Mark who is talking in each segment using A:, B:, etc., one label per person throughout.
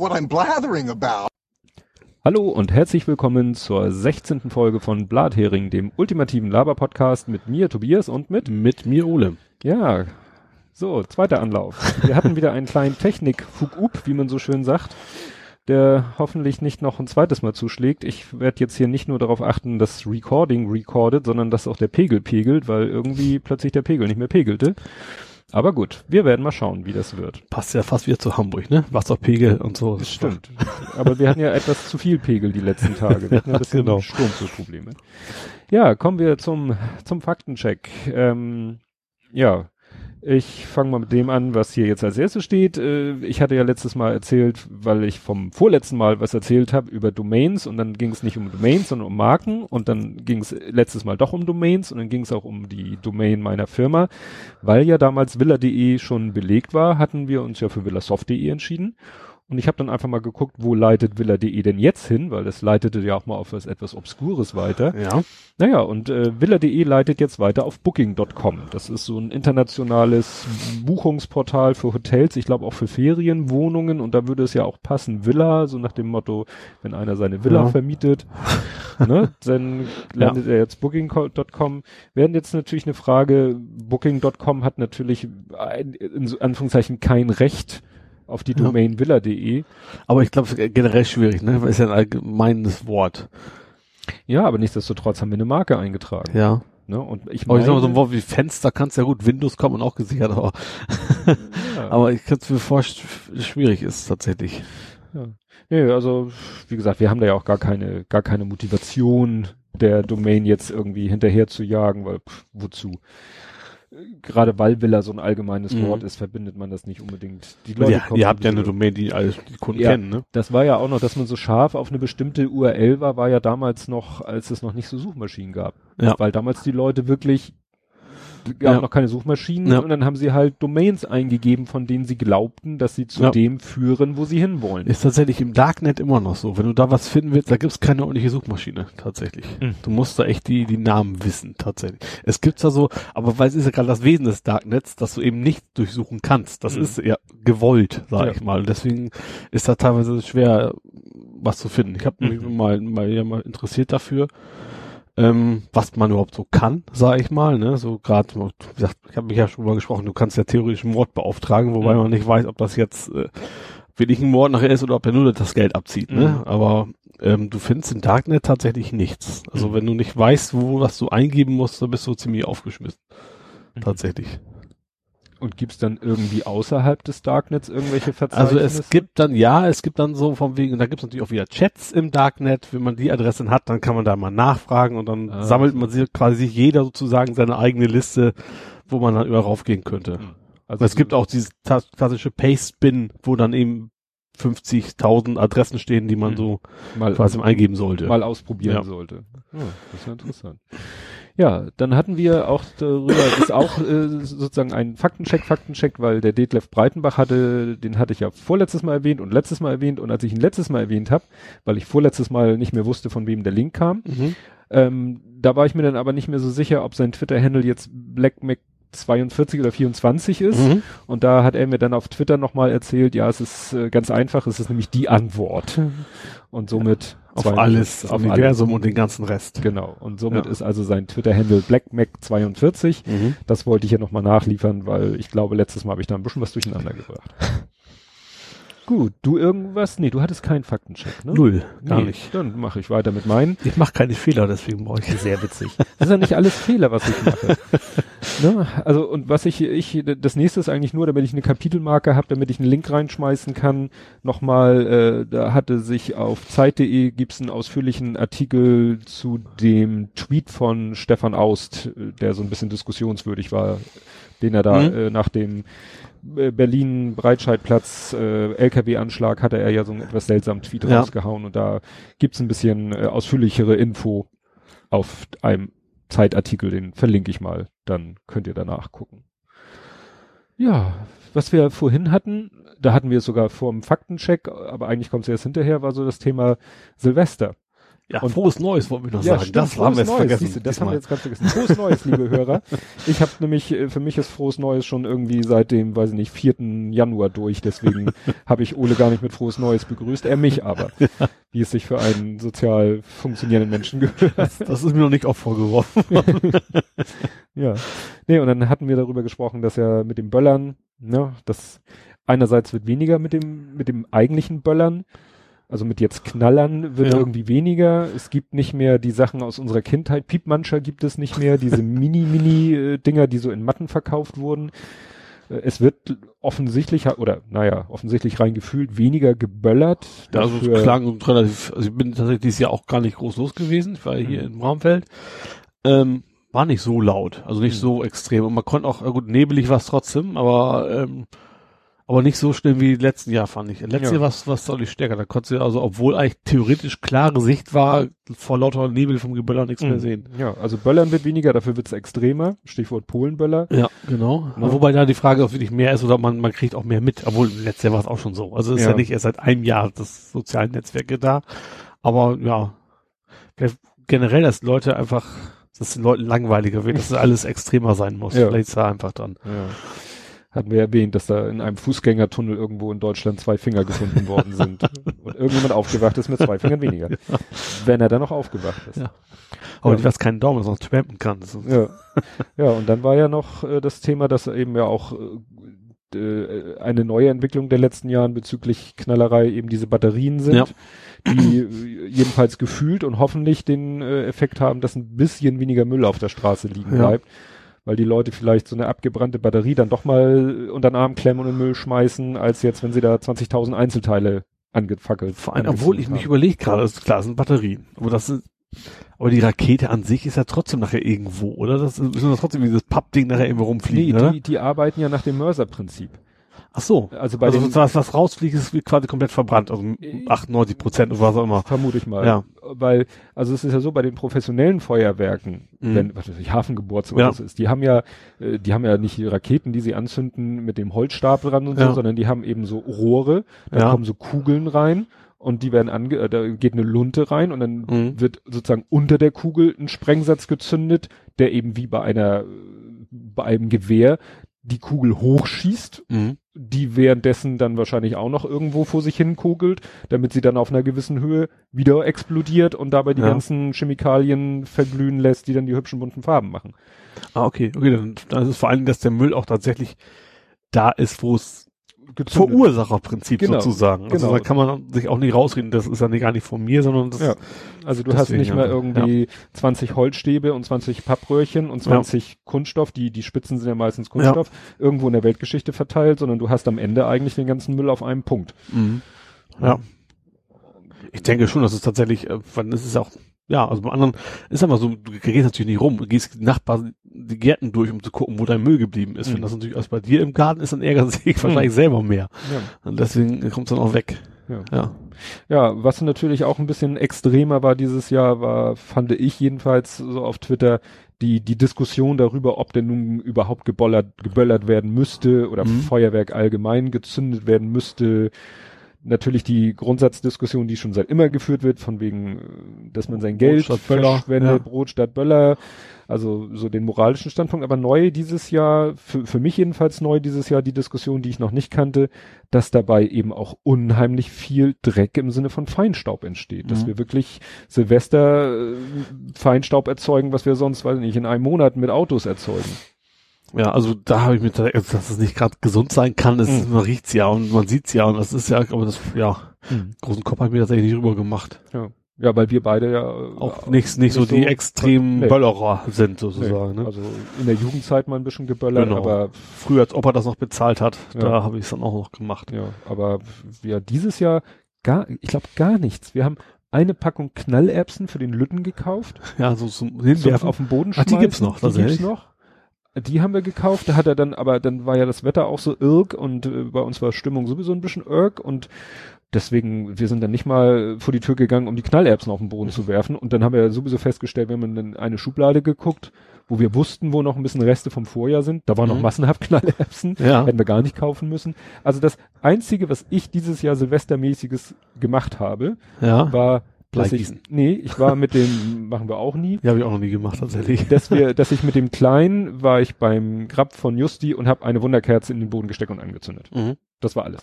A: what I'm blathering about.
B: Hallo und herzlich willkommen zur 16. Folge von Blathering, dem ultimativen Laber-Podcast mit mir, Tobias, und mit...
C: Mit mir, Ole.
B: Ja, so, zweiter Anlauf. Wir hatten wieder einen kleinen Technik-Fug-Up, wie man so schön sagt, der hoffentlich nicht noch ein zweites Mal zuschlägt. Ich werde jetzt hier nicht nur darauf achten, dass Recording recordet, sondern dass auch der Pegel pegelt, weil irgendwie plötzlich der Pegel nicht mehr pegelte. Aber gut, wir werden mal schauen, wie das wird.
C: Passt ja fast wieder zu Hamburg, ne? Wasserpegel und so.
B: Das stimmt. Aber wir hatten ja etwas zu viel Pegel die letzten Tage. Wir hatten ein bisschen
C: genau.
B: Sturmzugsprobleme. Ja, kommen wir zum, zum Faktencheck. Ähm, ja, ich fange mal mit dem an, was hier jetzt als erstes steht. Äh, ich hatte ja letztes Mal erzählt, weil ich vom vorletzten Mal was erzählt habe über Domains und dann ging es nicht um Domains, sondern um Marken und dann ging es letztes Mal doch um Domains und dann ging es auch um die Domain meiner Firma. Weil ja damals villa.de schon belegt war, hatten wir uns ja für villasoft.de entschieden. Und ich habe dann einfach mal geguckt, wo leitet villa.de denn jetzt hin, weil das leitete ja auch mal auf was etwas Obskures weiter.
C: Ja.
B: Naja, und äh, villa.de leitet jetzt weiter auf booking.com. Das ist so ein internationales Buchungsportal für Hotels, ich glaube auch für Ferienwohnungen und da würde es ja auch passen, Villa, so nach dem Motto, wenn einer seine Villa
C: Ja.
B: vermietet, ne, dann landet er jetzt booking.com. Werden jetzt natürlich eine Frage, booking.com hat natürlich in Anführungszeichen kein Recht auf die
C: Ja.
B: Domain villa.de.
C: Aber ich glaube, es ist generell schwierig, ne? Weil es ja ein allgemeines Wort.
B: Ja, aber nichtsdestotrotz haben wir eine Marke eingetragen.
C: Ja.
B: Ne? Und ich
C: Aber ich sag mal, so
B: meine-
C: ein Wort wie Fenster kannst ja gut, Windows kommt man auch gesichert, aber,
B: Ja.
C: aber ich könnte es mir vorstellen, schwierig ist tatsächlich.
B: Ja. Nee, also wie gesagt, wir haben da ja auch gar keine, gar keine Motivation, der Domain jetzt irgendwie hinterher zu jagen, weil pff, wozu? Gerade weil Villa so ein allgemeines
C: Mhm.
B: Wort ist, verbindet man das nicht unbedingt. Die Leute
C: Ja,
B: kommen
C: ihr habt ja eine Domain, die alle die Kunden
B: Ja.
C: kennen, ne?
B: Das war ja auch noch, dass man so scharf auf eine bestimmte URL war, war ja damals noch, als es noch nicht so Suchmaschinen gab.
C: Ja.
B: Weil damals die Leute wirklich gab
C: Ja.
B: noch keine Suchmaschinen
C: Ja.
B: und dann haben sie halt Domains eingegeben, von denen sie glaubten, dass sie zu
C: Ja.
B: dem führen, wo sie hinwollen.
C: Ist tatsächlich im Darknet immer noch so. Wenn du da was finden willst, da gibt's keine ordentliche Suchmaschine, tatsächlich.
B: Mhm.
C: Du musst da echt die, die Namen wissen, tatsächlich. Es gibt's da so, aber weil es ist ja gerade das Wesen des Darknets, dass du eben nicht durchsuchen kannst. Das
B: Mhm.
C: ist ja gewollt, sag ich mal. Und deswegen ist da teilweise schwer, was zu finden. Ich habe mich
B: Mhm.
C: mal, mal, ja, mal interessiert dafür. Ähm, was man überhaupt so kann, sag ich mal, ne, so gerade, ich habe mich ja schon mal gesprochen, du kannst ja theoretisch einen Mord beauftragen, wobei
B: Mhm.
C: man nicht weiß, ob das jetzt äh, wirklich ein Mord nachher ist oder ob der nur das Geld abzieht, ne?
B: Mhm.
C: Aber ähm, du findest im Darknet tatsächlich nichts. Also
B: Mhm.
C: wenn du nicht weißt, wo was du eingeben musst, dann bist du ziemlich aufgeschmissen.
B: Mhm.
C: Tatsächlich.
B: Und gibt's dann irgendwie außerhalb des Darknets irgendwelche
C: Also
B: Verzeichnisse?
C: es gibt dann, ja, es gibt dann so von wegen, da gibt es natürlich auch wieder Chats im Darknet, wenn man die Adressen hat, dann kann man da mal nachfragen und dann
B: Ah,
C: sammelt man sich quasi jeder sozusagen seine eigene Liste, wo man dann überall raufgehen könnte.
B: Also
C: es gibt auch dieses klassische Paste-Bin, wo dann eben 50.000 Adressen stehen, die man
B: Mhm.
C: so
B: mal,
C: quasi eingeben sollte.
B: mal ausprobieren
C: Ja.
B: sollte. Ja, das ist ja interessant. Ja, dann hatten wir auch darüber, ist auch äh, sozusagen ein Faktencheck, Faktencheck, weil der Detlef Breitenbach hatte, den hatte ich ja vorletztes Mal erwähnt und letztes Mal erwähnt und als ich ihn letztes Mal erwähnt habe, weil ich vorletztes Mal nicht mehr wusste, von wem der Link kam,
C: Mhm.
B: ähm, da war ich mir dann aber nicht mehr so sicher, ob sein Twitter-Handle jetzt BlackMac 42 oder 24 ist.
C: Mhm.
B: Und da hat er mir dann auf Twitter nochmal erzählt, ja, es ist äh, ganz einfach, es ist nämlich die Antwort. Und somit
C: Auf
B: 42
C: alles,
B: auf
C: Universum und den ganzen Rest.
B: alles. Genau. Und somit
C: Ja.
B: ist also sein Twitter-Handle BlackMac42.
C: Mhm.
B: Das wollte ich hier nochmal nachliefern, weil ich glaube, letztes Mal habe ich da ein bisschen was durcheinander gebracht. Gut, du irgendwas? Nee, du hattest keinen Faktencheck, ne?
C: Null, gar
B: nee,
C: nicht.
B: Dann mache ich weiter mit meinen.
C: Ich mache keine Fehler, deswegen brauche ich
B: Sehr witzig. Das ist ja nicht alles Fehler, was ich mache. ne? Also und was ich, ich, das nächste ist eigentlich nur, damit ich eine Kapitelmarke habe, damit ich einen Link reinschmeißen kann. Nochmal, äh, da hatte sich auf Zeit.de gibt's einen ausführlichen Artikel zu dem Tweet von Stefan Aust, äh, der so ein bisschen diskussionswürdig war, den er da
C: Mhm.
B: äh, nach dem Berlin Breitscheidplatz äh, LKW-Anschlag hatte er ja so einen etwas seltsamen Tweet
C: Ja.
B: rausgehauen und da gibt's ein bisschen äh, ausführlichere Info auf einem Zeitartikel, den verlinke ich mal, dann könnt ihr danach gucken. Ja, was wir vorhin hatten, da hatten wir es sogar vor dem Faktencheck, aber eigentlich kommt es erst hinterher, war so das Thema Silvester.
C: Ja,
B: Und-
C: frohes Neues wollten wir noch
B: Ja,
C: sagen.
B: stimmt,
C: das haben wir jetzt
B: Neues,
C: vergessen.
B: siehste, das haben
C: diesmal.
B: wir jetzt gerade vergessen. Frohes Neues, liebe Hörer. Ich habe nämlich, äh, für mich ist frohes Neues schon irgendwie seit dem, weiß ich nicht, 4. Januar durch. Deswegen habe ich Ole gar nicht mit frohes Neues begrüßt, er mich aber. Wie es sich für einen sozial funktionierenden Menschen gehört.
C: das ist mir noch nicht auch vorgeworfen.
B: Ja. Nee, und dann hatten wir darüber gesprochen, dass ja mit dem Böllern, ne, das einerseits wird weniger mit dem, mit dem eigentlichen Böllern, also mit jetzt Knallern wird
C: Ja.
B: irgendwie weniger. Es gibt nicht mehr die Sachen aus unserer Kindheit. Piepmancher gibt es nicht mehr, diese Mini-Mini-Dinger, die so in Matten verkauft wurden. Äh, Es wird offensichtlich, oder naja, offensichtlich rein gefühlt weniger geböllert.
C: Ja, also es klang relativ, also ich bin tatsächlich dieses Jahr auch gar nicht groß los gewesen. Ich war ja hier
B: Mhm.
C: in Bramfeld. Ähm, war nicht so laut, also nicht
B: Mhm.
C: so extrem. Und man konnte auch, äh, gut, nebelig war es trotzdem, aber, ähm, aber nicht so schlimm wie letzten Jahr, fand ich. Letztes
B: Ja.
C: Jahr war es deutlich stärker. Da konntest du also, obwohl eigentlich theoretisch klare Sicht war, vor lauter Nebel vom Geböller nichts mehr
B: Mhm.
C: sehen.
B: Ja, also Böllern wird weniger, dafür wird es extremer. Stichwort Polenböller.
C: Ja, genau.
B: Ja.
C: Aber Wobei da die Frage, ob wirklich mehr ist oder man, man kriegt auch mehr mit. Obwohl, letztes Jahr war es auch schon so. Also ist ja.
B: Ja.
C: nicht erst seit einem Jahr das sozialen Netzwerke da. Aber ja, vielleicht generell, dass Leute einfach, dass den Leuten langweiliger wird, dass alles extremer sein muss.
B: Ja.
C: Vielleicht ist da einfach dran.
B: Ja. Hatten wir erwähnt, dass da in einem Fußgängertunnel irgendwo in Deutschland zwei Finger gefunden worden sind. Und irgendjemand aufgewacht ist mit zwei Fingern weniger. Wenn er dann noch aufgewacht ist.
C: Ja. Aber
B: Ja.
C: die was keinen Daumen, sondern trampen kann. Das ist,
B: Ja. ja, und dann war ja noch äh, das Thema, dass eben ja auch äh, äh, eine neue Entwicklung der letzten Jahren bezüglich Knallerei eben diese Batterien sind,
C: Ja.
B: die äh, jedenfalls gefühlt und hoffentlich den äh, Effekt haben, dass ein bisschen weniger Müll auf der Straße liegen
C: Ja.
B: bleibt. Weil die Leute vielleicht so eine abgebrannte Batterie dann doch mal unter den Arm klemmen und in den Müll schmeißen, als jetzt, wenn sie da 20.000 Einzelteile angefackelt
C: Vor allem, obwohl ich mich überlege gerade, das ist klar, sind Batterien. Aber das sind, aber die Rakete an sich ist ja trotzdem nachher irgendwo, oder? Das ist, ist das trotzdem dieses Pappding nachher irgendwo rumfliegen,
B: Nee,
C: oder?
B: die, die arbeiten ja nach dem Mörser-Prinzip.
C: Ach so.
B: Also bei
C: also was, was rausfliegt, ist quasi komplett verbrannt. Also 98 Prozent oder was auch immer.
B: Vermute ich mal.
C: Ja.
B: Weil, also es ist ja so, bei den professionellen Feuerwerken,
C: Mhm.
B: wenn, was weiß ich, Hafengeburtstag
C: Ja.
B: oder so ist, die haben ja, äh, die haben ja nicht die Raketen, die sie anzünden mit dem Holzstapel dran und so,
C: Ja.
B: sondern die haben eben so Rohre, da
C: Ja.
B: kommen so Kugeln rein und die werden ange, äh, da geht eine Lunte rein und dann
C: Mhm.
B: wird sozusagen unter der Kugel ein Sprengsatz gezündet, der eben wie bei einer, äh, bei einem Gewehr die Kugel hochschießt
C: Mhm.
B: Die währenddessen dann wahrscheinlich auch noch irgendwo vor sich hin kugelt, damit sie dann auf einer gewissen Höhe wieder explodiert und dabei die
C: Ja.
B: ganzen Chemikalien verglühen lässt, die dann die hübschen bunten Farben machen.
C: Ah, okay. Okay, dann, dann ist es vor allen Dingen, dass der Müll auch tatsächlich da ist, wo es
B: Gezündet.
C: Verursacherprinzip
B: Genau,
C: sozusagen. Also
B: genau.
C: da kann man sich auch nicht rausreden, das ist ja nicht gar nicht von mir, sondern das
B: Ja. Also du hast nicht mehr
C: ja.
B: irgendwie 20 Holzstäbe und 20 Pappröhrchen und 20 Kunststoff, die, die Spitzen sind ja meistens Kunststoff, irgendwo in der Weltgeschichte verteilt, sondern du hast am Ende eigentlich den ganzen Müll auf einem Punkt.
C: Mhm. Ja. Ich denke schon, dass es tatsächlich, äh, es ist auch, ja, also beim anderen ist aber so, du gehst natürlich nicht rum, du gehst Nachbarn, die Gärten durch, um zu gucken, wo dein Müll geblieben ist.
B: Mhm.
C: Wenn das natürlich erst bei dir im Garten ist, dann ärgert sich wahrscheinlich selber mehr.
B: Ja.
C: Und deswegen kommt es dann auch weg.
B: Ja.
C: Ja.
B: Ja, was natürlich auch ein bisschen extremer war dieses Jahr, war, fand ich jedenfalls so auf Twitter, die, die Diskussion darüber, ob denn nun überhaupt gebollert, geböllert werden müsste oder
C: Mhm.
B: Feuerwerk allgemein gezündet werden müsste. Natürlich die Grundsatzdiskussion, die schon seit immer geführt wird, von wegen, äh, dass man sein Geld
C: Böller,
B: verschwendet,
C: ja.
B: Brot statt Böller, also so den moralischen Standpunkt, aber neu dieses Jahr, für, für mich jedenfalls neu dieses Jahr die Diskussion, die ich noch nicht kannte, dass dabei eben auch unheimlich viel Dreck im Sinne von Feinstaub entsteht, dass
C: Mhm.
B: wir wirklich Silvester äh, Feinstaub erzeugen, was wir sonst, weiß ich nicht, in einem Monat mit Autos erzeugen.
C: Ja, also da habe ich mir tatsächlich, also, dass es nicht gerade gesund sein kann, ist,
B: Mhm.
C: man riecht's ja und man sieht's ja und das ist ja, aber das, ja, großen Kopf habe ich mir tatsächlich nicht rüber gemacht.
B: Ja. ja, weil wir beide ja äh,
C: Auch nicht, nicht so die extremen
B: nee.
C: Böllerer sind
B: nee,
C: sozusagen. Ne?
B: Also in der Jugendzeit mal ein bisschen geböllert,
C: Genau.
B: aber
C: Früher, als Opa das noch bezahlt hat,
B: Ja.
C: da habe ich es dann auch noch gemacht.
B: Ja, aber wir dieses Jahr gar, ich glaube gar nichts. Wir haben eine Packung Knallerbsen für den Lütten gekauft,
C: Ja, so zum Hinwerfen.
B: auf den Boden
C: Ach, die
B: schmeißen.
C: gibt's noch,
B: die gibt's noch. Die haben wir gekauft, da hat er dann, aber dann war ja das Wetter auch so irg und äh, bei uns war Stimmung sowieso ein bisschen irg und deswegen, wir sind dann nicht mal vor die Tür gegangen, um die Knallerbsen auf den Boden zu werfen und dann haben wir sowieso festgestellt, wir haben in eine Schublade geguckt, wo wir wussten, wo noch ein bisschen Reste vom Vorjahr sind, da waren noch
C: Mhm.
B: massenhaft Knallerbsen,
C: Ja.
B: hätten wir gar nicht kaufen müssen. Also das einzige, was ich dieses Jahr Silvestermäßiges gemacht habe,
C: Ja.
B: war dass ich,
C: Bleigießen.
B: nee, ich war mit dem, machen wir auch nie,
C: Ja, habe ich auch noch nie gemacht, tatsächlich.
B: dass wir, dass ich mit dem Kleinen war ich beim Grab von Justi und habe eine Wunderkerze in den Boden gesteckt und angezündet.
C: Mhm.
B: Das war alles.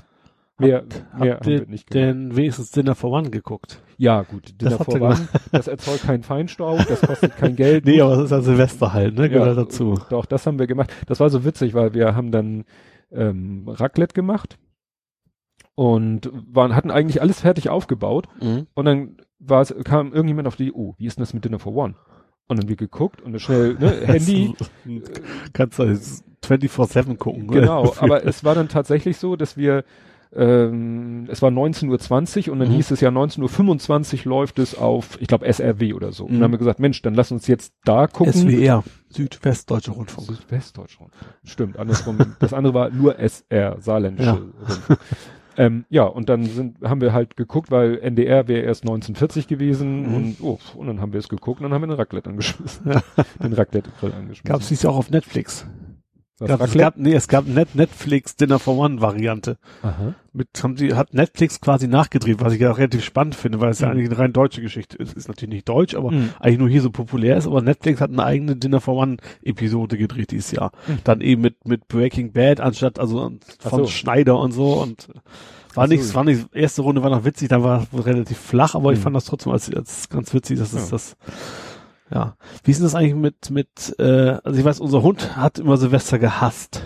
B: Mehr, mehr
C: Habt
B: haben wir nicht gemacht.
C: denn wenigstens Dinner for One geguckt?
B: Ja, gut, Dinner
C: Das habt ihr
B: voran, das erzeugt keinen Feinstaub, das kostet kein Geld.
C: Nee, aber das ist ja Silvester halt, ne? Gehört halt dazu.
B: Doch, das haben wir gemacht. Das war so witzig, weil wir haben dann ähm, Raclette gemacht und waren, hatten eigentlich alles fertig aufgebaut
C: Mhm.
B: und dann war es, kam irgendjemand auf die, oh, wie ist denn das mit Dinner for One? Und dann haben wir geguckt und dann schnell, ne, Handy,
C: Kannst du jetzt 24-7 gucken.
B: genau, aber es war dann tatsächlich so, dass wir ähm, es war 19.20 Uhr und dann
C: Mhm.
B: hieß es ja 19.25 Uhr läuft es auf, ich glaube SRW oder so. Und
C: Mhm.
B: dann haben wir gesagt, Mensch, dann lass uns jetzt da gucken.
C: SWR, Südwestdeutsche Rundfunk.
B: Südwestdeutschland. Stimmt, andersrum. das andere war nur SR, saarländische
C: Ja.
B: Rundfunk. Ähm, ja, und dann sind, haben wir halt geguckt, weil NDR wäre erst 1940 gewesen
C: Mhm.
B: und, oh, und dann haben wir es geguckt und dann haben wir den Raclette angeschmissen. Den Raclette-Grill angeschmissen.
C: Gab es dies auch auf Netflix?
B: Was,
C: Gab, es gab, nee, es gab Net Netflix Dinner for One Variante.
B: Aha.
C: Mit, haben sie, hat Netflix quasi nachgedreht, was ich ja auch relativ spannend finde, weil es ja
B: Mhm.
C: eigentlich eine rein deutsche Geschichte ist. Ist natürlich nicht deutsch, aber
B: Mhm.
C: eigentlich nur hier so populär ist, aber Netflix hat eine eigene Dinner for One Episode gedreht dieses Jahr.
B: Mhm.
C: Dann eben mit, mit Breaking Bad anstatt, also von
B: so.
C: Schneider und so und war
B: so.
C: nichts, war nicht, erste Runde war noch witzig, dann war es relativ flach, aber ich
B: Mhm.
C: fand das trotzdem als, als ganz witzig, dass es
B: Ja.
C: das, ja. Wie ist denn das eigentlich mit, mit, äh, also ich weiß, unser Hund hat immer Silvester gehasst.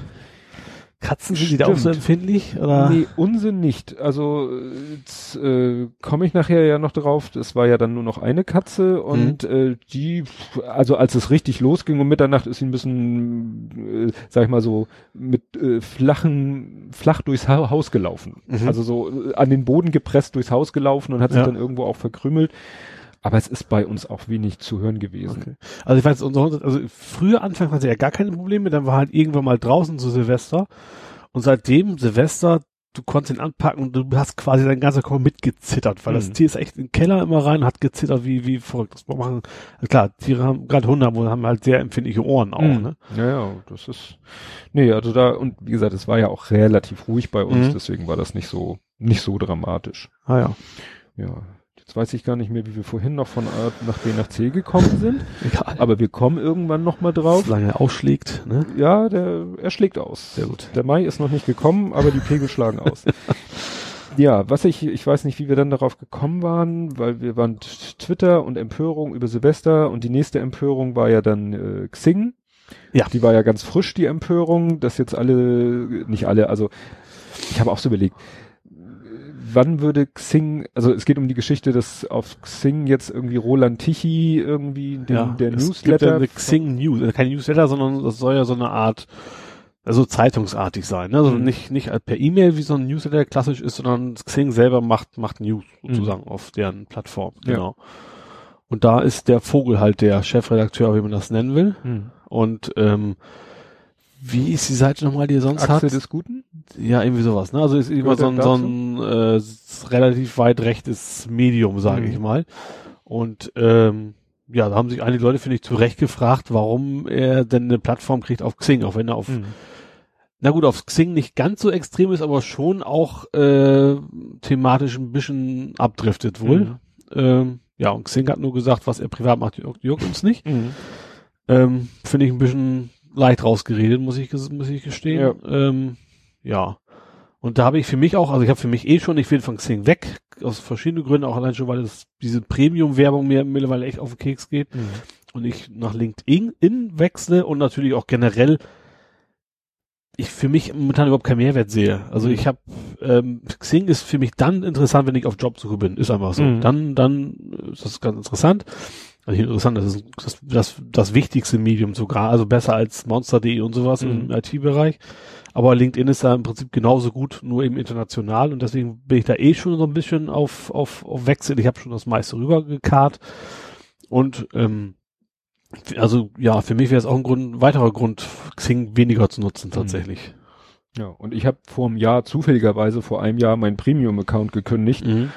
C: Katzen sind die da auch so
B: Stimmt.
C: empfindlich, oder?
B: Nee, Unsinn nicht. Also jetzt äh, komme ich nachher ja noch drauf. Es war ja dann nur noch eine Katze und äh, die, also als es richtig losging um Mitternacht, ist sie ein bisschen, äh, sag ich mal so, mit äh, flachen, flach durchs ha Haus gelaufen.
C: Mhm.
B: Also so äh, an den Boden gepresst durchs Haus gelaufen und hat sich
C: Ja.
B: dann irgendwo auch verkrümelt. Aber es ist bei uns auch wenig zu hören gewesen.
C: Okay. Also ich weiß, unser also früher Anfang hatte er gar keine Probleme, dann war halt irgendwann mal draußen zu Silvester und seitdem Silvester, du konntest ihn anpacken und du hast quasi dein ganzer Körper mitgezittert, weil das
B: Mhm.
C: Tier ist echt in den Keller immer rein und hat gezittert wie, wie verrückt. Das machen, klar, Tiere haben, gerade Hunde haben, haben halt sehr empfindliche Ohren auch,
B: Mhm.
C: ne?
B: Ja, ja, das ist, nee, also da, und wie gesagt, es war ja auch relativ ruhig bei uns,
C: Mhm.
B: deswegen war das nicht so, nicht so dramatisch.
C: Ah ja,
B: Ja, jetzt weiß ich gar nicht mehr, wie wir vorhin noch von A nach B nach C gekommen sind,
C: egal.
B: aber wir kommen irgendwann noch mal drauf.
C: Solange er ausschlägt, ne?
B: Ja, der, er schlägt aus.
C: Sehr gut.
B: Der Mai ist noch nicht gekommen, aber die Pegel schlagen aus. Ja, was ich, ich weiß nicht, wie wir dann darauf gekommen waren, weil wir waren Twitter und Empörung über Silvester und die nächste Empörung war ja dann äh, Xing.
C: Ja.
B: Die war ja ganz frisch, die Empörung, dass jetzt alle, nicht alle, also ich habe auch so überlegt, wann würde Xing, also es geht um die Geschichte, dass auf Xing jetzt irgendwie Roland Tichy irgendwie den, der
C: es
B: Newsletter
C: Gibt ja eine Xing News, also kein Newsletter, sondern das soll ja so eine Art, also zeitungsartig sein, ne? Also
B: Mhm.
C: nicht, nicht per E-Mail, wie so ein Newsletter klassisch ist, sondern Xing selber macht, macht News sozusagen auf deren Plattform,
B: Ja.
C: genau. Und da ist der Vogel halt der Chefredakteur, wie man das nennen will.
B: Hm.
C: Und, ähm, wie ist die Seite nochmal, die ihr sonst
B: Achse
C: hat?
B: des Guten?
C: Ja, irgendwie sowas, ne? Also ist immer so ein, so ein äh, relativ weit rechtes Medium, sage
B: Mhm.
C: ich mal. Und ähm, ja, da haben sich einige Leute, finde ich, zu Recht gefragt, warum er denn eine Plattform kriegt auf Xing, auch wenn er auf,
B: Hm.
C: na gut, auf Xing nicht ganz so extrem ist, aber schon auch äh, thematisch ein bisschen abdriftet wohl.
B: Mhm.
C: Ähm, ja, und Xing hat nur gesagt, was er privat macht, juckt, juckt uns nicht.
B: Mhm.
C: Ähm, finde ich ein bisschen leicht rausgeredet, muss ich, muss ich gestehen.
B: Ja.
C: Ähm, ja. Und da habe ich für mich auch, also ich habe für mich eh schon, ich will von Xing weg, aus verschiedenen Gründen, auch allein schon, weil es diese Premium-Werbung mir mittlerweile echt auf den Keks geht
B: Mhm.
C: und ich nach LinkedIn in wechsle und natürlich auch generell ich für mich momentan überhaupt keinen Mehrwert sehe. Also
B: Mhm.
C: ich habe ähm, Xing ist für mich dann interessant, wenn ich auf Jobsuche bin. Ist einfach so.
B: Mhm.
C: Dann dann ist das ganz interessant. Also interessant, das ist das, das, das wichtigste Medium sogar, also besser als Monster.de und sowas im
B: Mhm.
C: IT-Bereich. Aber LinkedIn ist da im Prinzip genauso gut, nur eben international und deswegen bin ich da eh schon so ein bisschen auf, auf, auf Wechsel. Ich habe schon das meiste rübergekarrt und ähm, also ja, für mich wäre es auch ein Grund, ein weiterer Grund, Xing weniger zu nutzen tatsächlich.
B: Ja, und ich habe vor einem Jahr, zufälligerweise vor einem Jahr, meinen Premium-Account gekündigt
C: Mhm.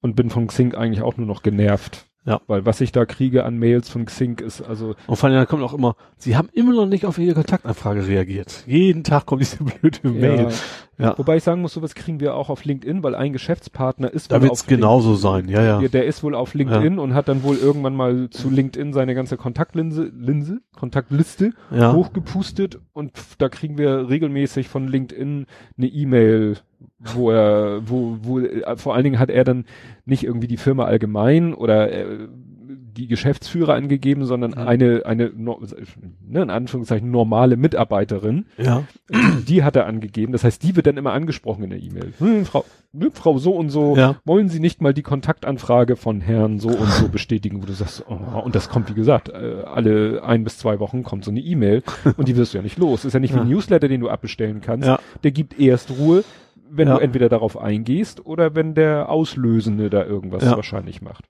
B: und bin von Xing eigentlich auch nur noch genervt.
C: Ja.
B: Weil was ich da kriege an Mails von Xing ist also.
C: Und vor allem, da kommt auch immer, sie haben immer noch nicht auf ihre Kontaktanfrage reagiert. Jeden Tag kommt diese blöde Mail.
B: Ja. Wobei ich sagen muss, sowas kriegen wir auch auf LinkedIn, weil ein Geschäftspartner ist
C: da wird es genauso sein, ja, ja.
B: Der, der ist wohl auf LinkedIn ja. und hat dann wohl irgendwann mal zu LinkedIn seine ganze Kontaktlinse, Linse, Kontaktliste
C: ja.
B: hochgepustet und da kriegen wir regelmäßig von LinkedIn eine E-Mail, wo er, wo, wo, äh, vor allen Dingen hat er dann nicht irgendwie die Firma allgemein oder äh, die Geschäftsführer angegeben, sondern mhm. eine, eine, ne, in Anführungszeichen normale Mitarbeiterin.
C: Ja.
B: Die hat er angegeben. Das heißt, die wird dann immer angesprochen in der E-Mail. Hm, Frau, ne, Frau so und so,
C: ja.
B: wollen Sie nicht mal die Kontaktanfrage von Herrn so und so bestätigen, wo du sagst, oh, und das kommt, wie gesagt, äh, alle ein bis zwei Wochen kommt so eine E-Mail und die wirst du ja nicht los. Ist ja nicht wie ein Newsletter, den du abbestellen kannst.
C: Ja.
B: Der gibt erst Ruhe, wenn ja. du entweder darauf eingehst oder wenn der Auslösende da irgendwas ja. wahrscheinlich macht.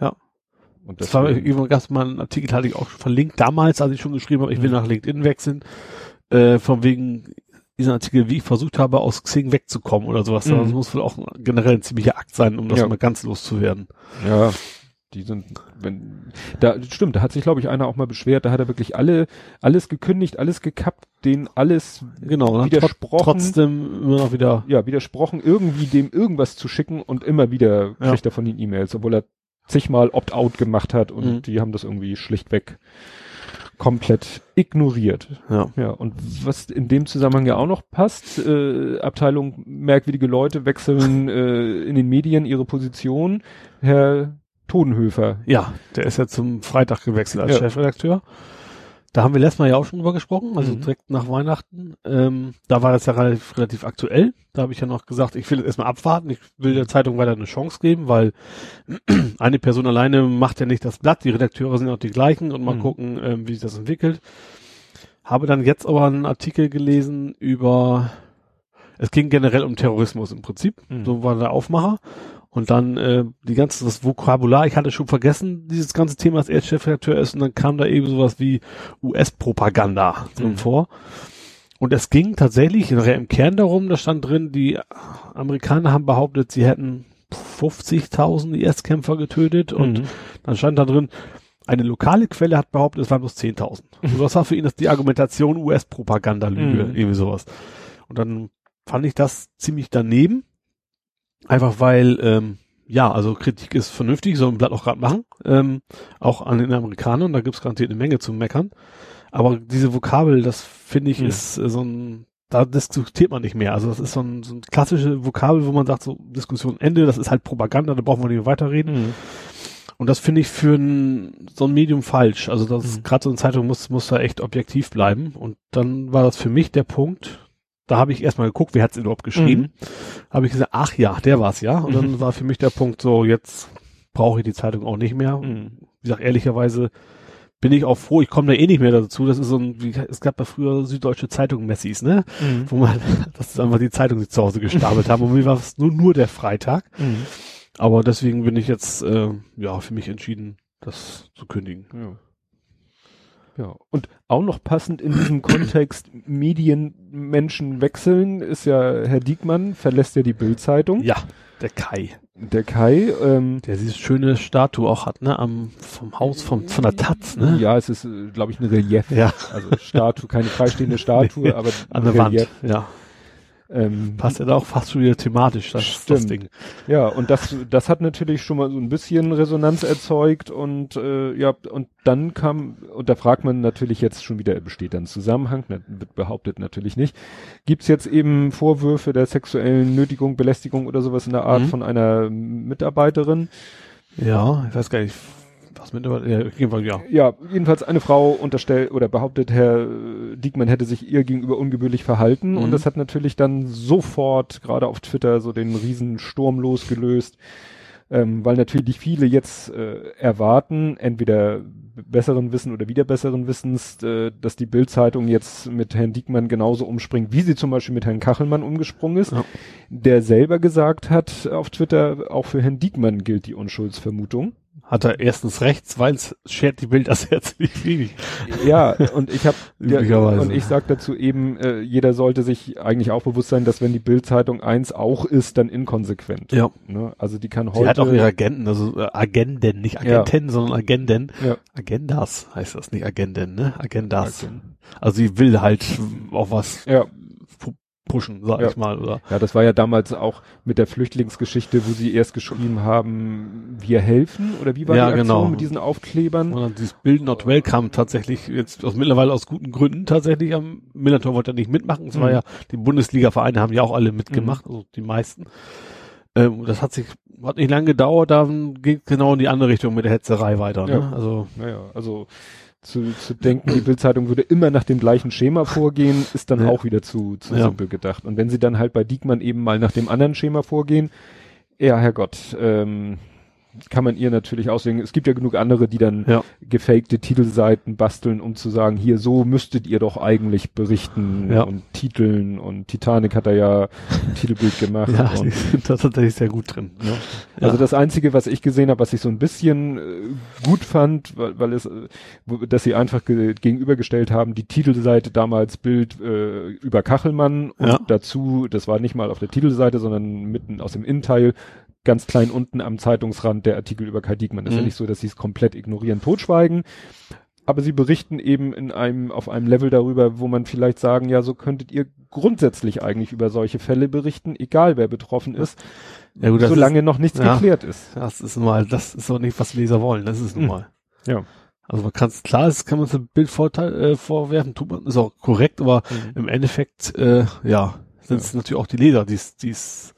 C: Ja. Und das war übrigens mal ein Artikel, hatte ich auch schon verlinkt, damals, als ich schon geschrieben habe, ich will mhm. nach LinkedIn wechseln, äh, von wegen diesen Artikel, wie ich versucht habe, aus Xing wegzukommen oder sowas. Mhm. Das muss wohl auch generell ein ziemlicher Akt sein, um das ja. mal ganz loszuwerden.
B: Ja, die sind, wenn, da, stimmt, da hat sich, glaube ich, einer auch mal beschwert, da hat er wirklich alle, alles gekündigt, alles gekappt, den alles
C: genau,
B: widersprochen.
C: Trotzdem immer noch wieder.
B: Ja, widersprochen, irgendwie dem irgendwas zu schicken und immer wieder
C: ja.
B: kriegt er von den E-Mails, obwohl er zigmal Opt-out gemacht hat und
C: Mhm.
B: die haben das irgendwie schlichtweg komplett ignoriert.
C: Ja.
B: Ja, und was in dem Zusammenhang ja auch noch passt, äh, Abteilung merkwürdige Leute wechseln äh, in den Medien ihre Position. Herr Todenhöfer.
C: Ja, der ist ja zum Freitag gewechselt als
B: Ja.
C: Chefredakteur. Da haben wir letztes Mal ja auch schon drüber gesprochen, also
B: Mhm.
C: direkt nach Weihnachten. Ähm, da war das ja relativ, relativ aktuell. Da habe ich ja noch gesagt, ich will jetzt erstmal abwarten. Ich will der Zeitung weiter eine Chance geben, weil eine Person alleine macht ja nicht das Blatt. Die Redakteure sind auch die gleichen und mal
B: Mhm.
C: gucken, ähm, wie sich das entwickelt. Habe dann jetzt aber einen Artikel gelesen über, es ging generell um Terrorismus im Prinzip.
B: Mhm.
C: So war der Aufmacher. Und dann äh, die ganze das Vokabular, ich hatte schon vergessen, dieses ganze Thema, dass er Chefredakteur ist, und dann kam da eben sowas wie US-Propaganda drin
B: Mhm.
C: vor. Und es ging tatsächlich nachher im Kern darum, da stand drin, die Amerikaner haben behauptet, sie hätten 50.000 IS-Kämpfer getötet und
B: Mhm.
C: dann stand da drin, eine lokale Quelle hat behauptet, es waren bloß 10.000. Und das war für ihn das die Argumentation US-Propaganda-Lüge,
B: Mhm.
C: irgendwie sowas. Und dann fand ich das ziemlich daneben. Einfach weil, ähm, ja, also Kritik ist vernünftig, soll ein Blatt auch gerade machen. Ähm, auch an den Amerikanern, da gibt's garantiert eine Menge zu meckern. Aber diese Vokabel, das finde ich,
B: Mhm.
C: ist äh, so ein, da diskutiert man nicht mehr. Also das ist so ein, so ein klassische Vokabel, wo man sagt, so Diskussion Ende, das ist halt Propaganda, da brauchen wir nicht mehr weiterreden.
B: Mhm.
C: Und das finde ich für ein, so ein Medium falsch. Also das
B: Mhm.
C: gerade so eine Zeitung muss, muss da echt objektiv bleiben. Und dann war das für mich der Punkt, da habe ich erstmal geguckt, wer hat es überhaupt geschrieben. Habe ich gesagt, ach ja, der war's ja. Und dann
B: Mhm.
C: war für mich der Punkt so, jetzt brauche ich die Zeitung auch nicht mehr.
B: Mhm.
C: Wie gesagt, ehrlicherweise bin ich auch froh, ich komme da eh nicht mehr dazu. Das ist so ein, wie, es gab ja früher Süddeutsche Zeitung Messis, ne?
B: Mhm.
C: Wo man, das ist einfach die Zeitung, die zu Hause gestapelt haben. Und mir war es nur, nur der Freitag.
B: Mhm.
C: Aber deswegen bin ich jetzt, äh, ja, für mich entschieden, das zu kündigen.
B: Ja. Ja, und auch noch passend in diesem Kontext Medienmenschen wechseln ist ja Herr Diekmann verlässt ja die Bildzeitung.
C: Ja, der Kai.
B: Der Kai, ähm,
C: Der diese schöne Statue auch hat, ne? Am, vom Haus, vom, von der Taz, ne?
B: ja, es ist, glaube ich, ein Relief.
C: Ja.
B: Also Statue, keine freistehende Statue,
C: Nee,
B: aber
C: An der Wand. Ja.
B: Ähm,
C: Passt ja da auch fast schon wieder thematisch, das, das. Ding.
B: Ja, und das, das hat natürlich schon mal so ein bisschen Resonanz erzeugt und äh, ja, und dann kam, und da fragt man natürlich jetzt schon wieder, besteht da ein Zusammenhang, ne, wird behauptet natürlich nicht. Gibt's jetzt eben Vorwürfe der sexuellen Nötigung, Belästigung oder sowas in der Art
C: Mhm.
B: von einer Mitarbeiterin?
C: Ja, ich weiß gar nicht, was mit, ja, ja.
B: Ja, jedenfalls eine Frau unterstellt oder behauptet, Herr äh, Diekmann hätte sich ihr gegenüber ungebührlich verhalten
C: Mhm.
B: und das hat natürlich dann sofort gerade auf Twitter so den riesen Sturm losgelöst, ähm, weil natürlich viele jetzt äh, erwarten, entweder besseren Wissen oder wieder besseren Wissens, äh, dass die Bildzeitung jetzt mit Herrn Diekmann genauso umspringt, wie sie zum Beispiel mit Herrn Kachelmann umgesprungen ist,
C: Ja.
B: der selber gesagt hat auf Twitter, auch für Herrn Diekmann gilt die Unschuldsvermutung.
C: Hat er erstens recht, zweitens schert die Bild das Herz nicht wenig.
B: Ja, und ich habe
C: Üblicherweise.
B: und ich sag dazu eben, äh, jeder sollte sich eigentlich auch bewusst sein, dass wenn die Bildzeitung eins auch ist, dann inkonsequent.
C: Ja.
B: Ne? Also die kann
C: Sie
B: heute
C: hat auch ihre Agenten, also äh, Agenden, nicht Agenten, sondern Agenden.
B: ja,
C: Agendas heißt das, nicht Agenden, ne? Agendas.
B: Agenden.
C: Also sie will halt auch was
B: ja,
C: pushen, sag
B: Ja.
C: ich mal, oder?
B: ja, das war ja damals auch mit der Flüchtlingsgeschichte, wo sie erst geschrieben haben, wir helfen oder wie war
C: Ja,
B: die Aktion
C: genau.
B: mit diesen Aufklebern?
C: Und dann dieses Bild Not Welcome tatsächlich jetzt aus, mittlerweile aus guten Gründen tatsächlich am Millantor wollte er nicht mitmachen. Es war
B: Mhm.
C: ja, die Bundesliga-Vereine haben ja auch alle mitgemacht, also die meisten. Ähm, das hat sich, hat nicht lange gedauert, dann geht genau in die andere Richtung mit der Hetzerei weiter,
B: Ja.
C: ne? Also,
B: Naja, also zu, zu denken, die Bildzeitung würde immer nach dem gleichen Schema vorgehen, ist dann
C: Ja.
B: auch wieder zu, zu
C: Ja.
B: simpel gedacht. Und wenn sie dann halt bei Diekmann eben mal nach dem anderen Schema vorgehen, ja, Herrgott, ähm, kann man ihr natürlich auslegen. Es gibt ja genug andere, die dann
C: Ja.
B: gefakte Titelseiten basteln, um zu sagen, hier, so müsstet ihr doch eigentlich berichten
C: Ja.
B: und titeln und Titanic hat er ja ein Titelbild gemacht.
C: ja,
B: und,
C: sind da tatsächlich sehr gut drin.
B: Ne?
C: Ja.
B: Also das Einzige, was ich gesehen habe, was ich so ein bisschen äh, gut fand, weil, weil es, äh, dass sie einfach ge gegenübergestellt haben, die Titelseite damals Bild äh, über Kachelmann und dazu, das war nicht mal auf der Titelseite, sondern mitten aus dem Innenteil, ganz klein unten am Zeitungsrand der Artikel über Kai Diekmann. Das ist ja
C: Mhm.
B: nicht so, dass sie es komplett ignorieren, totschweigen. Aber sie berichten eben in einem, auf einem Level darüber, wo man vielleicht sagen, ja, so könntet ihr grundsätzlich eigentlich über solche Fälle berichten, egal wer betroffen ist,
C: Ja, gut,
B: solange noch nichts
C: ja.
B: geklärt ist.
C: Das ist nun mal, das ist auch nicht, was Leser wollen, das ist nun
B: Hm.
C: mal.
B: Ja.
C: Also man kann es, klar, das kann man ein Bildvorteil äh, vorwerfen, tut man, ist auch korrekt, aber im Endeffekt, äh, ja, sind es natürlich auch die Leser, die es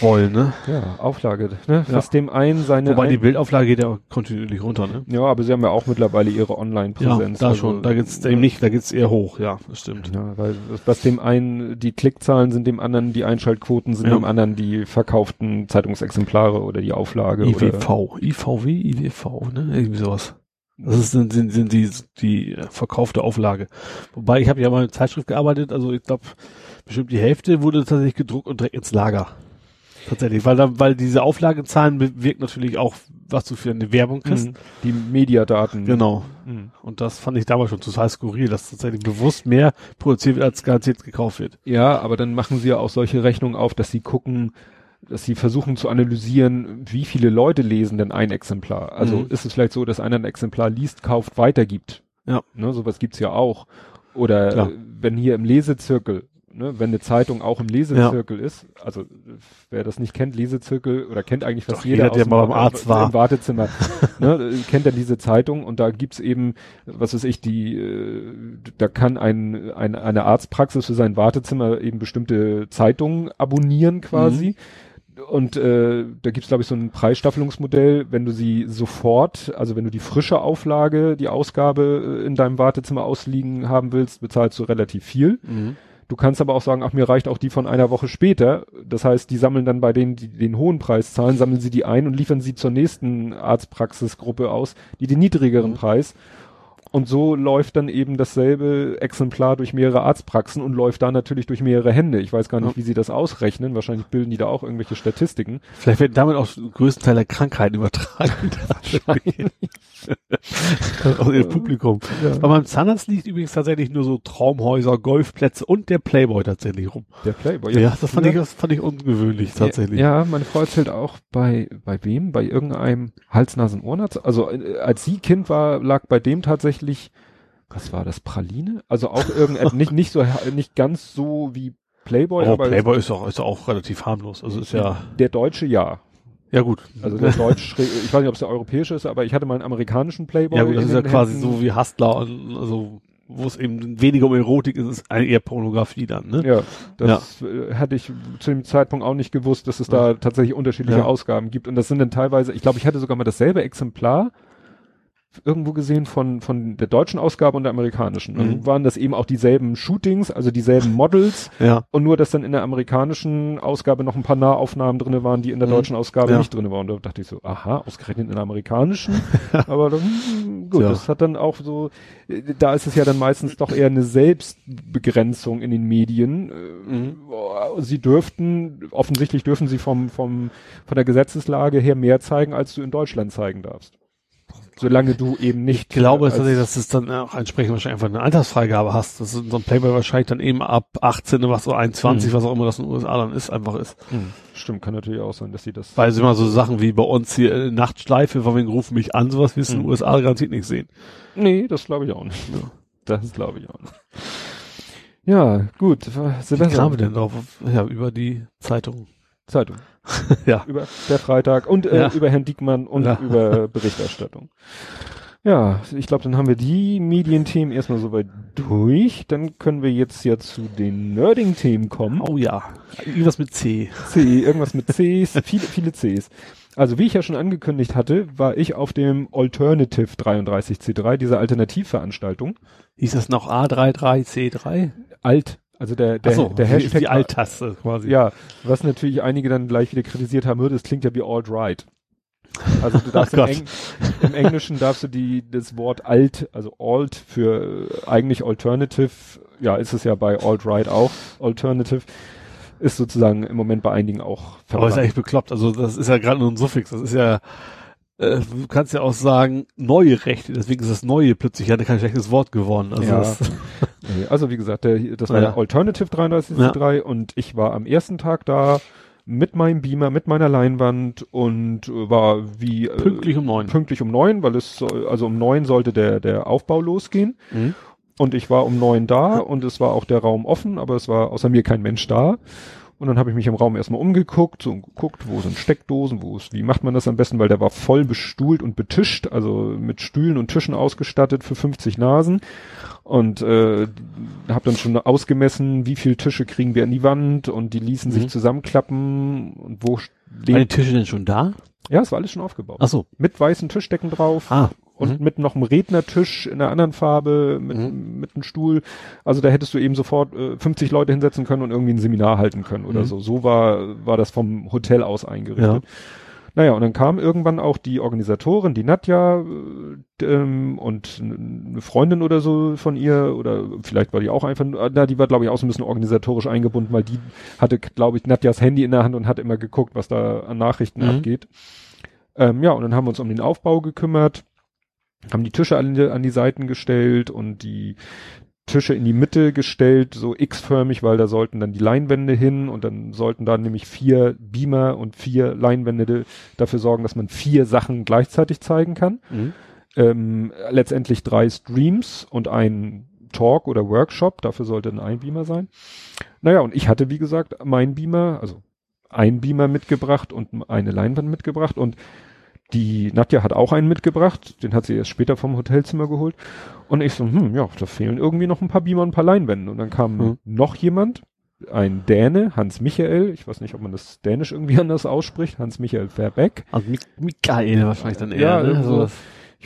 C: wollen, ne?
B: Ja, Auflage, ne?
C: Ja.
B: Was dem einen seine.
C: Wobei die
B: ein
C: Bildauflage geht ja auch kontinuierlich runter, ne?
B: ja, aber sie haben ja auch mittlerweile ihre
C: Ja,
B: Online-Präsenz.
C: da
B: also,
C: schon, da geht's eben nicht, da geht's eher hoch, ja, das stimmt.
B: Ja, weil was dem einen die Klickzahlen sind, dem anderen die Einschaltquoten sind,
C: Ja.
B: dem anderen die verkauften Zeitungsexemplare oder die Auflage. Oder,
C: IWV, IVW, IWV, ne? Irgendwie sowas. Das ist, sind, sind, sind die, die verkaufte Auflage. Wobei, ich habe ja mal in Zeitschrift gearbeitet, also ich glaube, bestimmt die Hälfte wurde tatsächlich gedruckt und direkt ins Lager. Tatsächlich, weil da, weil diese Auflagezahlen bewirkt natürlich auch, was du für eine Werbung kriegst.
B: Mhm. Die Mediadaten.
C: Genau.
B: Mhm.
C: Und das fand ich damals schon total skurril, dass tatsächlich bewusst mehr produziert wird, als garantiert gekauft wird.
B: Ja, aber dann machen sie ja auch solche Rechnungen auf, dass sie gucken, dass sie versuchen zu analysieren, wie viele Leute lesen denn ein Exemplar. Also
C: Mhm.
B: ist es vielleicht so, dass einer ein Exemplar liest, kauft, weitergibt.
C: Ja.
B: Ne, sowas gibt's ja auch. Oder
C: Klar.
B: wenn hier im Lesezirkel, ne, wenn eine Zeitung auch im Lesezirkel ist, also wer das nicht kennt, Lesezirkel oder kennt eigentlich fast
C: Doch,
B: jeder,
C: jeder, der
B: aus dem-
C: mal beim Arzt war.
B: im Wartezimmer, ne, kennt dann diese Zeitung und da gibt's eben, was weiß ich, die, äh, da kann ein, ein eine Arztpraxis für sein Wartezimmer eben bestimmte Zeitungen abonnieren quasi.
C: Mhm.
B: Und äh, da gibt's glaube ich, so ein Preisstaffelungsmodell, wenn du sie sofort, also wenn du die frische Auflage, die Ausgabe äh, in deinem Wartezimmer ausliegen haben willst, bezahlst du relativ viel. Du kannst aber auch sagen, ach, mir reicht auch die von einer Woche später. Das heißt, die sammeln dann bei denen, die den hohen Preis zahlen, sammeln sie die ein und liefern sie zur nächsten Arztpraxisgruppe aus, die den niedrigeren
C: Mhm.
B: Preis. Und so läuft dann eben dasselbe Exemplar durch mehrere Arztpraxen und läuft da natürlich durch mehrere Hände. Ich weiß gar nicht,
C: Ja.
B: wie sie das ausrechnen. Wahrscheinlich bilden die da auch irgendwelche Statistiken.
C: Vielleicht werden damit auch größten Teil der Krankheiten übertragen. Aus ihrem Publikum. Aber beim Zahnarzt liegt übrigens tatsächlich nur so Traumhäuser, Golfplätze und der Playboy tatsächlich rum.
B: Der Playboy.
C: Ja, das fand ich, das fand ich ungewöhnlich tatsächlich.
B: Ja, meine Frau erzählt auch bei, bei wem? Bei irgendeinem Hals-Nasen-Ohrenarzt. Also äh, als sie Kind war, lag bei dem tatsächlich, was war das, Praline? Also auch irgendetwas, nicht, nicht so, nicht ganz so wie Playboy,
C: Oh, Playboy ist auch, ist auch relativ harmlos. Also ist ja,
B: der deutsche ja.
C: ja gut.
B: Also der deutsch, ich weiß nicht, ob es der europäische ist, aber ich hatte mal einen amerikanischen Playboy.
C: ja gut, das ist ja
B: den
C: quasi
B: Händen.
C: so wie Hustler, also, wo es eben weniger um Erotik ist, ist eher Pornografie dann, ne?
B: Ja, das äh, hatte ich zu dem Zeitpunkt auch nicht gewusst, dass es da tatsächlich unterschiedliche
C: Ja.
B: Ausgaben gibt. Und das sind dann teilweise, ich glaube, ich hatte sogar mal dasselbe Exemplar irgendwo gesehen von, von der deutschen Ausgabe und der amerikanischen. Dann
C: Mhm.
B: waren das eben auch dieselben Shootings, also dieselben Models.
C: Ja.
B: Und nur, dass dann in der amerikanischen Ausgabe noch ein paar Nahaufnahmen drinne waren, die in der
C: Mhm.
B: deutschen Ausgabe
C: Ja.
B: nicht drinne waren. Und da dachte ich so, aha, ausgerechnet in der amerikanischen. Aber dann, gut,
C: Ja.
B: das hat dann auch so, da ist es ja dann meistens doch eher eine Selbstbegrenzung in den Medien. Äh,
C: Mhm.
B: Sie dürften, offensichtlich dürfen sie vom, vom, von der Gesetzeslage her mehr zeigen, als du in Deutschland zeigen darfst. Solange du eben nicht.
C: Ich glaube tatsächlich, dass es dann auch entsprechend wahrscheinlich einfach eine Altersfreigabe hast. dass so ein Playboy wahrscheinlich dann eben ab 18, was so 21,
B: Mhm.
C: was auch immer das in den USA dann ist, einfach ist.
B: Hm, Stimmt, kann natürlich auch sein, dass sie das.
C: Weil sie immer so Sachen wie bei uns hier äh, Nachtschleife, von wegen rufen mich an, sowas wirst du in den
B: Mhm.
C: USA garantiert nicht sehen.
B: Nee, das glaube ich auch nicht. Das glaube ich auch nicht. Ja, gut.
C: Wie
B: Silvester.
C: kamen wir denn drauf? Ja, über die Zeitung.
B: Zeitung.
C: Ja.
B: Über der Freitag und äh,
C: Ja.
B: über Herrn Diekmann und
C: Ja.
B: über Berichterstattung. Ja, ich glaube, dann haben wir die Medienthemen erstmal soweit durch. Dann können wir jetzt ja zu den Nerding-Themen kommen.
C: Oh ja. Irgendwas mit C.
B: C, irgendwas mit Cs, viele, viele Cs. Also wie ich ja schon angekündigt hatte, war ich auf dem Alternative 33C3, dieser Alternativveranstaltung.
C: Hieß das noch A33C3?
B: Alt, also der, der,
C: so,
B: der Hashtag.
C: die Alt-Taste quasi.
B: Ja, was natürlich einige dann gleich wieder kritisiert haben, "Hör, das klingt ja wie alt-right. Also du darfst
C: Oh
B: im. Eng im Englischen darfst du die, das Wort alt, also alt für äh, eigentlich alternative, ja, ist es ja bei alt-right auch, alternative, ist sozusagen im Moment bei einigen auch
C: Aber ist
B: verwandt.
C: eigentlich bekloppt. Also das ist ja gerade nur ein Suffix. Das ist ja, äh, du kannst ja auch sagen, neue Rechte. Deswegen ist das Neue plötzlich ja kein schlechtes Wort geworden. Also
B: Ja. Nee, Also wie gesagt, der, das war
C: Ja.
B: der Alternative 33C3 und ich war am ersten Tag da mit meinem Beamer, mit meiner Leinwand und äh, war wie äh,
C: pünktlich um neun.
B: pünktlich um neun, weil es also um neun sollte der der Aufbau losgehen
C: Mhm.
B: und ich war um neun da und es war auch der Raum offen, aber es war außer mir kein Mensch da. Und dann habe ich mich im Raum erstmal umgeguckt, so geguckt, wo sind Steckdosen, wo ist, wie macht man das am besten, weil der war voll bestuhlt und betischt, also mit Stühlen und Tischen ausgestattet für 50 Nasen. Und äh, habe dann schon ausgemessen, wie viel Tische kriegen wir an die Wand und die ließen
C: Mhm.
B: sich zusammenklappen und wo
C: Waren die. Tische denn schon da?
B: Ja, es war alles schon aufgebaut.
C: Ach so.
B: Mit weißen Tischdecken drauf
C: Ah.
B: Und
C: mhm.
B: mit noch einem Rednertisch in einer anderen Farbe, mit,
C: Mhm.
B: mit einem Stuhl. Also da hättest du eben sofort äh, 50 Leute hinsetzen können und irgendwie ein Seminar halten können oder
C: Mhm.
B: so. So war, war das vom Hotel aus eingerichtet.
C: Ja.
B: Naja, und dann kam irgendwann auch die Organisatorin, die Nadja äh, ähm, und eine Freundin oder so von ihr oder vielleicht war die auch einfach, na, die war glaube ich auch so ein bisschen organisatorisch eingebunden, weil die hatte glaube ich Nadjas Handy in der Hand und hat immer geguckt, was da an Nachrichten
C: Mhm.
B: abgeht. Ähm, ja, und dann haben wir uns um den Aufbau gekümmert, haben die Tische an die, an die Seiten gestellt und die Tische in die Mitte gestellt, so X-förmig, weil da sollten dann die Leinwände hin und dann sollten da nämlich vier Beamer und vier Leinwände dafür sorgen, dass man vier Sachen gleichzeitig zeigen kann.
C: Mhm.
B: Ähm, letztendlich drei Streams und ein Talk oder Workshop, dafür sollte dann ein Beamer sein. Naja, und ich hatte, wie gesagt, mein Beamer, also ein Beamer mitgebracht und eine Leinwand mitgebracht und die Nadja hat auch einen mitgebracht, den hat sie erst später vom Hotelzimmer geholt. Und ich so, hm, ja, da fehlen irgendwie noch ein paar Beamer und ein paar Leinwände. Und dann kam
C: Mhm.
B: noch jemand, ein Däne, Hans Michael, ich weiß nicht, ob man das Dänisch irgendwie anders ausspricht, Hans Michael Verbeck.
C: Also Mik Michael wahrscheinlich dann eher.
B: Ja,
C: ne?
B: irgendwo.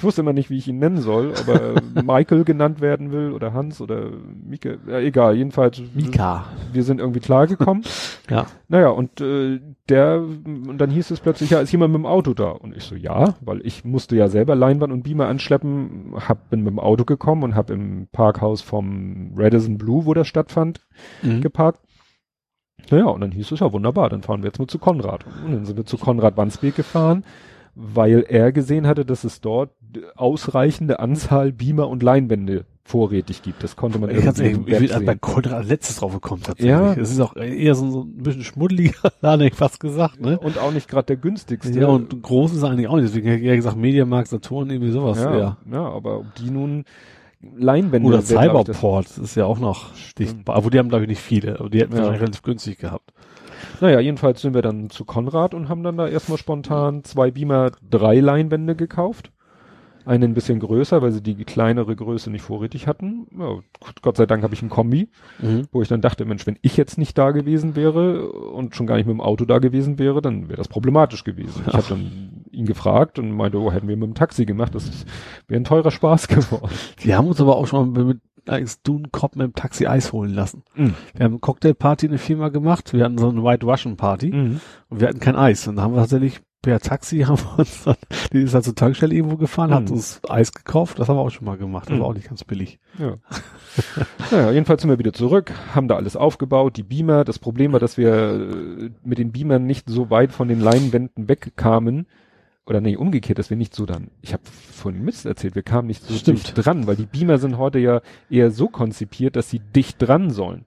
B: Ich wusste immer nicht, wie ich ihn nennen soll, ob er Michael genannt werden will oder Hans oder Mike, ja, egal, jedenfalls.
C: Mika.
B: Wir sind irgendwie klargekommen.
C: Ja.
B: Naja, und äh, der, und dann hieß es plötzlich, ja, ist jemand mit dem Auto da? Und ich so, ja, weil ich musste ja selber Leinwand und Beamer anschleppen, hab, bin mit dem Auto gekommen und hab im Parkhaus vom Radisson Blue, wo das stattfand,
C: Mhm.
B: geparkt. Naja, und dann hieß es ja wunderbar, dann fahren wir jetzt mal zu Konrad. Und dann sind wir zu Konrad Wandsbek gefahren, weil er gesehen hatte, dass es dort ausreichende Anzahl Beamer und Leinwände vorrätig gibt. Das konnte man
C: Ich,
B: irgendwie
C: ehrlich, ich bin
B: sehen.
C: bei Konrad als letztes drauf gekommen tatsächlich.
B: Ja.
C: Es ist auch eher so, so ein bisschen schmuddeliger Laden, ich fast gesagt, ne?
B: Und auch nicht gerade der günstigste.
C: Ja, und groß ist er eigentlich auch nicht. Deswegen hätte ich eher gesagt, Mediamarkt, Saturn, irgendwie sowas.
B: ja,
C: Ja.
B: ja, aber ob die nun Leinwände
C: Oder Cyberport, ist ja auch noch
B: Stimmt.
C: dicht. Aber die haben, glaube ich, nicht viele. Aber die hätten
B: Ja.
C: wahrscheinlich relativ günstig gehabt.
B: Naja, jedenfalls sind wir dann zu Konrad und haben dann da erstmal spontan zwei Beamer, drei Leinwände gekauft. Eine ein bisschen größer, weil sie die kleinere Größe nicht vorrätig hatten. Ja, Gott sei Dank habe ich ein Kombi,
C: Mhm.
B: wo ich dann dachte, Mensch, wenn ich jetzt nicht da gewesen wäre und schon gar nicht mit dem Auto da gewesen wäre, dann wäre das problematisch gewesen. Ich habe dann ihn gefragt und meinte, oh, hätten wir mit dem Taxi gemacht, das wäre ein teurer Spaß geworden.
C: Wir haben uns aber auch schon mal mit als Dune Cop mit dem Taxi Eis holen lassen.
B: Mhm.
C: Wir haben eine Cocktailparty in der Firma gemacht. Wir hatten so eine White Russian Party
B: Mhm.
C: und wir hatten kein Eis. Und da haben wir tatsächlich per Taxi haben wir uns dann, die ist halt zur Tankstelle irgendwo gefahren, hat
B: Mhm.
C: uns Eis gekauft. Das haben wir auch schon mal gemacht. Das
B: Mhm.
C: war auch nicht ganz billig.
B: Ja. naja, jedenfalls sind wir wieder zurück, haben da alles aufgebaut, die Beamer. Das Problem war, dass wir äh, mit den Beamern nicht so weit von den Leinwänden wegkamen. Oder nee, umgekehrt, dass wir nicht so dann, ich habe vorhin Mist erzählt, wir kamen nicht so
C: Stimmt.
B: dicht dran, weil die Beamer sind heute ja eher so konzipiert, dass sie dicht dran sollen.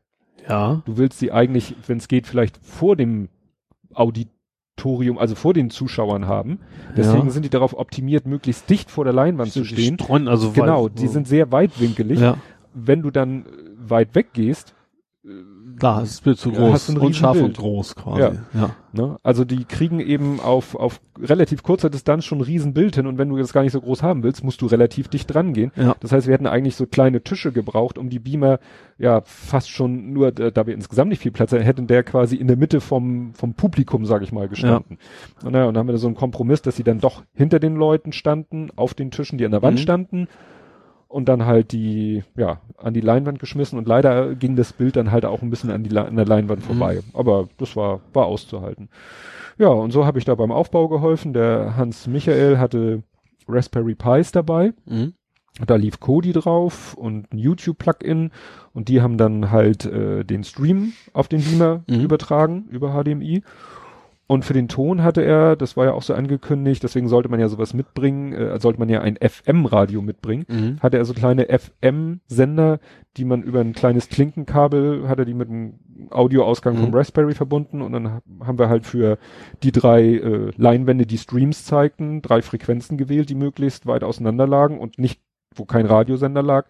C: Ja.
B: Du willst sie eigentlich, wenn es geht, vielleicht vor dem Auditorium, also vor den Zuschauern haben. Deswegen
C: ja.
B: sind die darauf optimiert, möglichst dicht vor der Leinwand zu
C: Die
B: stehen.
C: streuen also
B: Genau,
C: weit-
B: die sind sehr weitwinkelig
C: ja.
B: wenn du dann äh, weit weg gehst,
C: Klar, es ist Bild zu
B: Ja,
C: groß.
B: ein
C: Unscharf
B: Riesenbild.
C: und groß quasi.
B: Ja.
C: ja.
B: ne, also die kriegen eben auf, auf relativ kurzer Distanz schon ein Riesenbild hin und wenn du das gar nicht so groß haben willst, musst du relativ dicht dran gehen.
C: Ja.
B: Das heißt, wir hätten eigentlich so kleine Tische gebraucht, um die Beamer ja fast schon nur, äh, da wir insgesamt nicht viel Platz hätten, hätten der quasi in der Mitte vom, vom Publikum, sage ich mal, gestanden. Und, naja, und dann haben wir da so einen Kompromiss, dass sie dann doch hinter den Leuten standen, auf den Tischen, die an der Wand
C: Mhm.
B: standen und dann halt die, ja, an die Leinwand geschmissen und leider ging das Bild dann halt auch ein bisschen an, die, an der Leinwand vorbei. Aber das war, war auszuhalten. Ja, und so habe ich da beim Aufbau geholfen. Der Hans Michael hatte Raspberry Pis dabei.
C: Mhm.
B: Da lief Kodi drauf und ein YouTube-Plugin und die haben dann halt äh, den Stream auf den Beamer
C: Mhm.
B: übertragen über HDMI. Und für den Ton hatte er, das war ja auch so angekündigt, deswegen sollte man ja sowas mitbringen, äh, sollte man ja ein FM-Radio mitbringen,
C: Mhm.
B: hatte er so kleine FM-Sender, die man über ein kleines Klinkenkabel, hat er die mit einem Audioausgang vom
C: Mhm.
B: Raspberry verbunden und dann ha- haben wir halt für die drei äh, Leinwände, die Streams zeigten, drei Frequenzen gewählt, die möglichst weit auseinander lagen und nicht, wo kein Radiosender lag.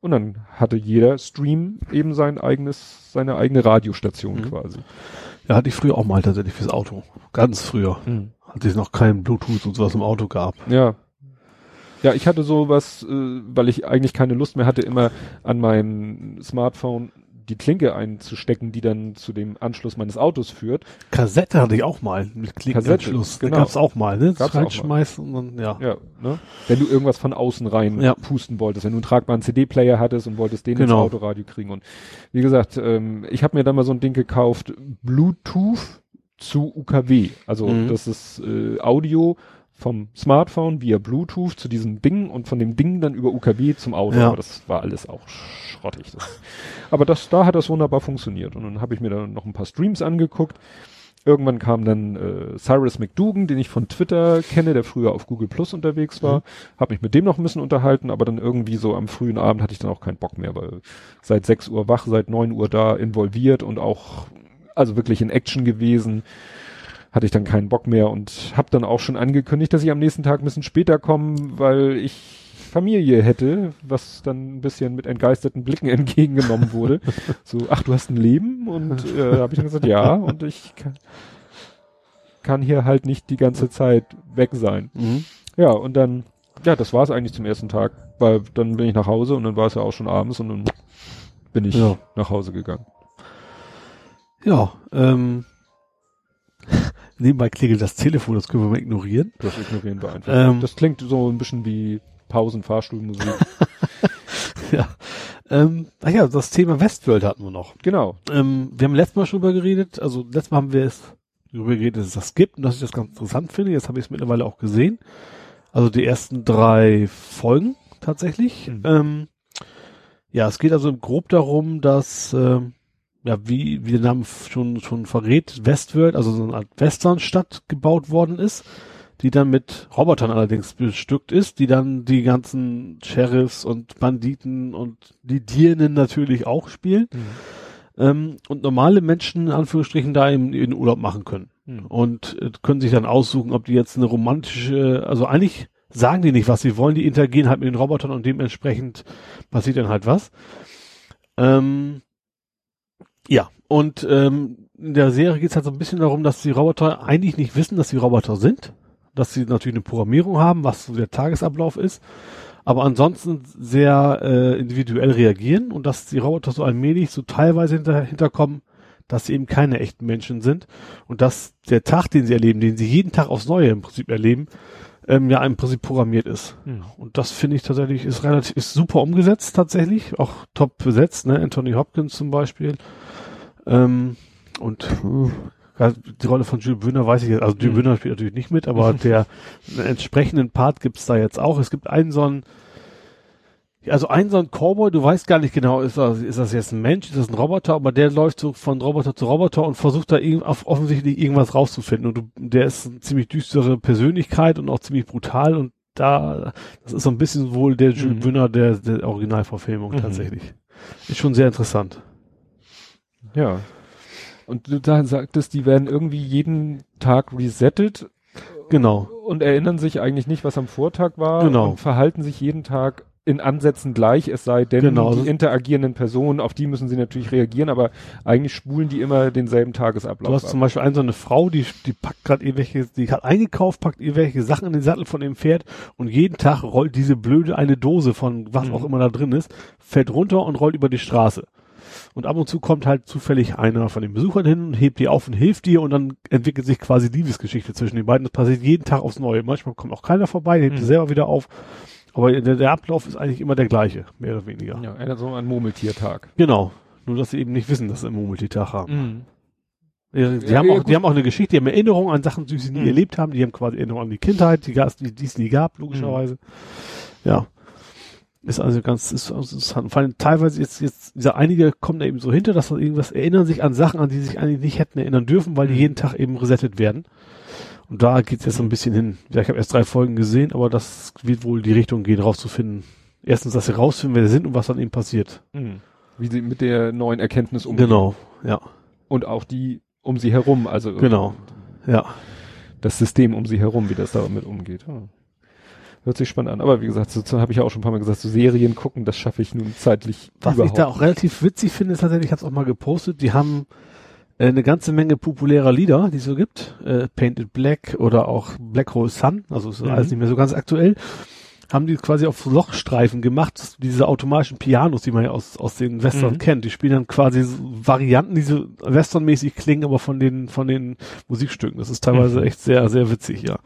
B: Und dann hatte jeder Stream eben sein eigenes, seine eigene Radiostation
C: Mhm.
B: quasi.
C: Ja, hatte ich früher auch mal tatsächlich fürs Auto. Ganz früher. Als es noch kein Bluetooth und sowas im Auto gab.
B: Ja. Ja, ich hatte sowas, äh, weil ich eigentlich keine Lust mehr hatte, immer an meinem Smartphone die Klinke einzustecken, die dann zu dem Anschluss meines Autos führt.
C: Kassette hatte ich auch mal mit Klinkenanschluss.
B: genau.
C: Gab's auch mal, ne?
B: Gab's auch mal.
C: Und dann, ja.
B: Ja, ne? Wenn du irgendwas von außen rein
C: Ja.
B: pusten wolltest, wenn du einen tragbaren CD-Player hattest und wolltest den
C: Genau.
B: ins Autoradio kriegen. Und wie gesagt, ähm, ich habe mir dann mal so ein Ding gekauft, Bluetooth zu UKW. Also
C: Mhm.
B: das ist äh, Audio vom Smartphone via Bluetooth zu diesem Ding und von dem Ding dann über UKW zum Auto.
C: Ja.
B: Aber das war alles auch schrottig. Das. Aber das, da hat das wunderbar funktioniert. Und dann habe ich mir dann noch ein paar Streams angeguckt. Irgendwann kam dann äh, Cyrus McDougan, den ich von Twitter kenne, der früher auf Google Plus unterwegs war.
C: Mhm.
B: Habe mich mit dem noch ein bisschen unterhalten, aber dann irgendwie so am frühen Abend hatte ich dann auch keinen Bock mehr, weil seit 6 Uhr wach, seit 9 Uhr da involviert und auch also wirklich in Action gewesen hatte ich dann keinen Bock mehr und habe dann auch schon angekündigt, dass ich am nächsten Tag ein bisschen später komme, weil ich Familie hätte, was dann ein bisschen mit entgeisterten Blicken entgegengenommen wurde. so, ach, du hast ein Leben? Und äh, habe ich dann gesagt, ja, und ich kann, kann hier halt nicht die ganze Zeit weg sein.
C: Mhm.
B: Ja, und dann, ja, das war es eigentlich zum ersten Tag, weil dann bin ich nach Hause und dann war es ja auch schon abends und dann bin ich
C: Ja.
B: nach Hause gegangen.
C: Ja, ähm, nebenbei klingelt das Telefon, das können wir mal ignorieren.
B: Das ignorieren wir einfach.
C: Ähm.
B: das klingt so ein bisschen wie Pausen-Fahrstuhlmusik.
C: ja. Ähm, ach ja, das Thema Westworld hatten wir noch.
B: genau.
C: Ähm, wir haben letztes Mal schon drüber geredet, also letztes Mal haben wir es darüber geredet, dass es das gibt und dass ich das ganz interessant finde. Jetzt habe ich es mittlerweile auch gesehen. Also die ersten drei Folgen tatsächlich.
B: Mhm.
C: Ähm, ja, es geht also grob darum, dass ähm, ja, wie, wie der Name schon, schon verrät, Westworld, also so eine Art Westernstadt gebaut worden ist, die dann mit Robotern allerdings bestückt ist, die dann die ganzen Sheriffs und Banditen und die Dirnen natürlich auch spielen ähm, und normale Menschen in Anführungsstrichen da in, in Urlaub machen können
B: Mhm.
C: und äh, können sich dann aussuchen, ob die jetzt eine romantische, also eigentlich sagen die nicht, was sie wollen, die interagieren halt mit den Robotern und dementsprechend passiert dann halt was. Ähm, ja, und ähm, in der Serie geht es halt so ein bisschen darum, dass die Roboter eigentlich nicht wissen, dass sie Roboter sind, dass sie natürlich eine Programmierung haben, was so der Tagesablauf ist, aber ansonsten sehr äh, individuell reagieren und dass die Roboter so allmählich so teilweise hinter, hinterkommen, dass sie eben keine echten Menschen sind und dass der Tag, den sie erleben, den sie jeden Tag aufs Neue im Prinzip erleben, ähm, ja im Prinzip programmiert ist. Hm. Und das finde ich tatsächlich ist relativ ist super umgesetzt tatsächlich, auch top besetzt, ne? Anthony Hopkins zum Beispiel. Ähm, und äh, die Rolle von Jules Brünner weiß ich jetzt, also Jules mhm. spielt natürlich nicht mit, aber der entsprechenden Part gibt's da jetzt auch. Es gibt einen so einen also ein so ein Cowboy, du weißt gar nicht genau, ist das, ist das jetzt ein Mensch, ist das ein Roboter, aber der läuft so von Roboter zu Roboter und versucht da auf, offensichtlich irgendwas rauszufinden. Und du, der ist eine ziemlich düstere Persönlichkeit und auch ziemlich brutal und da, das ist so ein bisschen wohl der Jules mhm. Brünner der, der Originalverfilmung mhm. tatsächlich. Ist schon sehr interessant.
B: Ja. Und du da sagtest, die werden irgendwie jeden Tag resettet.
C: Genau.
B: Und erinnern sich eigentlich nicht, was am Vortag war.
C: Genau.
B: Und verhalten sich jeden Tag in Ansätzen gleich, es sei denn,
C: genau.
B: die interagierenden Personen, auf die müssen sie natürlich reagieren, aber eigentlich spulen die immer denselben Tagesablauf.
C: Du hast ab. zum Beispiel eine so eine Frau, die, die packt gerade irgendwelche, die hat eingekauft, packt irgendwelche Sachen in den Sattel von dem Pferd und jeden Tag rollt diese blöde eine Dose von was mhm. auch immer da drin ist, fällt runter und rollt über die Straße. Und ab und zu kommt halt zufällig einer von den Besuchern hin und hebt die auf und hilft dir und dann entwickelt sich quasi Liebesgeschichte zwischen den beiden. Das passiert jeden Tag aufs Neue. Manchmal kommt auch keiner vorbei, hebt mhm. die selber wieder auf. Aber der, der, Ablauf ist eigentlich immer der gleiche, mehr oder weniger.
B: Ja, einer so ein Murmeltiertag.
C: Genau. Nur, dass sie eben nicht wissen, dass sie einen Murmeltiertag haben. Mhm. Ja, die, ja, haben auch, die haben auch eine Geschichte, die haben Erinnerungen an Sachen, die sie nie mhm. erlebt haben. Die haben quasi Erinnerungen an die Kindheit, die, die, die es nie gab, logischerweise. Mhm. Ja. Ist also ganz ist, ist interessant. Vor allem teilweise jetzt, jetzt, ja, einige kommen da eben so hinter, dass sie irgendwas erinnern sich an Sachen, an die sie sich eigentlich nicht hätten erinnern dürfen, weil die mhm. jeden Tag eben resettet werden. Und da geht's jetzt so ein bisschen hin. Ja, ich habe erst drei Folgen gesehen, aber das wird wohl die Richtung gehen, rauszufinden. Erstens, dass sie rausfinden, wer sie sind und was dann eben passiert.
B: Mhm. Wie sie mit der neuen Erkenntnis umgehen.
C: Genau, ja.
B: Und auch die um sie herum, also
C: genau, ja.
B: Das System um sie herum, wie das damit umgeht. Ja. Hört sich spannend an. Aber wie gesagt, so, so habe ich ja auch schon ein paar Mal gesagt, so Serien gucken, das schaffe ich nun zeitlich
C: Was überhaupt. ich da auch relativ witzig finde, ist tatsächlich, ich habe es auch mal gepostet, die haben äh, eine ganze Menge populärer Lieder, die es so gibt. Äh, Painted Black oder auch Black Hole Sun, also ist mhm. alles nicht mehr so ganz aktuell. Haben die quasi auf Lochstreifen gemacht, diese automatischen Pianos, die man ja aus, aus den Western mhm. kennt. Die spielen dann quasi Varianten, die so westernmäßig klingen, aber von den, von den Musikstücken. Das ist teilweise mhm. echt sehr, sehr witzig, ja.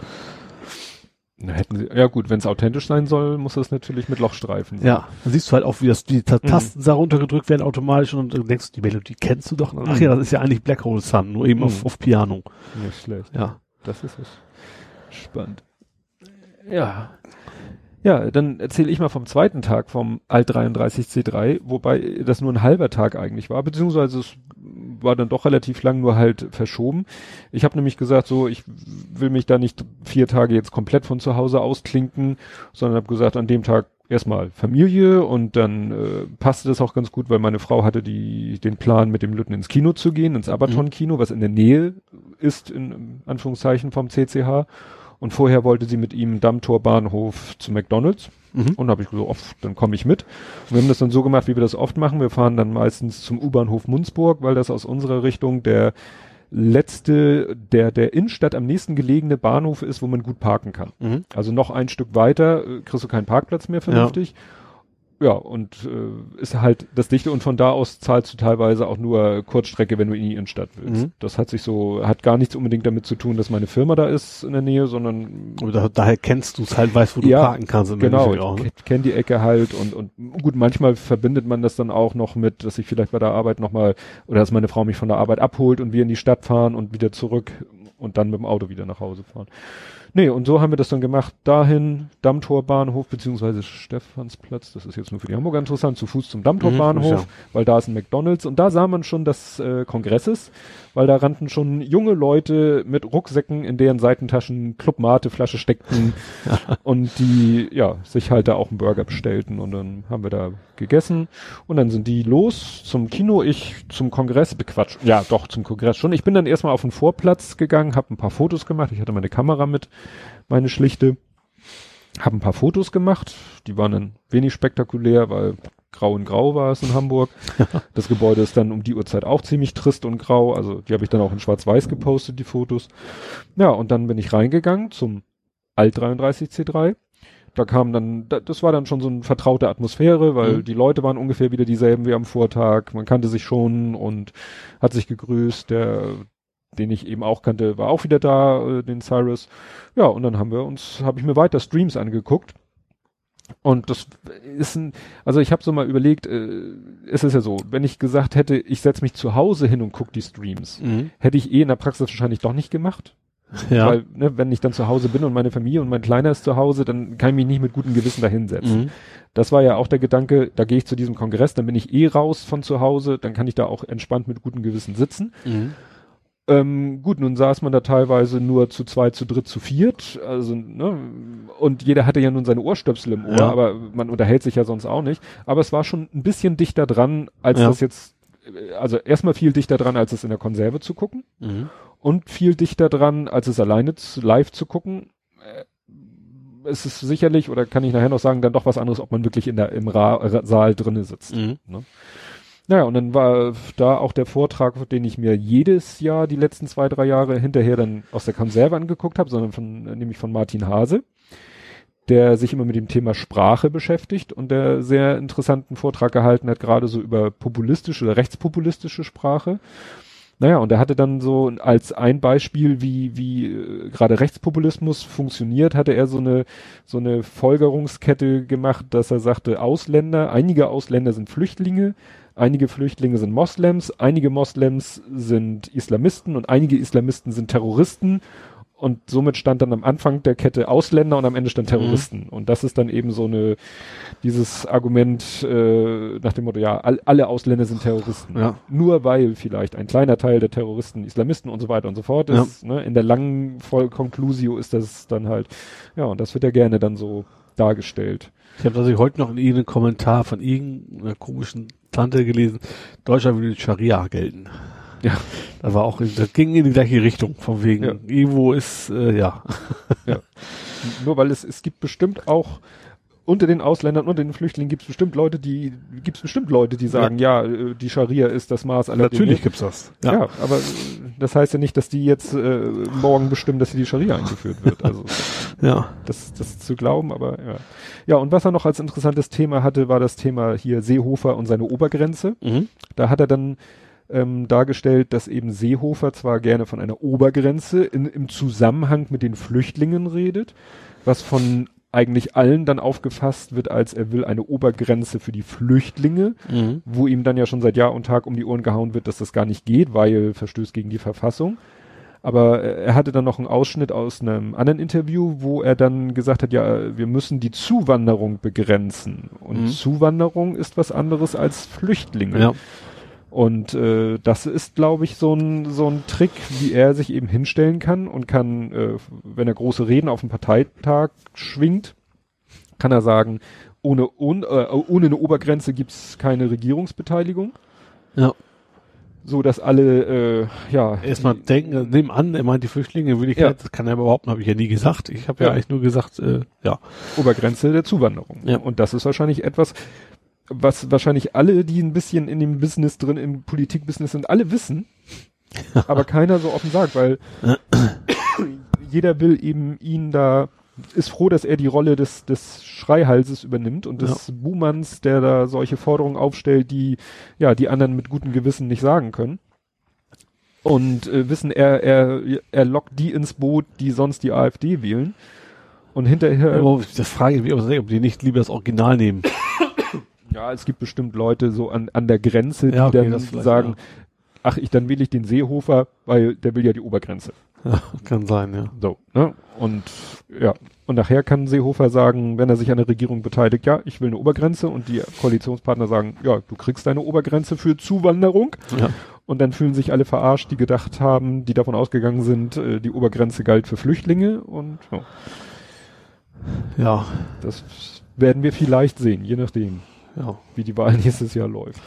B: Na, hätten sie, ja gut, wenn es authentisch sein soll, muss das natürlich mit Lochstreifen sein.
C: Ja, dann siehst du halt auch, wie das, die mhm. Tasten da runtergedrückt werden automatisch und dann denkst du, die Melodie kennst du doch. Ach mhm. ja, das ist ja eigentlich Black Hole Sun, nur eben mhm. auf, auf Piano.
B: Nicht schlecht.
C: Ja.
B: Das ist es. Spannend. Ja. Ja, dann erzähle ich mal vom zweiten Tag vom Alt 33C3, wobei das nur ein halber Tag eigentlich war, beziehungsweise es war dann doch relativ lang nur halt verschoben. Ich habe nämlich gesagt, so, ich will mich da nicht vier Tage jetzt komplett von zu Hause ausklinken, sondern habe gesagt, an dem Tag erstmal Familie und dann äh, passte das auch ganz gut, weil meine Frau hatte die den Plan, mit dem Lütten ins Kino zu gehen, ins Abaton-Kino, was in der Nähe ist, in Anführungszeichen vom CCH. Und vorher wollte sie mit ihm Dammtor Bahnhof zu McDonalds. Mhm. Und habe ich gesagt, oft, dann komme ich mit. Und wir haben das dann so gemacht, wie wir das oft machen. Wir fahren dann meistens zum U-Bahnhof Munzburg, weil das aus unserer Richtung der letzte, der der Innenstadt am nächsten gelegene Bahnhof ist, wo man gut parken kann. Mhm. Also noch ein Stück weiter äh, kriegst du keinen Parkplatz mehr vernünftig. Ja ja, und äh, ist halt das Dichte und von da aus zahlst du teilweise auch nur Kurzstrecke, wenn du in die Innenstadt willst. Mhm. Das hat sich so, hat gar nichts unbedingt damit zu tun, dass meine Firma da ist in der Nähe, sondern
C: da, daher kennst du es halt, weißt, wo du
B: ja,
C: parken kannst.
B: Im genau, ich auch, ne? kenn die Ecke halt und, und gut, manchmal verbindet man das dann auch noch mit, dass ich vielleicht bei der Arbeit nochmal, oder dass meine Frau mich von der Arbeit abholt und wir in die Stadt fahren und wieder zurück und dann mit dem Auto wieder nach Hause fahren. Nee, und so haben wir das dann gemacht. Dahin, Dammtorbahnhof, beziehungsweise Stephansplatz, das ist jetzt nur für die Hamburger interessant, zu Fuß zum Dammtorbahnhof, mhm, ja. weil da ist ein McDonalds und da sah man schon das äh, Kongresses, weil da rannten schon junge Leute mit Rucksäcken, in deren Seitentaschen Clubmate-Flasche steckten und die, ja, sich halt da auch einen Burger bestellten und dann haben wir da gegessen und dann sind die los zum Kino, ich zum Kongress, bequatscht, ja doch, zum Kongress schon. Ich bin dann erstmal auf den Vorplatz gegangen, habe ein paar Fotos gemacht, ich hatte meine Kamera mit, meine schlichte, habe ein paar Fotos gemacht, die waren dann wenig spektakulär, weil grau in grau war es in Hamburg. Das Gebäude ist dann um die Uhrzeit auch ziemlich trist und grau, also die habe ich dann auch in schwarz-weiß gepostet, die Fotos. Ja, und dann bin ich reingegangen zum Alt 33C3. Da kam dann, das war dann schon so eine vertraute Atmosphäre, weil mhm. die Leute waren ungefähr wieder dieselben wie am Vortag. Man kannte sich schon und hat sich gegrüßt. Der, den ich eben auch kannte, war auch wieder da, äh, den Cyrus. Ja, und dann haben wir uns, habe ich mir weiter Streams angeguckt. Und das ist ein, also ich habe so mal überlegt, äh, es ist ja so, wenn ich gesagt hätte, ich setze mich zu Hause hin und gucke die Streams, mhm. hätte ich eh in der Praxis wahrscheinlich doch nicht gemacht. Ja. Weil, ne, wenn ich dann zu Hause bin und meine Familie und mein Kleiner ist zu Hause, dann kann ich mich nicht mit gutem Gewissen dahinsetzen. Mhm. Das war ja auch der Gedanke, da gehe ich zu diesem Kongress, dann bin ich eh raus von zu Hause, dann kann ich da auch entspannt mit gutem Gewissen sitzen. Mhm. Ähm, gut, nun saß man da teilweise nur zu zwei, zu dritt, zu viert, also, ne, und jeder hatte ja nun seine Ohrstöpsel im Ohr, ja. aber man unterhält sich ja sonst auch nicht. Aber es war schon ein bisschen dichter dran, als ja. das jetzt, also erstmal viel dichter dran, als es in der Konserve zu gucken. Mhm und viel dichter dran, als es alleine zu, live zu gucken. Äh, es ist sicherlich, oder kann ich nachher noch sagen, dann doch was anderes, ob man wirklich in der, im Ra Saal drinnen sitzt. Mhm. Ne? Naja, und dann war da auch der Vortrag, den ich mir jedes Jahr die letzten zwei, drei Jahre hinterher dann aus der Konserve angeguckt habe, sondern von, nämlich von Martin Hase, der sich immer mit dem Thema Sprache beschäftigt und der sehr interessanten Vortrag gehalten hat, gerade so über populistische oder rechtspopulistische Sprache. Naja, und er hatte dann so als ein Beispiel, wie, wie äh, gerade Rechtspopulismus funktioniert, hatte er so eine, so eine Folgerungskette gemacht, dass er sagte, Ausländer, einige Ausländer sind Flüchtlinge, einige Flüchtlinge sind Moslems, einige Moslems sind Islamisten und einige Islamisten sind Terroristen und somit stand dann am Anfang der Kette Ausländer und am Ende stand Terroristen. Mhm. Und das ist dann eben so eine, dieses Argument äh, nach dem Motto, ja, all, alle Ausländer sind Terroristen. Ja. Nur weil vielleicht ein kleiner Teil der Terroristen Islamisten und so weiter und so fort ist. Ja. Ne? In der langen Vollkonklusio ist das dann halt, ja, und das wird ja gerne dann so dargestellt.
C: Ich habe tatsächlich heute noch in irgendeinem Kommentar von irgendeiner komischen Tante gelesen, Deutschland will Scharia gelten. Ja. Da war auch, das ging in die gleiche Richtung, von wegen, ja. Ivo ist, äh, ja.
B: ja. Nur weil es, es gibt bestimmt auch unter den Ausländern, unter den Flüchtlingen gibt es bestimmt Leute, die, gibt es bestimmt Leute, die sagen, ja. ja, äh, die Scharia ist das Maß aller
C: Natürlich Dinge. gibt's das.
B: Ja. ja. aber äh, das heißt ja nicht, dass die jetzt äh, morgen bestimmen, dass hier die Scharia eingeführt wird. Also ja. das, das zu glauben, aber ja. Ja, und was er noch als interessantes Thema hatte, war das Thema hier Seehofer und seine Obergrenze. Mhm. Da hat er dann ähm, dargestellt, dass eben Seehofer zwar gerne von einer Obergrenze in, im Zusammenhang mit den Flüchtlingen redet, was von eigentlich allen dann aufgefasst wird, als er will eine Obergrenze für die Flüchtlinge, mhm. wo ihm dann ja schon seit Jahr und Tag um die Ohren gehauen wird, dass das gar nicht geht, weil verstößt gegen die Verfassung. Aber äh, er hatte dann noch einen Ausschnitt aus einem anderen Interview, wo er dann gesagt hat, ja, wir müssen die Zuwanderung begrenzen. Und mhm. Zuwanderung ist was anderes als Flüchtlinge. Ja. Und äh, das ist, glaube ich, so ein, so ein Trick, wie er sich eben hinstellen kann und kann, äh, wenn er große Reden auf dem Parteitag schwingt, kann er sagen, ohne, un, äh, ohne eine Obergrenze gibt's keine Regierungsbeteiligung. Ja. So dass alle, äh, ja.
C: Erstmal denken, nehmen an, er meint die Flüchtlinge, will ich ja. das kann er überhaupt, habe ich ja nie gesagt. Ich habe ja. ja eigentlich nur gesagt, äh, ja.
B: Obergrenze der Zuwanderung. Ja. Und das ist wahrscheinlich etwas, was wahrscheinlich alle, die ein bisschen in dem Business drin, im Politikbusiness sind, alle wissen, aber keiner so offen sagt, weil jeder will eben ihn da, ist froh, dass er die Rolle des, des Schreihalses übernimmt und des ja. Buhmanns, der da solche Forderungen aufstellt, die, ja, die anderen mit gutem Gewissen nicht sagen können. Und äh, wissen, er, er, er lockt die ins Boot, die sonst die AfD wählen. Und hinterher.
C: Ja, das frage ich mich, ob die nicht lieber das Original nehmen.
B: Ja, es gibt bestimmt Leute so an, an der Grenze, die ja, okay, dann sagen, ja. ach, ich, dann wähle ich den Seehofer, weil der will ja die Obergrenze.
C: Ja, kann sein, ja.
B: So, ne? Und ja, und nachher kann Seehofer sagen, wenn er sich an der Regierung beteiligt, ja, ich will eine Obergrenze und die Koalitionspartner sagen, ja, du kriegst deine Obergrenze für Zuwanderung. Ja. Und dann fühlen sich alle verarscht, die gedacht haben, die davon ausgegangen sind, äh, die Obergrenze galt für Flüchtlinge und ja. ja. Das werden wir vielleicht sehen, je nachdem ja, wie die Wahl nächstes Jahr läuft.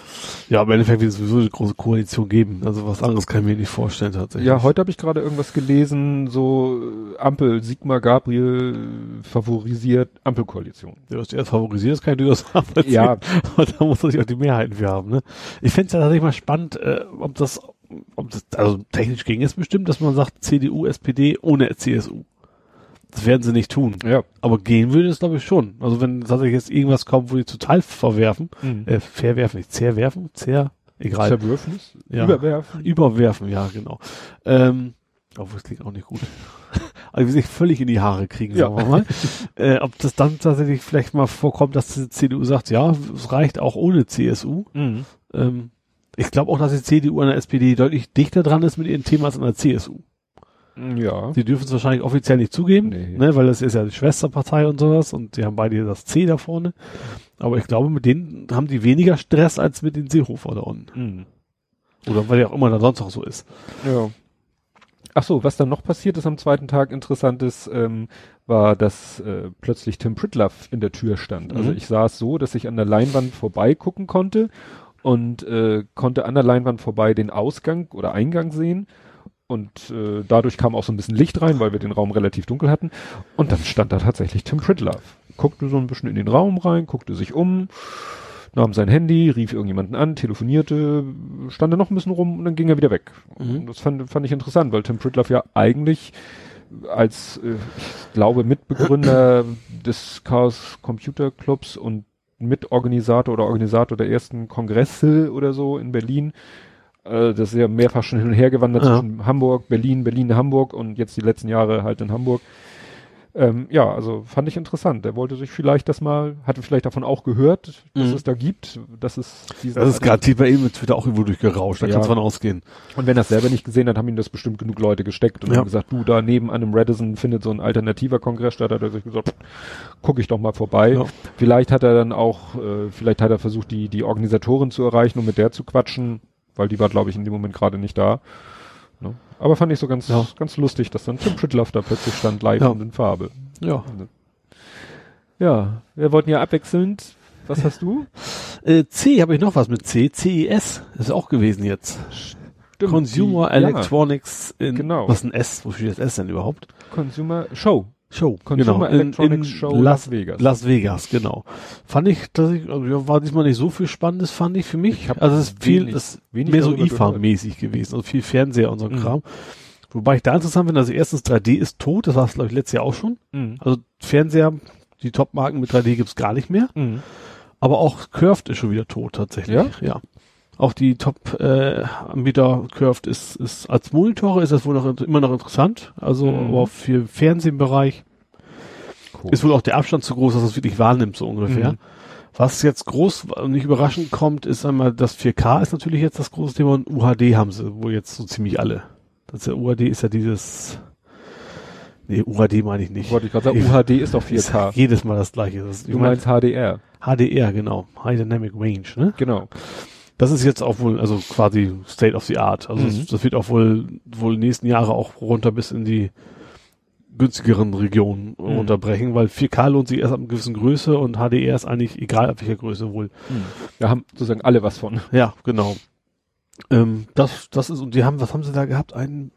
C: Ja, im Endeffekt wird es sowieso eine große Koalition geben. Also was anderes kann ich mir nicht vorstellen tatsächlich.
B: Ja, heute habe ich gerade irgendwas gelesen, so äh, Ampel, Sigmar Gabriel favorisiert Ampelkoalition.
C: Ja, dass er favorisiert, das kann ich durchaus nachvollziehen. Ja. Und da muss man sich auch die Mehrheiten für haben. Ne? Ich fände es ja tatsächlich mal spannend, äh, ob das, ob das, also technisch ging es bestimmt, dass man sagt CDU, SPD ohne CSU. Das werden sie nicht tun.
B: Ja.
C: Aber gehen würde es, glaube ich, schon. Also wenn tatsächlich jetzt irgendwas kommt, wo die total verwerfen,
B: Mhm.
C: äh, verwerfen, nicht zerwerfen, zer, egal.
B: Zerwürfnis?
C: Ja.
B: Überwerfen?
C: Überwerfen, ja, genau. Ähm, obwohl, es klingt auch nicht gut. Also wie sich völlig in die Haare kriegen,
B: Ja.
C: sagen wir mal. äh, ob das dann tatsächlich vielleicht mal vorkommt, dass die CDU sagt, ja, es reicht auch ohne CSU.
B: Mhm.
C: Ähm, ich glaube auch, dass die CDU an der SPD deutlich dichter dran ist mit ihren Themen als an der CSU.
B: Ja.
C: Die dürfen es wahrscheinlich offiziell nicht zugeben,
B: Nee.
C: ne, weil das ist ja die Schwesterpartei und sowas und die haben beide das C da vorne. Aber ich glaube, mit denen haben die weniger Stress als mit den Seehofer da unten.
B: Mhm.
C: Oder weil ja auch immer da sonst auch so ist.
B: Ja. Ach so, was dann noch passiert ist am zweiten Tag interessantes, ähm, war, dass äh, plötzlich Tim Pritloff in der Tür stand. Also
C: Mhm.
B: ich saß so, dass ich an der Leinwand vorbei gucken konnte und äh, konnte an der Leinwand vorbei den Ausgang oder Eingang sehen. Und äh, dadurch kam auch so ein bisschen Licht rein, weil wir den Raum relativ dunkel hatten. Und dann stand da tatsächlich Tim Pritloff. Guckte so ein bisschen in den Raum rein, guckte sich um, nahm sein Handy, rief irgendjemanden an, telefonierte, stand da noch ein bisschen rum und dann ging er wieder weg.
C: Mhm.
B: Und das fand, fand ich interessant, weil Tim Pritloff ja eigentlich als, äh, ich glaube, Mitbegründer des Chaos Computer Clubs und Mitorganisator oder Organisator der ersten Kongresse oder so in Berlin, äh, das ist ja mehrfach schon hin und her gewandert
C: Ja.
B: zwischen Hamburg, Berlin, Berlin, Hamburg und jetzt die letzten Jahre halt in Hamburg. Ähm, ja, also fand ich interessant. Der wollte sich vielleicht das mal, hatte vielleicht davon auch gehört, dass
C: Mhm.
B: es da gibt, dass es
C: Das ist garantiert bei ihm mit Twitter auch irgendwo durchgerauscht, da
B: Ja.
C: kannst du von ausgehen.
B: Und wenn er es selber nicht gesehen hat, haben ihm das bestimmt genug Leute gesteckt und
C: Ja.
B: haben gesagt, du, da neben einem Radisson findet so ein alternativer Kongress statt, hat er sich gesagt, gucke ich doch mal vorbei.
C: Ja.
B: Vielleicht hat er dann auch, äh, vielleicht hat er versucht, die, die Organisatorin zu erreichen, um mit der zu quatschen, weil die war, glaube ich, in dem Moment gerade nicht da. Ne? Aber fand ich so ganz,
C: Ja.
B: ganz lustig, dass dann Tim Pritloff da plötzlich stand, live
C: Ja.
B: und in Farbe.
C: Ja.
B: Ja, wir wollten ja abwechselnd. Was hast du?
C: Äh, C habe ich noch was mit C. CES ist auch gewesen jetzt.
B: Stimmt,
C: Consumer
B: die-
C: Electronics in,
B: Genau.
C: was ist ein S? Wofür steht das S denn überhaupt?
B: Consumer Show.
C: Show.
B: Consumer
C: genau.
B: Electronics Show
C: Las,
B: Las Vegas.
C: Las Vegas, genau. Fand ich, dass ich, also war diesmal nicht so viel Spannendes, fand ich für mich.
B: Ich
C: also es ist viel, es ist
B: wenig
C: mehr so IFA-mäßig gewesen, also viel Fernseher und so ein
B: Mhm.
C: Kram. Wobei ich da interessant finde, also erstens 3D ist tot, das war es glaube ich letztes Jahr auch schon.
B: Mhm.
C: Also Fernseher, die Top-Marken mit 3D gibt's gar nicht mehr.
B: Mhm.
C: Aber auch Curved ist schon wieder tot tatsächlich.
B: Ja?
C: Ja. Auch die Top-Anbieter Curved ist, ist als Monitore ist das wohl noch immer noch interessant. Also
B: Mhm.
C: aber für Fernsehbereich
B: Cool.
C: ist wohl auch der Abstand zu groß, dass es wirklich wahrnimmt, so ungefähr.
B: Mhm.
C: Was jetzt groß und nicht überraschend kommt, ist einmal das 4K ist natürlich jetzt das große Thema und UHD haben sie wohl jetzt so ziemlich alle. Das ist ja UHD ist ja dieses Nee, UHD meine ich nicht.
B: Wollte ich gerade sagen, UHD ist doch
C: Ist
B: 4K.
C: jedes Mal das gleiche. Das,
B: Du
C: mein,
B: meinst HDR.
C: HDR, genau. High Dynamic Range, ne?
B: Genau.
C: Das ist jetzt auch wohl, also quasi State of the Art. Also
B: Mhm.
C: das, das wird auch wohl, wohl nächsten Jahre auch runter bis in die günstigeren Regionen
B: Mhm.
C: runterbrechen, weil 4K lohnt sich erst ab einer gewissen Größe und HDR ist eigentlich egal ab welcher Größe wohl.
B: Da haben sozusagen alle was von.
C: Ja, genau. Ähm, das, das ist, und die haben, was haben sie da gehabt? Einen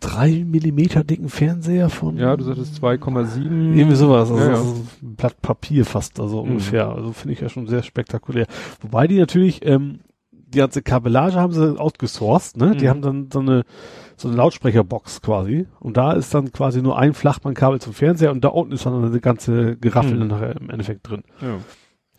C: drei Millimeter dicken Fernseher von
B: Ja, du sagtest 2,7.
C: irgendwie sowas, also,
B: Ja, ja.
C: also ein Blatt Papier fast, also
B: Mhm.
C: ungefähr. Also finde ich ja schon sehr spektakulär. Wobei die natürlich, ähm, die ganze Kabellage haben sie outgesourced, ne? Die
B: Mhm.
C: haben dann so eine, so eine Lautsprecherbox quasi. Und da ist dann quasi nur ein Flachbandkabel zum Fernseher und da unten ist dann eine ganze Geraffel
B: Mhm.
C: nachher im Endeffekt drin.
B: Ja.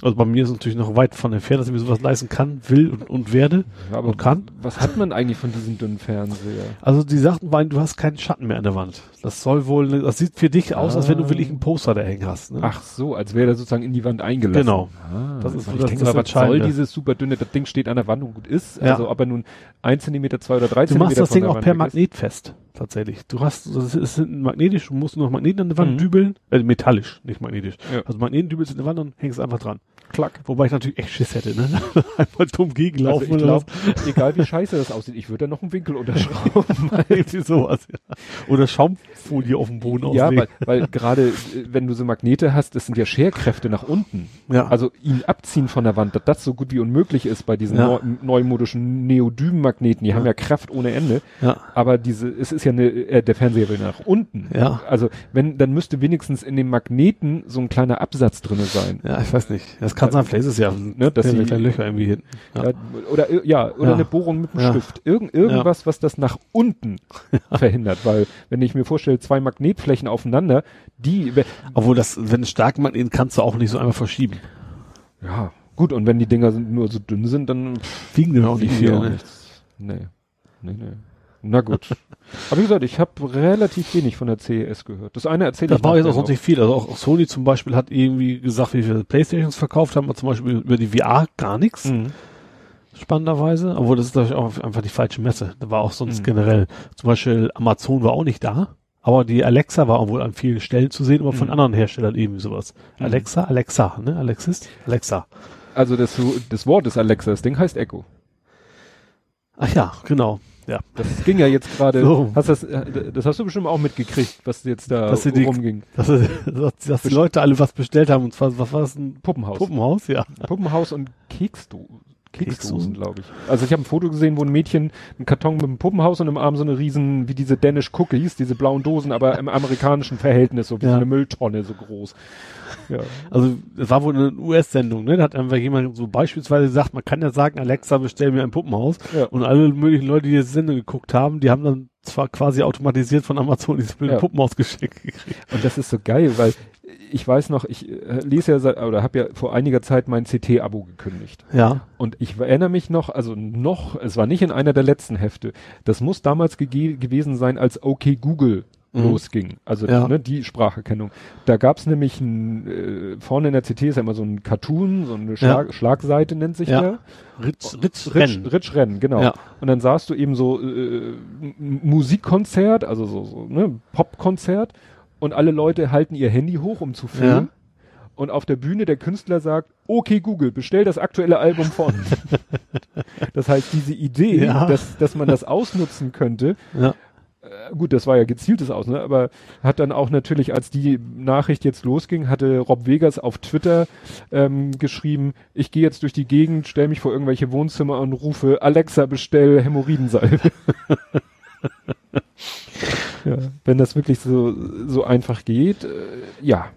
C: Also bei mir ist es natürlich noch weit von entfernt, dass ich mir sowas leisten kann, will und, und werde.
B: Ja, aber
C: Und kann?
B: was hat man eigentlich von diesem dünnen Fernseher?
C: Also die sagten waren, du hast keinen Schatten mehr an der Wand. Das soll wohl, das sieht für dich aus, als wenn du
B: Ah.
C: wirklich ein Poster da hängen hast. Ne?
B: Ach so, als wäre der sozusagen in die Wand eingelassen.
C: Genau.
B: Ah,
C: Das ist
B: ich
C: das-
B: denke
C: das
B: mal, was soll dieses super dünne, das Ding steht an der Wand und gut ist.
C: Ja.
B: Also ob er nun ein Zentimeter, zwei oder drei
C: Du
B: Zentimeter
C: machst das Ding auch per Magnet fest, tatsächlich. Du hast, das ist sind magnetisch, du musst nur noch Magneten an der Wand
B: Mhm.
C: dübeln, äh, metallisch, nicht magnetisch.
B: Ja.
C: Also Magneten dübelst in der Wand und hängst einfach dran.
B: Klack.
C: Wobei ich natürlich echt Schiss hätte, ne? Einmal dumm
B: Also
C: gegenlaufen oder
B: glaube, egal wie scheiße das aussieht, ich würde da noch einen Winkel unterschrauben.
C: Irgendwie sowas, ja. Oder Schaumfolie auf dem Boden
B: ja,
C: auslegen.
B: weil, weil gerade äh, wenn du so Magnete hast, das sind ja Scherkräfte nach unten.
C: Ja.
B: Also ihn abziehen von der Wand, dass das so gut wie unmöglich ist bei diesen
C: Ja.
B: neu, neumodischen Neodym-Magneten. Die haben ja Kraft ohne Ende.
C: ja.
B: Aber diese, es ist ist ja eine, äh, der Fernseher will nach unten.
C: Ja.
B: Also wenn, dann müsste wenigstens in dem Magneten so ein kleiner Absatz drinne sein.
C: Ja, ich weiß nicht. Das kann sein, vielleicht ist es ja,
B: Ne, dass sie-
C: kleine Löcher irgendwie hinten. Ja.
B: Ja, oder ja, oder
C: Ja.
B: eine Bohrung mit einem
C: Ja.
B: Stift. Irgend, irgendwas, was das nach unten verhindert. Weil, wenn ich mir vorstelle, zwei Magnetflächen aufeinander, die,
C: Obwohl das, wenn es stark Magnet kannst du auch nicht so einfach verschieben.
B: ja, gut, und wenn die Dinger sind, nur so dünn sind, dann
C: Wiegen die auch nicht
B: die
C: viel.
B: auch
C: Ne?
B: Nee. Nee, nee. Na gut. Aber wie gesagt, ich habe relativ wenig von der CES gehört. Das eine erzähle
C: Das war jetzt auch sonst nicht viel. Also auch Sony zum Beispiel hat irgendwie gesagt, wie viele Playstations verkauft haben, aber zum Beispiel über die VR gar nichts.
B: Mhm.
C: spannenderweise. Obwohl, das ist natürlich auch einfach die falsche Messe. Da war auch sonst
B: Mhm.
C: generell. Zum Beispiel Amazon war auch nicht da. Aber die Alexa war auch wohl an vielen Stellen zu sehen, aber von
B: Mhm.
C: anderen Herstellern eben sowas.
B: Mhm.
C: Alexa, Alexa, ne? Alexis? Alexa.
B: Also das, das Wort ist Alexa, das Ding heißt Echo.
C: Ach ja, genau. Ja.
B: Das ging ja jetzt gerade,
C: So.
B: hast das, äh, das hast du bestimmt auch mitgekriegt, was jetzt da
C: Dass die-
B: rumging.
C: Dass, dass, dass die Leute alle was bestellt haben und zwar, was war das? Ein
B: Puppenhaus.
C: Puppenhaus? Ja.
B: Puppenhaus und Keksdo Keksdosen, glaube ich. Also ich habe ein Foto gesehen, wo ein Mädchen einen Karton mit einem Puppenhaus und im Arm so eine riesen, wie diese Danish Cookies, diese blauen Dosen, aber im amerikanischen Verhältnis, so wie
C: Ja.
B: so eine Mülltonne so groß. Ja.
C: Also, das war wohl eine US-Sendung, ne? Da hat einfach jemand so beispielsweise gesagt, man kann ja sagen, Alexa, bestell mir ein Puppenhaus.
B: Ja.
C: Und alle möglichen Leute, die jetzt Sendung geguckt haben, die haben dann zwar quasi automatisiert von Amazon dieses blöde
B: Ja.
C: Puppenhaus geschickt gekriegt.
B: Und das ist so geil, weil ich weiß noch, ich äh, lese ja seit, oder habe ja vor einiger Zeit mein CT-Abo gekündigt.
C: Ja.
B: Und ich erinnere mich noch, also noch, es war nicht in einer der letzten Hefte. Das muss damals gewesen sein, als OK Google
C: Mhm.
B: losging. Also
C: Ja.
B: ne, die Spracherkennung. Da gab es nämlich ein, äh, vorne in der CT ist ja immer so ein Cartoon, so eine Schlag, Schlagseite nennt sich
C: Ja.
B: der.
C: Ritz, Ritz, Rennen.
B: Ritsch Rennen, genau.
C: Ja.
B: Und dann sahst du eben so äh, Musikkonzert, also so, so ne, Popkonzert und alle Leute halten ihr Handy hoch, um zu filmen. Und auf der Bühne der Künstler sagt, okay Google, bestell das aktuelle Album von. das heißt, diese Idee,
C: Ja.
B: dass, dass man das ausnutzen könnte,
C: Ja.
B: äh, gut, das war ja gezieltes Aus, ne? aber hat dann auch natürlich, als die Nachricht jetzt losging, hatte Rob Vegas auf Twitter ähm, geschrieben, ich gehe jetzt durch die Gegend, stell mich vor irgendwelche Wohnzimmer und rufe, Alexa, bestell Hämorrhoidensalbe. ja, wenn das wirklich so, so einfach geht, äh, ja.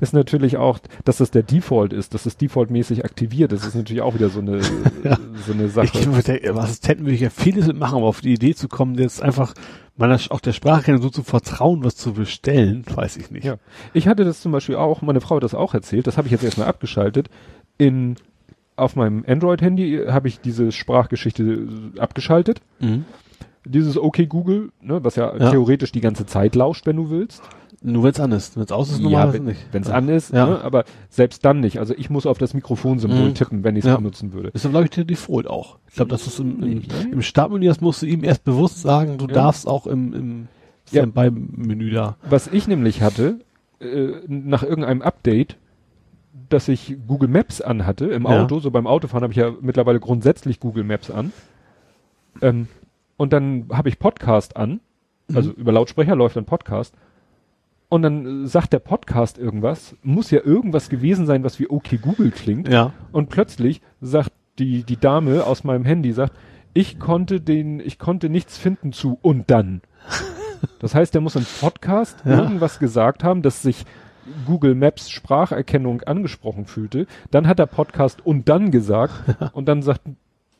B: Ist natürlich auch, dass das der Default ist, dass das defaultmäßig aktiviert ist, ist natürlich auch wieder so eine,
C: Ja.
B: so eine Sache.
C: Ich mit der Assistenten würde ich ja vieles mitmachen, aber auf die Idee zu kommen, jetzt einfach meiner, auch der Sprache so zu vertrauen, was zu bestellen, weiß ich nicht.
B: Ja. Ich hatte das zum Beispiel auch, meine Frau hat das auch erzählt, das habe ich jetzt erstmal abgeschaltet. In, auf meinem Android-Handy habe ich diese Sprachgeschichte äh, abgeschaltet.
C: Mhm.
B: Dieses OK Google, ne, was ja,
C: Ja.
B: theoretisch die ganze Zeit lauscht, wenn du willst.
C: Nur wenn es an ist. Wenn es aus ist,
B: ja,
C: normalerweise
B: wenn
C: nicht.
B: es
C: ja.
B: an ist,
C: Ja.
B: ne, aber selbst dann nicht. Also ich muss auf das Mikrofonsymbol
C: Mhm.
B: tippen, wenn ich es
C: Ja.
B: benutzen würde.
C: Ist dann, glaube ich, der Default auch. Ich glaube, das ist im, im,
B: Nee.
C: im Startmenü, das musst du ihm erst bewusst sagen, du
B: Ja.
C: darfst auch im, im
B: Ja.
C: Standby-Menü da.
B: Was ich nämlich hatte, äh, nach irgendeinem Update, dass ich Google Maps anhatte im
C: Ja.
B: Auto, so beim Autofahren habe ich ja mittlerweile grundsätzlich Google Maps an. Ähm, und dann habe ich Podcast an, also
C: Mhm.
B: über Lautsprecher läuft ein Podcast. Und dann sagt der Podcast irgendwas, muss ja irgendwas gewesen sein, was wie okay Google klingt.
C: Ja.
B: Und plötzlich sagt die, die Dame aus meinem Handy, sagt, ich konnte den, ich konnte nichts finden zu und dann. Das heißt, der muss im Podcast
C: Ja.
B: irgendwas gesagt haben, dass sich Google Maps Spracherkennung angesprochen fühlte. Dann hat der Podcast und dann gesagt und dann sagt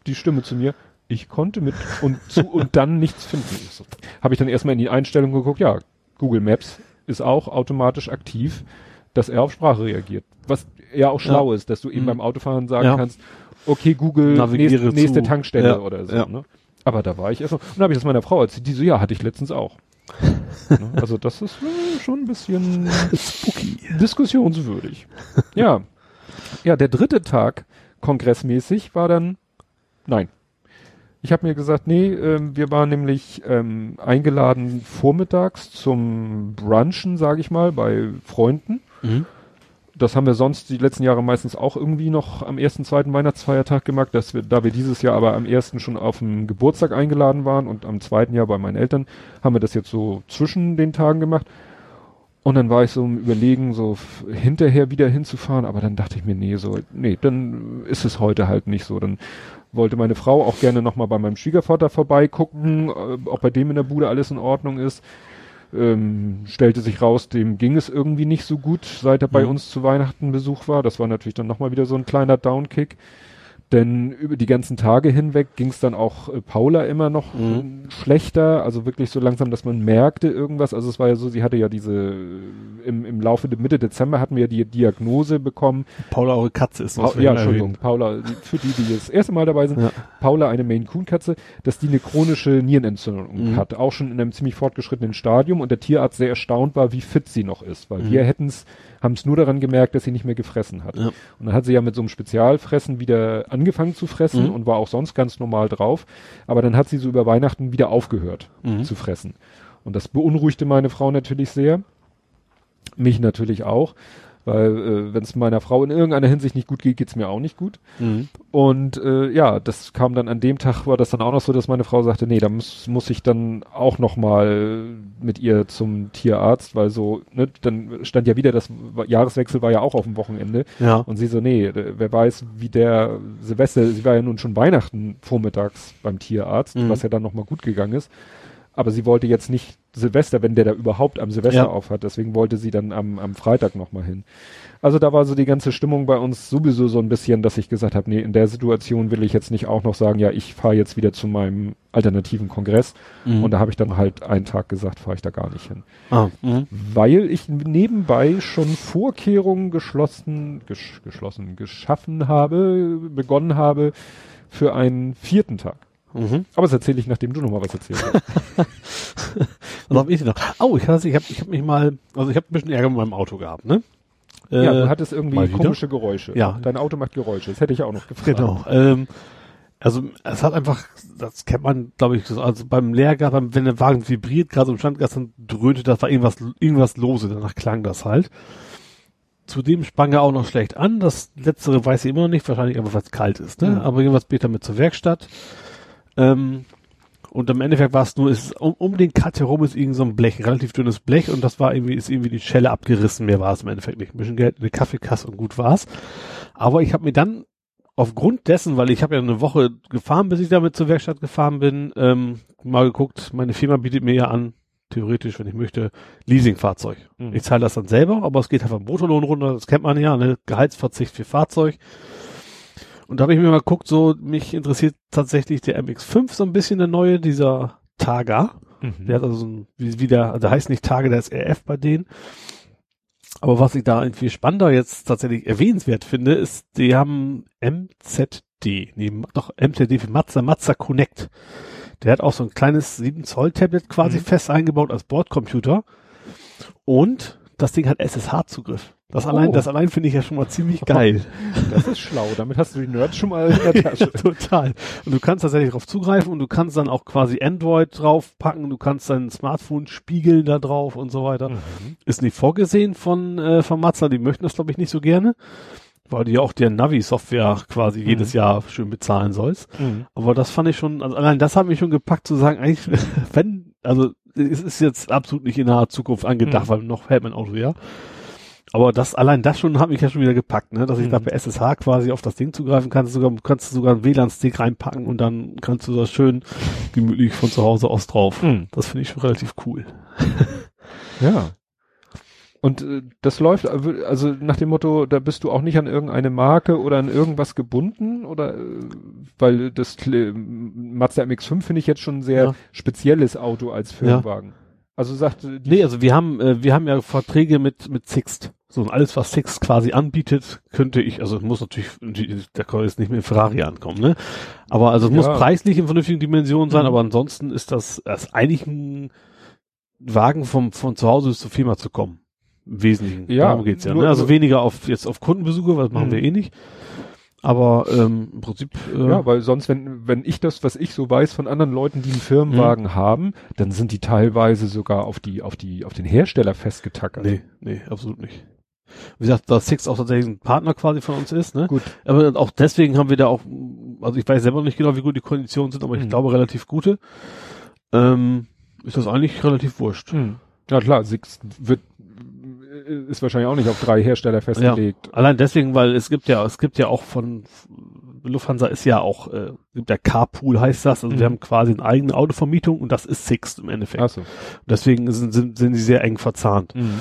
B: die Stimme zu mir, ich konnte mit und zu und dann nichts finden. So, Habe ich dann erstmal in die Einstellung geguckt, ja, Google Maps ist auch automatisch aktiv, dass er auf Sprache reagiert. Was ja auch schlau ist, dass du eben
C: Mhm.
B: beim Autofahren sagen
C: Ja.
B: kannst, okay, Google,
C: Navigiere
B: nächste. Tankstelle
C: Ja,
B: oder so.
C: ja.
B: Ne? Aber da war ich erst mal, und dann habe ich das meiner Frau erzählt, die so, ja, hatte ich letztens auch. ne? Also das ist äh, schon ein bisschen
C: Spooky.
B: diskussionswürdig. ja. Ja, der dritte Tag kongressmäßig war dann, nein. Ich habe mir gesagt, nee, ähm, wir waren nämlich ähm, eingeladen vormittags zum Brunchen, sage ich mal, bei Freunden.
C: Mhm.
B: Das haben wir sonst die letzten Jahre meistens auch irgendwie noch am ersten, zweiten Weihnachtsfeiertag gemacht, dass wir, da wir dieses Jahr aber am ersten schon auf den Geburtstag eingeladen waren und am zweiten Jahr bei meinen Eltern, haben wir das jetzt so zwischen den Tagen gemacht. Und dann war ich so im Überlegen, so hinterher wieder hinzufahren, aber dann dachte ich mir, nee, so, nee, dann ist es heute halt nicht so. Dann wollte meine Frau auch gerne nochmal bei meinem Schwiegervater vorbeigucken, äh, ob bei dem in der Bude alles in Ordnung ist. Ähm, stellte sich raus, dem ging es irgendwie nicht so gut, seit er bei
C: Mhm.
B: uns zu Weihnachten Besuch war. Das war natürlich dann nochmal wieder so ein kleiner Downkick. Denn über die ganzen Tage hinweg ging es dann auch äh, Paula immer noch
C: Mhm.
B: äh, schlechter, also wirklich so langsam, dass man merkte irgendwas. Also es war ja so, sie hatte ja diese, äh, im, im Laufe der Mitte Dezember hatten wir die Diagnose bekommen.
C: Paula, eure Katze ist.
B: Pa
C: muss man
B: ja. Entschuldigung, Paula, die- für die, die das erste Mal dabei sind,
C: Ja.
B: Paula, eine Maine Coon Katze, dass die eine chronische Nierenentzündung
C: Mhm.
B: hat, auch schon in einem ziemlich fortgeschrittenen Stadium und der Tierarzt sehr erstaunt war, wie fit sie noch ist, weil
C: Mhm.
B: wir hätten's, haben es nur daran gemerkt, dass sie nicht mehr gefressen hat.
C: Ja.
B: Und dann hat sie ja mit so einem Spezialfressen wieder angefangen zu fressen
C: Mhm.
B: und war auch sonst ganz normal drauf, aber dann hat sie so über Weihnachten wieder aufgehört
C: Mhm.
B: zu fressen. Und das beunruhigte meine Frau natürlich sehr. Mich natürlich auch, weil äh, wenn es meiner Frau in irgendeiner Hinsicht nicht gut geht, geht's mir auch nicht gut.
C: Mhm.
B: Und äh, ja, das kam dann an dem Tag, war das dann auch noch so, dass meine Frau sagte, nee, da muss, muss ich dann auch noch mal mit ihr zum Tierarzt, weil so, ne, dann stand ja wieder, das Jahreswechsel war ja auch auf dem Wochenende.
C: Ja.
B: Und sie so, nee, d- wer weiß, wie der Silvester, sie war ja nun schon Weihnachten vormittags beim Tierarzt,
C: Mhm.
B: was ja dann nochmal gut gegangen ist. Aber sie wollte jetzt nicht Silvester, wenn der da überhaupt am Silvester
C: Ja.
B: auf hat. Deswegen wollte sie dann am, am Freitag nochmal hin. Also da war so die ganze Stimmung bei uns sowieso so ein bisschen, dass ich gesagt habe, nee, in der Situation will ich jetzt nicht auch noch sagen, ja, ich fahre jetzt wieder zu meinem alternativen Kongress.
C: Mhm.
B: Und da habe ich dann halt einen Tag gesagt, fahre ich da gar nicht hin.
C: ah. mhm.
B: Weil ich nebenbei schon Vorkehrungen geschlossen, gesch, geschlossen, geschaffen habe, begonnen habe für einen vierten Tag.
C: Mhm.
B: Aber das erzähle ich, nachdem du nochmal was erzählt hast.
C: Was hab ich denn noch? Oh, ich hatte, ich habe ich hab mich mal, also ich habe ein bisschen Ärger mit meinem Auto gehabt, ne?
B: ja,
C: Äh,
B: du hattest irgendwie komische Geräusche.
C: Ja.
B: Dein Auto macht Geräusche. Das hätte ich auch noch gefragt.
C: Genau. Ähm, also es hat einfach, das kennt man, glaube ich, so, also beim beim, wenn der Wagen vibriert, gerade im Standgas, dann dröhnte das, war irgendwas, irgendwas lose, danach klang das halt. Zudem sprang er auch noch schlecht an. Das letztere weiß ich immer noch nicht, wahrscheinlich einfach, weil es kalt ist, ne?
B: Mhm.
C: Aber irgendwas bin ich damit zur Werkstatt. Ähm, und im Endeffekt war es nur, ist, um, um den Cut herum ist irgend so ein Blech, relativ dünnes Blech und das war irgendwie, ist irgendwie die Schelle abgerissen. Mehr war es im Endeffekt nicht. Ein bisschen Geld, eine Kaffeekasse und gut war's. Aber ich habe mir dann aufgrund dessen, weil ich habe ja eine Woche gefahren, bis ich damit zur Werkstatt gefahren bin, ähm, mal geguckt, meine Firma bietet mir ja an, theoretisch, wenn ich möchte, Leasingfahrzeug.
B: Mhm.
C: Ich zahle das dann selber, aber es geht halt vom Bruttolohn runter, das kennt man ja, ne? Gehaltsverzicht für Fahrzeug. Und da habe ich mir mal geguckt, so, mich interessiert tatsächlich der MX5 so ein bisschen der neue, dieser Targa.
B: Mhm.
C: Der hat also so ein, wie, wie der, der heißt nicht Tage, der ist RF bei denen. Aber was ich da irgendwie spannender jetzt tatsächlich erwähnenswert finde, ist, die haben MZD, nee, doch MZD für Mazda, Mazda Connect. Der hat auch so ein kleines 7 Zoll Tablet quasi
B: Mhm.
C: fest eingebaut als Bordcomputer. Und das Ding hat SSH-Zugriff. Das
B: Oh.
C: allein, das allein finde ich ja schon mal ziemlich geil.
B: Das ist schlau. Damit hast du die Nerds schon mal in der Tasche.
C: Total. Und du kannst tatsächlich darauf zugreifen und du kannst dann auch quasi Android draufpacken, du kannst dein Smartphone spiegeln da drauf und so weiter.
B: Mhm.
C: Ist nicht vorgesehen von, äh, von Mazda, die möchten das glaube ich nicht so gerne, weil du ja auch der Navi-Software quasi
B: Mhm.
C: jedes Jahr schön bezahlen sollst.
B: Mhm.
C: Aber das fand ich schon, also allein das hat mich schon gepackt zu sagen, eigentlich, wenn, also es ist jetzt absolut nicht in naher Zukunft angedacht,
B: Mhm.
C: weil noch hält mein Auto ja. Aber das, allein das schon hat mich ja schon wieder gepackt, ne, dass ich
B: Mhm.
C: da per SSH quasi auf das Ding zugreifen kann, sogar, kannst du sogar einen WLAN-Stick reinpacken und dann kannst du das schön gemütlich von zu Hause aus drauf.
B: Mhm.
C: Das finde ich schon relativ cool.
B: Ja. Und äh, das läuft äh, also nach dem Motto, da bist du auch nicht an irgendeine Marke oder an irgendwas gebunden oder äh, weil das Kle- Mazda MX5 finde ich jetzt schon ein sehr
C: Ja.
B: spezielles Auto als Firmenwagen. Also sagt äh,
C: Nee, also wir haben, äh, wir haben ja Verträge mit, mit Sixt. So, und alles, was Sixt quasi anbietet, könnte ich, also es muss natürlich, da kann jetzt nicht mit dem Ferrari ankommen, ne? Aber also es muss
B: Ja.
C: preislich in vernünftigen Dimensionen sein,
B: Mhm.
C: aber ansonsten ist das, das eigentlich ein Wagen vom, von zu Hause bis zur Firma zu kommen. Im Wesentlichen.
B: Ja,
C: Darum geht's ja.
B: nur-
C: Ne? Also
B: nur-
C: weniger auf, jetzt auf Kundenbesuche, das machen
B: Mhm.
C: wir eh nicht. Aber ähm, im Prinzip, äh,
B: Ja, weil sonst, wenn, wenn ich das, was ich so weiß von anderen Leuten, die einen Firmenwagen
C: Mhm.
B: haben, dann sind die teilweise sogar auf die, auf die, auf den Hersteller festgetackert.
C: nee, nee, absolut nicht. Wie gesagt, da Six auch tatsächlich ein Partner quasi von uns ist, ne?
B: Gut.
C: Aber auch deswegen haben wir da auch, also ich weiß selber nicht genau, wie gut die Konditionen sind, aber ich
B: Mhm.
C: glaube relativ gute. Ähm, ist das eigentlich relativ wurscht.
B: Hm. Ja klar, Six wird, ist wahrscheinlich auch nicht auf drei Hersteller festgelegt.
C: Allein deswegen, weil es gibt ja, es gibt ja auch von Lufthansa ist ja auch, äh, gibt ja Carpool heißt das, also
B: Mhm.
C: wir haben quasi eine eigene Autovermietung und das ist Sixt im Endeffekt.
B: Ach so.
C: Deswegen sind, sind, sind die sehr eng verzahnt.
B: Mhm.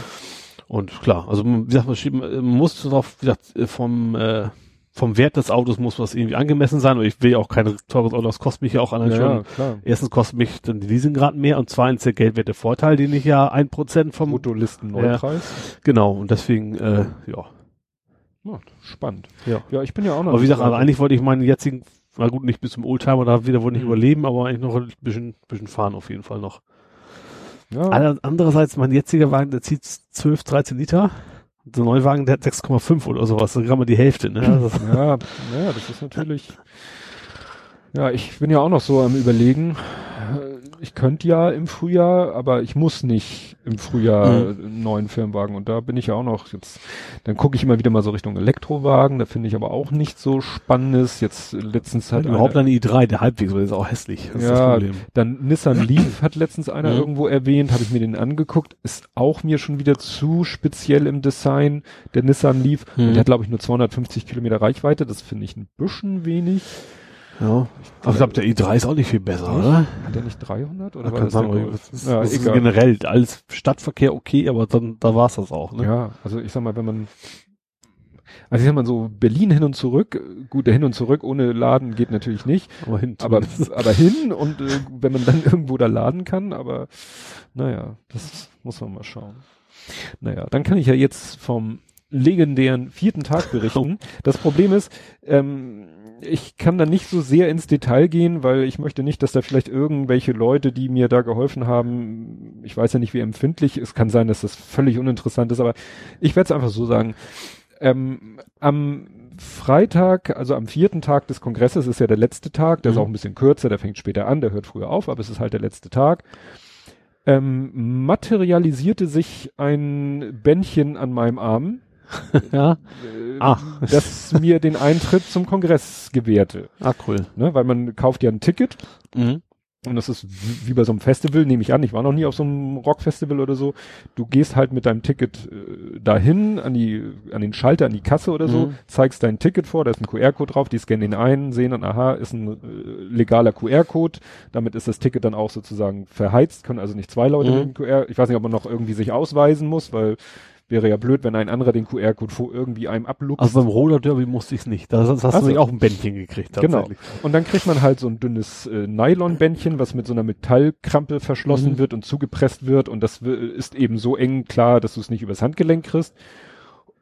C: Und klar, also wie gesagt, man man muss darauf, wie gesagt, äh, vom, äh, vom Wert des Autos muss was irgendwie angemessen sein. Und ich will ja auch kein teures Auto, das kostet mich ja auch allein
B: Ja,
C: schon.
B: klar.
C: Erstens kostet mich dann die Leasingrate mehr und zweitens der geldwerte Vorteil, den ich ja ein Prozent vom,
B: Brutolisten-Neupreis.
C: genau, und deswegen, äh, ja.
B: Ja, spannend.
C: Ja.
B: Ja, ich bin ja auch noch.
C: Aber wie gesagt,
B: so
C: also eigentlich wollte ich meinen jetzigen, na gut, nicht bis zum Oldtimer, da wieder wohl nicht
B: Mhm.
C: überleben, aber eigentlich noch ein bisschen, bisschen fahren auf jeden Fall noch.
B: Ja,
C: Andererseits, mein jetziger Wagen, der zieht 12, 13 Liter. Der Neuwagen, der hat 6,5 oder sowas, da kann man die Hälfte, ne? Also,
B: ja, ja, das ist natürlich. Ja, ich bin ja auch noch so am überlegen. Äh, Ich könnte ja im Frühjahr, aber ich muss nicht im Frühjahr einen neuen Firmenwagen. Und da bin ich ja auch noch jetzt. Dann gucke ich immer wieder mal so Richtung Elektrowagen. Da finde ich aber auch nicht so spannendes. Jetzt letztens hat
C: überhaupt eine i3, der halbwegs, weil der ist auch hässlich. Das ist das
B: Ja,
C: Problem.
B: dann Nissan Leaf hat letztens einer
C: Mhm.
B: irgendwo erwähnt, habe ich mir den angeguckt, ist auch mir schon wieder zu speziell im Design, der Nissan Leaf.
C: Mhm.
B: Und der hat, glaube ich, nur 250 Kilometer Reichweite, das finde ich ein bisschen wenig.
C: Ja. Aber ich glaube, der i3 ist auch nicht viel besser, oder?
B: Hat der nicht 300? Oder
C: Da
B: war das Golf?
C: das
B: ja,
C: das ist generell alles Stadtverkehr okay, aber dann, da war's das auch, ne?
B: Ja, also ich sag mal, wenn man, also ich sag mal so, Berlin hin und zurück, gut, der hin und zurück ohne Laden geht natürlich nicht,
C: Aber hin,
B: aber, aber hin und äh, wenn man dann irgendwo da laden kann, aber naja, das muss man mal schauen. Naja, dann kann ich ja jetzt vom legendären vierten Tag berichten. Das Problem ist, ähm, ich kann da nicht so sehr ins Detail gehen, weil ich möchte nicht, dass da vielleicht irgendwelche Leute, die mir da geholfen haben, ich weiß ja nicht, wie empfindlich, es kann sein, dass das völlig uninteressant ist, aber ich werde es einfach so sagen. Ähm, am Freitag, also am vierten Tag des Kongresses, ist ja der letzte Tag, der ist
C: Mhm.
B: auch ein bisschen kürzer, der fängt später an, der hört früher auf, aber es ist halt der letzte Tag. Ähm, materialisierte sich ein Bändchen an meinem Arm,
C: ja.
B: äh,
C: Ah.
B: das mir den Eintritt zum Kongress gewährte.
C: Ah, cool.
B: Ne? Weil man kauft ja ein Ticket
C: Mhm.
B: und das ist wie bei so einem Festival, nehme ich an. Ich war noch nie auf so einem Rockfestival oder so. Du gehst halt mit deinem Ticket äh, dahin, an die, an den Schalter, an die Kasse oder so,
C: Mhm.
B: zeigst dein Ticket vor, da ist ein QR-Code drauf, die scannen den ein, sehen dann, aha, ist ein äh, legaler QR-Code. Damit ist das Ticket dann auch sozusagen verheizt, können also nicht zwei Leute
C: Mhm.
B: mit dem QR. Ich weiß nicht, ob man noch irgendwie sich ausweisen muss, weil wäre ja blöd, wenn ein anderer den QR-Code vor irgendwie einem abluchst.
C: Also beim Roller Derby musste ich's nicht. Da hast,
B: Ach
C: du auch ein Bändchen gekriegt,
B: Genau. Und dann kriegt man halt so ein dünnes äh, Nylonbändchen, was mit so einer Metallkrampe verschlossen
C: Mhm.
B: wird und zugepresst wird und das ist eben so eng klar, dass du es nicht übers Handgelenk kriegst.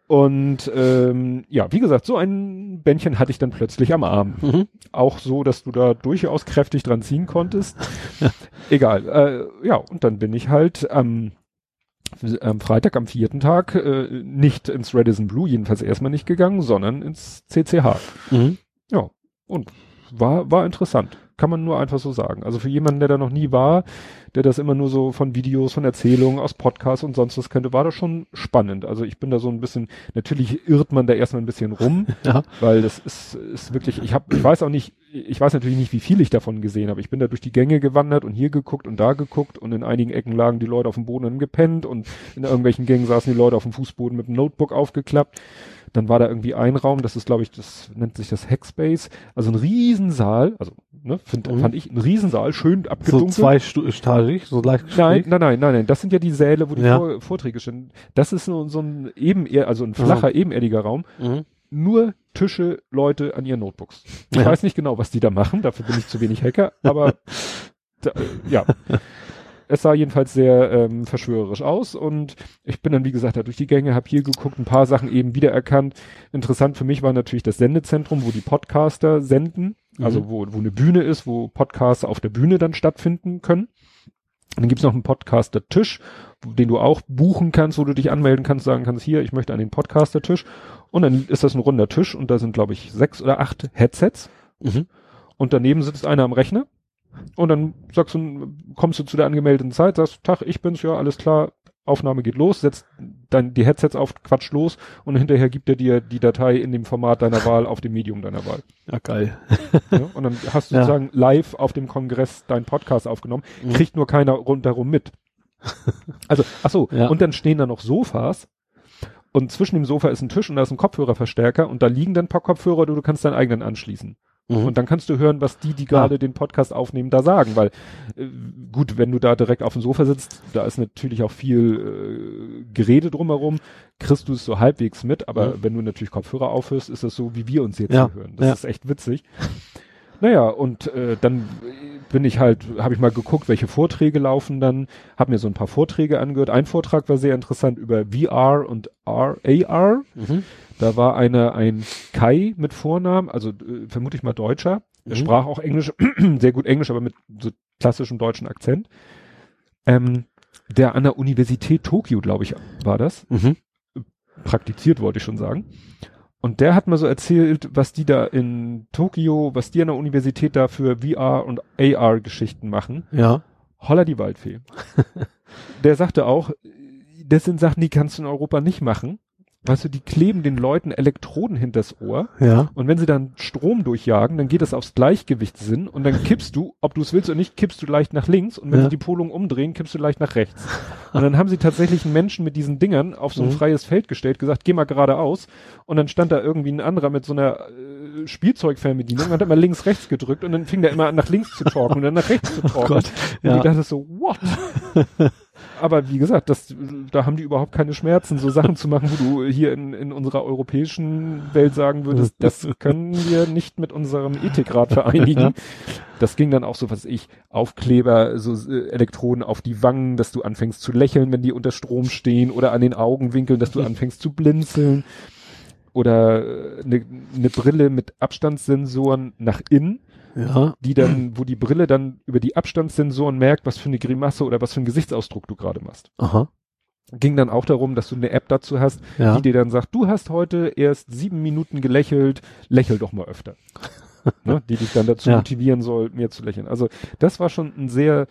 B: Und ähm, ja, wie gesagt, so ein Bändchen hatte ich dann plötzlich am Arm.
C: Mhm.
B: Auch so, dass du da durchaus kräftig dran ziehen konntest. Egal. Äh, ja, und dann bin ich halt am am Freitag, am vierten Tag, äh, nicht ins Radisson Blue, jedenfalls erstmal nicht gegangen, sondern ins CCH.
C: Mhm.
B: Ja, und war, war interessant. Kann man nur einfach so sagen. Also für jemanden, der da noch nie war, der das immer nur so von Videos, von Erzählungen, aus Podcasts und sonst was könnte, war das schon spannend. Also ich bin da so ein bisschen, natürlich irrt man da erstmal ein bisschen rum,
C: Ja.
B: weil das ist, ist wirklich, ich habe, ich weiß auch nicht, ich weiß natürlich nicht, wie viel ich davon gesehen habe. Ich bin da durch die Gänge gewandert und hier geguckt und da geguckt und in einigen Ecken lagen die Leute auf dem Boden und gepennt und in irgendwelchen Gängen saßen die Leute auf dem Fußboden mit dem Notebook aufgeklappt. Dann war da irgendwie ein Raum, das ist, glaube ich, das nennt sich das Hackspace, also ein Riesensaal, also ne, find,
C: Mhm.
B: fand ich ein Riesensaal, schön
C: So
B: abgedunkelt.
C: zweistagig, so leicht
B: Nein, nein, nein, nein, nein. Das sind ja die Säle, wo die
C: Ja.
B: Vor Vorträge stehen. Das ist so, so ein eben also ein flacher, ebenerdiger Raum.
C: Mhm.
B: Nur Tische, Leute an ihren Notebooks. Ich
C: Ja.
B: weiß nicht genau, was die da machen. Dafür bin ich zu wenig Hacker. Aber da, ja. Es sah jedenfalls sehr ähm, verschwörerisch aus und ich bin dann, wie gesagt, da durch die Gänge, habe hier geguckt, ein paar Sachen eben wiedererkannt. Interessant für mich war natürlich das Sendezentrum, wo die Podcaster senden, also
C: Mhm.
B: wo, wo eine Bühne ist, wo Podcasts auf der Bühne dann stattfinden können. Und dann gibt's noch einen Podcaster-Tisch, den du auch buchen kannst, wo du dich anmelden kannst, sagen kannst, hier, ich möchte an den Podcaster-Tisch. Und dann ist das ein runder Tisch und da sind, glaube ich, sechs oder acht Headsets.
C: Mhm.
B: Und daneben sitzt einer am Rechner. Und dann sagst du, kommst du zu der angemeldeten Zeit, sagst, Tag, ich bin's, ja, alles klar, Aufnahme geht los, setzt dann die Headsets auf, quatsch los und hinterher gibt er dir die Datei in dem Format deiner Wahl auf dem Medium deiner Wahl.
C: Ja, geil.
B: Ja? Und dann hast du
C: Ja.
B: sozusagen live auf dem Kongress deinen Podcast aufgenommen,
C: Mhm.
B: kriegt nur keiner rundherum mit. Also, ach so,
C: Ja.
B: und dann stehen da noch Sofas und zwischen dem Sofa ist ein Tisch und da ist ein Kopfhörerverstärker und da liegen dann ein paar Kopfhörer, du, du kannst deinen eigenen anschließen.
C: Mhm.
B: Und dann kannst du hören, was die, die gerade den Podcast aufnehmen, da sagen. Weil äh, gut, wenn du da direkt auf dem Sofa sitzt, da ist natürlich auch viel äh, Gerede drumherum, kriegst du es so halbwegs mit, aber
C: Mhm.
B: wenn du natürlich Kopfhörer aufhörst, ist das so, wie wir uns jetzt
C: Ja,
B: hören. Das
C: ja.
B: ist echt witzig. Naja, und äh, dann bin ich halt, habe ich mal geguckt, welche Vorträge laufen dann, habe mir so ein paar Vorträge angehört. Ein Vortrag war sehr interessant über VR und R, AR.
C: Mhm.
B: Da war einer ein Kai mit Vornamen, also äh, vermute ich mal Deutscher. Er
C: Mhm.
B: sprach auch Englisch, sehr gut Englisch, aber mit so klassischem deutschen Akzent. Ähm, der an der Universität Tokio, glaube ich, war das.
C: Mhm.
B: Praktiziert, wollte ich schon sagen. Und der hat mal so erzählt, was die da in Tokio, was die an der Universität da für VR und AR Geschichten machen.
C: Ja.
B: Holla die Waldfee. der sagte auch, das sind Sachen, die kannst du in Europa nicht machen. Weißt du, die kleben den Leuten Elektroden hinters Ohr
C: Ja.
B: und wenn sie dann Strom durchjagen, dann geht das aufs Gleichgewichtssinn und dann kippst du, ob du es willst oder nicht, kippst du leicht nach links und wenn
C: Ja.
B: sie die Polung umdrehen, kippst du leicht nach rechts. Und dann haben sie tatsächlich einen Menschen mit diesen Dingern auf so ein
C: Mhm.
B: freies Feld gestellt, gesagt, geh mal geradeaus und dann stand da irgendwie ein anderer mit so einer äh, Spielzeugfernbedienung und hat immer links, rechts gedrückt und dann fing der immer an nach links zu talken und dann nach rechts zu talken.
C: Gott,
B: Und
C: ja.
B: ich dachte so, what? Aber wie gesagt, das, da haben die überhaupt keine Schmerzen, so Sachen zu machen, wo du hier in, in unserer europäischen Welt sagen würdest, das können wir nicht mit unserem Ethikrat vereinigen. Das ging dann auch so, was ich, Aufkleber, so äh, Elektroden auf die Wangen, dass du anfängst zu lächeln, wenn die unter Strom stehen oder an den Augenwinkeln, dass du anfängst zu blinzeln. Oder eine äh, ne Brille mit Abstandssensoren nach innen,
C: Ja.
B: die dann, wo die Brille dann über die Abstandssensoren merkt, was für eine Grimasse oder was für einen Gesichtsausdruck du gerade machst.
C: Aha.
B: Ging dann auch darum, dass du eine App dazu hast,
C: Ja.
B: die dir dann sagt, du hast heute erst sieben Minuten gelächelt, lächel doch mal öfter. ne? Die dich dann dazu
C: Ja.
B: motivieren soll, mehr zu lächeln. Also das war schon ein sehr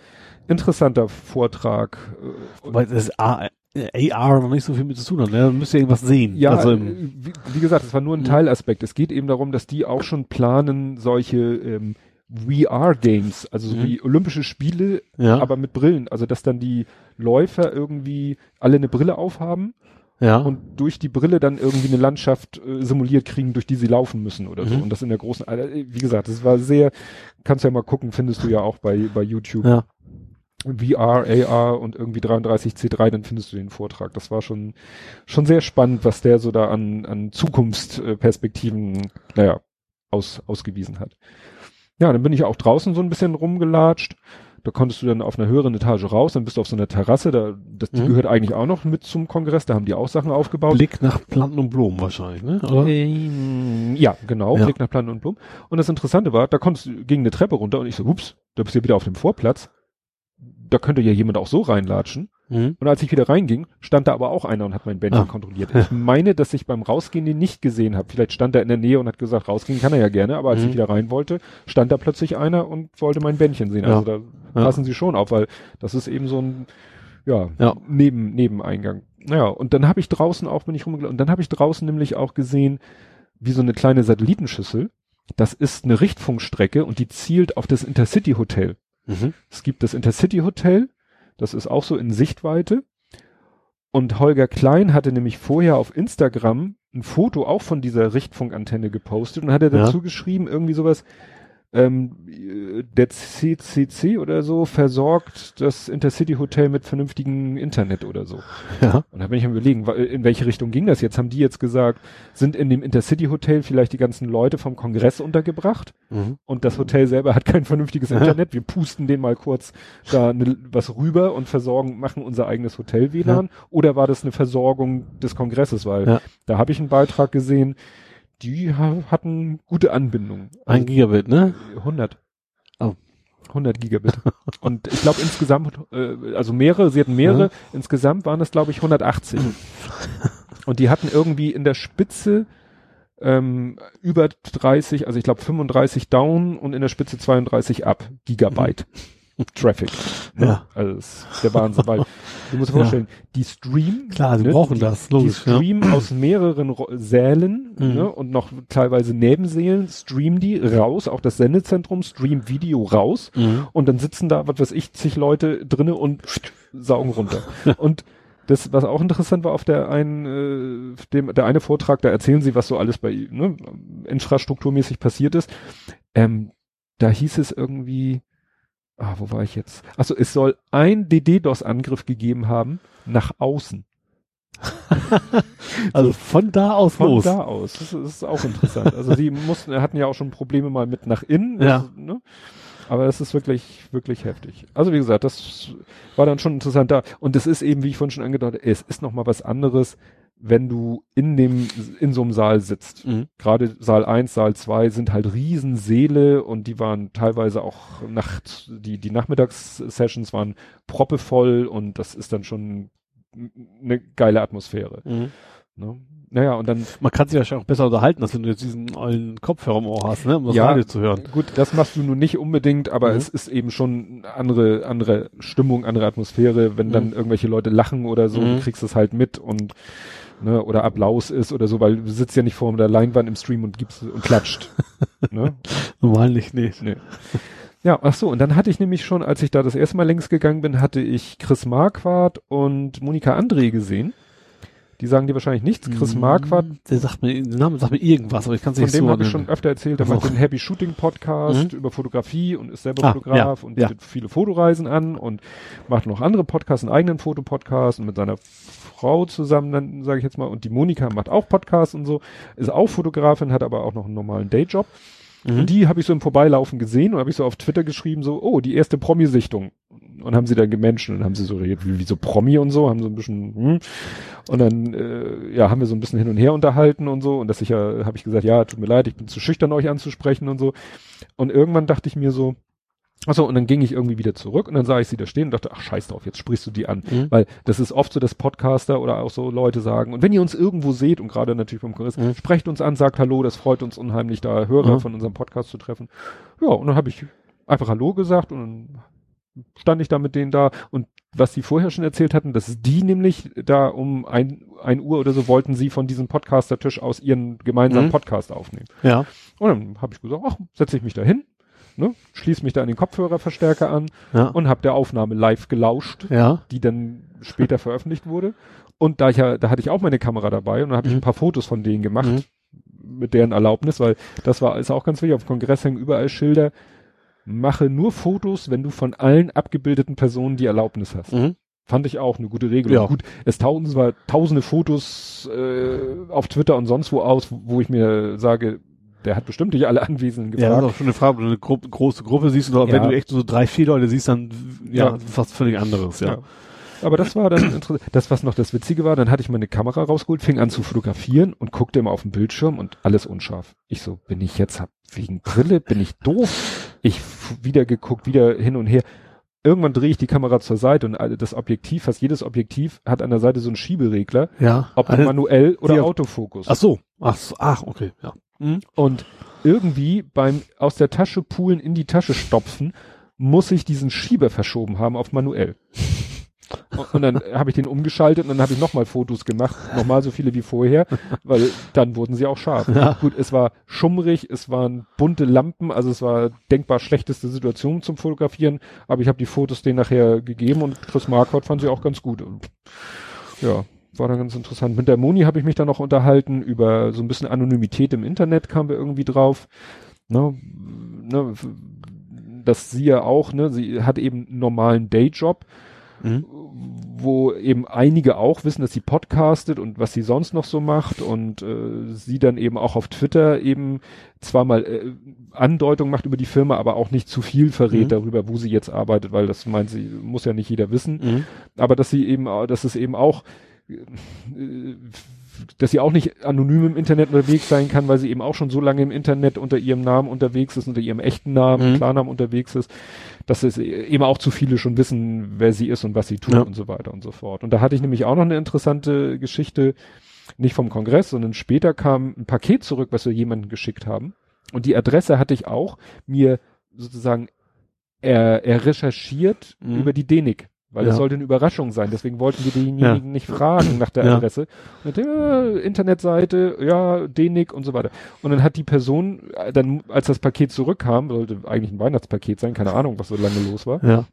B: interessanter Vortrag. äh,
C: Weil das A AR noch nicht so viel mit zu tun hat, ne? Da müsst ihr irgendwas sehen.
B: Ja,
C: also
B: äh,
C: im,
B: wie, wie gesagt, es war nur ein
C: Mhm.
B: Teilaspekt. Es geht eben darum, dass die auch schon planen, solche ähm, VR-Games, also so
C: Mhm.
B: wie Olympische Spiele,
C: ja,
B: aber mit Brillen. Also dass dann die Läufer irgendwie alle eine Brille aufhaben
C: ja,
B: und durch die Brille dann irgendwie eine Landschaft äh, simuliert kriegen, durch die sie laufen müssen oder so.
C: Mhm.
B: Und das in der großen, äh, wie gesagt, das war sehr, kannst ja mal gucken, findest du ja auch bei, bei YouTube.
C: ja.
B: VR, AR und irgendwie 33C3, dann findest du den Vortrag. Das war schon, schon sehr spannend, was der so da an, an Zukunftsperspektiven, naja, aus, ausgewiesen hat. Ja, dann bin ich auch draußen so ein bisschen rumgelatscht. Da konntest du dann auf einer höheren Etage raus, dann bist du auf so einer Terrasse, da, das, die
C: Mhm.
B: gehört eigentlich auch noch mit zum Kongress, da haben die auch Sachen aufgebaut.
C: Blick nach Planten und Blumen wahrscheinlich, ne? Oder?
B: Ähm, ja, genau,
C: Ja.
B: Blick nach Planten und Blumen. Und das Interessante war, da konntest du, ging eine Treppe runter und ich so, ups, da bist du wieder auf dem Vorplatz. Da könnte ja jemand auch so reinlatschen.
C: Mhm.
B: Und als ich wieder reinging, stand da aber auch einer und hat mein Bändchen
C: Ah.
B: kontrolliert. Ich meine, dass ich beim Rausgehen den nicht gesehen habe. Vielleicht stand er in der Nähe und hat gesagt, rausgehen kann er ja gerne, aber als
C: Mhm.
B: ich wieder rein wollte, stand da plötzlich einer und wollte mein Bändchen sehen.
C: Ja.
B: Also da
C: Ja.
B: passen sie schon auf, weil das ist eben so ein ja,
C: Ja.
B: Neben, Nebeneingang. Naja, und dann habe ich draußen auch, bin ich rumgelaufen, und dann habe ich draußen nämlich auch gesehen, wie so eine kleine Satellitenschüssel. Das ist eine Richtfunkstrecke und die zielt auf das Intercity Hotel.
C: Mhm.
B: Es gibt das Intercity Hotel, das ist auch so in Sichtweite. Und Holger Klein hatte nämlich vorher auf Instagram ein Foto auch von dieser Richtfunkantenne gepostet und hat er
C: Ja.
B: dazu geschrieben, irgendwie sowas, ähm, äh, der CCC oder so versorgt das Intercity Hotel mit vernünftigem Internet oder so.
C: Ja.
B: Und da bin ich am überlegen, in welche Richtung ging das jetzt? Haben die jetzt gesagt, sind in dem Intercity Hotel vielleicht die ganzen Leute vom Kongress untergebracht?
C: Mhm.
B: und das Hotel selber hat kein vernünftiges
C: Ja.
B: Internet. Wir pusten den mal kurz da ne, was rüber und versorgen, machen unser eigenes Hotel WLAN. Oder war das eine Versorgung des Kongresses? Weil
C: Ja.
B: da habe ich einen Beitrag gesehen, die ha hatten gute Anbindung.
C: Ein Gigabit, ne?
B: 100.
C: Oh.
B: 100 Gigabit. und ich glaube insgesamt, äh, also mehrere, sie hatten mehrere,
C: Ja.
B: insgesamt waren das glaube ich 180. und die hatten irgendwie in der Spitze ähm, über 30, also ich glaube 35 down und in der Spitze 32 up Gigabyte Traffic. Ne?
C: Ja.
B: Also das ist der Wahnsinn, weil du musst dir
C: Ja.
B: vorstellen, die streamen
C: Klar, sie
B: ne,
C: brauchen
B: die,
C: das,
B: die
C: logisch. ja.
B: streamen aus mehreren Ro Sälen
C: Mhm.
B: ne, und noch teilweise Nebensälen, streamen die raus, auch das Sendezentrum streamt Video raus
C: Mhm.
B: und dann sitzen da, was weiß ich, zig Leute drinne und saugen runter. und das, was auch interessant war auf der einen, äh, dem, der eine Vortrag, da erzählen sie, was so alles bei, ne, infrastrukturmäßig passiert ist. Ähm, da hieß es irgendwie, ah, wo war ich jetzt? Also es soll ein DDoS-Angriff gegeben haben nach außen.
C: also von da aus
B: Von
C: los.
B: da aus. Das, ist- das ist auch interessant. Also die mussten, hatten ja auch schon Probleme mal mit nach innen.
C: Ja.
B: Das, ne? Aber das ist wirklich, wirklich heftig. Also wie gesagt, das war dann schon interessant da. Und es ist eben, wie ich vorhin schon angedeutet, es ist noch mal was anderes, wenn du in dem, in so einem Saal sitzt.
C: Mhm.
B: Gerade Saal 1, Saal 2 sind halt Riesensäle und die waren teilweise auch nachts, die, die Nachmittagssessions waren proppevoll und das ist dann schon eine geile Atmosphäre.
C: Mhm.
B: Ne? Naja, und dann,
C: Man kann sich wahrscheinlich auch besser unterhalten, als wenn du jetzt diesen ollen Kopfhörer im Ohr hast, ne? um das
B: Ja.
C: Radio zu hören.
B: gut, das machst du nun nicht unbedingt, aber
C: Mhm.
B: es ist eben schon eine andere, andere Stimmung, andere Atmosphäre, wenn dann
C: Mhm.
B: irgendwelche Leute lachen oder so,
C: Mhm.
B: du kriegst es halt mit und ne, oder Applaus ist oder so, weil du sitzt ja nicht vor der Leinwand im Stream und gibst und klatscht. ne?
C: Normal nicht, nee.
B: Nee. Ja, ach so, und dann hatte ich nämlich schon, als ich da das erste Mal längs gegangen bin, hatte ich Chris Marquardt und Monika André gesehen. Die sagen dir wahrscheinlich nichts. Chris Marquardt,
C: Der sagt mir, der Name sagt mir irgendwas, aber ich kann es
B: von
C: nicht
B: dem
C: so
B: habe ich schon öfter erzählt. Der macht den Happy Shooting Podcast
C: Mhm.
B: über Fotografie und ist selber
C: Ah,
B: Fotograf
C: ja,
B: und
C: ja.
B: bietet viele Fotoreisen an und macht noch andere Podcasts, einen eigenen Fotopodcast und mit seiner Frau zusammen, dann sage ich jetzt mal. Und die Monika macht auch Podcasts und so, ist auch Fotografin, hat aber auch noch einen normalen Dayjob.
C: Mhm.
B: Die habe ich so im Vorbeilaufen gesehen und habe ich so auf Twitter geschrieben, so, oh, die erste Promi-Sichtung. Und haben sie dann gemenschen und haben sie so reagiert, wie, wie so Promi und so, haben so ein bisschen, hm. Und dann, äh, ja, haben wir so ein bisschen hin und her unterhalten und so. Und dass ich ja, habe ich gesagt, ja, tut mir leid, ich bin zu schüchtern, euch anzusprechen und so. Und irgendwann dachte ich mir so, Achso, und dann ging ich irgendwie wieder zurück und dann sah ich sie da stehen und dachte, ach scheiß drauf, jetzt sprichst du die an.
C: Mhm.
B: Weil das ist oft so, dass Podcaster oder auch so Leute sagen, und wenn ihr uns irgendwo seht, und gerade natürlich beim Kongress,
C: Mhm.
B: sprecht uns an, sagt Hallo, das freut uns unheimlich, da Hörer
C: Mhm.
B: von unserem Podcast zu treffen. Ja, und dann habe ich einfach Hallo gesagt und dann stand ich da mit denen da und was die vorher schon erzählt hatten, dass die nämlich da um ein, ein Uhr oder so wollten sie von diesem Podcaster-Tisch aus ihren gemeinsamen
C: Mhm.
B: Podcast aufnehmen.
C: Ja.
B: Und dann habe ich gesagt, ach, setze ich mich da hin, ne, schließe mich da an den Kopfhörerverstärker an
C: Ja.
B: und habe der Aufnahme live gelauscht,
C: ja.
B: die dann später veröffentlicht wurde. Und da ich ja, da hatte ich auch meine Kamera dabei und dann habe ich
C: Mhm.
B: ein paar Fotos von denen gemacht mit deren Erlaubnis, weil das war ist auch ganz wichtig. Auf dem Kongress hängen überall Schilder. Mache nur Fotos, wenn du von allen abgebildeten Personen die Erlaubnis hast.
C: Mhm.
B: Fand ich auch eine gute Regelung.
C: Ja.
B: Gut, es tauchen zwar tausende Fotos äh, auf Twitter und sonst wo aus, wo ich mir sage, der hat bestimmt nicht alle Anwesenden
C: Ja, das
B: gefragt.
C: ist auch schon eine Frage, wenn du eine Gru große Gruppe siehst oder
B: Ja.
C: wenn du echt so drei, vier Leute siehst, dann ja,
B: Ja.
C: was völlig anderes, ja.
B: Ja. Aber das war dann interessant. Das, was noch das Witzige war, dann hatte ich meine Kamera rausgeholt, fing an zu fotografieren und guckte immer auf den Bildschirm und alles unscharf. Ich so, bin ich jetzt hab, wegen Brille, bin ich doof? Ich wieder geguckt, wieder hin und her. Irgendwann drehe ich die Kamera zur Seite und das Objektiv, fast jedes Objektiv hat an der Seite so einen Schieberegler,
C: Ja.
B: ob manuell oder Autofokus.
C: Ach so. Ach so. Ach, okay, ja. Mhm.
B: Und irgendwie beim aus der Tasche poolen in die Tasche stopfen, muss ich diesen Schieber verschoben haben auf manuell. Und, dann habe ich den umgeschaltet und dann habe ich nochmal Fotos gemacht, nochmal so viele wie vorher, weil dann wurden sie auch scharf.
C: Ja.
B: Gut, es war schummrig, es waren bunte Lampen, also es war denkbar schlechteste Situation zum Fotografieren, aber ich habe die Fotos denen nachher gegeben und Chris Marquardt fand sie auch ganz gut. Und ja, war dann ganz interessant. Mit der Moni habe ich mich dann noch unterhalten über so ein bisschen Anonymität im Internet kamen wir irgendwie drauf. Ne, ne, dass sie ja auch, ne, sie hat eben einen normalen Dayjob,
C: Mhm.
B: wo eben einige auch wissen, dass sie podcastet und was sie sonst noch so macht und äh, sie dann eben auch auf Twitter eben zwar mal äh, Andeutung macht über die Firma, aber auch nicht zu viel verrät
C: Mhm.
B: darüber, wo sie jetzt arbeitet, weil das meint sie, muss ja nicht jeder wissen
C: Mhm.
B: aber dass sie eben, dass es eben auch, dass sie auch nicht anonym im Internet unterwegs sein kann, weil sie eben auch schon so lange im Internet unter ihrem Namen unterwegs ist, unter ihrem echten Namen,
C: Mhm.
B: Klarnamen unterwegs ist, dass es eben auch zu viele schon wissen, wer sie ist und was sie tut
C: Ja.
B: und so weiter und so fort. Und da hatte ich nämlich auch noch eine interessante Geschichte, nicht vom Kongress, sondern später kam ein Paket zurück, was wir jemandem geschickt haben. Und die Adresse hatte ich auch mir sozusagen er, er recherchiert
C: Mhm.
B: über die DENIC, weil es
C: Ja.
B: sollte eine Überraschung sein. Deswegen wollten wir denjenigen nicht fragen nach der
C: Ja.
B: Adresse. Und der äh, Internetseite, ja, DENIC und so weiter. Und dann hat die Person, äh, dann, als das Paket zurückkam, sollte eigentlich ein Weihnachtspaket sein, keine Ahnung, was so lange los war,
C: Ja.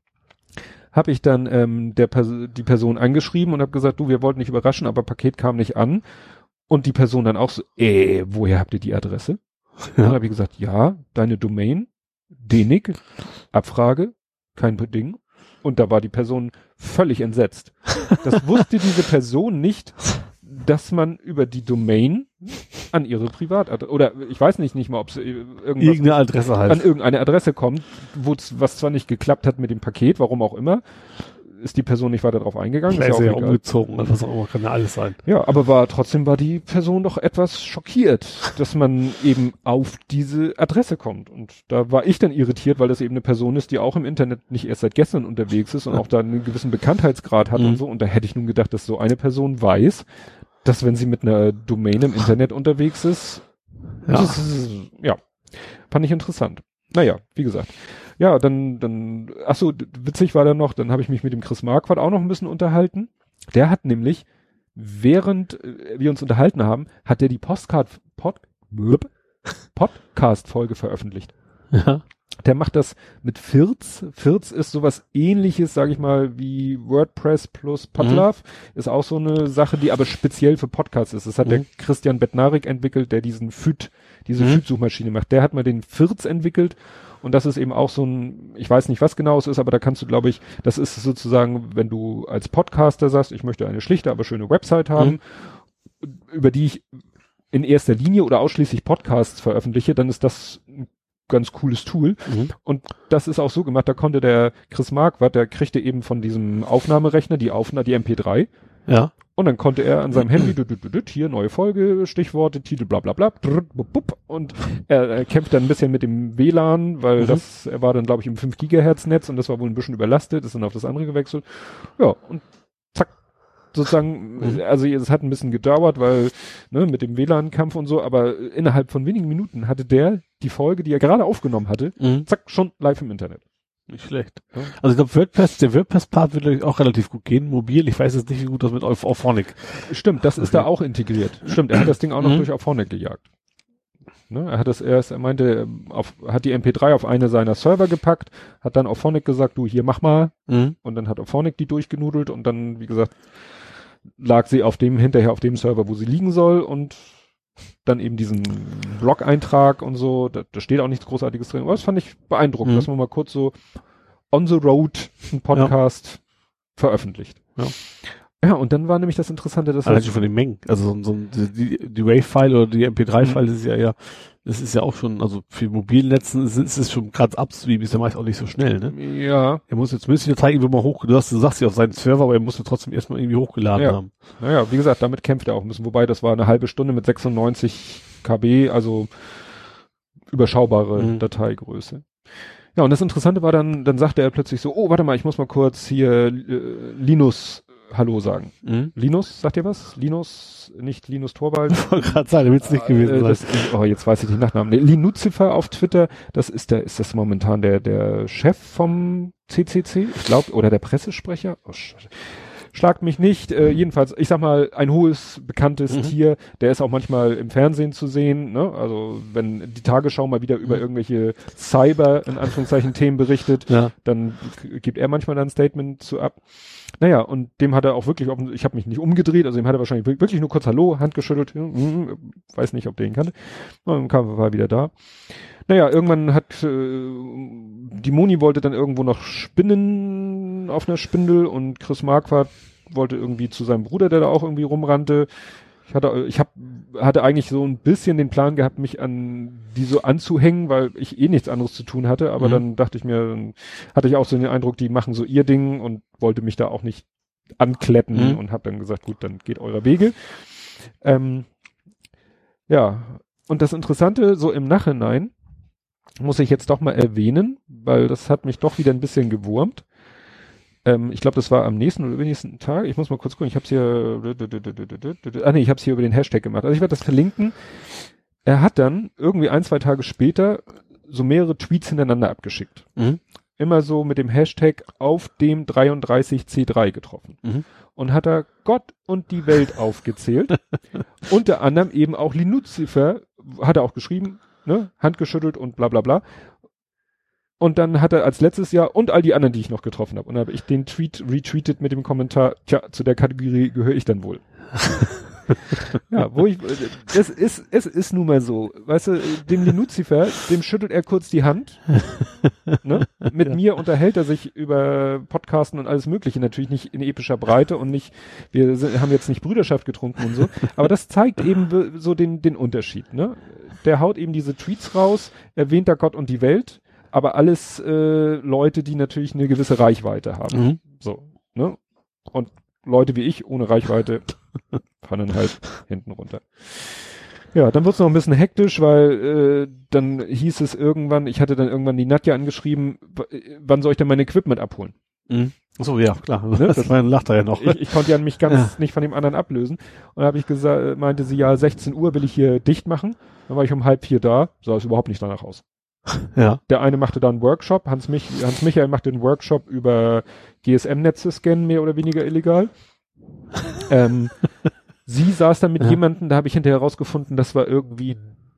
B: habe ich dann ähm, der Pers die Person angeschrieben und habe gesagt, du, wir wollten nicht überraschen, aber Paket kam nicht an. Und die Person dann auch so, äh, woher habt ihr die Adresse? Ja. Dann habe ich gesagt, ja, deine Domain, Denig, Abfrage, kein Ding. Und da war die Person völlig entsetzt. Das wusste diese Person nicht, dass man über die Domain an ihre Privatadresse oder ich weiß nicht nicht mal, ob es
C: irgendeine Adresse halt
B: an irgendeine Adresse kommt, wo was zwar nicht geklappt hat mit dem Paket, warum auch immer, ist die Person nicht weiter darauf eingegangen.
C: Vielleicht ist ja umgezogen oder was auch immer, kann ja alles sein.
B: Ja, aber war trotzdem war die Person doch etwas schockiert, dass man eben auf diese Adresse kommt. Und da war ich dann irritiert, weil das eben eine Person ist, die auch im Internet nicht erst seit gestern unterwegs ist und auch da einen gewissen Bekanntheitsgrad hat mhm. und so. Und da hätte ich nun gedacht, dass so eine Person weiß, dass wenn sie mit einer Domain im Internet unterwegs ist, ja, ist, ja fand ich interessant. Naja, wie gesagt. Ja, dann, dann, ach so, witzig war dann noch, dann habe ich mich mit dem Chris Marquardt auch noch ein bisschen unterhalten. Der hat nämlich, während äh, wir uns unterhalten haben, hat der die Postcard, Pod, Podcast-Folge veröffentlicht. Ja. Der macht das mit Firz. Firz ist sowas ähnliches, sage ich mal, wie WordPress plus Podlove. Mhm. Ist auch so eine Sache, die aber speziell für Podcasts ist. Das hat mhm. der Christian Bettnarik entwickelt, der diesen Füt, diese mhm. Füt-Suchmaschine macht. Der hat mal den Firz entwickelt und das ist eben auch so ein, ich weiß nicht, was genau es ist, aber da kannst du, glaube ich, das ist sozusagen, wenn du als Podcaster sagst, ich möchte eine schlichte, aber schöne Website haben, mhm. über die ich in erster Linie oder ausschließlich Podcasts veröffentliche, dann ist das ein ganz cooles Tool. Mhm. Und das ist auch so gemacht, da konnte der Chris Marquardt, der kriegte eben von diesem Aufnahmerechner die Aufnahme, die MP3.
C: Ja.
B: Und dann konnte er an seinem Handy, hier neue Folge, Stichworte, Titel, bla bla bla, und er, er kämpft dann ein bisschen mit dem WLAN, weil mhm. das, er war dann, glaube ich, im 5 Gigahertz Netz und das war wohl ein bisschen überlastet, ist dann auf das andere gewechselt. Ja, und sozusagen, mhm. also es hat ein bisschen gedauert, weil, ne, mit dem WLAN-Kampf und so, aber innerhalb von wenigen Minuten hatte der die Folge, die er gerade aufgenommen hatte, mhm. zack, schon live im Internet.
C: Nicht schlecht. Ja. Also ich glaube, WordPress, der WordPress-Part wird auch relativ gut gehen. Mobil, ich weiß jetzt nicht, wie gut das mit Auphonic.
B: Stimmt, das ist da auch integriert. Stimmt, er hat das Ding auch noch mhm. durch Auphonic gejagt. Ne, er hat das erst, er meinte, auf, hat die MP3 auf eine seiner Server gepackt, hat dann Auphonic gesagt, du hier mach mal. Mhm. Und dann hat Auphonic die durchgenudelt und dann, wie gesagt, lag sie auf dem, hinterher auf dem Server, wo sie liegen soll und dann eben diesen Blog-Eintrag und so, da, da steht auch nichts Großartiges drin. Aber das fand ich beeindruckend, mhm. dass man mal kurz so on the road einen Podcast ja. veröffentlicht. Ja. Ja, und dann war nämlich das Interessante, dass
C: schon von den Mengen, also so, so die, die Wave-File oder die MP3-File mhm. ist ja ja, das ist ja auch schon, also für Mobilnetzen ist, ist es schon gerade Upstream, ist ja meist auch nicht so schnell, ne?
B: Ja.
C: Er muss jetzt müssen die Datei irgendwie mal hoch, du, sagst ja auf seinen Server, aber er muss trotzdem erstmal irgendwie hochgeladen
B: ja.
C: haben.
B: Naja, wie gesagt, damit kämpft er auch ein bisschen, wobei das war eine halbe Stunde mit 96 KB, also überschaubare mhm. Dateigröße. Ja, und das Interessante war dann, dann sagte er plötzlich so, oh, warte mal, ich muss mal kurz hier äh, Linus Hallo sagen. Mhm. Linus, sagt ihr was? Linus, nicht Linus Torwald.
C: Ich wollte gerade sagen, wird es nicht gewesen äh,
B: das, oh, jetzt weiß ich den Nachnamen. Nee, Linuzifer auf Twitter, das ist der, ist das momentan der, der Chef vom CCC, ich glaube, oder der Pressesprecher. Oh, schlagt mich nicht. Äh, jedenfalls, ich sag mal, ein hohes, bekanntes mhm. Tier, der ist auch manchmal im Fernsehen zu sehen. Ne? Also wenn die Tagesschau mal wieder über mhm. irgendwelche Cyber, in Anführungszeichen, Themen berichtet, ja. dann gibt er manchmal ein Statement zu ab. Naja, und dem hat er auch wirklich, ich habe mich nicht umgedreht, also dem hat er wahrscheinlich wirklich nur kurz Hallo, Hand geschüttelt, hm, hm, weiß nicht, ob der ihn kannte. Und dann kam er wieder da. Naja, irgendwann hat äh, die Moni wollte dann irgendwo noch spinnen auf einer Spindel und Chris Marquardt wollte irgendwie zu seinem Bruder, der da auch irgendwie rumrannte. Ich hatte, ich hab, hatte eigentlich so ein bisschen den Plan gehabt, mich an die so anzuhängen, weil ich eh nichts anderes zu tun hatte. Aber mhm. dann dachte ich mir, dann hatte ich auch so den Eindruck, die machen so ihr Ding und wollte mich da auch nicht ankletten mhm. und habe dann gesagt, gut, dann geht eurer Wege. Ähm, ja, und das Interessante, so im Nachhinein, muss ich jetzt doch mal erwähnen, weil das hat mich doch wieder ein bisschen gewurmt. Ähm, ich glaube, das war am nächsten oder übernächsten Tag. Ich muss mal kurz gucken. Ich habe es hier. Ah nee, ich habe es hier über den Hashtag gemacht. Also ich werde das verlinken. Er hat dann irgendwie ein, zwei Tage später so mehrere Tweets hintereinander abgeschickt. Mhm. Immer so mit dem Hashtag auf dem 33C3 getroffen. Mhm. Und hat er Gott und die Welt aufgezählt. Unter anderem eben auch Linuzifer, hat er auch geschrieben, ne, Hand geschüttelt und bla bla bla. Und dann hat er als letztes Jahr und all die anderen, die ich noch getroffen habe. Und dann habe ich den Tweet retweetet mit dem Kommentar, tja, zu der Kategorie gehöre ich dann wohl. ja, wo ich, es ist, es ist nun mal so, weißt du, dem Lucifer, dem schüttelt er kurz die Hand, ne? Mit ja. mir unterhält er sich über Podcasten und alles mögliche, natürlich nicht in epischer Breite und nicht, wir sind, haben jetzt nicht Brüderschaft getrunken und so, aber das zeigt eben so den, den Unterschied, ne? Der haut eben diese Tweets raus, erwähnt da Gott und die Welt, aber alles äh, Leute, die natürlich eine gewisse Reichweite haben. Mhm. So, ne? Und Leute wie ich ohne Reichweite fallen halt hinten runter. Ja, dann wird's noch ein bisschen hektisch, weil äh, dann hieß es irgendwann, ich hatte dann irgendwann die Nadja angeschrieben, wann soll ich denn mein Equipment abholen?
C: Mhm. So, ja, klar. Ne? Das war lacht er ja noch.
B: Ich, ich konnte ja mich ganz ja. nicht von dem anderen ablösen. Und habe ich gesagt, meinte sie, ja, 16 Uhr will ich hier dicht machen. Dann war ich um halb vier da, sah es überhaupt nicht danach aus.
C: Ja.
B: Der eine machte da einen Workshop, Hans, Mich Hans Michael machte einen Workshop über GSM-Netze scannen, mehr oder weniger illegal. ähm, sie saß dann mit ja. jemandem, da habe ich hinterher herausgefunden, das war irgendwie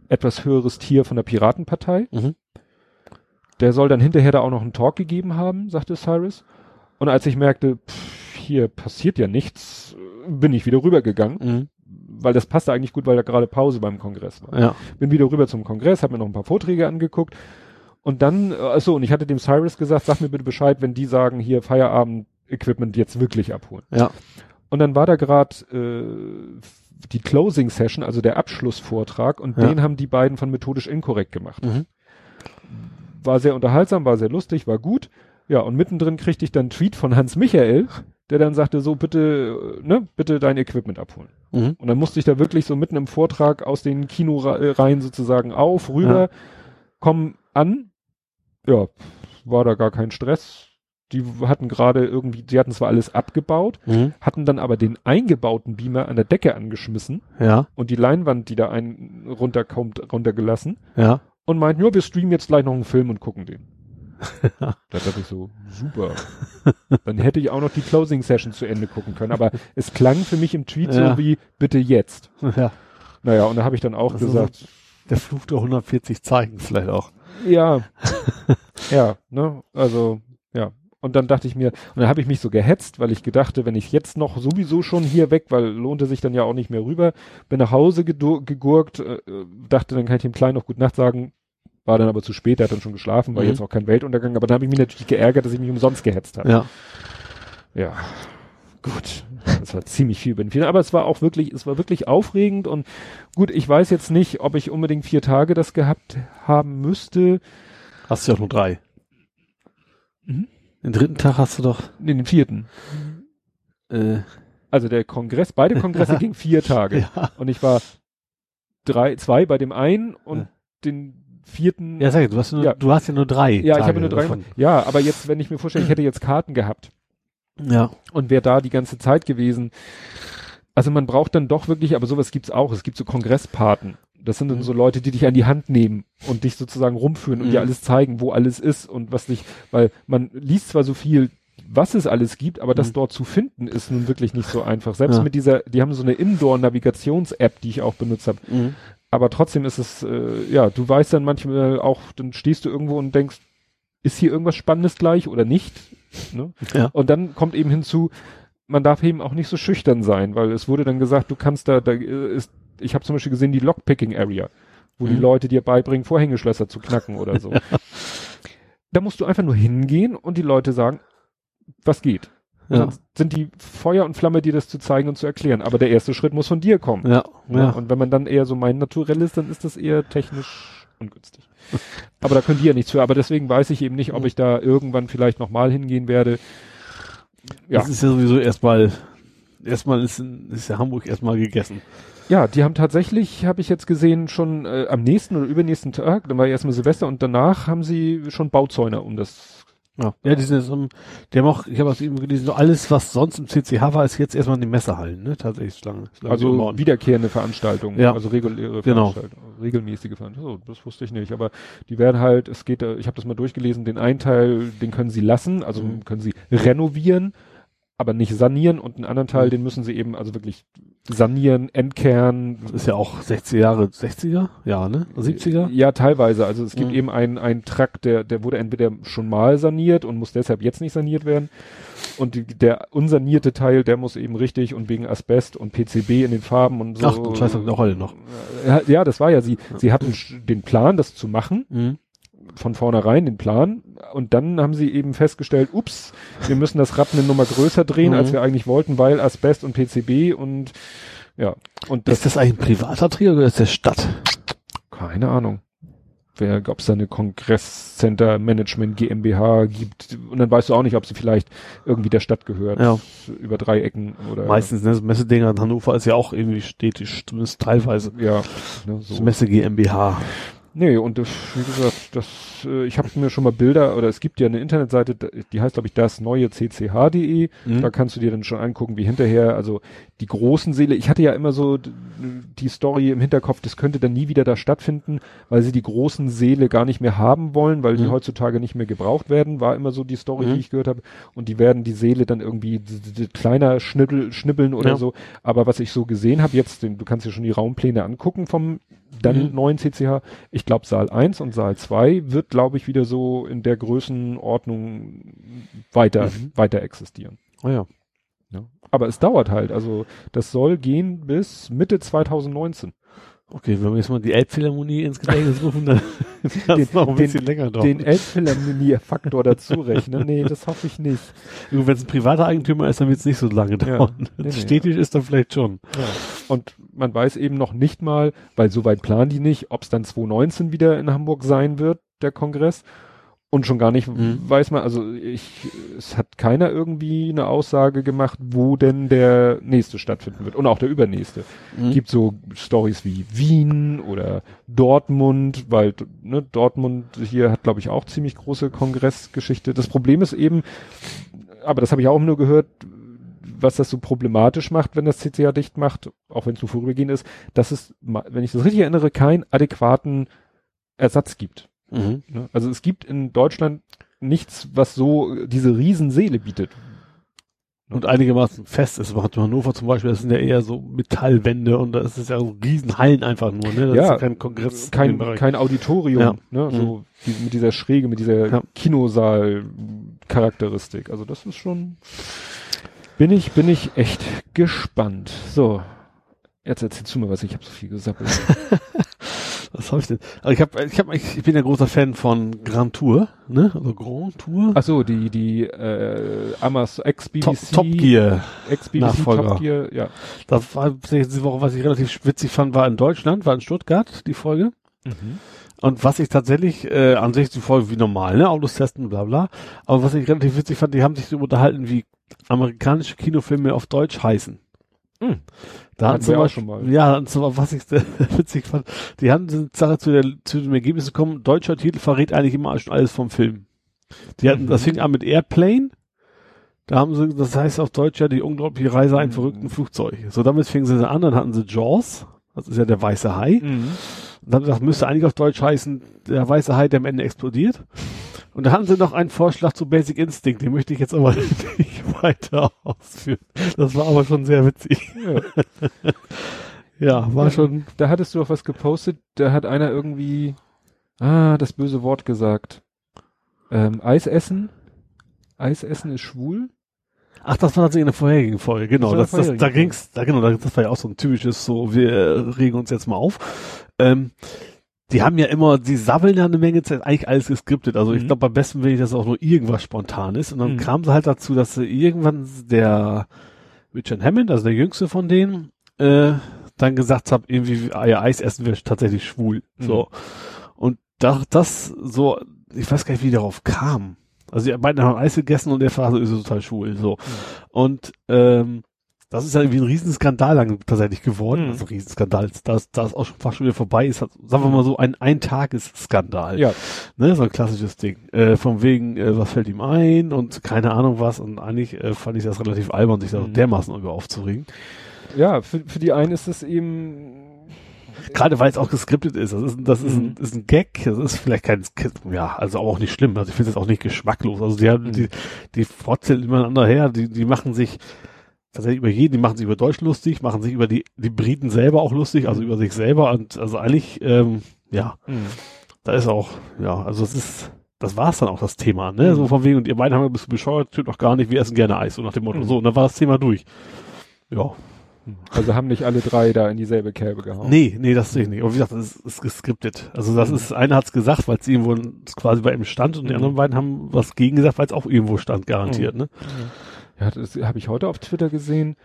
B: etwas höheres Tier von der Piratenpartei. Mhm. Der soll dann hinterher da auch noch einen Talk gegeben haben, sagte Cyrus. Und als ich merkte, pff, hier passiert ja nichts, bin ich wieder rübergegangen. Mhm weil das passte eigentlich gut, weil da gerade Pause beim Kongress war.
C: Ja.
B: Bin wieder rüber zum Kongress, habe mir noch ein paar Vorträge angeguckt und dann, achso, und ich hatte dem Cyrus gesagt, sag mir bitte Bescheid, wenn die sagen, hier Feierabend-Equipment jetzt wirklich abholen.
C: Ja.
B: Und dann war da gerade äh, die Closing Session, also der Abschlussvortrag, und ja. den haben die beiden von methodisch inkorrekt gemacht. Mhm. War sehr unterhaltsam, war sehr lustig, war gut. Ja, und mittendrin kriegte ich dann einen Tweet von Hans Michael, der dann sagte, so bitte, ne, bitte dein Equipment abholen. Mhm. Und dann musste ich da wirklich so mitten im Vortrag aus den Kinoreihen sozusagen auf, rüber, ja. kommen an. Ja, war da gar kein Stress. Die hatten gerade irgendwie, die hatten zwar alles abgebaut, mhm. hatten dann aber den eingebauten Beamer an der Decke angeschmissen.
C: Ja.
B: Und die Leinwand, die da ein runterkommt, runtergelassen.
C: Ja.
B: Und meinten, ja, wir streamen jetzt gleich noch einen Film und gucken den. da dachte ich so, super. Dann hätte ich auch noch die Closing Session zu Ende gucken können. Aber es klang für mich im Tweet ja. so wie, bitte jetzt.
C: Ja.
B: Naja, und da habe ich dann auch also gesagt.
C: Der Fluch der 140 Zeichen vielleicht auch.
B: Ja. ja, ne, also, ja. Und dann dachte ich mir, und dann habe ich mich so gehetzt, weil ich gedachte, wenn ich jetzt noch sowieso schon hier weg, weil lohnte sich dann ja auch nicht mehr rüber, bin nach Hause gegurkt, äh, dachte, dann kann ich dem Kleinen noch gut Nacht sagen, war dann aber zu spät, er hat dann schon geschlafen, war mhm. jetzt auch kein Weltuntergang, aber dann habe ich mich natürlich geärgert, dass ich mich umsonst gehetzt habe.
C: Ja.
B: Ja. Gut. Das war ziemlich viel Benefit. Aber es war auch wirklich, es war wirklich aufregend und gut, ich weiß jetzt nicht, ob ich unbedingt vier Tage das gehabt haben müsste.
C: Hast du ja nur drei. Mhm. Den dritten Tag hast du doch.
B: Nee, den vierten. Äh. Also der Kongress, beide Kongresse gingen vier Tage. Ja. Und ich war drei, zwei bei dem einen und ja. den vierten.
C: Ja, sag ich, du hast, nur, ja. du hast ja nur drei.
B: Ja, Tage ich habe nur drei. Davon. Ja, aber jetzt, wenn ich mir vorstelle, ich hätte jetzt Karten gehabt.
C: Ja.
B: Und wäre da die ganze Zeit gewesen. Also man braucht dann doch wirklich, aber sowas gibt's auch. Es gibt so Kongresspaten. Das sind dann mhm. so Leute, die dich an die Hand nehmen und dich sozusagen rumführen und mhm. dir alles zeigen, wo alles ist und was dich, weil man liest zwar so viel, was es alles gibt, aber mhm. das dort zu finden ist nun wirklich nicht so einfach. Selbst ja. mit dieser, die haben so eine Indoor-Navigations-App, die ich auch benutzt habe. Mhm aber trotzdem ist es, äh, ja, du weißt dann manchmal auch, dann stehst du irgendwo und denkst, ist hier irgendwas Spannendes gleich oder nicht? Ne?
C: Ja.
B: Und dann kommt eben hinzu, man darf eben auch nicht so schüchtern sein, weil es wurde dann gesagt, du kannst da, da ist, ich habe zum Beispiel gesehen die Lockpicking Area, wo mhm. die Leute dir beibringen, Vorhängeschlösser zu knacken oder so. Da musst du einfach nur hingehen und die Leute sagen, was geht. Ja. Dann sind die Feuer und Flamme, dir das zu zeigen und zu erklären. Aber der erste Schritt muss von dir kommen.
C: Ja, ja.
B: Und wenn man dann eher so mein Naturell ist, dann ist das eher technisch ungünstig. aber da können die ja nichts für. Aber deswegen weiß ich eben nicht, ob ich da irgendwann vielleicht nochmal hingehen werde.
C: Ja. Das ist ja sowieso erstmal, erstmal ist, ist ja Hamburg erstmal gegessen.
B: Ja, die haben tatsächlich, habe ich jetzt gesehen, schon äh, am nächsten oder übernächsten Tag, dann war ja erstmal Silvester und danach haben sie schon Bauzäune um das
C: ja, ja die sind jetzt, um, die haben auch, ich habe aus ihm gelesen, so alles, was sonst im CCH war, ist jetzt erstmal in den Messehallen, ne? Tatsächlich lange
B: also wiederkehrende Veranstaltungen,
C: ja.
B: also reguläre
C: genau.
B: Veranstaltungen, regelmäßige Veranstaltungen. So, das wusste ich nicht. Aber die werden halt, es geht, ich habe das mal durchgelesen, den einen Teil, den können sie lassen, also mhm. können sie renovieren, aber nicht sanieren und einen anderen Teil, mhm. den müssen sie eben also wirklich sanieren, entkernen.
C: Das ist ja auch 60 Jahre, 60er? Ja, ne? 70er?
B: Ja, teilweise. Also es gibt
C: Mhm.
B: eben einen, einen Trakt, der, der wurde entweder schon mal saniert und muss deshalb jetzt nicht saniert werden. Und die, der unsanierte Teil, der muss eben richtig und wegen Asbest und PCB in den Farben und so.
C: Ach, du Scheiße, auch alle noch.
B: Ja, das war ja sie. Sie hatten den Plan, das zu machen,
C: Mhm.
B: Von vornherein den Plan. Und dann haben sie eben festgestellt, ups, wir müssen das Rad eine Nummer größer drehen,
C: Mhm.
B: als wir eigentlich wollten, weil Asbest und PCB und ja. Und das
C: Ist das eigentlich ein privater Träger oder ist der Stadt?
B: keine Ahnung. Wer, ob es da eine Kongresscenter Management GmbH gibt. Und dann weißt du auch nicht, ob sie vielleicht irgendwie der Stadt gehört.
C: Ja.
B: Über drei Ecken oder.
C: Meistens, ne, so Messedinger in Hannover ist ja auch irgendwie städtisch, zumindest teilweise.
B: Ja. Ne,
C: so. Messe GmbH.
B: Nee, und das, wie gesagt, das, äh, ich habe mir schon mal Bilder, oder es gibt ja eine Internetseite, die heißt, glaube ich, das neue cch.de.
C: Mhm.
B: Da kannst du dir dann schon angucken, wie hinterher, also die großen Seele, ich hatte ja immer so die Story im Hinterkopf, das könnte dann nie wieder da stattfinden, weil sie die großen Seele gar nicht mehr haben wollen, weil die
C: Mhm.
B: heutzutage nicht mehr gebraucht werden, war immer so die Story,
C: Mhm.
B: die ich gehört habe. Und die werden die Seele dann irgendwie kleiner schnibbel, schnibbeln oder
C: Ja.
B: so. Aber was ich so gesehen habe, jetzt, den, du kannst dir schon die Raumpläne angucken vom dann
C: Mhm.
B: neuen CCH. Ich glaube, Saal 1 und Saal 2 wird, glaube ich, wieder so in der Größenordnung weiter,
C: Mhm.
B: weiter existieren.
C: Oh ja.
B: Ja. Aber es dauert halt. Also das soll gehen bis Mitte 2019.
C: Okay, wenn wir jetzt mal die Elbphilharmonie ins Gedächtnis rufen, dann das
B: Den-
C: noch ein
B: den-
C: bisschen länger dauern.
B: Den Elbphilharmonie-Faktor dazu rechnen. Nee, das hoffe ich nicht.
C: Wenn es ein privater Eigentümer ist, dann wird es nicht so lange dauern. Wenn
B: nee,
C: es städtisch ist, dann vielleicht schon.
B: Ja. Und man weiß eben noch nicht mal, weil so weit planen die nicht, ob es dann 2019 wieder in Hamburg sein wird, der Kongress. Und schon gar nicht
C: Mhm.
B: weiß man, also ich, es hat keiner irgendwie eine Aussage gemacht, wo denn der nächste stattfinden wird. Und auch der übernächste.
C: Mhm.
B: Gibt so Stories wie Wien oder Dortmund, weil ne, Dortmund hier hat, glaube ich, auch ziemlich große Kongressgeschichte. Das Problem ist eben, aber das habe ich auch nur gehört, was das so problematisch macht, wenn das CCA dicht macht, auch wenn es nur vorübergehend ist, dass es, wenn ich das richtig erinnere, keinen adäquaten Ersatz gibt.
C: Mhm.
B: Ne? Also es gibt in Deutschland nichts, was so diese Riesenseele bietet.
C: Und einigermaßen fest ist. Macht Hannover zum Beispiel, das sind ja eher so Metallwände und da ist es ja so Riesenhallen einfach nur, ne? Das
B: Ja,
C: ist ja kein Kongress. dem
B: kein, kein Auditorium,
C: Ja.
B: ne? so wie, mit dieser Schräge, mit dieser
C: Ja.
B: Kinosaal-Charakteristik. Also das ist schon, bin ich, bin ich echt gespannt. So, jetzt erzählst du mir was, ich habe so viel gesappelt.
C: Was habe ich denn? Also ich habe, ich habe, ich bin ja großer Fan von Grand Tour, ne? Also Grand Tour.
B: Ach so, die, die, äh, Amazon, ex-BBC,
C: Top, Top Gear.
B: ex-BBC
C: Nachfolger.
B: Top Gear, ja.
C: Das war diese Woche, was ich relativ witzig fand, war in Deutschland, war in Stuttgart die Folge. Und was ich tatsächlich, äh, an sich die Folge wie normal, ne, Autos testen, bla bla. Aber was ich relativ witzig fand, die haben sich so unterhalten, wie amerikanische Kinofilme auf Deutsch heißen.
B: Hm.
C: Da
B: Hatten auch
C: Beispiel,
B: schon mal.
C: ja, so, was ich witzig fand, die haben eine Sache zu, der, zu dem Ergebnis gekommen, deutscher Titel verrät eigentlich immer schon alles vom Film. Die hatten,
B: Mhm.
C: das fing an mit Airplane, da haben sie, das heißt auf Deutsch ja die unglaubliche Reise einen
B: Mhm.
C: verrückten Flugzeug. So, damit fingen sie an, dann hatten sie Jaws, das ist ja der weiße Hai.
B: Mhm.
C: Und dann das müsste eigentlich auf Deutsch heißen, der weiße Hai, der am Ende explodiert. Und da hatten sie noch einen Vorschlag zu Basic Instinct, den möchte ich jetzt aber nicht weiter ausführen. Das war aber schon sehr witzig.
B: Ja.
C: Ja, war
B: Ja.
C: schon,
B: Da hattest du auch was gepostet, da hat einer irgendwie, ah, das böse Wort gesagt. Ähm, Eis essen? Eis essen ist schwul?
C: ach, das war tatsächlich in der vorherigen Folge, genau.
B: Das
C: Das, das, da ging's, da, genau, das war ja auch so ein typisches, so, wir regen uns jetzt mal auf. Ähm, die haben ja immer, die sabbeln ja eine Menge Zeit, eigentlich alles geskriptet. Also ich
B: Mhm.
C: glaube, am besten will ich, dass auch nur irgendwas spontan ist. Und dann
B: Mhm.
C: kam sie halt dazu, dass sie irgendwann der Richard Hammond, also der jüngste von denen, äh, dann gesagt hat, irgendwie, ah ja, Eis essen wir tatsächlich schwul.
B: Mhm.
C: So. Und da, das so, ich weiß gar nicht, wie darauf kam. Also die beiden haben Eis gegessen und der war so, ist total schwul. So. Und ähm, das ist ja irgendwie ein Riesenskandal lang tatsächlich geworden.
B: Mhm.
C: Also Riesenskandal, das, das auch schon fast schon wieder vorbei ist, hat, sagen wir mal so, ein Eintagesskandal.
B: Ja.
C: Ne, so ein klassisches Ding. Äh, von wegen, äh, was fällt ihm ein und keine Ahnung was. Und eigentlich äh, fand ich das relativ albern, sich da
B: Mhm.
C: dermaßen über aufzuregen.
B: Ja, für, für die einen ist es eben,
C: Gerade weil es auch geskriptet ist. Das ist, das ist, ein,
B: Mhm.
C: ist ein Gag. Das ist vielleicht kein, ja, also auch nicht schlimm. Also ich finde es auch nicht geschmacklos. Also die haben,
B: Mhm.
C: die, die frotzeln übereinander her. Die, die machen sich, tatsächlich über jeden, die machen sich über Deutsch lustig, machen sich über die, die Briten selber auch lustig, also über sich selber und also eigentlich, ähm, ja,
B: Mhm.
C: da ist auch, ja, also es ist, das war's dann auch das Thema, ne? So von wegen, und ihr beiden haben bist du bescheuert, stimmt doch gar nicht, wir essen gerne Eis, so nach dem Motto,
B: Mhm.
C: so, und dann war das Thema durch. Ja.
B: Also haben nicht alle drei da in dieselbe Kerbe gehauen.
C: Nee, nee, das sehe ich nicht. Aber wie gesagt, das ist, ist geskriptet. Also das
B: Mhm.
C: ist, einer hat's gesagt, weil es irgendwo quasi bei ihm stand und die
B: Mhm.
C: anderen beiden haben was gegen gesagt, weil es auch irgendwo stand, garantiert, ne?
B: Ja, das habe ich heute auf Twitter gesehen.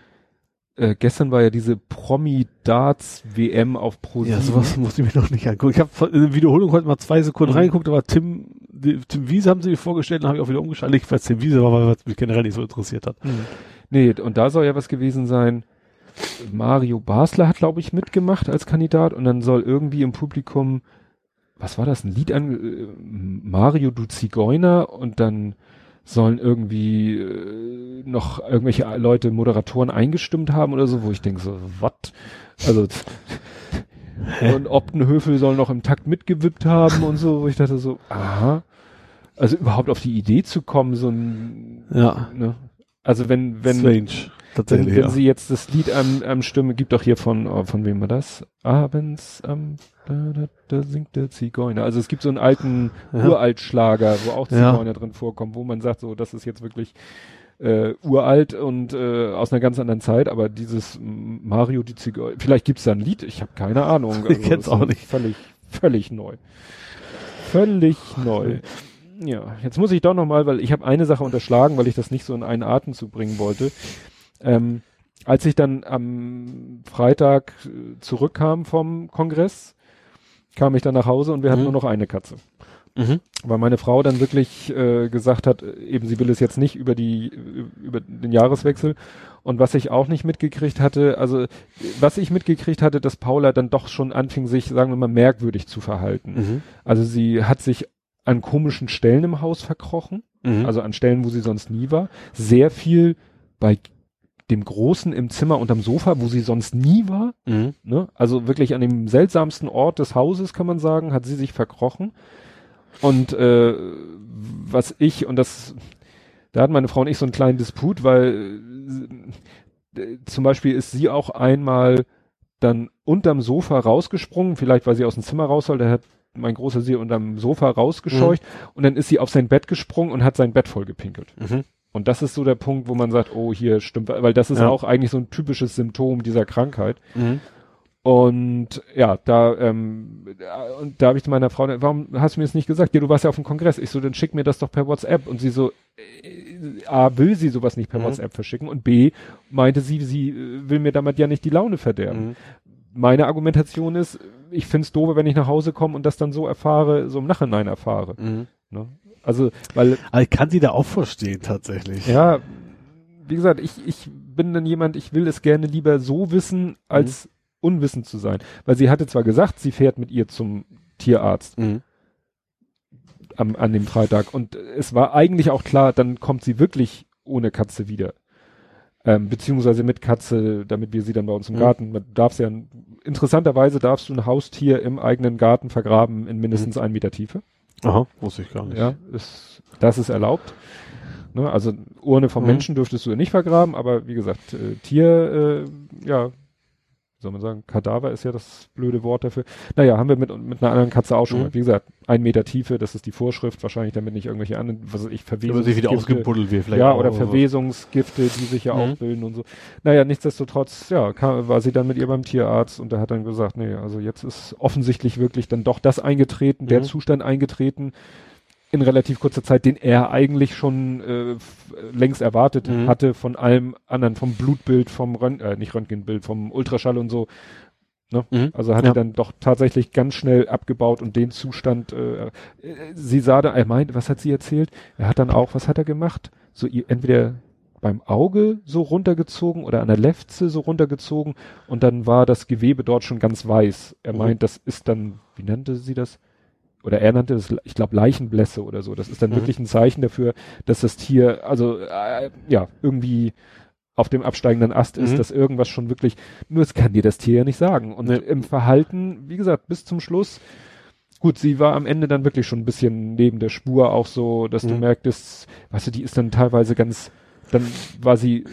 B: Äh, gestern war ja diese Promi-Darts-WM auf Pro
C: Ja, sowas musste ich mir noch nicht angucken. Ich habe in der Wiederholung heute mal zwei Sekunden
B: Mhm.
C: reingeguckt, aber Tim, die, Tim Wiese haben sie mir vorgestellt, dann habe ich auch wieder umgeschaltet, weil es Tim Wiese war, weil es mich generell nicht so interessiert hat.
B: Mhm. Nee, und da soll ja was gewesen sein. Mario Basler hat, glaube ich, mitgemacht als Kandidat und dann soll irgendwie im Publikum, was war das, ein Lied an, äh, Mario du Zigeuner und dann sollen irgendwie äh, noch irgendwelche Leute, Moderatoren eingestimmt haben oder so, wo ich denke so, what? Also und Optenhöfel soll noch im Takt mitgewippt haben und so, wo ich dachte so, aha. Also überhaupt auf die Idee zu kommen, so ein,
C: Ja.
B: ne? Also wenn, wenn,
C: Strange.
B: wenn,
C: Tatsächlich,
B: wenn
C: ja.
B: sie jetzt das Lied am, am Stimme, gibt doch hier von, oh, von wem war das? Abends am, da, da, da singt der Zigeuner. Also es gibt so einen alten
C: Ja.
B: Uraltschlager, wo auch
C: Ja.
B: Zigeuner drin vorkommen, wo man sagt, so, das ist jetzt wirklich äh, uralt und äh, aus einer ganz anderen Zeit, aber dieses Mario die Zigeuner, vielleicht gibt's da ein Lied, ich habe keine Ahnung.
C: Ich kenn's auch nicht.
B: Völlig, völlig neu. Völlig neu. Ja, jetzt muss ich doch noch mal, weil ich habe eine Sache unterschlagen, weil ich das nicht so in einen Atemzug bringen wollte. Ähm, als ich dann am Freitag äh, zurückkam vom Kongress, kam ich dann nach Hause und wir hatten
C: Mhm.
B: nur noch eine Katze.
C: Mhm.
B: Weil meine Frau dann wirklich äh, gesagt hat, eben sie will es jetzt nicht über die über den Jahreswechsel. Und was ich auch nicht mitgekriegt hatte, also was ich mitgekriegt hatte, dass Paula dann doch schon anfing, sich, sagen wir mal, merkwürdig zu verhalten.
C: Mhm.
B: Also sie hat sich an komischen Stellen im Haus verkrochen,
C: Mhm.
B: also an Stellen, wo sie sonst nie war. Sehr viel bei dem Großen im Zimmer unterm Sofa, wo sie sonst nie war.
C: Mhm.
B: Ne? Also wirklich an dem seltsamsten Ort des Hauses, kann man sagen, hat sie sich verkrochen. Und äh, was ich, und das, da hat meine Frau und ich so einen kleinen Disput, weil äh, zum Beispiel ist sie auch einmal dann unterm Sofa rausgesprungen, vielleicht weil sie aus dem Zimmer raus soll, da hat mein großer sie unterm Sofa rausgescheucht und dann ist sie auf sein Bett gesprungen und hat sein Bett voll gepinkelt.
C: Mhm.
B: Und das ist so der Punkt, wo man sagt, oh, hier stimmt, weil das ist
C: Ja.
B: auch eigentlich so ein typisches Symptom dieser Krankheit.
C: Mhm.
B: Und ja, da ähm, äh, und da habe ich zu meiner Frau, warum hast du mir das nicht gesagt? Ja, du warst ja auf dem Kongress. Ich so, dann schick mir das doch per WhatsApp. Und sie so, äh, A, will sie sowas nicht per
C: Mhm.
B: WhatsApp verschicken und B, meinte sie, sie äh, will mir damit ja nicht die Laune verderben.
C: Mhm.
B: Meine Argumentation ist, ich find's doof, wenn ich nach Hause komme und das dann so erfahre, so im Nachhinein erfahre.
C: Mhm.
B: Ne? Also, weil
C: Aber ich kann sie da auch verstehen, tatsächlich.
B: ja, wie gesagt, ich, ich bin dann jemand, ich will es gerne lieber so wissen, als unwissend zu sein. Weil sie hatte zwar gesagt, sie fährt mit ihr zum Tierarzt
C: Mhm.
B: am, an dem Freitag und es war eigentlich auch klar, dann kommt sie wirklich ohne Katze wieder. Ähm, beziehungsweise mit Katze, damit wir sie dann bei uns im
C: Mhm.
B: Garten, man darf's ja, interessanterweise darfst du ein Haustier im eigenen Garten vergraben in mindestens einen Meter Tiefe.
C: Aha, wusste ich gar nicht.
B: Ja, ist, das ist erlaubt. Ne, also Urne vom
C: Mhm.
B: Menschen dürftest du nicht vergraben, aber wie gesagt, äh, Tier, äh, ja, soll man sagen, Kadaver ist ja das blöde Wort dafür. Naja, haben wir mit, mit einer anderen Katze auch schon
C: Mhm.
B: Wie gesagt, ein Meter Tiefe, das ist die Vorschrift, wahrscheinlich damit nicht irgendwelche anderen, was weiß ich,
C: sich wieder
B: Verwesungsgifte,
C: ausgebuddelt wird, vielleicht.
B: ja, oder
C: so.
B: Verwesungsgifte, die sich ja
C: Mhm.
B: auch bilden und so. Naja, nichtsdestotrotz, ja, kam, war sie dann mit ihr beim Tierarzt und der hat dann gesagt, nee, also jetzt ist offensichtlich wirklich dann doch das eingetreten, der
C: Mhm.
B: Zustand eingetreten in relativ kurzer Zeit, den er eigentlich schon äh, längst erwartet
C: Mhm.
B: hatte von allem anderen, vom Blutbild, vom Rönt äh, nicht Röntgenbild, vom Ultraschall und so. Ne?
C: Mhm.
B: Also hat
C: Ja.
B: er dann doch tatsächlich ganz schnell abgebaut und den Zustand, äh, äh, sie sah da, er meint, was hat sie erzählt? Er hat dann auch, was hat er gemacht? So entweder beim Auge so runtergezogen oder an der Lefze so runtergezogen und dann war das Gewebe dort schon ganz weiß. Er
C: Mhm.
B: meint, das ist dann, wie nannte sie das? Oder er nannte es, ich glaube, Leichenblässe oder so. Das ist dann
C: Mhm.
B: wirklich ein Zeichen dafür, dass das Tier, also äh, ja, irgendwie auf dem absteigenden Ast ist,
C: Mhm.
B: dass irgendwas schon wirklich, nur es kann dir das Tier ja nicht sagen. Und
C: Nee.
B: im Verhalten, wie gesagt, bis zum Schluss, gut, sie war am Ende dann wirklich schon ein bisschen neben der Spur auch so, dass du
C: Mhm.
B: merktest, weißt du, die ist dann teilweise ganz, dann war sie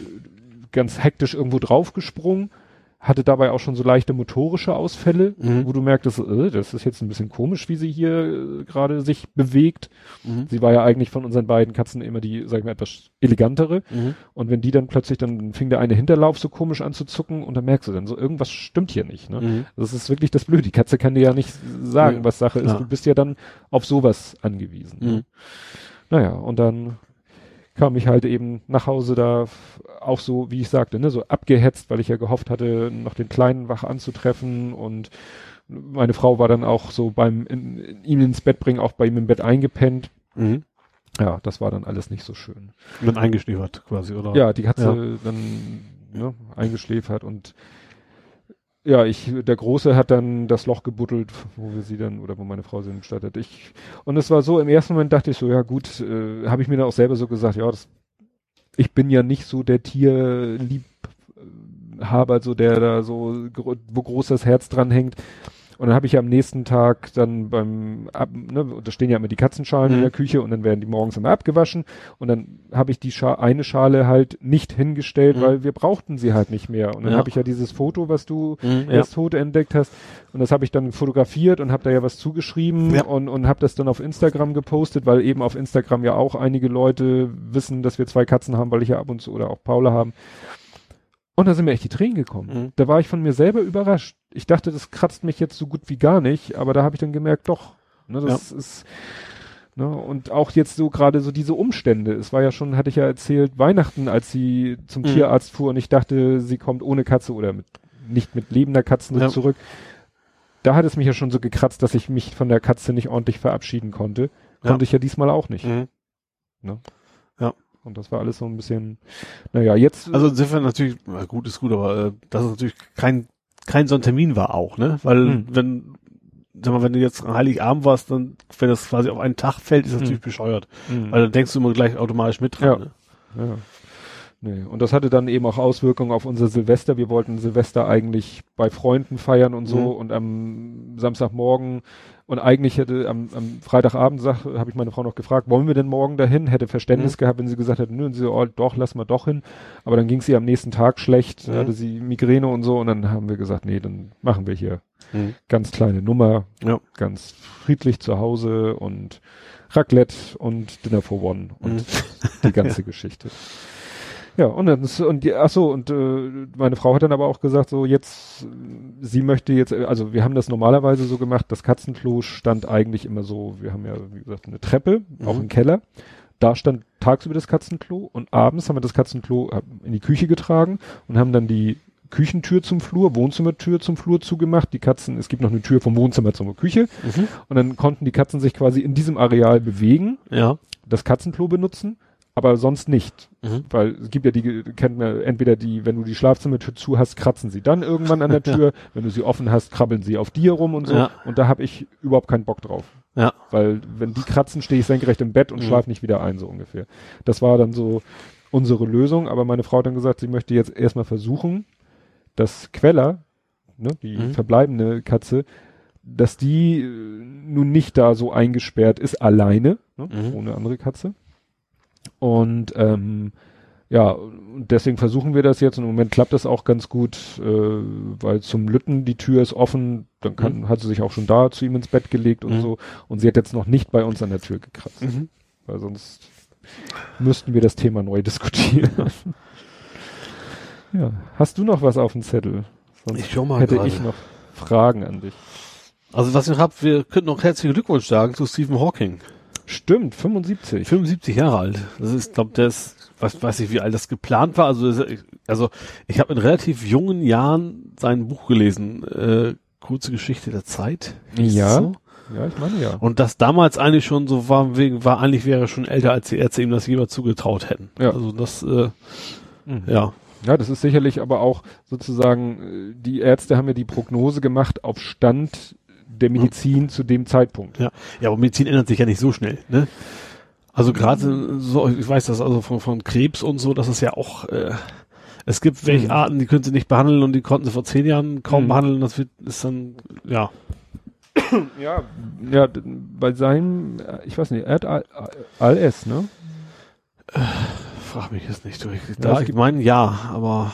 B: ganz hektisch irgendwo draufgesprungen, hatte dabei auch schon so leichte motorische Ausfälle,
C: Mhm.
B: wo du merktest, äh, das ist jetzt ein bisschen komisch, wie sie hier äh, gerade sich bewegt.
C: Mhm.
B: Sie war ja eigentlich von unseren beiden Katzen immer die, sag ich mal, etwas elegantere.
C: Mhm.
B: Und wenn die dann plötzlich, dann fing der eine Hinterlauf so komisch an zu zucken und dann merkst du dann so, irgendwas stimmt hier nicht. Ne?
C: Mhm.
B: Das ist wirklich das Blöde. Die Katze kann dir ja nicht sagen,
C: Ja,
B: was Sache ist.
C: klar.
B: Du bist ja dann auf sowas angewiesen. Ne?
C: Mhm.
B: Naja, und dann kam ich halt eben nach Hause da auch so, wie ich sagte, ne, so abgehetzt, weil ich ja gehofft hatte, noch den Kleinen wach anzutreffen und meine Frau war dann auch so beim in, in, ihn ins Bett bringen, auch bei ihm im Bett eingepennt.
C: Mhm.
B: Ja, das war dann alles nicht so schön.
C: Und dann eingeschläfert quasi, oder?
B: Ja, die Katze dann ne, eingeschläfert und ja, ich, der Große hat dann das Loch gebuddelt, wo wir sie dann, oder wo meine Frau sie bestattet. Ich, und es war so, im ersten Moment dachte ich so, ja gut, äh, habe ich mir dann auch selber so gesagt, ja, das, ich bin ja nicht so der Tierliebhaber, so der da so, wo groß das Herz dran hängt. Und dann habe ich ja am nächsten Tag dann beim, ab, ne, da stehen ja immer die Katzenschalen in
C: Mhm.
B: der Küche und dann werden die morgens immer abgewaschen. Und dann habe ich die Scha eine Schale halt nicht hingestellt,
C: Mhm.
B: weil wir brauchten sie halt nicht mehr. Und dann
C: Ja.
B: habe ich ja dieses Foto, was du
C: Mhm, ja.
B: erst tot entdeckt hast. Und das habe ich dann fotografiert und habe da ja was zugeschrieben
C: Ja.
B: und, und habe das dann auf Instagram gepostet, weil eben auf Instagram ja auch einige Leute wissen, dass wir zwei Katzen haben, weil ich ja ab und zu oder auch Paula haben. Und da sind mir echt die Tränen gekommen.
C: Mhm.
B: Da war ich von mir selber überrascht. Ich dachte, das kratzt mich jetzt so gut wie gar nicht, aber da habe ich dann gemerkt, doch. Ne, das ist ne, und auch jetzt so gerade so diese Umstände. Es war ja schon, hatte ich ja erzählt, Weihnachten, als sie zum
C: Mhm.
B: Tierarzt fuhr und ich dachte, sie kommt ohne Katze oder mit, nicht mit lebender Katze
C: Ja.
B: zurück. Da hat es mich ja schon so gekratzt, dass ich mich von der Katze nicht ordentlich verabschieden konnte.
C: Ja.
B: Konnte ich ja diesmal auch nicht.
C: Mhm.
B: Und das war alles so ein bisschen, naja, jetzt.
C: Also insofern natürlich, na gut ist gut, aber äh, das ist natürlich kein kein so ein Termin war auch, ne? Weil
B: Mhm.
C: wenn sag mal, wenn du jetzt an Heiligabend warst, dann wenn das quasi auf einen Tag fällt, ist das
B: Mhm.
C: natürlich bescheuert,
B: Mhm.
C: weil dann denkst du immer gleich automatisch mit dran.
B: Ja.
C: Ne?
B: Ja. Nee. Und das hatte dann eben auch Auswirkungen auf unser Silvester. Wir wollten Silvester eigentlich bei Freunden feiern und so
C: Mhm.
B: und am Samstagmorgen und eigentlich hätte am, am Freitagabend habe ich meine Frau noch gefragt, wollen wir denn morgen dahin? Hätte Verständnis
C: Mhm.
B: gehabt, wenn sie gesagt hätte, nö, und sie so, oh, doch, lass mal doch hin. Aber dann ging sie am nächsten Tag schlecht,
C: Mhm.
B: hatte sie Migräne und so und dann haben wir gesagt, nee, dann machen wir hier
C: Mhm.
B: ganz kleine Nummer,
C: Ja.
B: ganz friedlich zu Hause und Raclette und Dinner for One und
C: Mhm.
B: die ganze Geschichte. Ja, und dann und die, ach so, und äh, meine Frau hat dann aber auch gesagt, so jetzt, sie möchte jetzt, äh, also wir haben das normalerweise so gemacht, das Katzenklo stand eigentlich immer so, wir haben ja, wie gesagt, eine Treppe, auch
C: Mhm.
B: im Keller. Da stand tagsüber das Katzenklo und abends haben wir das Katzenklo äh, in die Küche getragen und haben dann die Küchentür zum Flur, Wohnzimmertür zum Flur zugemacht. Die Katzen, es gibt noch eine Tür vom Wohnzimmer zur Küche
C: Mhm.
B: und dann konnten die Katzen sich quasi in diesem Areal bewegen,
C: Ja.
B: das Katzenklo benutzen, aber sonst nicht.
C: Mhm.
B: Weil es gibt ja die, kennt man entweder die, wenn du die Schlafzimmertür zu hast, kratzen sie dann irgendwann an der Tür. Wenn du sie offen hast, krabbeln sie auf dir rum und so.
C: Ja.
B: Und da habe ich überhaupt keinen Bock drauf.
C: Ja.
B: Weil wenn die kratzen, stehe ich senkrecht im Bett und
C: Mhm.
B: schlafe nicht wieder ein, so ungefähr. Das war dann so unsere Lösung. Aber meine Frau hat dann gesagt, sie möchte jetzt erstmal versuchen, dass Queller, ne, die
C: Mhm.
B: verbleibende Katze, dass die äh, nun nicht da so eingesperrt ist, alleine, ne,
C: Mhm.
B: ohne andere Katze. Und ähm, ja, deswegen versuchen wir das jetzt und im Moment klappt das auch ganz gut, äh, weil zum Lütten die Tür ist offen, dann kann, hat sie sich auch schon da zu ihm ins Bett gelegt und
C: Mhm.
B: so. Und sie hat jetzt noch nicht bei uns an der Tür gekratzt,
C: Mhm.
B: weil sonst müssten wir das Thema neu diskutieren. ja, hast du noch was auf dem Zettel? Sonst
C: Ich schau mal
B: hätte
C: gerade.
B: ich noch Fragen an dich.
C: Also was ich noch hab, wir könnten noch herzlichen Glückwunsch sagen zu Stephen Hawking.
B: Stimmt, 75.
C: 75 Jahre alt. Das ist, glaube der ist, weiß, nicht, wie alt das geplant war. Also, das- also ich habe in relativ jungen Jahren sein Buch gelesen, äh, kurze Geschichte der Zeit.
B: Ja.
C: So.
B: Ja, ich meine ja.
C: Und das damals eigentlich schon so war, wegen, war eigentlich wäre er schon älter, als die Ärzte ihm das jemals zugetraut hätten.
B: Ja.
C: Also das, äh,
B: Mhm.
C: ja.
B: Ja, das ist sicherlich aber auch sozusagen, äh, die Ärzte haben ja die Prognose gemacht auf Stand der Medizin zu dem Zeitpunkt.
C: Ja. Ja, aber Medizin ändert sich ja nicht so schnell, ne? Also gerade so, ich weiß das also von, von Krebs und so, das ist ja auch, äh, es gibt welche
B: Mhm.
C: Arten, die können sie nicht behandeln und die konnten sie vor zehn Jahren kaum
B: Mhm.
C: behandeln. Das wird, ist dann, ja.
B: Ja, ja, bei seinem, äh, ich weiß nicht, er hat Al- ALS, ne?
C: frag mich jetzt nicht durch. Da, ich meine, ja, aber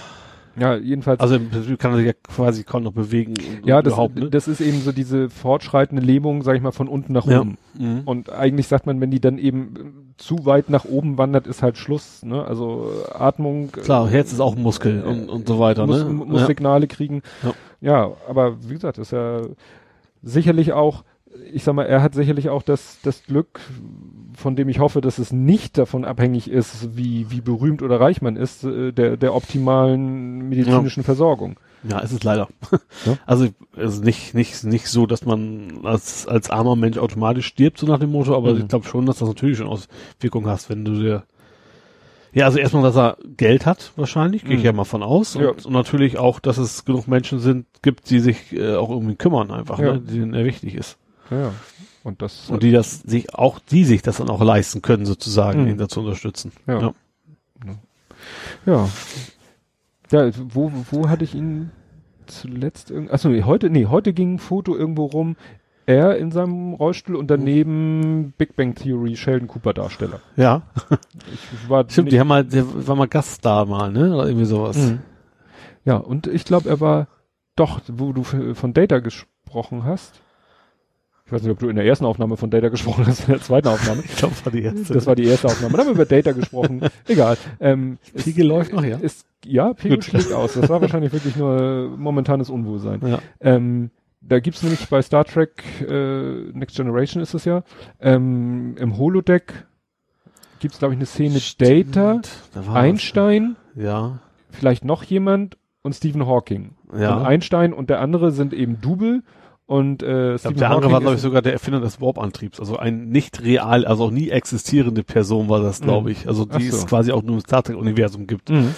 B: Ja, jedenfalls.
C: also im Prinzip kann er sich ja quasi kaum noch bewegen.
B: ja, das,
C: ne?
B: das ist eben so diese fortschreitende Lähmung, sag ich mal, von unten nach
C: Ja.
B: oben.
C: Mhm.
B: Und eigentlich sagt man, wenn die dann eben äh, zu weit nach oben wandert, ist halt Schluss. Ne? Also äh, Atmung. äh,
C: Klar, Herz ist auch ein Muskel und, und so weiter,
B: muss,
C: ne?
B: muss
C: ja.
B: Signale kriegen.
C: Ja.
B: Ja. aber wie gesagt, ist ja sicherlich auch, ich sag mal, er hat sicherlich auch das, das Glück, von dem ich hoffe, dass es nicht davon abhängig ist, wie, wie berühmt oder reich man ist, äh, der, der optimalen medizinischen Versorgung.
C: Ja, es ist leider.
B: Ja.
C: Also, also nicht, nicht, nicht so, dass man als, als armer Mensch automatisch stirbt, so nach dem Motto, aber
B: Mhm.
C: ich glaube schon, dass das natürlich schon Auswirkungen hast, wenn du dir ja, also erstmal, dass er Geld hat, wahrscheinlich, gehe ich
B: Mhm.
C: ja mal von aus. Und,
B: Ja.
C: und natürlich auch, dass es genug Menschen sind, gibt, die sich äh, auch irgendwie kümmern einfach,
B: Ja.
C: ne, denen er wichtig ist.
B: Ja, ja. Und das,
C: Und die das sich auch, die sich das dann auch leisten können, sozusagen,
B: Mhm.
C: ihn dazu unterstützen.
B: Ja.
C: Ja.
B: ja. Ja, wo, wo hatte ich ihn zuletzt irgend, achso, heute, nee, heute ging ein Foto irgendwo rum, er in seinem Rollstuhl und daneben Big Bang Theory Sheldon Cooper Darsteller.
C: ja.
B: Ich war
C: Stimmt, die haben mal, der war mal Gast da mal, ne? Oder irgendwie sowas.
B: Mhm. Ja, und ich glaube, er war doch, wo du von Data gesprochen hast. Ich weiß nicht, ob du in der ersten Aufnahme von Data gesprochen hast, in der zweiten Aufnahme.
C: Ich glaube, war die erste.
B: Das war die erste Aufnahme. Da haben wir über Data gesprochen. Egal. Ähm,
C: Pegel läuft noch, ja?
B: Ist, ja, Pegel
C: Gut.
B: schlägt aus. Das war wahrscheinlich wirklich nur momentanes Unwohlsein.
C: ja.
B: Ähm, da gibt's nämlich bei Star Trek äh, Next Generation ist es ja, ähm, im Holodeck gibt's glaube ich eine Szene Data,
C: Da war
B: Einstein,
C: was. Ja.
B: vielleicht noch jemand und Stephen Hawking.
C: Ja.
B: Und Einstein und der andere sind eben Double und äh,
C: Ich glaub, der andere war, glaube ich, sogar der Erfinder des Warp-Antriebs. Also ein nicht real, also auch nie existierende Person war das, glaube
B: Mhm.
C: ich. Also die
B: so.
C: es quasi auch nur im Star Trek-Universum gibt.
B: Mhm.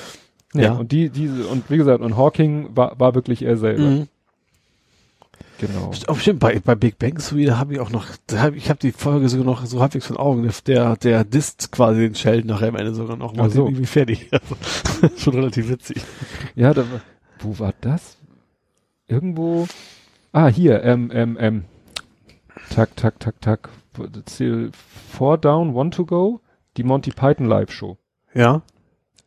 B: Ja,
C: Ja.
B: und die, diese, und wie gesagt, und Hawking war, war wirklich er selber.
C: Mhm.
B: Genau.
C: Oh, stimmt, bei, bei Big Bang Theory, da habe ich auch noch, hab, ich habe die Folge sogar noch so halbwegs von Augen, der, der disst quasi den Sheldon nachher am Ende sogar noch mal
B: so.
C: irgendwie fertig. Also, schon relativ witzig.
B: Ja, da, wo war das? Irgendwo. Ah, hier, ähm, ähm, ähm. Tak, tak, tak, tak. Four Down, One to Go. Die Monty Python Live Show.
C: Ja.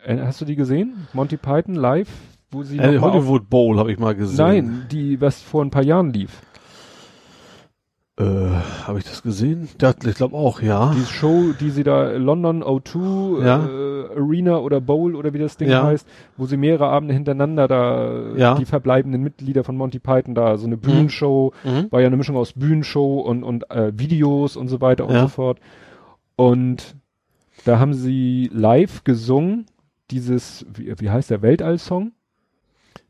B: Äh, hast du die gesehen? Monty Python Live, wo sie
C: Äh, Hollywood Bowl habe ich mal gesehen.
B: Nein, die, was vor ein paar Jahren lief.
C: Äh, habe ich das gesehen? Ja, ich glaube auch, ja.
B: Die Show, die sie da London O2
C: Ja.
B: äh, Arena oder Bowl oder wie das Ding
C: Ja.
B: heißt, wo sie mehrere Abende hintereinander da
C: Ja.
B: die verbleibenden Mitglieder von Monty Python da so eine Bühnenshow,
C: Mhm.
B: war ja eine Mischung aus Bühnenshow und und äh, Videos und so weiter und so fort. Und da haben sie live gesungen dieses wie, wie heißt der Weltall-Song?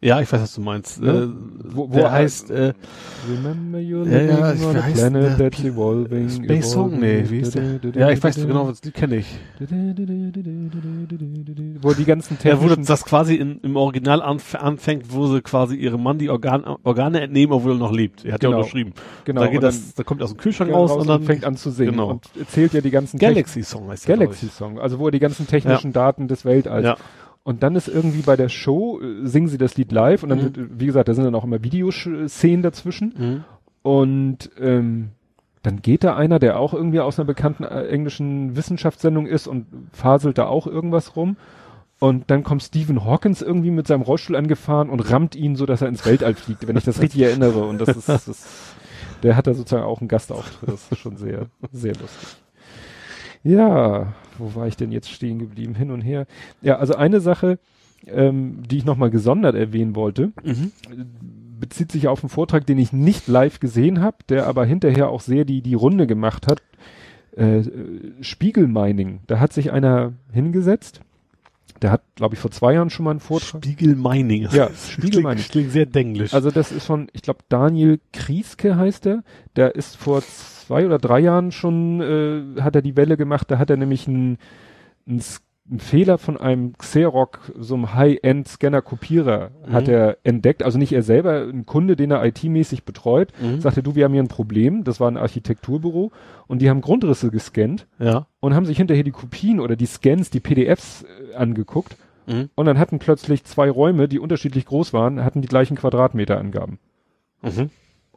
C: Ja, ich weiß, was du meinst.
B: Ne?
C: Äh,
B: Wo- wo
C: der
B: er-
C: heißt, äh,
B: Remember you're
C: Ja,
B: living
C: ja, ich
B: on a
C: weiß,
B: planet
C: der-
B: that's evolving.
C: Space Song? Nee, wie hieß der? Ja, ich weiß genau, was die kenne ich.
B: Wo die ganzen
C: Ja, wo das quasi in, im Original anf anfängt, wo sie quasi ihrem Mann die Organ Organe entnehmen, obwohl er noch lebt. Er hat ja
B: Genau.
C: unterschrieben.
B: genau
C: da geht
B: und
C: das, da kommt er aus dem Kühlschrank
B: dann
C: raus, und dann
B: fängt an zu singen
C: genau.
B: und erzählt ja die ganzen
C: Galaxy Song heißt der,
B: Galaxy Song, also wo er die ganzen technischen Daten des Weltalls. Und dann ist irgendwie bei der Show, äh, singen sie das Lied live und dann,
C: Mhm.
B: wie gesagt, da sind dann auch immer Videoszenen dazwischen.
C: Mhm.
B: Und ähm, dann geht da einer, der auch irgendwie aus einer bekannten äh, englischen Wissenschaftssendung ist und faselt da auch irgendwas rum. Und dann kommt Stephen Hawkins irgendwie mit seinem Rollstuhl angefahren und rammt ihn so, dass er ins Weltall fliegt, wenn ich das richtig erinnere. Und das ist, das ist der hat da sozusagen auch einen Gastauftritt. Das ist schon sehr, sehr lustig. Ja, wo war ich denn jetzt stehen geblieben? Hin und her. Ja, also eine Sache, ähm, die ich nochmal gesondert erwähnen wollte,
C: Mhm.
B: bezieht sich auf einen Vortrag, den ich nicht live gesehen habe, der aber hinterher auch sehr die, die Runde gemacht hat. Äh, Spiegelmining. Da hat sich einer hingesetzt. Der hat, glaube ich, vor zwei Jahren schon mal einen Vortrag.
C: Spiegel Mining.
B: Ja,
C: Das
B: Spiegel Mining.
C: Klingt, klingt sehr denglisch.
B: Also das ist von, ich glaube, Daniel Krieske heißt er. Der ist vor zwei oder drei Jahren schon, äh, hat er die Welle gemacht. Da hat er nämlich einen, einen, Fehler von einem Xerox, so einem High-End-Scanner-Kopierer,
C: Mhm.
B: hat er entdeckt. Also nicht er selber, ein Kunde, den er IT-mäßig betreut.
C: Mhm.
B: Sagte, du, wir haben hier ein Problem. Das war ein Architekturbüro. Und die haben Grundrisse gescannt
C: ja.
B: und haben sich hinterher die Kopien oder die Scans, die PDFs äh, angeguckt.
C: Mhm.
B: Und dann hatten plötzlich zwei Räume, die unterschiedlich groß waren, hatten die gleichen Quadratmeterangaben.
C: Mhm.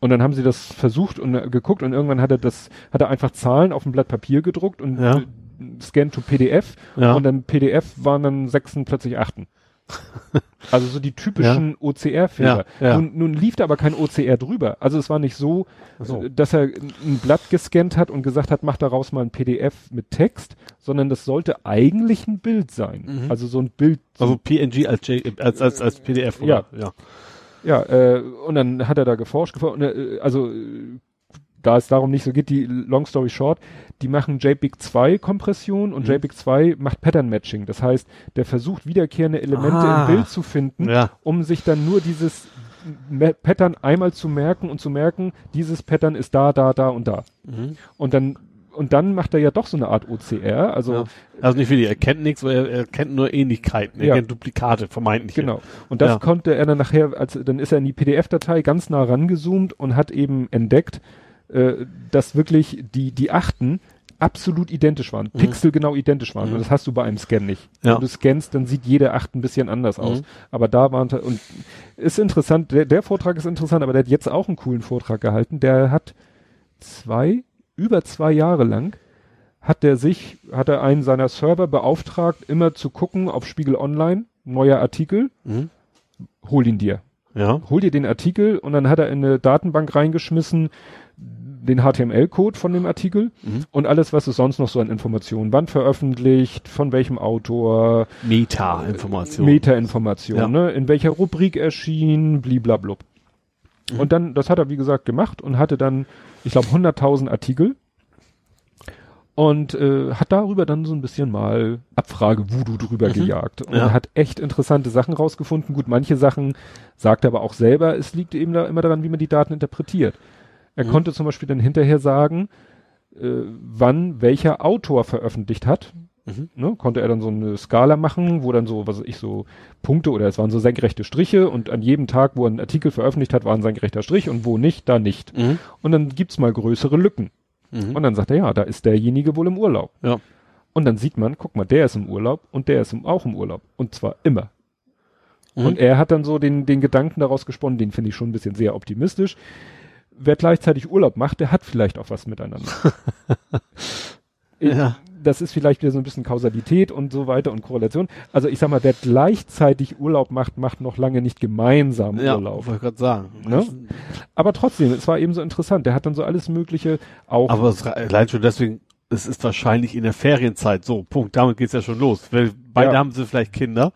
B: Und dann haben sie das versucht und äh, geguckt und irgendwann hat er das, hat er einfach Zahlen auf ein Blatt Papier gedruckt und
C: Ja.
B: äh, Scan to PDF
C: Ja.
B: und dann PDF waren dann Sechsen plötzlich Achten. also so die typischen OCR-Fehler.
C: Ja, ja.
B: Nun, nun lief da aber kein OCR drüber. Also es war nicht so,
C: so.
B: dass er ein Blatt gescannt hat und gesagt hat, mach daraus mal ein PDF mit Text, sondern das sollte eigentlich ein Bild sein.
C: Mhm.
B: Also so ein Bild.
C: Also PNG als, J als, als, als PDF, oder? Ja.
B: Ja, äh, und dann hat er da geforscht, geforscht und, äh, also da es darum nicht so geht, die Long Story Short, die machen JPEG 2 Kompression und
C: Mhm.
B: JPEG 2 macht Pattern Matching. Das heißt, der versucht wiederkehrende Elemente
C: Ah.
B: im Bild zu finden,
C: Ja.
B: um sich dann nur dieses Pattern einmal zu merken und zu merken, dieses Pattern ist da, da, da und da.
C: Mhm.
B: Und dann und dann macht er ja doch so eine Art OCR, also
C: ja. Also nicht wirklich, er kennt nichts, er, er kennt nur Ähnlichkeiten, er
B: Ja.
C: kennt Duplikate, vermeintlich.
B: Genau. Und das
C: Ja.
B: konnte er dann nachher, als dann ist er in die PDF-Datei ganz nah rangezoomt und hat eben entdeckt, äh, dass wirklich die die Achten absolut identisch waren, pixelgenau identisch waren.
C: Mhm.
B: Und das hast du bei einem Scan nicht.
C: Ja.
B: Wenn du scannst, dann sieht jede Acht ein bisschen anders aus.
C: Mhm.
B: Aber da waren und ist interessant. Der, der Vortrag ist interessant, aber der hat jetzt auch einen coolen Vortrag gehalten. Der hat zwei über zwei Jahre lang hat er sich, hat er einen seiner Server beauftragt, immer zu gucken auf Spiegel Online, neuer Artikel,
C: Mhm.
B: hol ihn dir.
C: Ja.
B: Hol dir den Artikel und dann hat er in eine Datenbank reingeschmissen, den HTML-Code von dem Artikel
C: Mhm.
B: und alles, was es sonst noch so an Informationen, wann veröffentlicht, von welchem Autor,
C: Meta-Information.
B: Meta-Information,
C: Ja.
B: ne, in welcher Rubrik erschien, bliblablub.
C: Mhm.
B: Und dann, das hat er wie gesagt gemacht und hatte dann, ich glaube, 100.000 Artikel und äh, hat darüber dann so ein bisschen mal Abfrage-Voodoo drüber
C: Mhm.
B: gejagt und
C: Ja.
B: hat echt interessante Sachen rausgefunden. Gut, manche Sachen sagt er aber auch selber, es liegt eben da immer daran, wie man die Daten interpretiert. Er
C: Mhm.
B: konnte zum Beispiel dann hinterher sagen, äh, wann welcher Autor veröffentlicht hat.
C: Mhm.
B: Ne, konnte er dann so eine Skala machen, wo dann so, was ich, so Punkte oder es waren so senkrechte Striche und an jedem Tag, wo er einen Artikel veröffentlicht hat, war ein senkrechter Strich und wo nicht, da nicht.
C: Mhm.
B: Und dann gibt's mal größere Lücken.
C: Mhm.
B: Und dann sagt er, ja, da ist derjenige wohl im Urlaub.
C: Ja.
B: Und dann sieht man, guck mal, der ist im Urlaub und der ist im, auch im Urlaub. Und zwar immer.
C: Mhm.
B: Und er hat dann so den, den Gedanken daraus gesponnen, den finde ich schon ein bisschen sehr optimistisch. Wer gleichzeitig Urlaub macht, der hat vielleicht auch was miteinander.
C: Ja.
B: Das ist vielleicht wieder so ein bisschen Kausalität und so weiter und Korrelation. Also ich sag mal, wer gleichzeitig Urlaub macht, macht noch lange nicht gemeinsam
C: ja,
B: Urlaub.
C: wollte gerade sagen.
B: Ne? Aber trotzdem, es war eben so interessant. Der hat dann so alles Mögliche auch.
C: Aber es, allein schon deswegen, es ist wahrscheinlich in der Ferienzeit so, Punkt, damit geht's ja schon los. Weil beide
B: Ja.
C: haben sie vielleicht Kinder.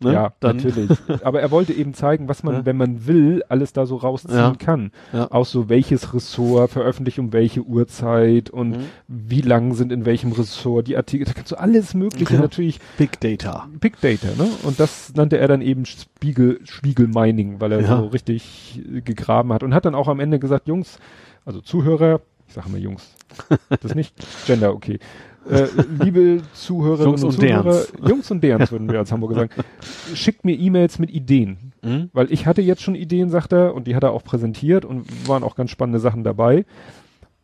C: Ne?
B: Ja,
C: dann,
B: natürlich. Aber er wollte eben zeigen, was man,
C: Ja.
B: wenn man will, alles da so rausziehen
C: Ja.
B: kann.
C: Ja.
B: Auch so welches Ressort veröffentlicht um welche Uhrzeit und
C: Mhm.
B: wie lang sind in welchem Ressort die Artikel. Da kannst du alles Mögliche
C: Ja.
B: natürlich
C: Big Data.
B: Big Data, ne? Und das nannte er dann eben Spiegel, Spiegel Mining, weil er so richtig gegraben hat und hat dann auch am Ende gesagt, Jungs, also Zuhörer, ich sage mal Jungs, das ist nicht Gender, okay. Äh, liebe Zuhörerinnen
C: Jungs
B: und
C: und
B: Zuhörer,
C: Derns.
B: Jungs und Derns würden wir als Hamburger sagen, schickt mir E-Mails mit Ideen.
C: Mhm.
B: Weil ich hatte jetzt schon Ideen, sagt er, und die hat er auch präsentiert und waren auch ganz spannende Sachen dabei.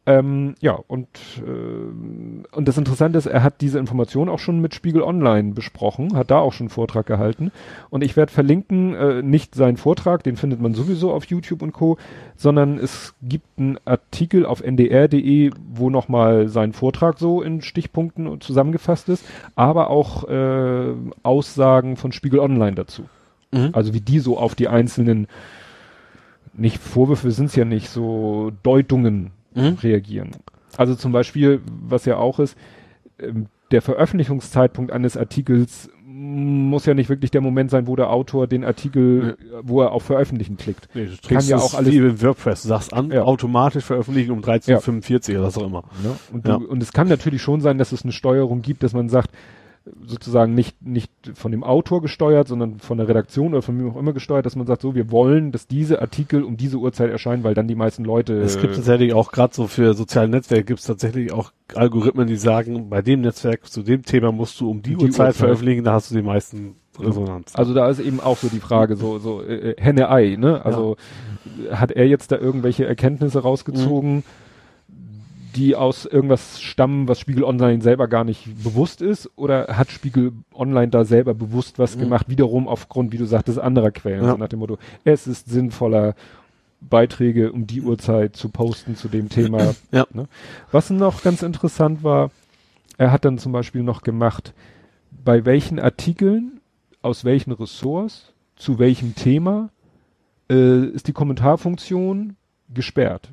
B: Ähm, ja, und, äh, und das Interessante ist, er hat diese Information auch schon mit Spiegel Online besprochen, hat da auch schon einen Vortrag gehalten. Und ich werde verlinken, äh, nicht seinen Vortrag, den findet man sowieso auf YouTube und Co., sondern es gibt einen Artikel auf ndr.de, wo nochmal sein Vortrag so in Stichpunkten zusammengefasst ist, aber auch äh, Aussagen von Spiegel Online dazu.
C: Mhm.
B: Also wie die so auf die einzelnen, nicht Vorwürfe sind es ja nicht, so Deutungen
C: Mhm.
B: reagieren. Also zum Beispiel, was ja auch ist, ähm, der Veröffentlichungszeitpunkt eines Artikels muss ja nicht wirklich der Moment sein, wo der Autor den Artikel, äh, wo er auf Veröffentlichen klickt.
C: Nee, du
B: Kann ja auch alles-
C: wie WordPress, du sagst an,
B: Ja.
C: automatisch veröffentlichen um 13.45 oder was auch immer.
B: Und,
C: Ja.
B: du, und es kann natürlich schon sein, dass es eine Steuerung gibt, dass man sagt, sozusagen nicht, nicht von dem Autor gesteuert, sondern von der Redaktion oder von mir auch immer gesteuert, dass man sagt, so, wir wollen, dass diese Artikel um diese Uhrzeit erscheinen, weil dann die meisten Leute.
C: Es gibt tatsächlich auch gerade so für soziale Netzwerke gibt es tatsächlich auch Algorithmen, die sagen, bei dem Netzwerk zu dem Thema musst du um die,
B: Die
C: Uhrzeit
B: Uhrzeit.
C: veröffentlichen, da hast du die meisten Resonanz.
B: Also da ist eben auch so die Frage, so, so äh, Henne-Ei, ne? Also hat er jetzt da irgendwelche Erkenntnisse rausgezogen, die aus irgendwas stammen, was Spiegel Online selber gar nicht bewusst ist? Oder hat Spiegel Online da selber bewusst was
C: Mhm.
B: gemacht, wiederum aufgrund, wie du sagtest, anderer Quellen?
C: Ja.
B: So nach dem Motto, es ist sinnvoller, Beiträge um die Uhrzeit zu posten zu dem Thema.
C: Ja.
B: Ne? Was noch ganz interessant war, er hat dann zum Beispiel noch gemacht, bei welchen Artikeln, aus welchen Ressorts, zu welchem Thema äh, ist die Kommentarfunktion gesperrt.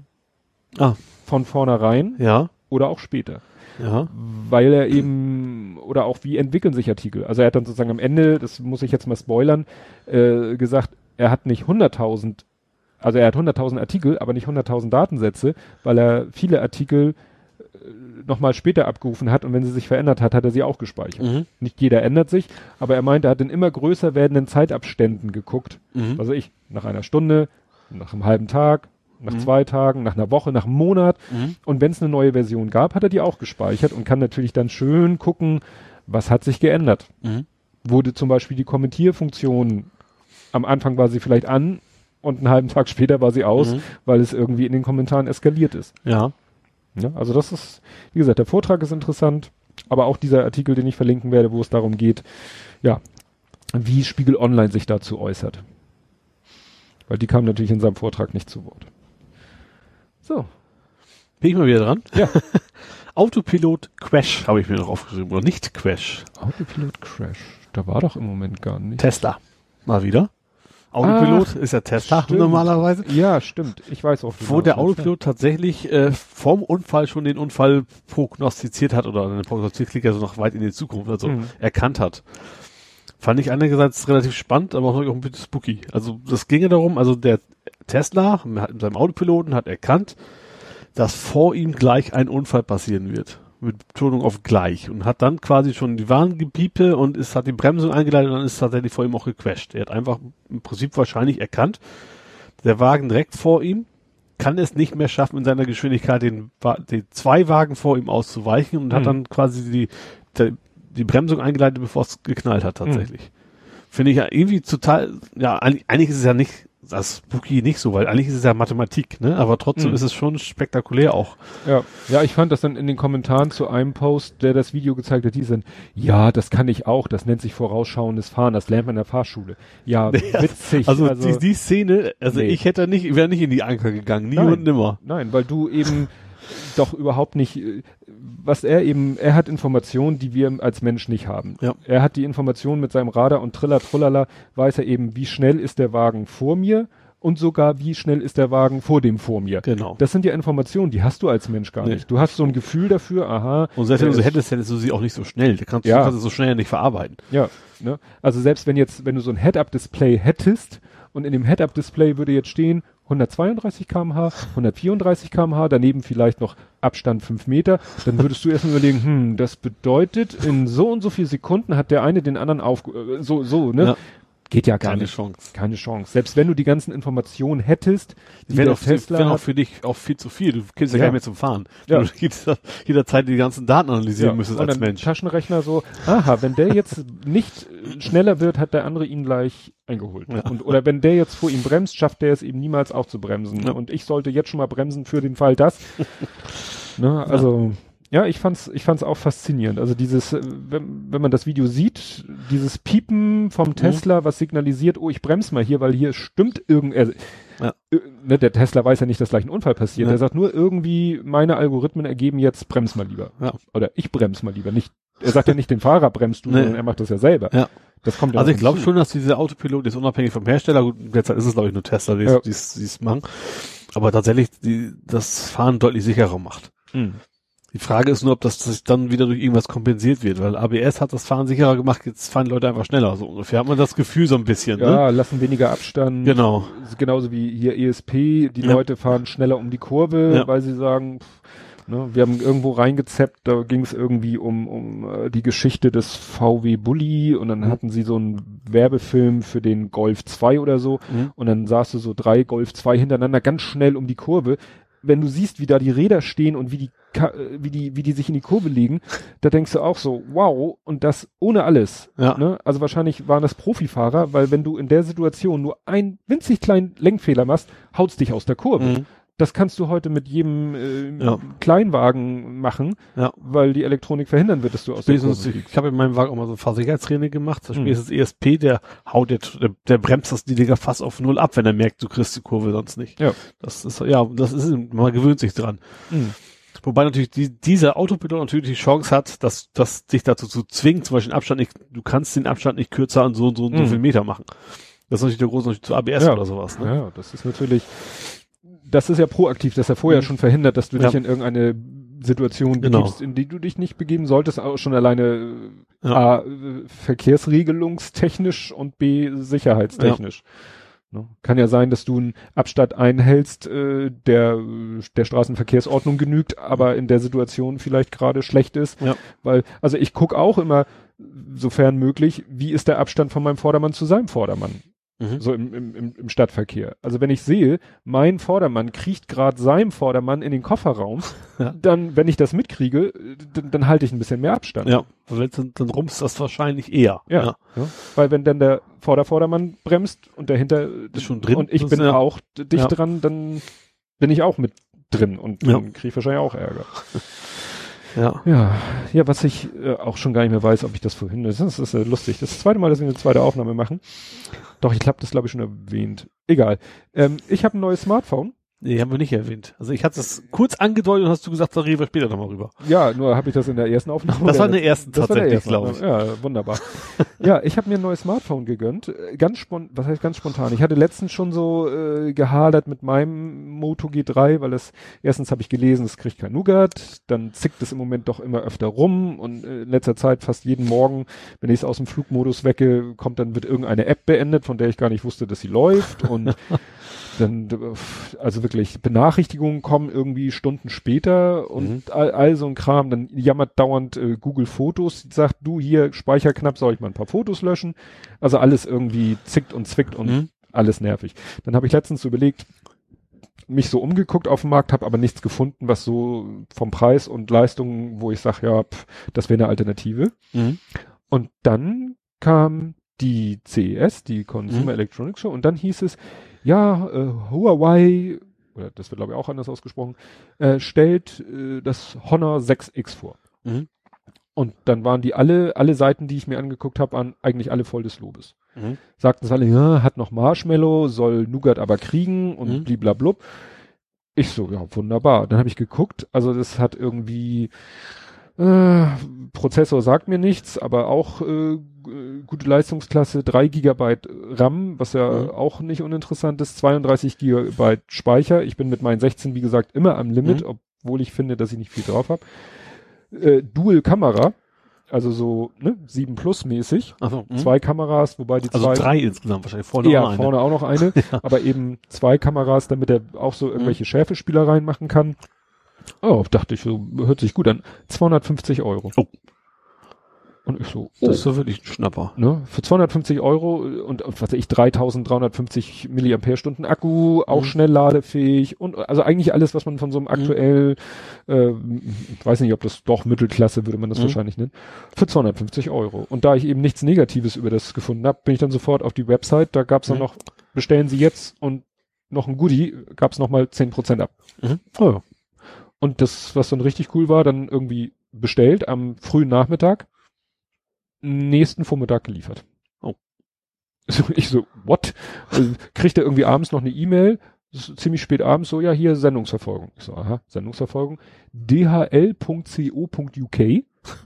C: Ah.
B: Von vornherein
C: Ja.
B: oder auch später.
C: Ja.
B: Weil er eben, oder auch wie entwickeln sich Artikel. Also er hat dann sozusagen am Ende, das muss ich jetzt mal spoilern, äh, gesagt, er hat nicht 100.000, also er hat 100.000 Artikel, aber nicht 100.000 Datensätze, weil er viele Artikel äh, nochmal später abgerufen hat und wenn sie sich verändert hat, hat er sie auch gespeichert.
C: Mhm.
B: Nicht jeder ändert sich, aber er meinte, er hat in immer größer werdenden Zeitabständen geguckt.
C: Mhm.
B: Also ich, nach einer Stunde, nach einem halben Tag, nach
C: Mhm.
B: zwei Tagen, nach einer Woche, nach einem Monat.
C: Mhm.
B: Und wenn es eine neue Version gab, hat er die auch gespeichert und kann natürlich dann schön gucken, was hat sich geändert.
C: Mhm.
B: Wurde zum Beispiel die Kommentierfunktion, am Anfang war sie vielleicht an und einen halben Tag später war sie aus,
C: Mhm.
B: weil es irgendwie in den Kommentaren eskaliert ist.
C: Ja.
B: Ja, also das ist, wie gesagt, der Vortrag ist interessant, aber auch dieser Artikel, den ich verlinken werde, wo es darum geht, ja, wie Spiegel Online sich dazu äußert. Weil die kam natürlich in seinem Vortrag nicht zu Wort. So.
C: Bin ich mal wieder dran?
B: Ja.
C: Autopilot Crash habe ich mir noch aufgeschrieben. Oder nicht Crash.
B: Autopilot Crash. Da war doch im Moment gar nicht.
C: Tesla. Mal wieder. Autopilot ist ja Tesla
B: stimmt.
C: normalerweise.
B: Ja, stimmt. Ich weiß auch.
C: Wo der Autopilot tatsächlich äh, vom Unfall schon den Unfall prognostiziert hat oder eine Prognostik ja so noch weit in die Zukunft, also
B: Mhm.
C: erkannt hat. Fand ich einerseits relativ spannend, aber auch ein bisschen spooky. Also das ginge darum, also der Tesla hat mit seinem Autopiloten hat erkannt, dass vor ihm gleich ein Unfall passieren wird. Mit Betonung auf gleich. Und hat dann quasi schon die Warngepiepe und ist, hat die Bremsung eingeleitet und dann ist tatsächlich vor ihm auch gecrashed. Er hat einfach im Prinzip wahrscheinlich erkannt, der Wagen direkt vor ihm kann es nicht mehr schaffen, in seiner Geschwindigkeit den, den zwei Wagen vor ihm auszuweichen und hat
B: Mhm.
C: dann quasi die, die, die Bremsung eingeleitet, bevor es geknallt hat tatsächlich. Finde ich ja irgendwie total, ja, eigentlich, eigentlich ist es ja nicht, das Spooky nicht so, weil eigentlich ist es ja Mathematik, ne? Aber trotzdem
B: Mhm.
C: ist es schon spektakulär auch.
B: Ja. ja, ich fand das dann in den Kommentaren zu einem Post, der das Video gezeigt hat, die sind, ja, das kann ich auch, das nennt sich vorausschauendes Fahren, das lernt man in der Fahrschule. Ja,
C: Ja,
B: witzig.
C: Also, die, die Szene, also
B: Nee.
C: ich hätte nicht, wäre nicht in die Anker gegangen, nie
B: Nein.
C: und nimmer.
B: Nein, weil du eben doch überhaupt nicht, was er eben, er hat Informationen, die wir als Mensch nicht haben.
C: Ja.
B: Er hat die Informationen mit seinem Radar und Triller, Trullala, weiß er eben, wie schnell ist der Wagen vor mir und sogar wie schnell ist der Wagen vor dem vor mir.
C: Genau.
B: Das sind ja Informationen, die hast du als Mensch gar
C: Nee.
B: nicht. Du hast so ein Gefühl dafür, aha.
C: Und selbst wenn du sie hättest, hättest du sie auch nicht so schnell. Da kannst,
B: Ja.
C: du kannst es so schnell nicht verarbeiten.
B: Ja, ne? Also selbst wenn jetzt, wenn du so ein Head-Up-Display hättest und in dem Head-Up-Display würde jetzt stehen 132 kmh, 134 kmh, daneben vielleicht noch Abstand 5 Meter, dann würdest du erstmal überlegen, hm, das bedeutet, in so und so viel Sekunden hat der eine den anderen auf, äh, so, so, ne?
C: Ja.
B: Geht ja gar
C: Keine
B: nicht.
C: Chance.
B: Keine Chance. Selbst wenn du die ganzen Informationen hättest, die
C: Wäre auch,
B: Tesla
C: wär auch für dich auch viel zu viel. Du kennst ja,
B: Ja.
C: gar nicht mehr zum Fahren.
B: Ja.
C: Du jeder, jederzeit die ganzen Daten analysieren
B: Ja,
C: müsstest
B: und
C: als
B: dann
C: Mensch.
B: Taschenrechner so, aha, wenn der jetzt nicht schneller wird, hat der andere ihn gleich eingeholt.
C: Ja.
B: Und, oder wenn der jetzt vor ihm bremst, schafft der es eben niemals auch zu bremsen.
C: Ja.
B: Und ich sollte jetzt schon mal bremsen für den Fall das. ne, also, ja, ich fand's, ich fand's auch faszinierend. Also dieses, äh, wenn, wenn man das Video sieht, dieses Piepen
C: Mhm.
B: vom Tesla, was signalisiert, oh, ich bremse mal hier, weil hier stimmt irgend, also,
C: Ja.
B: äh, ne, der Tesla weiß ja nicht, dass gleich ein Unfall passiert.
C: Ja.
B: Er sagt nur irgendwie, meine Algorithmen ergeben jetzt, brems mal lieber.
C: Ja.
B: Oder ich brems mal lieber. Nicht, er sagt ja nicht, den Fahrer bremst du,
C: Nee.
B: sondern er macht das ja selber.
C: Ja.
B: Das kommt ja
C: Also ich glaube schon, dass diese Autopilot ist unabhängig vom Hersteller. Gut, derzeit ist es glaube ich nur Tesla, die
B: Ja.
C: es machen. Aber tatsächlich die, das Fahren deutlich sicherer macht.
B: Mhm.
C: Die Frage ist nur, ob das sich dann wieder durch irgendwas kompensiert wird, weil ABS hat das Fahren sicherer gemacht, jetzt fahren die Leute einfach schneller, so ungefähr. Hat man das Gefühl so ein bisschen, ne?
B: Ja, lassen weniger Abstand.
C: Genau.
B: Genauso wie hier ESP, die
C: Ja.
B: Leute fahren schneller um die Kurve,
C: Ja.
B: weil sie sagen, pff, ne, wir haben irgendwo reingezappt, da ging es irgendwie um, um äh, die Geschichte des VW Bulli und dann
C: Mhm.
B: hatten sie so einen Werbefilm für den Golf 2 oder so
C: Mhm.
B: und dann sahst du so drei Golf 2 hintereinander ganz schnell um die Kurve. Wenn du siehst, wie da die Räder stehen und wie die, äh, wie die, wie die sich in die Kurve legen, da denkst du auch so, wow, und das ohne alles.
C: Ja.
B: Ne? Also wahrscheinlich waren das Profifahrer, weil wenn du in der Situation nur einen winzig kleinen Lenkfehler machst, haut's dich aus der Kurve.
C: Mhm.
B: Das kannst du heute mit jedem äh,
C: Ja.
B: Kleinwagen machen,
C: Ja.
B: weil die Elektronik verhindern wird, dass du aus der
C: Spätestens,
B: Kurve
C: ich, habe in meinem Wagen auch mal so ein Fahrsicherheitstraining gemacht. Da
B: Mhm.
C: spätestens ESP, der haut, der, der, der bremst das Dinger fast auf Null ab, wenn er merkt, du kriegst die Kurve sonst nicht.
B: Ja.
C: Das ist, ja, das ist, man gewöhnt sich dran.
B: Mhm.
C: Wobei natürlich die, dieser Autopilot natürlich die Chance hat, dass, dass dich dazu zu zwingen, zum Beispiel den Abstand nicht, du kannst den Abstand nicht kürzer an so und so und so
B: Mhm.
C: viel Meter machen. Das ist natürlich der große Unterschied zu ABS
B: Ja.
C: oder sowas, ne?
B: Ja, das ist natürlich, das ist ja proaktiv, dass er vorher
C: Mhm.
B: schon verhindert, dass du
C: Ja.
B: dich in irgendeine Situation
C: Genau.
B: begibst, in die du dich nicht begeben solltest, auch schon alleine
C: Ja.
B: A, äh, verkehrsregelungstechnisch und B, sicherheitstechnisch. Ne? Kann ja sein, dass du einen Abstand einhältst, äh, der der Straßenverkehrsordnung genügt, aber in der Situation vielleicht gerade schlecht ist.
C: Ja.
B: Weil, also ich gucke auch immer, sofern möglich, wie ist der Abstand von meinem Vordermann zu seinem Vordermann?
C: Mhm.
B: so im, im, im- Stadtverkehr. Also wenn ich sehe, mein Vordermann kriecht gerade seinem Vordermann in den Kofferraum,
C: Ja.
B: dann, wenn ich das mitkriege, dann, dann halte ich ein bisschen mehr Abstand.
C: Ja, weil dann, dann rumst das wahrscheinlich eher.
B: Ja. ja. Weil wenn dann der Vordervordermann bremst und dahinter
C: Ist schon drin.
B: und ich bin
C: ja-
B: auch dicht
C: Ja.
B: dran, dann bin ich auch mit drin und
C: Ja.
B: kriege ich wahrscheinlich auch Ärger.
C: Ja.
B: Ja, ja, was ich äh, auch schon gar nicht mehr weiß, ob ich das vorhin, das ist, das ist äh, lustig. Das ist das zweite Mal, dass wir eine zweite Aufnahme machen. Doch, ich habe das glaube ich schon erwähnt. Egal. Ähm, ich habe ein neues Smartphone.
C: Nee, haben wir nicht erwähnt. Also ich hatte es kurz angedeutet und hast du gesagt, da reden wir später nochmal rüber.
B: Ja, nur habe ich das in der ersten Aufnahme.
C: Das war in der ersten tatsächlich, glaube ich.
B: Ja, wunderbar. ja, ich habe mir ein neues Smartphone gegönnt. Äh, Ganz spontan, was heißt ganz spontan? Ich hatte letztens schon so äh, gehadert mit meinem Moto G3, weil es erstens habe ich gelesen, es kriegt kein Nougat, dann zickt es im Moment doch immer öfter rum und äh, in letzter Zeit fast jeden Morgen, wenn ich es aus dem Flugmodus wecke, kommt dann wird irgendeine App beendet, von der ich gar nicht wusste, dass sie läuft und dann äh, also wirklich Benachrichtigungen kommen irgendwie Stunden später und
C: Mhm.
B: all, all so ein Kram, dann jammert dauernd äh, Google Fotos, sagt du hier Speicher knapp, soll ich mal ein paar Fotos löschen? Also alles irgendwie zickt und zwickt und
C: Mhm.
B: alles nervig. Dann habe ich letztens überlegt, mich so umgeguckt auf dem Markt, habe aber nichts gefunden, was so vom Preis und Leistung, wo ich sage, ja, pff, das wäre eine Alternative.
C: Mhm.
B: Und dann kam die CES, die Consumer
C: Mhm.
B: Electronics Show, und dann hieß es, ja, äh, Huawei, oder das wird glaube ich auch anders ausgesprochen, äh, stellt äh, das Honor 6X vor.
C: Mhm.
B: Und dann waren die alle, alle Seiten, die ich mir angeguckt habe, waren eigentlich alle voll des Lobes.
C: Mhm.
B: Sagten es alle, ja, hat noch Marshmallow, soll Nougat aber kriegen und
C: Mhm.
B: bliblablub. Ich so, ja, wunderbar. Dann habe ich geguckt, also das hat irgendwie äh, Prozessor sagt mir nichts, aber auch äh, gute Leistungsklasse, 3 Gigabyte RAM, was ja
C: Mhm.
B: auch nicht uninteressant ist, 32 Gigabyte Speicher. Ich bin mit meinen 16, wie gesagt, immer am Limit,
C: Mhm.
B: obwohl ich finde, dass ich nicht viel drauf habe. Äh, Dual Kamera, also so ne, 7 Plus mäßig.
C: Achso, mhm.
B: Zwei Kameras, wobei die
C: Also
B: zwei
C: drei insgesamt wahrscheinlich. Vorne
B: ja,
C: auch eine.
B: vorne auch noch eine, aber eben zwei Kameras, damit er auch so
C: Mhm.
B: irgendwelche Schärfespielereien machen kann. Oh, dachte ich so, hört sich gut an. 250 Euro.
C: Oh.
B: Und ich so,
C: Das
B: oh,
C: ist so wirklich ein Schnapper.
B: ne, für 250 Euro und was weiß ich, 3350 Milliampere-Stunden Akku, auch
C: Mhm.
B: schnell ladefähig und also eigentlich alles, was man von so einem aktuell, äh, ich weiß nicht, ob das doch Mittelklasse würde man das
C: Mhm.
B: wahrscheinlich nennen, für 250 Euro. Und da ich eben nichts Negatives über das gefunden habe, bin ich dann sofort auf die Website, da gab's dann
C: Mhm.
B: noch, bestellen Sie jetzt und noch ein Goodie, gab's noch mal 10% ab.
C: Mhm. Oh, ja.
B: Und das, was dann richtig cool war, dann irgendwie bestellt am frühen Nachmittag, nächsten Vormittag geliefert.
C: Oh.
B: So, Ich so, what? Also, kriegt er irgendwie abends noch eine E-Mail, ziemlich spät abends, so, ja, hier Sendungsverfolgung. Ich so, aha, Sendungsverfolgung. dhl.co.uk.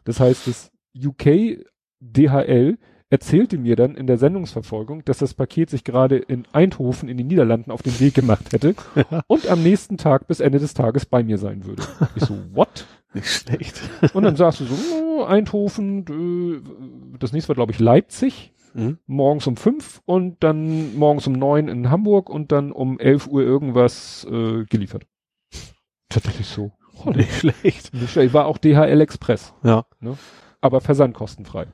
B: Das heißt, das UK DHL erzählte mir dann in der Sendungsverfolgung, dass das Paket sich gerade in Eindhoven in den Niederlanden auf den Weg gemacht hätte und am nächsten Tag bis Ende des Tages bei mir sein würde. Ich so, what?
C: Nicht schlecht.
B: Und dann sagst du so, oh, Eindhoven, das nächste war glaube ich Leipzig,
C: Mhm.
B: morgens um fünf und dann morgens um neun in Hamburg und dann um elf Uhr irgendwas äh, geliefert. Tatsächlich so.
C: Oh, nicht schlecht.
B: Nicht schlecht. War auch DHL Express,
C: Ja.
B: aber versandkostenfrei.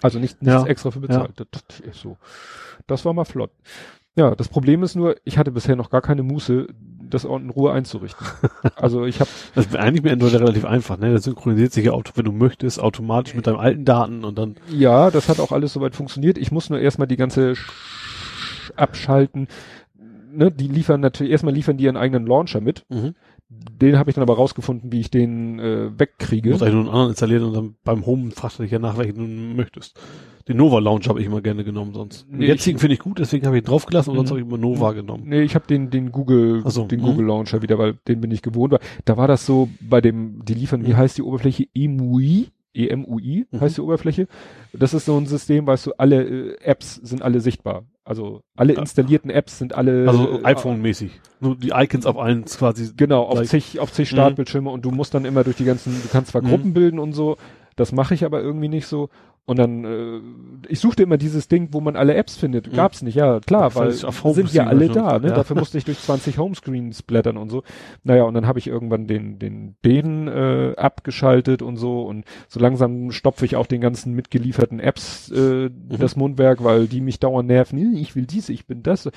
B: Also nicht nichts
C: Ja.
B: extra für bezahlt. Das, das ist so. Das war mal flott. Ja, das Problem ist nur, ich hatte bisher noch gar keine Muße, das in Ruhe einzurichten. Also ich habe
C: Das ist eigentlich mit Android relativ einfach, ne? Das synchronisiert sich ja auch, wenn du möchtest, automatisch mit deinen alten Daten und dann.
B: Ja, das hat auch alles soweit funktioniert. Ich muss nur erstmal die ganze Sch abschalten. Ne, die liefern natürlich, erstmal liefern die ihren eigenen Launcher mit.
C: Mhm.
B: Den habe ich dann aber rausgefunden, wie ich den äh, wegkriege.
C: Du musst eigentlich nur einen anderen installieren und dann beim Home fragst du dich ja nach, welchen du möchtest. Den Nova Launch habe ich immer gerne genommen sonst. Den
B: Nee,
C: jetzigen finde ich gut, deswegen habe ich ihn draufgelassen und
B: Mhm.
C: sonst habe ich immer Nova genommen.
B: Nee, ich habe den den Google
C: so,
B: den
C: mhm.
B: Google Launcher wieder, weil den bin ich gewohnt. War. Da war das so bei dem die liefern, wie
C: Mhm.
B: heißt die Oberfläche EMUI? EMUI
C: Mhm.
B: heißt die Oberfläche. Das ist so ein System, weißt du, alle äh, Apps sind alle sichtbar. Also alle installierten Apps sind alle
C: Also
B: äh,
C: iPhone-mäßig. Nur die Icons auf allen quasi.
B: Genau, auf zig, auf zig
C: Mhm.
B: Startbildschirme und du musst dann immer durch die ganzen, du kannst zwar
C: Mhm.
B: Gruppen bilden und so, das mache ich aber irgendwie nicht so. Und dann, äh, ich suchte immer dieses Ding, wo man alle Apps findet.
C: Mhm.
B: Gab's nicht, ja klar,
C: Das
B: weil sind ja alle da, ne?
C: Ja.
B: Dafür musste ich durch 20 Homescreens blättern und so. Naja, und dann habe ich irgendwann den, den, den äh, abgeschaltet und so und so langsam stopfe ich auch den ganzen mitgelieferten Apps äh,
C: Mhm.
B: das Mundwerk, weil die mich dauernd nerven. "Nee, Ich will diese, ich bin das.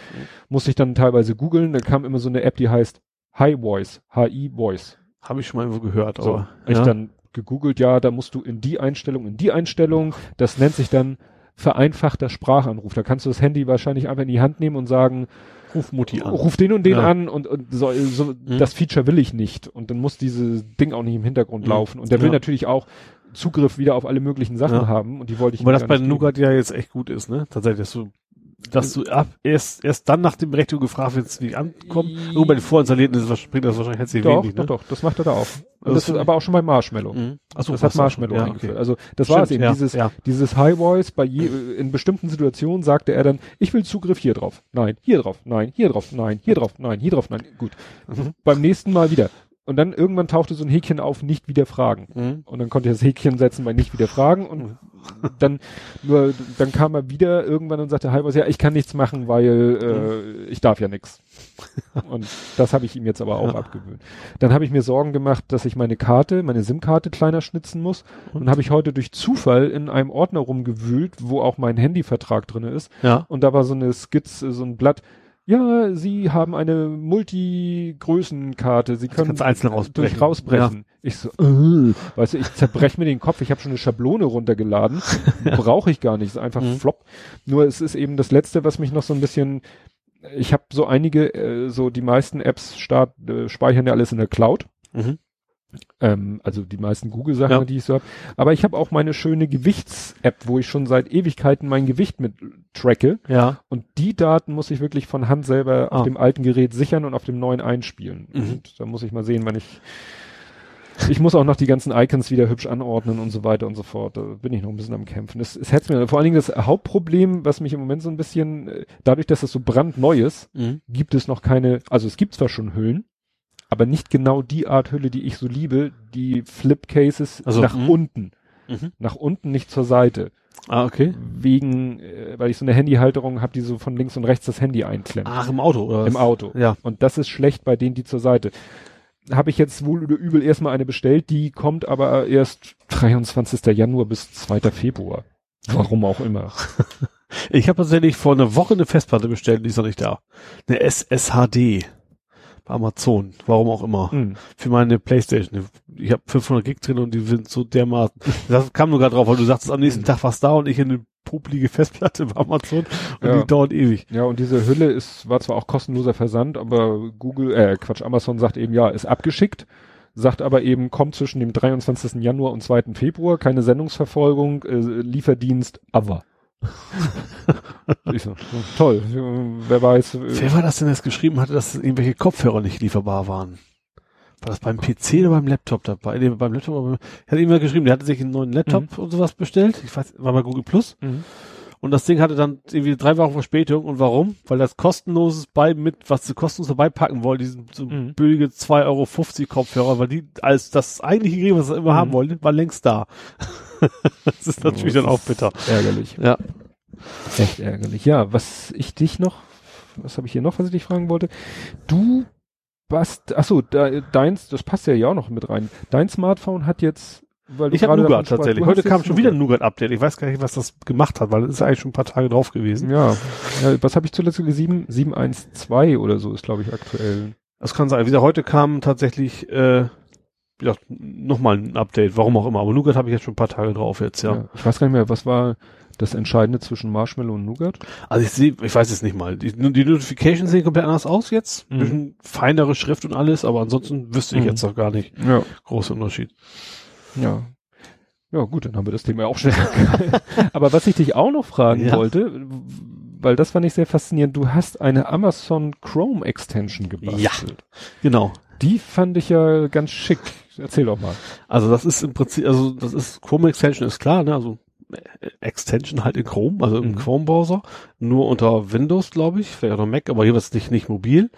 B: Musste ich dann teilweise googeln. Da kam immer so eine App, die heißt Hi Voice, HI Voice.
C: Habe ich schon mal irgendwo gehört,
B: So,
C: aber.
B: ich
C: ja.
B: dann gegoogelt, ja, da musst du in die Einstellung, in die Einstellung, das nennt sich dann vereinfachter Sprachanruf. Da kannst du das Handy wahrscheinlich einfach in die Hand nehmen und sagen,
C: Ruf Mutti an.
B: ruf den und den
C: Ja.
B: an und, und so, so
C: Mhm.
B: das Feature will ich nicht. Und dann muss dieses Ding auch nicht im Hintergrund
C: Mhm.
B: laufen. Und der will
C: Ja.
B: natürlich auch Zugriff wieder auf alle möglichen Sachen
C: Ja.
B: haben und die wollte ich ihm
C: das bei. Nougat ja jetzt echt gut ist, ne? Tatsächlich, dass du, dass du ab, erst, erst dann nach dem Berechtigung gefragt wirst, wie ankommen. Irgendwo bei den vorinstallierten ist, bringt das wahrscheinlich herzlich
B: Doch,
C: wenig,
B: doch,
C: ne?
B: doch, das macht er da auch.
C: Also
B: das ist aber auch schon bei Marshmallow.
C: Mhm. Ach so,
B: das hat Marshmallow
C: ja,
B: eingeführt.
C: okay.
B: Also das war es eben.
C: ja,
B: dieses,
C: ja.
B: dieses High Voice bei je, in bestimmten Situationen sagte er dann, ich will Zugriff hier drauf. Nein, hier drauf. Nein, hier drauf. Nein, hier drauf. Nein, hier drauf. Nein. Gut.
C: Mhm.
B: Beim nächsten Mal wieder. Und dann irgendwann tauchte so ein Häkchen auf, nicht wieder fragen.
C: Mhm.
B: Und dann konnte ich das Häkchen setzen bei nicht wieder fragen und dann nur dann kam er wieder irgendwann und sagte, Voice, ja, ich kann nichts machen, weil äh, ich darf ja nichts. Und das habe ich ihm jetzt aber auch
C: Ja.
B: abgewöhnt. Dann habe ich mir Sorgen gemacht, dass ich meine Karte, meine SIM-Karte kleiner schnitzen muss. Und habe ich heute durch Zufall in einem Ordner rumgewühlt, wo auch mein Handyvertrag drinne ist.
C: Ja.
B: Und da war so eine Skizze, so ein Blatt. Ja, Sie haben eine Multigrößenkarte. Sie können
C: kannst du einzeln rausbrechen.
B: durch rausbrechen. Ich so, äh, weißt du, ich zerbrech mir den Kopf. Ich habe schon eine Schablone runtergeladen. Brauche ich gar nicht. Ist einfach
C: Mhm.
B: flop. Nur es ist eben das Letzte, was mich noch so ein bisschen ich habe so einige, äh, so die meisten Apps start, äh, speichern ja alles in der Cloud.
C: Mhm.
B: Ähm, also die meisten Google-Sachen,
C: Ja.
B: die ich so habe. Aber ich habe auch meine schöne Gewichts-App, wo ich schon seit Ewigkeiten mein Gewicht mit tracke.
C: Ja.
B: Und die Daten muss ich wirklich von Hand selber
C: Ah.
B: auf dem alten Gerät sichern und auf dem neuen einspielen.
C: Mhm.
B: Und da muss ich mal sehen, wann ich. Ich muss auch noch die ganzen Icons wieder hübsch anordnen und so weiter und so fort. Da bin ich noch ein bisschen am Kämpfen. Das, es hätte mir vor allen Dingen das Hauptproblem, was mich im Moment so ein bisschen, äh, dadurch, dass es so brandneu ist,
C: Mhm.
B: gibt es noch keine, also es gibt zwar schon Hüllen, aber nicht genau die Art Hülle, die ich so liebe, die Flip Cases
C: Also,
B: nach
C: mhm.
B: unten.
C: Mhm.
B: Nach unten, nicht zur Seite.
C: Ah, okay.
B: Wegen, äh, weil ich so eine Handyhalterung habe, die so von links und rechts das Handy einklemmt.
C: Ach, im Auto, oder was?
B: Im Auto.
C: Ja.
B: Und das ist schlecht bei denen, die zur Seite. Habe ich jetzt wohl oder übel erstmal eine bestellt, die kommt aber erst 23. Januar bis 2. Februar. Warum auch immer.
C: Ich habe tatsächlich vor einer Woche eine Festplatte bestellt, die ist noch nicht da. Eine SSHD. Bei Amazon. Warum auch immer.
B: Hm.
C: Für meine Playstation. Ich habe 500 Gig drin und die sind so dermaßen. Das kam nur gerade drauf, weil du sagtest, am nächsten Tag war's da und ich eine popelige Festplatte bei Amazon und
B: Ja.
C: die dauert ewig.
B: Ja, und diese Hülle ist, war zwar auch kostenloser Versand, aber Google, äh, Quatsch, Amazon sagt eben, ja, ist abgeschickt, sagt aber eben, kommt zwischen dem 23. Januar und 2. Februar, keine Sendungsverfolgung, äh, Lieferdienst, aber. Ich so, toll, wer weiß. äh,
C: Wer war das denn, der es geschrieben hatte, dass irgendwelche Kopfhörer nicht lieferbar waren? War das beim PC oder beim Laptop dabei? Nee, beim Laptop, aber er hat irgendwer geschrieben, der hatte sich einen neuen Laptop und sowas bestellt. Ich weiß, war bei Google Plus.
B: Mhm.
C: Und das Ding hatte dann irgendwie drei Wochen Verspätung. Und warum? Weil das kostenloses bei mit, was sie kostenlos dabei packen wollen, diesen so
B: Mhm.
C: billige 2,50 Euro Kopfhörer, weil die als das eigentliche Gerät, was sie immer haben
B: Mhm.
C: wollten, war längst da. das ist natürlich
B: das
C: dann auch bitter.
B: Ärgerlich.
C: Ja.
B: Echt ärgerlich. Ja, was ich dich noch, was habe ich hier noch, was ich dich fragen wollte? Du was, ach so, de, deins, das passt ja ja auch noch mit rein. Dein Smartphone hat jetzt, weil du
C: Ich habe
B: gerade
C: Nougat tatsächlich. Heute kam schon wieder ein Nougat-Update. Ich weiß gar nicht, was das gemacht hat, weil es ist eigentlich schon ein paar Tage drauf gewesen.
B: Ja, ja was habe ich zuletzt gelesen? 7, 712 oder so ist, glaube ich, aktuell.
C: Das kann sein. Wie gesagt, heute kam tatsächlich, äh, gesagt, nochmal ein Update, warum auch immer. Aber Nougat habe ich jetzt schon ein paar Tage drauf jetzt, ja.
B: Ich weiß gar nicht mehr, was war, das Entscheidende zwischen Marshmallow und Nougat?
C: Also ich sehe, ich weiß es nicht mal. Die, die Notifications sehen komplett anders aus jetzt.
B: Mhm.
C: Bisschen feinere Schrift und alles, aber ansonsten wüsste ich
B: Mhm.
C: jetzt noch gar nicht.
B: Ja.
C: Großer Unterschied.
B: Ja. Ja, gut, dann haben wir das Thema auch schnell. Aber was ich dich auch noch fragen
C: Ja.
B: wollte, weil das fand ich sehr faszinierend, du hast eine Amazon Chrome Extension gebastelt.
C: Ja. Genau.
B: Die fand ich ja ganz schick. Erzähl doch mal.
C: Also das ist im Prinzip, also das ist Chrome Extension ist klar, ne? Also äh, Extension halt in Chrome, also im
B: Mhm.
C: Chrome Browser, nur unter Windows, glaube ich, vielleicht auch noch Mac, aber jeweils nicht nicht mobil.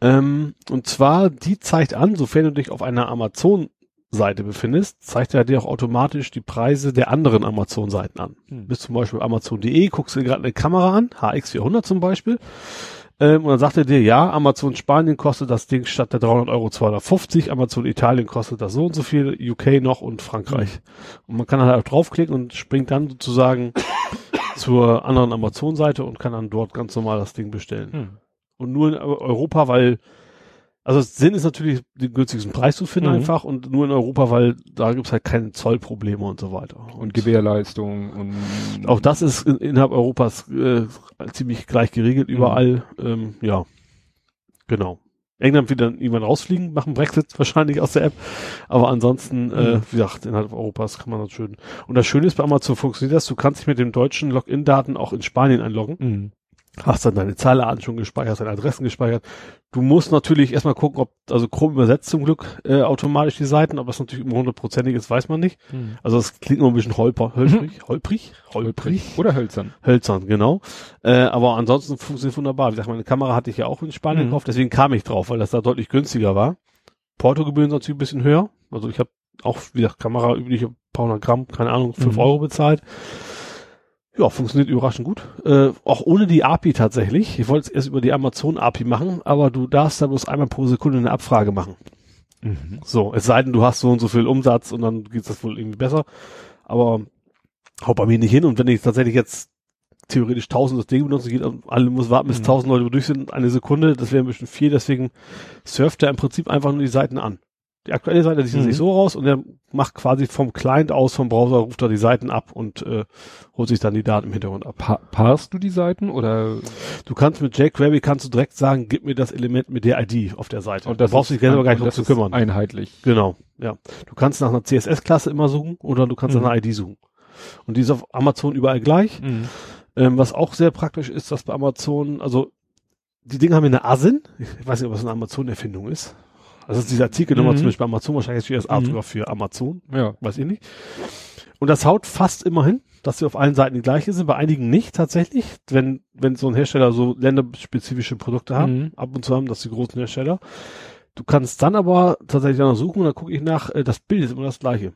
C: Ähm, und zwar die zeigt an, sofern du dich auf einer Amazon Seite befindest, zeigt er dir auch automatisch die Preise der anderen Amazon-Seiten an.
B: Hm.
C: Bist zum Beispiel Amazon.de, guckst dir gerade eine Kamera an, HX400 zum Beispiel, ähm, und dann sagt er dir, ja, Amazon Spanien kostet das Ding statt der 300 Euro 250, Amazon Italien kostet das so und so viel, UK noch und Frankreich. Und man kann halt auch draufklicken und springt dann sozusagen zur anderen Amazon-Seite und kann dann dort ganz normal das Ding bestellen.
B: Hm.
C: Und nur in Europa, weil, also Sinn ist natürlich, den günstigsten Preis zu finden
B: Mhm.
C: einfach und nur in Europa, weil da gibt's halt keine Zollprobleme und so weiter.
B: Und Gewährleistung und
C: Auch das ist in, innerhalb Europas äh, ziemlich gleich geregelt
B: Mhm.
C: überall. Ähm, ja, genau. England wird dann irgendwann rausfliegen, machen Brexit wahrscheinlich aus der App. Aber ansonsten, äh,
B: Mhm.
C: wie gesagt, innerhalb Europas kann man das schön. Und das Schöne ist bei Amazon funktioniert das, du kannst dich mit dem deutschen Login-Daten auch in Spanien einloggen.
B: Mhm.
C: Hast dann deine Zahlenarten schon gespeichert, deine Adressen gespeichert. Du musst natürlich erstmal gucken, ob, also Chrome übersetzt zum Glück äh, automatisch die Seiten, ob das natürlich immer hundertprozentig ist, weiß man nicht.
B: Mhm.
C: Also es klingt immer ein bisschen holper, holprig, holprig, holprig,
B: Oder hölzern.
C: hölzern, genau. Äh, aber ansonsten funktioniert wunderbar. Wie gesagt, meine Kamera hatte ich ja auch in Spanien
B: Mhm.
C: gekauft, deswegen kam ich drauf, weil das da deutlich günstiger war. Portogebühren sind natürlich ein bisschen höher. Also ich habe auch, wie gesagt, Kamera übliche paar hundert Gramm, keine Ahnung, fünf
B: Mhm.
C: Euro bezahlt. Ja, funktioniert überraschend gut. Äh, auch ohne die API tatsächlich. Ich wollte es erst über die Amazon API machen, aber du darfst da bloß einmal pro Sekunde eine Abfrage machen.
B: Mhm.
C: So, es sei denn, du hast so und so viel Umsatz und dann geht das wohl irgendwie besser. Aber haut bei mir nicht hin. Und wenn ich tatsächlich jetzt theoretisch 1000 das Ding benutze, geht alle muss warten, bis
B: Mhm.
C: 1000 Leute durch sind, eine Sekunde, das wäre ein bisschen viel. Deswegen surft er im Prinzip einfach nur die Seiten an. Die aktuelle Seite sieht
B: Mhm.
C: sich so raus und er macht quasi vom Client aus, vom Browser, ruft er die Seiten ab und äh, holt sich dann die Daten im Hintergrund ab.
B: Pa parst du die Seiten oder
C: Du kannst mit jQuery kannst du direkt sagen, gib mir das Element mit der ID auf der Seite.
B: und das
C: du brauchst dich selber gar nicht drum zu kümmern.
B: Einheitlich.
C: Genau, ja. Du kannst nach einer CSS-Klasse immer suchen oder du kannst
B: Mhm.
C: nach einer ID suchen. Und die ist auf Amazon überall gleich.
B: Mhm.
C: Ähm, was auch sehr praktisch ist, dass bei Amazon, also die Dinge haben hier eine ASIN. Ich weiß nicht, ob das eine Amazon-Erfindung ist. Also ist diese Artikelnummer
B: Mhm.
C: zum Beispiel bei Amazon, wahrscheinlich steht das A
B: Mhm.
C: sogar für Amazon,
B: Ja.
C: weiß ich nicht. Und das haut fast immer hin, dass sie auf allen Seiten die gleiche sind, bei einigen nicht tatsächlich. Wenn, wenn so ein Hersteller so länderspezifische Produkte haben,
B: Mhm.
C: ab und zu haben das die großen Hersteller. Du kannst dann aber tatsächlich danach suchen und dann gucke ich nach, äh, das Bild ist immer das gleiche.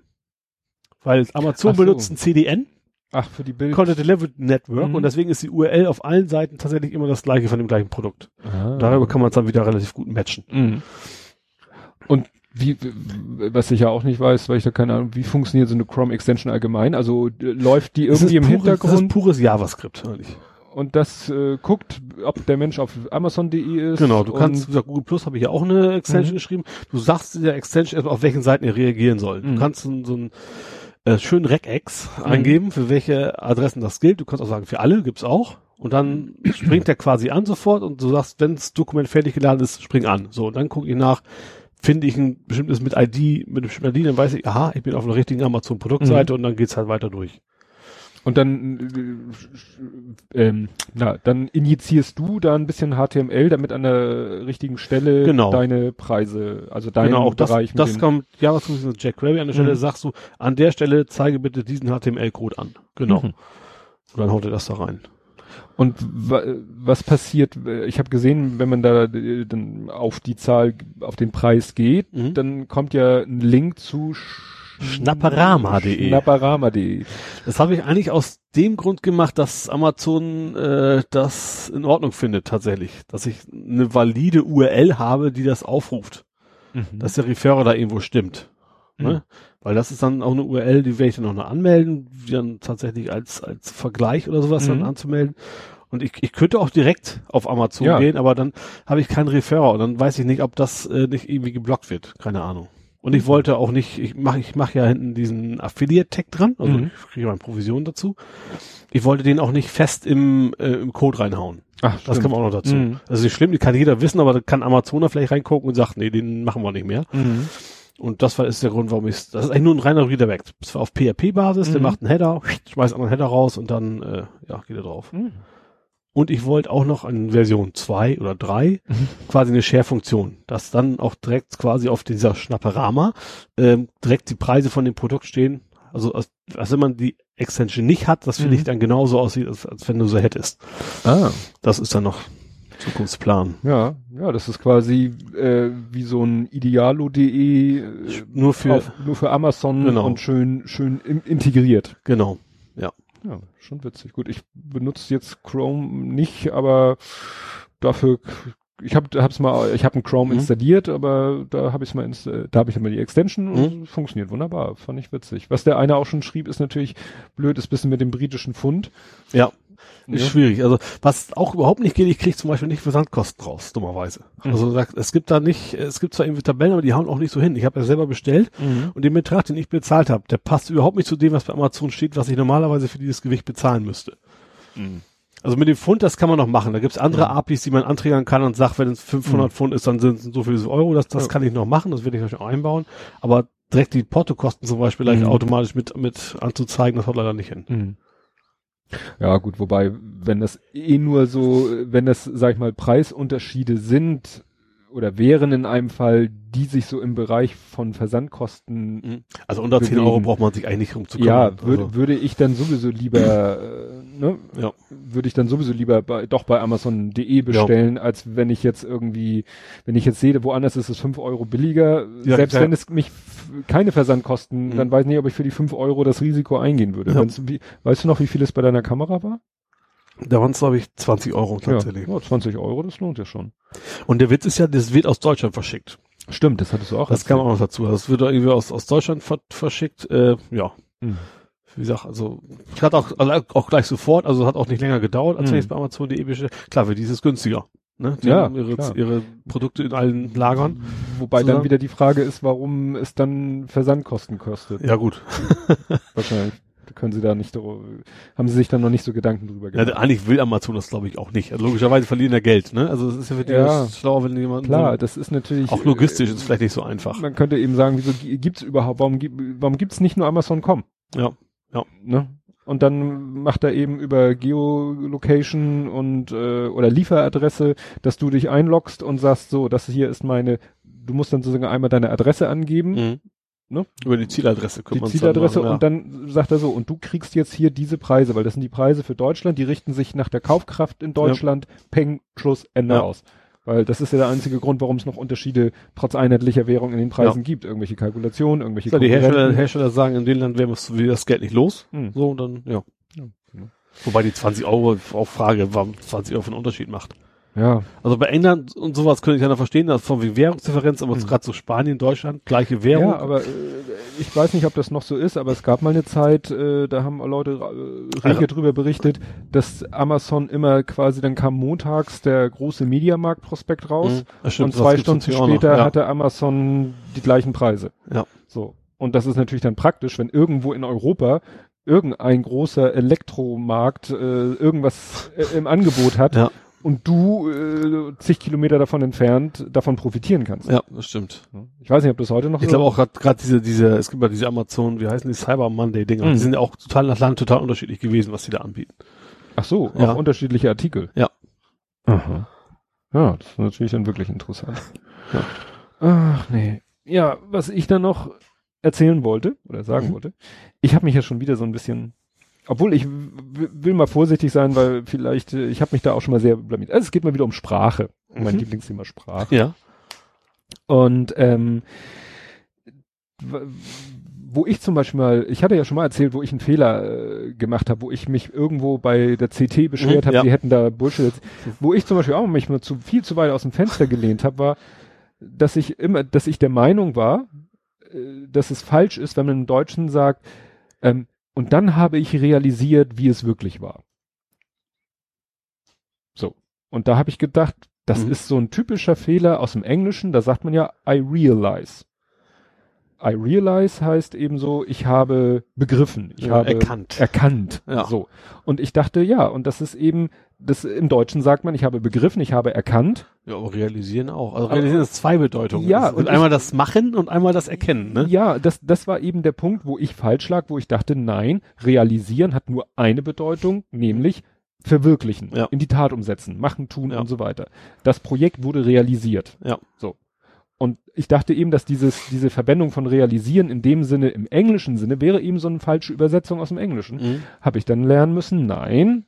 C: Weil Amazon
B: so.
C: benutzt ein CDN,
B: Ach, für die Bild.
C: Content Delivery Network,
B: Mhm.
C: und deswegen ist die URL auf allen Seiten tatsächlich immer das gleiche von dem gleichen Produkt.
B: Ah.
C: Darüber kann man es dann wieder relativ gut matchen.
B: Mhm. Und wie, was ich ja auch nicht weiß, weil ich da keine Ahnung, wie funktioniert so eine Chrome Extension allgemein? Also äh, läuft die irgendwie im
C: pures- Das ist
B: Hintergrund
C: pures JavaScript. eigentlich.
B: und das äh, guckt, ob der Mensch auf Amazon.de ist?
C: Genau, du kannst, gesagt, Google Plus habe ich ja auch eine Extension
B: Mhm.
C: geschrieben. Du sagst in der Extension erstmal, auf welchen Seiten er reagieren soll.
B: Mhm.
C: Du kannst so, so einen äh, schönen Regex
B: Mhm.
C: eingeben, für welche Adressen das gilt. Du kannst auch sagen, für alle gibt's auch. Und dann springt der quasi an sofort und du sagst, wenn das Dokument fertig geladen ist, spring an. So, und dann gucke ich nach, finde ich ein bestimmtes mit ID, mit einem bestimmten ID, dann weiß ich, aha, ich bin auf einer richtigen Amazon-Produktseite
B: Mhm.
C: und dann geht's halt weiter durch.
B: Und dann, äh, ähm, na, dann injizierst du da ein bisschen HTML, damit an der richtigen Stelle
C: Genau.
B: deine Preise, also deinen
C: genau, auch das,
B: Bereich
C: das
B: den-
C: kommt, ja, was kommt mit jQuery an der Stelle,
B: Mhm.
C: sagst du, an der Stelle zeige bitte diesen HTML-Code an. Genau.
B: Mhm.
C: Und dann haut er das da rein.
B: Und wa was passiert? äh, Ich habe gesehen, wenn man da äh, dann auf die Zahl, auf den Preis geht,
C: Mhm.
B: dann kommt ja ein Link zu sch
C: Schnapperama.de.
B: Schnapperama.de.
C: Das habe ich eigentlich aus dem Grund gemacht, dass Amazon äh, das in Ordnung findet tatsächlich. Dass ich eine valide URL habe, die das aufruft.
B: Mhm.
C: Dass der Referrer da irgendwo stimmt.
B: Mhm.
C: Ne? Weil das ist dann auch eine URL, die werde ich dann noch noch anmelden, die dann tatsächlich als, als Vergleich oder sowas dann
B: Mhm.
C: anzumelden. Und ich, ich könnte auch direkt auf Amazon
B: Ja.
C: gehen, aber dann habe ich keinen Referrer und dann weiß ich nicht, ob das äh, nicht irgendwie geblockt wird. Keine Ahnung. Und ich wollte auch nicht, ich mache ich mach ja hinten diesen Affiliate-Tag dran, also
B: Mhm.
C: ich kriege meine Provision dazu. Ich wollte den auch nicht fest im, äh, im Code reinhauen.
B: Ach,
C: Das kann man auch noch dazu.
B: Mhm.
C: Also nicht schlimm, die kann jeder wissen, aber da kann Amazoner vielleicht reingucken und sagt, nee, den machen wir nicht mehr.
B: Mhm.
C: Und das war ist der Grund, warum ich das ist eigentlich nur ein reiner Redirect. Das war auf PHP-Basis, der
B: Mhm.
C: macht einen Header, schmeißt einen anderen Header raus und dann äh, ja, geht er drauf.
B: Mhm.
C: Und ich wollte auch noch in Version 2 oder 3
B: Mhm.
C: quasi eine Share-Funktion, dass dann auch direkt quasi auf dieser Schnapperama ähm, direkt die Preise von dem Produkt stehen. Also als, als wenn man die Extension nicht hat, das finde
B: Mhm.
C: ich dann genauso aussieht, als, als wenn du so hättest.
B: Ah.
C: Das ist dann noch Zukunftsplan.
B: Ja, ja, das ist quasi äh, wie so ein idealo.de äh,
C: Nur für,
B: auf, nur für Amazon
C: Genau.
B: und schön schön in, integriert.
C: genau.
B: Ja, schon witzig. Gut, ich benutze jetzt Chrome nicht, aber dafür ich habe hab's mal ich habe einen Chrome
C: Mhm.
B: installiert, aber da habe ich mal da habe ich immer die Extension und es funktioniert wunderbar, fand ich witzig. Was der eine auch schon schrieb, ist natürlich blöd, ist bisschen mit dem britischen Pfund.
C: Ja. Ist
B: Ja.
C: schwierig. Also was auch überhaupt nicht geht, ich kriege zum Beispiel nicht Versandkosten raus, dummerweise.
B: Mhm.
C: Also es gibt da nicht, es gibt zwar irgendwie Tabellen, aber die hauen auch nicht so hin. Ich habe ja selber bestellt und den Betrag, den ich bezahlt habe, der passt überhaupt nicht zu dem, was bei Amazon steht, was ich normalerweise für dieses Gewicht bezahlen müsste.
B: Mhm.
C: Also mit dem Pfund, das kann man noch machen. Da gibt's andere APIs, die man anträgern kann und sagt, wenn es 500 Pfund ist, dann sind es so viele Euro. Das, das
B: Ja.
C: kann ich noch machen, das werde ich natürlich auch einbauen. Aber direkt die Portokosten zum Beispiel gleich
B: Mhm.
C: automatisch mit, mit anzuzeigen, das haut leider nicht hin.
B: Mhm. Ja, gut, wobei, wenn das eh nur so, wenn das, sag ich mal, Preisunterschiede sind oder wären in einem Fall, die sich so im Bereich von Versandkosten,
C: Also unter 10
B: Bewegen.
C: Euro braucht man sich eigentlich nicht um zu
B: ja, würde,
C: also,
B: würde ich dann sowieso lieber, äh, ne,
C: ja.
B: würde ich dann sowieso lieber bei, doch bei Amazon.de bestellen, als wenn ich jetzt irgendwie, wenn ich jetzt sehe, woanders ist es fünf Euro billiger,
C: Ja,
B: selbst
C: ja.
B: wenn es mich keine Versandkosten,
C: Mhm.
B: dann weiß ich nicht, ob ich für die fünf Euro das Risiko eingehen würde.
C: Ja.
B: Wie, weißt du noch, wie viel es bei deiner Kamera war?
C: Da waren es, glaube ich, 20 Euro tatsächlich.
B: Ja, ja, 20 Euro, das lohnt ja schon.
C: Und der Witz ist ja, das wird aus Deutschland verschickt.
B: Stimmt, das hattest du auch.
C: Das kam auch noch dazu. Das wird irgendwie aus, aus Deutschland ver verschickt. Äh, ja,
B: Mhm.
C: Wie gesagt, also ich hatte auch, also auch gleich sofort, also hat auch nicht länger gedauert, als
B: Mhm.
C: wenn ich es bei Amazon.de bestellt. Klar, für die ist es günstiger. Ne? Die
B: Ja,
C: haben ihre,
B: klar.
C: ihre Produkte in allen Lagern.
B: Wobei dann
C: zusammen.
B: wieder die Frage ist, warum es dann Versandkosten kostet.
C: Ja gut.
B: Wahrscheinlich. Da können sie da nicht, haben sie sich dann noch nicht so Gedanken drüber
C: Ja,
B: gemacht.
C: eigentlich will Amazon das glaube ich auch nicht. Also logischerweise verlieren ja Geld. Ne? Also es ist ja für die
B: Ja.
C: schlauer, wenn jemand
B: Klar, das ist natürlich.
C: auch logistisch ist es vielleicht nicht so einfach.
B: Man könnte eben sagen, wieso gi- gibt's überhaupt, warum, gibt- warum gibt's nicht nur Amazon.com?
C: Ja.
B: Ne? Und dann macht er eben über Geolocation und äh, oder Lieferadresse, dass du dich einloggst und sagst, so, das hier ist meine, du musst dann sozusagen einmal deine Adresse angeben,
C: Mhm.
B: Ne?
C: Über die Zieladresse
B: die
C: kümmern uns
B: Zieladresse
C: dann mal,
B: und dann sagt er so, und du kriegst jetzt hier diese Preise, weil das sind die Preise für Deutschland, die richten sich nach der Kaufkraft in Deutschland, Peng, Schluss, Ende
C: Ja.
B: aus. Weil das ist ja der einzige Grund, warum es noch Unterschiede trotz einheitlicher Währung in den Preisen gibt. Irgendwelche Kalkulationen, irgendwelche
C: Ja, die Hersteller. Hersteller sagen, in dem Land wäre wir das Geld nicht los.
B: Hm.
C: So, und dann, ja.
B: Ja, genau.
C: Wobei die 20 Euro auch Frage, warum 20 Euro für einen Unterschied macht.
B: Ja,
C: Also bei England und sowas könnte ich ja noch verstehen, das von wie Währungsdifferenz, aber
B: Hm.
C: gerade so Spanien, Deutschland, gleiche Währung.
B: ja, aber äh, ich weiß nicht, ob das noch so ist, aber es gab mal eine Zeit, äh, da haben Leute äh, rege
C: Also-
B: drüber berichtet, dass Amazon immer quasi, dann kam montags der große Mediamarkt-Prospekt raus
C: Mhm. Stimmt,
B: und zwei Stunden später
C: ja.
B: hatte Amazon die gleichen Preise.
C: Ja.
B: So. Und das ist natürlich dann praktisch, wenn irgendwo in Europa irgendein großer Elektromarkt äh, irgendwas äh, im Angebot hat
C: Ja.
B: Und du äh, zig Kilometer davon entfernt davon profitieren kannst.
C: Ja, das stimmt.
B: Ich weiß nicht, ob das heute noch
C: Ich glaube auch gerade diese, diese, es gibt ja diese Amazon, wie heißen die Cyber Monday Dinger,
B: Mhm.
C: die sind ja auch total nach Land total unterschiedlich gewesen, was die da anbieten.
B: Ach so,
C: Ja.
B: auch unterschiedliche Artikel.
C: Ja.
B: Aha. Ja, das ist natürlich dann wirklich interessant.
C: Ja.
B: Ach nee. Ja, was ich dann noch erzählen wollte oder sagen
C: Mhm.
B: wollte, ich habe mich ja schon wieder so ein bisschen, obwohl ich will mal vorsichtig sein, weil vielleicht, äh, ich habe mich da auch schon mal sehr blamiert. Also es geht mal wieder um Sprache, um mein
C: Mhm.
B: Lieblingsthema Sprache.
C: Ja.
B: Und ähm, wo ich zum Beispiel mal, ich hatte ja schon mal erzählt, wo ich einen Fehler äh, gemacht habe, wo ich mich irgendwo bei der CT beschwert
C: Mhm,
B: habe,
C: ja.
B: die hätten da Bullshit. Wo ich zum Beispiel auch mich mal zu viel zu weit aus dem Fenster gelehnt habe, war, dass ich immer, dass ich der Meinung war, äh, dass es falsch ist, wenn man im Deutschen sagt, ähm, und dann habe ich realisiert, wie es wirklich war. So. Und da habe ich gedacht, das
C: Mhm.
B: ist so ein typischer Fehler aus dem Englischen, da sagt man ja, I realize. I realize heißt ebenso, ich habe begriffen, ich
C: Ja,
B: habe
C: erkannt.
B: erkannt.
C: Ja.
B: So. Und ich dachte, ja, und das ist eben, das im Deutschen sagt man, ich habe begriffen, ich habe erkannt.
C: Ja, aber realisieren auch. Also
B: Aber-
C: realisieren ist zwei Bedeutungen.
B: Ja,
C: Es
B: und
C: gibt
B: ich-
C: einmal das Machen und einmal das Erkennen, ne?
B: Ja, das, das war eben der Punkt, wo ich falsch lag, wo ich dachte, nein, realisieren hat nur eine Bedeutung, nämlich verwirklichen,
C: Ja.
B: in die Tat umsetzen, machen, tun
C: Ja.
B: und so weiter. Das Projekt wurde realisiert.
C: Ja.
B: So. Und ich dachte eben, dass dieses, diese Verwendung von realisieren in dem Sinne, im englischen Sinne, wäre eben so eine falsche Übersetzung aus dem Englischen.
C: Mhm.
B: Habe ich dann lernen müssen, nein,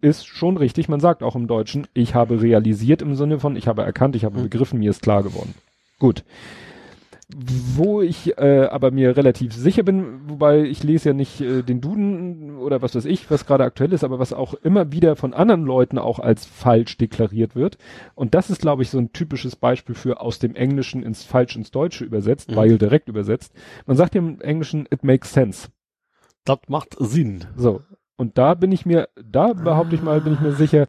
B: ist schon richtig. Man sagt auch im Deutschen, ich habe realisiert im Sinne von, ich habe erkannt, ich habe
C: Mhm.
B: begriffen, mir ist klar geworden. Gut. Wo ich äh, aber mir relativ sicher bin, wobei ich lese ja nicht äh, den Duden oder was weiß ich, was gerade aktuell ist, aber was auch immer wieder von anderen Leuten auch als falsch deklariert wird. Und das ist, glaube ich, so ein typisches Beispiel für aus dem Englischen ins Falsch ins Deutsche übersetzt,
C: Mhm.
B: weil direkt übersetzt. Man sagt im Englischen, it makes sense.
C: Das macht Sinn.
B: So. Und da bin ich mir, da behaupte ich mal, bin ich mir sicher,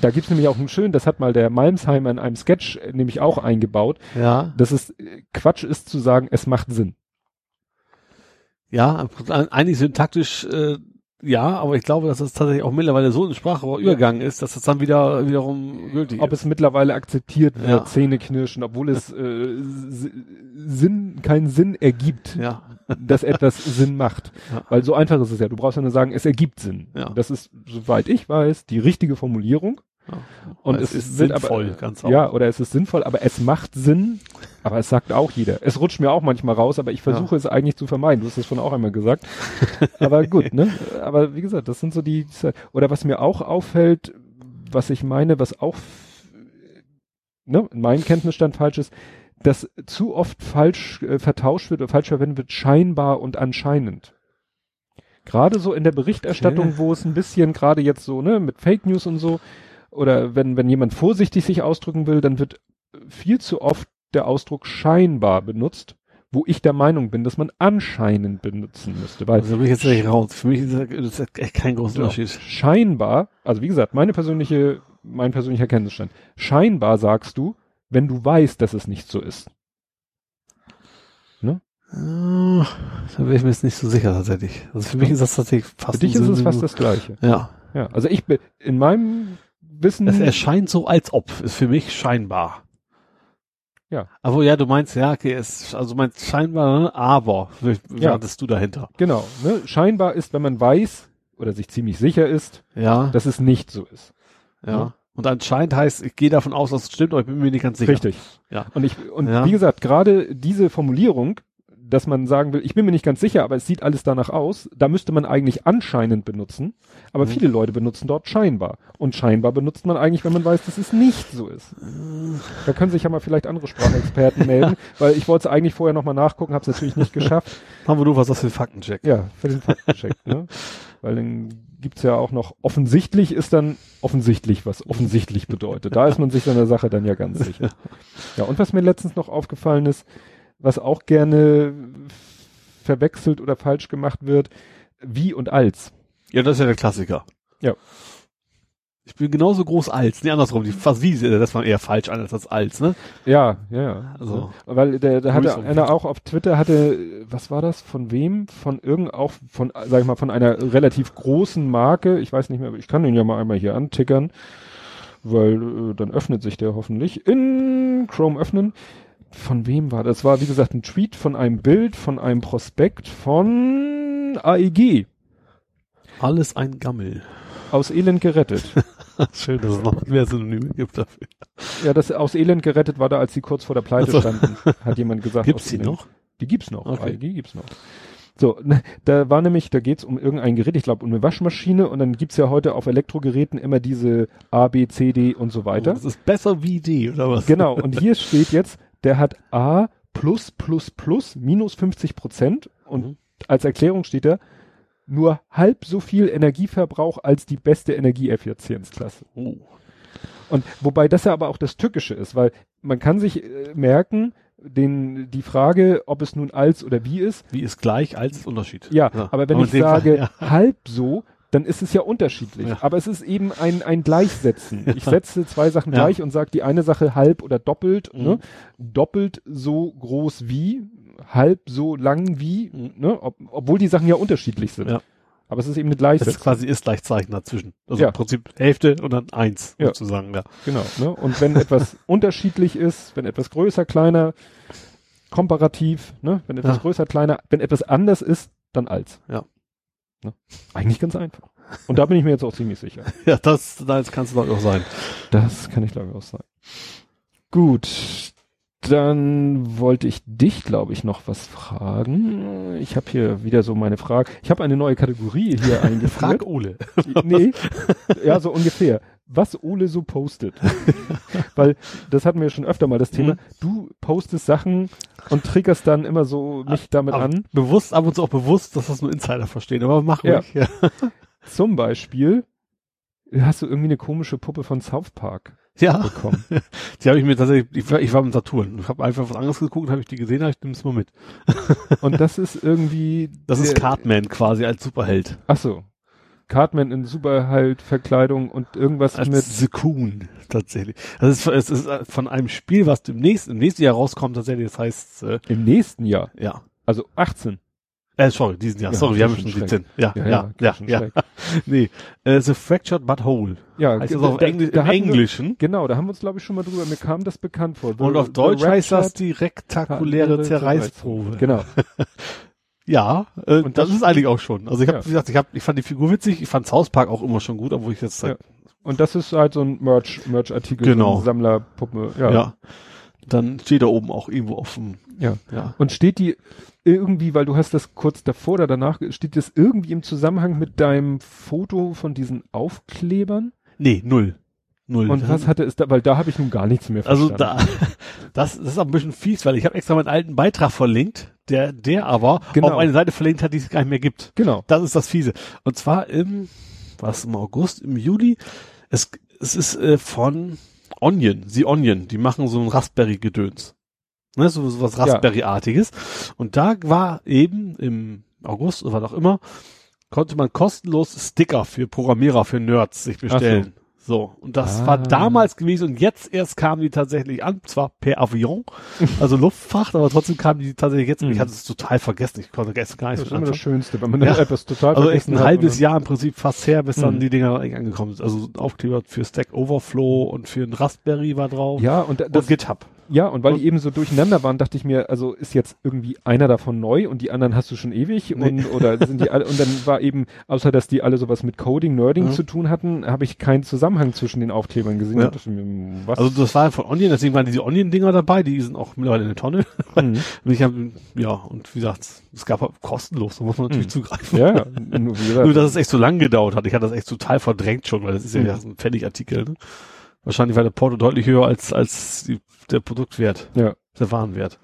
B: da gibt's nämlich auch einen schönen, das hat mal der Malmsheimer in einem Sketch äh, nämlich auch eingebaut,
C: Ja.
B: dass es äh, Quatsch ist zu sagen, es macht Sinn.
C: Ja, eigentlich syntaktisch, äh, ja, aber ich glaube, dass das tatsächlich auch mittlerweile so in Sprache übergegangen ist, dass das dann wieder wiederum gültig
B: Ob
C: ist.
B: es mittlerweile akzeptiert wird,
C: Ja.
B: Zähne knirschen, obwohl es äh, Sinn, keinen Sinn ergibt,
C: Ja.
B: Dass etwas Sinn macht.
C: Ja.
B: Weil so einfach ist es ja. Du brauchst ja nur sagen, es ergibt Sinn.
C: Ja.
B: Das ist, soweit ich weiß, die richtige Formulierung.
C: ja.
B: Und
C: Aber
B: es, ist
C: sinnvoll,
B: aber,
C: ganz
B: Ja, oder es ist sinnvoll, aber es macht Sinn. Aber es sagt auch jeder. Es rutscht mir auch manchmal raus, aber ich versuche es eigentlich zu vermeiden. Du hast es schon auch einmal gesagt. aber gut, ne? Aber wie gesagt, das sind so die, oder was mir auch auffällt, was ich meine, was auch, ne, in meinem Kenntnisstand falsch ist, dass zu oft falsch äh, vertauscht wird oder falsch verwendet wird, scheinbar und anscheinend. Gerade so in der Berichterstattung,
C: Okay.
B: wo es ein bisschen gerade jetzt so, ne, mit Fake News und so, oder wenn, wenn jemand vorsichtig sich ausdrücken will, dann wird viel zu oft der Ausdruck scheinbar benutzt, wo ich der Meinung bin, dass man anscheinend benutzen müsste, weil
C: Also bin ich jetzt echt raus. Für mich ist das, das echt kein großer
B: Genau.
C: Unterschied.
B: scheinbar, also wie gesagt, meine persönliche, mein persönlicher Kenntnisstand, scheinbar sagst du, wenn du weißt, dass es nicht so ist.
C: Ah, Da wäre ich mir jetzt nicht so sicher tatsächlich. Also für mich ist das tatsächlich fast
B: Für dich ist es fast das Gleiche.
C: Ja.
B: Ja, also ich bin, in meinem Wissen,
C: Es erscheint so, als ob. Ist für mich scheinbar.
B: Ja.
C: Aber ja, du meinst, ja, okay, es, also du meinst scheinbar, ne? aber, wie
B: Ja.
C: hattest du dahinter?
B: genau, ne, scheinbar ist, wenn man weiß oder sich ziemlich sicher ist,
C: Ja,
B: dass es nicht so ist.
C: ja. Und anscheinend heißt, ich gehe davon aus, dass es stimmt, aber ich bin mir nicht ganz sicher.
B: Richtig.
C: Ja.
B: Und ich, und
C: Ja.
B: wie gesagt, gerade diese Formulierung, dass man sagen will, ich bin mir nicht ganz sicher, aber es sieht alles danach aus, da müsste man eigentlich anscheinend benutzen, aber
C: Mhm.
B: viele Leute benutzen dort scheinbar. Und scheinbar benutzt man eigentlich, wenn man weiß, dass es nicht so ist. Da können sich ja mal vielleicht andere Sprachexperten melden, weil ich wollte es eigentlich vorher nochmal nachgucken, habe es natürlich nicht geschafft.
C: Haben wir nur was aus dem Faktencheck.
B: Ja, für den Faktencheck, ne? Weil dann gibt's ja auch noch, offensichtlich ist dann offensichtlich, was offensichtlich bedeutet. Da ist man sich seiner Sache dann ja ganz sicher. Ja, und was mir letztens noch aufgefallen ist, was auch gerne verwechselt oder falsch gemacht wird, wie und als.
C: Ja, das ist ja der Klassiker.
B: Ja.
C: Ich bin genauso groß als, nee, andersrum, die fast wie, das war eher falsch anders als als, ne?
B: Ja, ja, ja.
C: Also-
B: weil der, der hatte einer auch auf Twitter hatte, was war das? Von wem? Von irgend auch von, sag ich mal, von einer relativ großen Marke. Ich weiß nicht mehr, ich kann den ja mal einmal hier antickern, weil äh, dann öffnet sich der hoffentlich. In Chrome öffnen. Von wem war das? war, wie gesagt, ein Tweet von einem Bild von einem Prospekt von AEG
C: Alles ein Gammel.
B: aus Elend gerettet.
C: Schön, dass es noch mehr Synonyme gibt dafür.
B: ja, das aus Elend gerettet war da, als sie kurz vor der Pleite
C: Ach so.
B: standen, hat jemand gesagt.
C: Gibt's die
B: Elend.
C: noch?
B: Die gibt's noch.
C: Okay.
B: AEG gibt's noch. So, ne, da war nämlich, da geht's um irgendein Gerät, ich glaube um eine Waschmaschine und dann gibt's ja heute auf Elektrogeräten immer diese A, B, C, D und so weiter.
C: Das ist besser wie D, oder was?
B: Genau, und hier steht jetzt, der hat A plus plus plus minus 50 Prozent und
C: Mhm.
B: als Erklärung steht da, nur halb so viel Energieverbrauch als die beste Energieeffizienzklasse.
C: Oh.
B: Und wobei das ja aber auch das Tückische ist, weil man kann sich äh, merken, den, die Frage, ob es nun als oder wie ist,
C: Wie ist gleich als ist Unterschied.
B: ja, aber wenn ich sage
C: Fall, ja.
B: halb so, dann ist es ja unterschiedlich.
C: Ja.
B: Aber es ist eben ein, ein Gleichsetzen. Ich setze zwei Sachen
C: Ja.
B: gleich und sage die eine Sache halb oder doppelt,
C: Mhm.
B: ne? doppelt so groß wie, halb so lang wie,
C: Mhm.
B: ne? Ob, obwohl die Sachen ja unterschiedlich sind.
C: Ja.
B: Aber es ist eben eine
C: Das
B: Gleichsetzung.
C: ist quasi ist Gleichzeichen dazwischen. Also
B: Ja.
C: im Prinzip Hälfte und dann eins,
B: Ja.
C: sozusagen, ja.
B: Genau. Ne? Und wenn etwas unterschiedlich ist, wenn etwas größer, kleiner, komparativ, ne? wenn etwas
C: Ja.
B: größer, kleiner, wenn etwas anders ist, dann als.
C: Ja.
B: Ne? Eigentlich ganz einfach. Und da bin ich mir jetzt auch ziemlich sicher.
C: Ja, das, das kann es doch auch sein.
B: Das kann ich glaube ich auch sagen. Gut. Dann wollte ich dich, glaube ich, noch was fragen. Ich habe hier wieder so meine Frage. Ich habe eine neue Kategorie hier eingeführt.
C: Ole.
B: nee, ja, so ungefähr. Was Ole so postet. Weil das hatten wir schon öfter mal das Thema.
C: Mhm.
B: Du postest Sachen und triggerst dann immer so mich damit
C: Aber
B: an.
C: Bewusst, ab und zu auch bewusst, dass das nur Insider verstehen, aber mach
B: Ja.
C: ruhig. Ja.
B: Zum Beispiel hast du irgendwie eine komische Puppe von South Park
C: ja.
B: bekommen.
C: Die habe ich mir tatsächlich, ich war, ich war im Saturn. Ich habe einfach was anderes geguckt, habe ich die gesehen, habe ich nimm's mal mit.
B: und das ist irgendwie.
C: Das ist Cartman quasi als Superheld.
B: Ach so. Cartman in Superheld-Verkleidung und irgendwas
C: Als
B: mit.
C: Sekun, tatsächlich. Das ist, es ist von einem Spiel, was demnächst, im nächsten Jahr rauskommt, tatsächlich, das heißt, äh,
B: Im nächsten Jahr.
C: ja.
B: Also 18.
C: Äh, sorry, diesen Jahr.
B: Ja,
C: sorry, wir haben schon
B: Schreck.
C: 17. Ja, ja, ja, ja. Ja.
B: Schreck.
C: Nee, äh, The Fractured But Whole.
B: Ja,
C: Heißt
B: da-
C: das auf
B: da-
C: Engli
B: da
C: im
B: hatten wir-
C: Englischen.
B: Genau, da haben wir uns, glaube ich, schon mal drüber. Mir kam das bekannt vor. The-
C: Und auf
B: The
C: Deutsch heißt das die rektakuläre Zerreißprobe.
B: Genau.
C: Ja, äh,
B: Und
C: das
B: das-
C: ist eigentlich auch schon. Also ich habe,
B: Ja.
C: wie gesagt, ich, hab, ich fand die Figur witzig, ich fand South Park auch immer schon gut, obwohl ich jetzt
B: Ja.
C: halt,
B: Und das ist halt so ein Merch, Merch-Artikel,
C: Genau.
B: so Sammlerpuppe. Ja.
C: ja. Dann steht da oben auch irgendwo auf dem,
B: ja.
C: ja.
B: Und steht die irgendwie, weil du hast das kurz davor oder danach, steht das irgendwie im Zusammenhang mit deinem Foto von diesen Aufklebern?
C: Nee, null. Null.
B: Und was hatte es da, weil da habe ich nun gar nichts mehr
C: Also
B: verstanden.
C: da, das, das ist auch ein bisschen fies, weil ich habe extra meinen alten Beitrag verlinkt, der, der aber
B: Genau.
C: auf eine Seite verlinkt hat, die es gar nicht mehr gibt.
B: Genau.
C: Das ist das Fiese. Und zwar im, was im August, im Juli, es, es ist äh, von Onion, The Onion, die machen so ein Raspberry-Gedöns. Ne, so, so was
B: Ja.
C: Raspberry-artiges. Und da war eben im August oder was auch immer, konnte man kostenlos Sticker für Programmierer, für Nerds sich bestellen. So, und das
B: Ah.
C: war damals gewesen und jetzt erst kamen die tatsächlich an, zwar per Avion, also Luftfracht, aber trotzdem kamen die tatsächlich jetzt,
B: Mhm.
C: ich hatte es total vergessen, ich konnte gestern gar
B: Das
C: nicht
B: ist
C: mehr
B: immer das. Schönste, wenn man
C: Ja.
B: etwas total
C: Also echt ein halbes
B: und
C: Jahr im Prinzip fast her, bis dann
B: Mhm.
C: die Dinger angekommen sind. Also Aufkleber für Stack Overflow und für ein Raspberry war drauf.
B: Ja, und
C: und
B: das,
C: GitHub.
B: Ja, und weil
C: und-
B: die eben so durcheinander waren, dachte ich mir, also ist jetzt irgendwie einer davon neu und die anderen hast du schon ewig
C: Nee.
B: und oder sind die alle und dann war eben, außer dass die alle sowas mit Coding, Nerding
C: Mhm.
B: zu tun hatten, habe ich keinen Zusammenhang zwischen den Aufklebern gesehen.
C: Ja.
B: Mir, was?
C: Also das war von Onion, deswegen waren diese Onion-Dinger dabei, die sind auch mittlerweile in der Tonne.
B: Mhm.
C: Und ich habe, ja, und wie gesagt, es gab halt kostenlos, da muss man natürlich
B: Mhm.
C: zugreifen.
B: ja, nur,
C: Nur, dass es echt so lang gedauert hat. Ich hatte das echt total verdrängt schon, weil das ist ja,
B: Mhm.
C: ja so ein Pfennigartikel. Ne? Wahrscheinlich war der Porto deutlich höher als, als die, der Produktwert,
B: ja.
C: der Warenwert.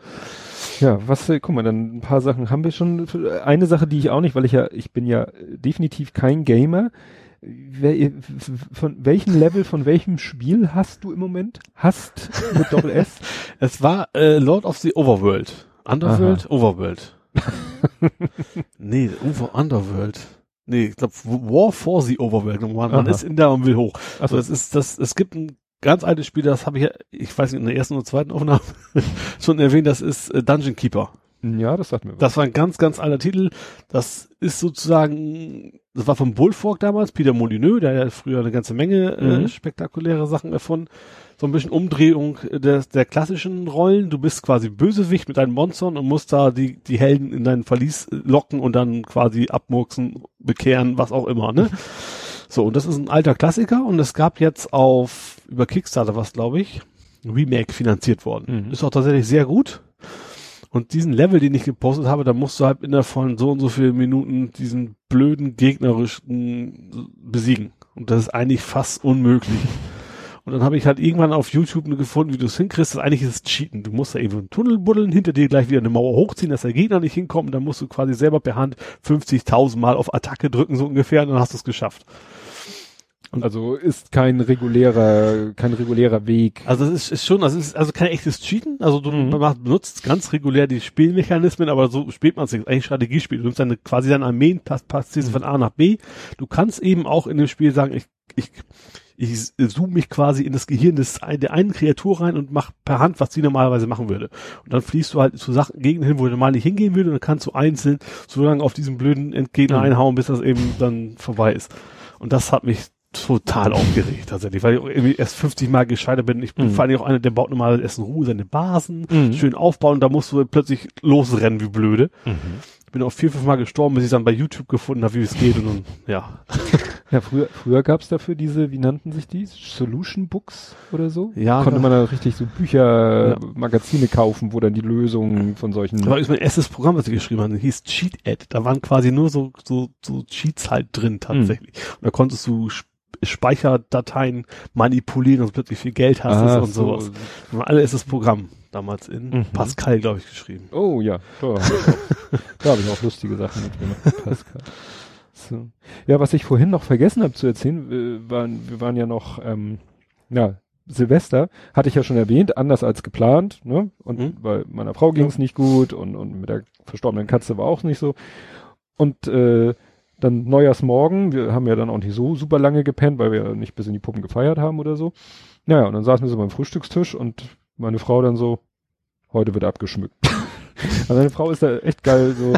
B: Ja, was, äh, guck mal, dann ein paar Sachen haben wir schon. Eine Sache, die ich auch nicht, weil ich ja, ich bin ja äh, definitiv kein Gamer. Wer, von welchem Level, von welchem Spiel hast du im Moment? Hast mit Doppel S?
C: Es war äh, Lord of the Overworld. Underworld? Overworld. nee, Over Underworld. Nee, ich glaube War for the Overworld. Man, man
B: Aha.
C: ist in der und will hoch. Also es ist das, es gibt ein ganz altes Spiel, das habe ich ja, ich weiß nicht, in der ersten oder zweiten Aufnahme schon erwähnt, das ist äh, Dungeon Keeper.
B: ja, das sagt mir was.
C: Das war ein ganz, ganz alter Titel. Das ist sozusagen, das war vom Bullfork damals, Peter Molyneux, der hat ja früher eine ganze Menge äh,
B: Mhm.
C: spektakuläre Sachen erfunden. So ein bisschen Umdrehung der, der klassischen Rollen. Du bist quasi Bösewicht mit deinen Monstern und musst da die, die Helden in dein Verlies locken und dann quasi abmurksen, bekehren, was auch immer, ne? So, und das ist ein alter Klassiker und es gab jetzt auf, über Kickstarter was, glaube ich, Remake finanziert worden.
B: Mhm.
C: Ist auch tatsächlich sehr gut. Und diesen Level, den ich gepostet habe, da musst du halt innerhalb von so und so vielen Minuten diesen blöden gegnerischen besiegen. Und das ist eigentlich fast unmöglich. Und dann habe ich halt irgendwann auf YouTube gefunden, wie du es hinkriegst. Eigentlich ist es Cheaten. Du musst da eben einen Tunnel buddeln, hinter dir gleich wieder eine Mauer hochziehen, dass der Gegner nicht hinkommt. Und dann musst du quasi selber per Hand 50.000 Mal auf Attacke drücken, so ungefähr, und dann hast du es geschafft.
B: Also ist kein regulärer, kein regulärer Weg.
C: Also es ist, ist schon, also es ist also kein echtes Cheaten. Also du
B: Mhm.
C: machst, benutzt ganz regulär die Spielmechanismen, aber so spielt man es nicht. Eigentlich Strategiespiel. Du nimmst deine, quasi deine Armeen, passt, passt
B: Mhm.
C: sie von A nach B. Du kannst eben auch in dem Spiel sagen, ich, ich, ich zoome mich quasi in das Gehirn des, der einen Kreatur rein und mach per Hand, was die normalerweise machen würde. Und dann fließt du halt zu Sachen, Gegenden hin, wo du normal nicht hingehen würde und dann kannst du einzeln so lange auf diesen blöden Entgegner
B: Mhm.
C: einhauen, bis das eben dann vorbei ist. Und das hat mich total aufgeregt tatsächlich, weil ich irgendwie erst 50 Mal gescheitert bin. Ich bin
B: Mhm.
C: vor allem auch einer, der baut normal erst in Ruhe seine Basen,
B: Mhm.
C: schön aufbauen, da musst du plötzlich losrennen wie blöde.
B: Mhm.
C: Ich bin auch vier, fünf Mal gestorben, bis ich dann bei YouTube gefunden habe, wie es geht und dann, ja.
B: Ja, früher, früher gab's dafür diese, wie nannten sich die? Solution Books oder so?
C: Ja,
B: Konnte man da richtig so Bücher,
C: Ja.
B: Magazine kaufen, wo dann die Lösungen von solchen.
C: Das war übrigens mein erstes Programm, was ich geschrieben habe, hieß Cheat Ad. Da waren quasi nur so, so, so Cheats halt drin tatsächlich.
B: Mhm.
C: Und da konntest du Sp- Speicherdateien manipulieren und plötzlich viel Geld hast
B: Ah,
C: und
B: so.
C: sowas. Das war alles das Programm damals in
B: Mhm.
C: Pascal, glaube ich, geschrieben.
B: Oh ja, da habe ich, auch- da hab ich auch lustige Sachen mitgemacht. Pascal. So. Ja, was ich vorhin noch vergessen habe zu erzählen, wir waren, wir waren ja noch, ähm, ja, Silvester, hatte ich ja schon erwähnt, anders als geplant, ne? Und
C: Mhm.
B: weil meiner Frau ging es nicht gut und, und mit der verstorbenen Katze war auch nicht so. Und äh, dann Neujahrsmorgen, wir haben ja dann auch nicht so super lange gepennt, weil wir nicht bis in die Puppen gefeiert haben oder so. Naja, und dann saßen wir so beim Frühstückstisch und meine Frau dann so, heute wird abgeschmückt. Also meine Frau ist da echt geil, so,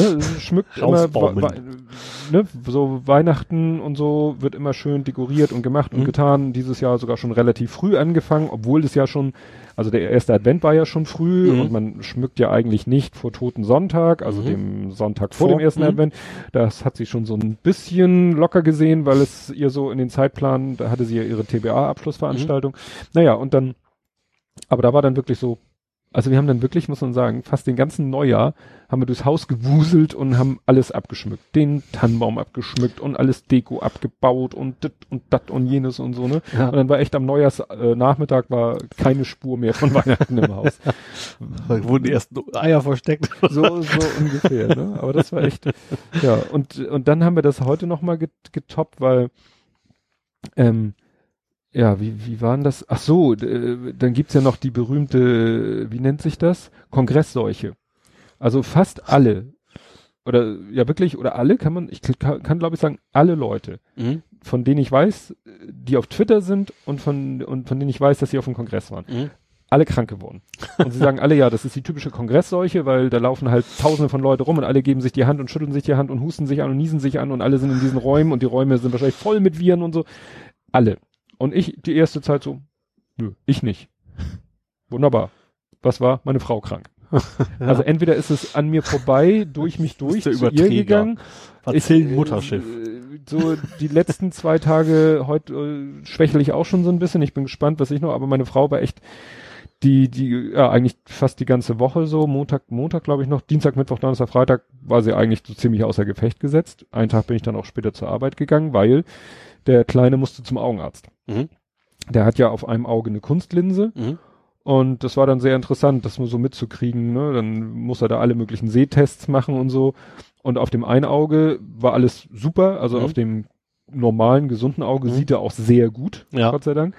B: ne, schmückt immer, ne, so Weihnachten und so wird immer schön dekoriert und gemacht und
C: Mhm.
B: getan. Dieses Jahr sogar schon relativ früh angefangen, obwohl das ja schon, also der erste Advent war ja schon früh
C: Mhm.
B: und man schmückt ja eigentlich nicht vor Toten Sonntag, also
C: Mhm.
B: dem Sonntag vor,
C: Vor,
B: dem ersten
C: mhm.
B: Advent. Das hat sie schon so ein bisschen locker gesehen, weil es ihr so in den Zeitplan, da hatte sie ja ihre TBA-Abschlussveranstaltung.
C: Mhm.
B: Naja, und dann, aber da war dann wirklich so, also wir haben dann wirklich, muss man sagen, fast den ganzen Neujahr haben wir durchs Haus gewuselt und haben alles abgeschmückt. Den Tannenbaum abgeschmückt und alles Deko abgebaut und dit und dat und jenes und so, ne?
C: Ja.
B: Und dann war echt am Neujahrsnachmittag äh, war keine Spur mehr von Weihnachten im Haus.
C: Da wurden die ersten Eier versteckt.
B: So, so ungefähr, ne? Aber das war echt, ja. Und, und dann haben wir das heute nochmal get, getoppt, weil, ähm, ja, wie, wie waren das? Ach so, äh, dann gibt's ja noch die berühmte, wie nennt sich das? Kongressseuche. Also fast alle, oder ja wirklich, oder alle kann man, ich kann, kann glaube ich sagen, alle Leute,
C: Mhm.
B: von denen ich weiß, die auf Twitter sind und von, und von denen ich weiß, dass sie auf dem Kongress waren
C: Mhm.
B: alle krank geworden. Und sie sagen alle, ja, das ist die typische Kongressseuche, weil da laufen halt tausende von Leute rum und alle geben sich die Hand und schütteln sich die Hand und husten sich an und niesen sich an und alle sind in diesen Räumen und die Räume sind wahrscheinlich voll mit Viren und so. Alle. Und ich die erste Zeit so, nö, ich nicht. Wunderbar. Was war? Meine Frau krank. Also entweder ist es an mir vorbei, durch mich durch,
C: der
B: zu ihr gegangen.
C: Erzählen
B: Ich, äh,
C: Mutterschiff.
B: So die letzten zwei Tage, heute äh, schwächle ich auch schon so ein bisschen. Ich bin gespannt, was ich noch, aber meine Frau war echt die, die, ja, eigentlich fast die ganze Woche so, Montag, Montag glaube ich noch, Dienstag, Mittwoch, Donnerstag, Freitag war sie eigentlich so ziemlich außer Gefecht gesetzt. Einen Tag bin ich dann auch später zur Arbeit gegangen, weil der Kleine musste zum Augenarzt.
C: Mhm.
B: Der hat ja auf einem Auge eine Kunstlinse
C: Mhm.
B: und das war dann sehr interessant, das nur so mitzukriegen. Ne? Dann muss er da alle möglichen Sehtests machen und so. Und auf dem einen Auge war alles super. Also
C: Mhm.
B: auf dem normalen, gesunden Auge
C: Mhm.
B: sieht er auch sehr gut,
C: Ja.
B: Gott sei Dank.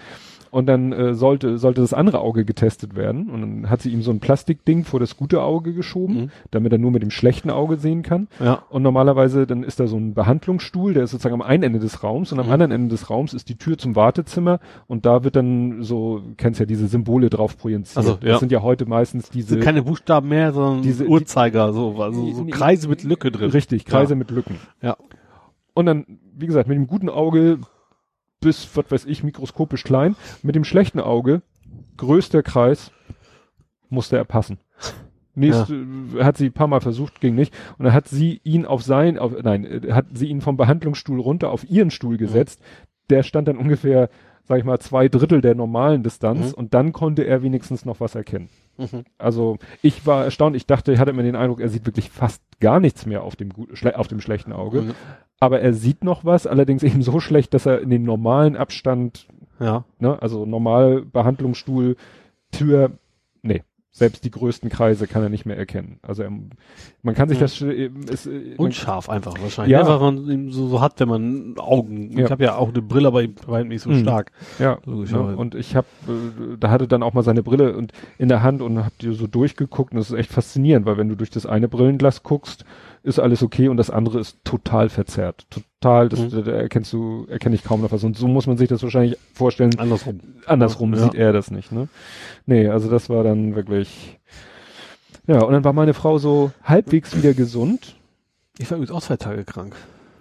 B: Und dann äh, sollte, sollte das andere Auge getestet werden. Und dann hat sie ihm so ein Plastikding vor das gute Auge geschoben,
C: Mhm.
B: damit er nur mit dem schlechten Auge sehen kann.
C: Ja.
B: Und normalerweise, dann ist da so ein Behandlungsstuhl, der ist sozusagen am einen Ende des Raums und am
C: Mhm.
B: anderen Ende des Raums ist die Tür zum Wartezimmer und da wird dann so, kennst ja diese Symbole drauf projiziert.
C: Ach so, ja.
B: Das sind ja heute meistens diese,
C: sind keine Buchstaben mehr, sondern
B: Diese-
C: Uhrzeiger, so, also so Kreise mit Lücke drin.
B: richtig, Kreise
C: Ja.
B: mit Lücken.
C: Ja.
B: Und dann, wie gesagt, mit dem guten Auge bis, was weiß ich, mikroskopisch klein, mit dem schlechten Auge, größter Kreis, musste er passen. Nächste, äh, hat sie ein paar Mal versucht, ging nicht. Und dann hat sie ihn auf sein, auf, nein, äh, hat sie ihn vom Behandlungsstuhl runter auf ihren Stuhl gesetzt. Der stand dann ungefähr, sag ich mal, zwei Drittel der normalen Distanz
C: Mhm.
B: und dann konnte er wenigstens noch was erkennen.
C: Mhm.
B: Also ich war erstaunt, ich dachte, ich hatte mir den Eindruck, er sieht wirklich fast gar nichts mehr auf dem, gut, auf dem schlechten Auge.
C: Mhm.
B: Aber er sieht noch was, allerdings eben so schlecht, dass er in den normalen Abstand,
C: Ja.
B: ne, also normal Behandlungsstuhl, Tür, nee, selbst die größten Kreise kann er nicht mehr erkennen. Also er, man kann sich
C: Ja.
B: das äh, ist, äh, man-
C: Unscharf einfach wahrscheinlich.
B: Ja.
C: Ja. Weil man ihn so, so hat, wenn man Augen.
B: Ja.
C: Ich habe ja auch eine Brille, aber bei ihm nicht so
B: Mhm.
C: stark.
B: Ja,
C: Logischerweise.
B: ne? und ich habe, äh, da hatte dann auch mal seine Brille und in der Hand und hab die so durchgeguckt und das ist echt faszinierend, weil wenn du durch das eine Brillenglas guckst, ist alles okay und das andere ist total verzerrt, total, das,
C: Mhm.
B: da erkennst du, erkenne ich kaum noch was und so muss man sich das wahrscheinlich vorstellen.
C: Andersrum.
B: Andersrum
C: Ja.
B: sieht er das nicht, ne? Nee, also das war dann wirklich, ja, und dann war meine Frau so halbwegs wieder gesund.
C: Ich war übrigens auch zwei Tage krank.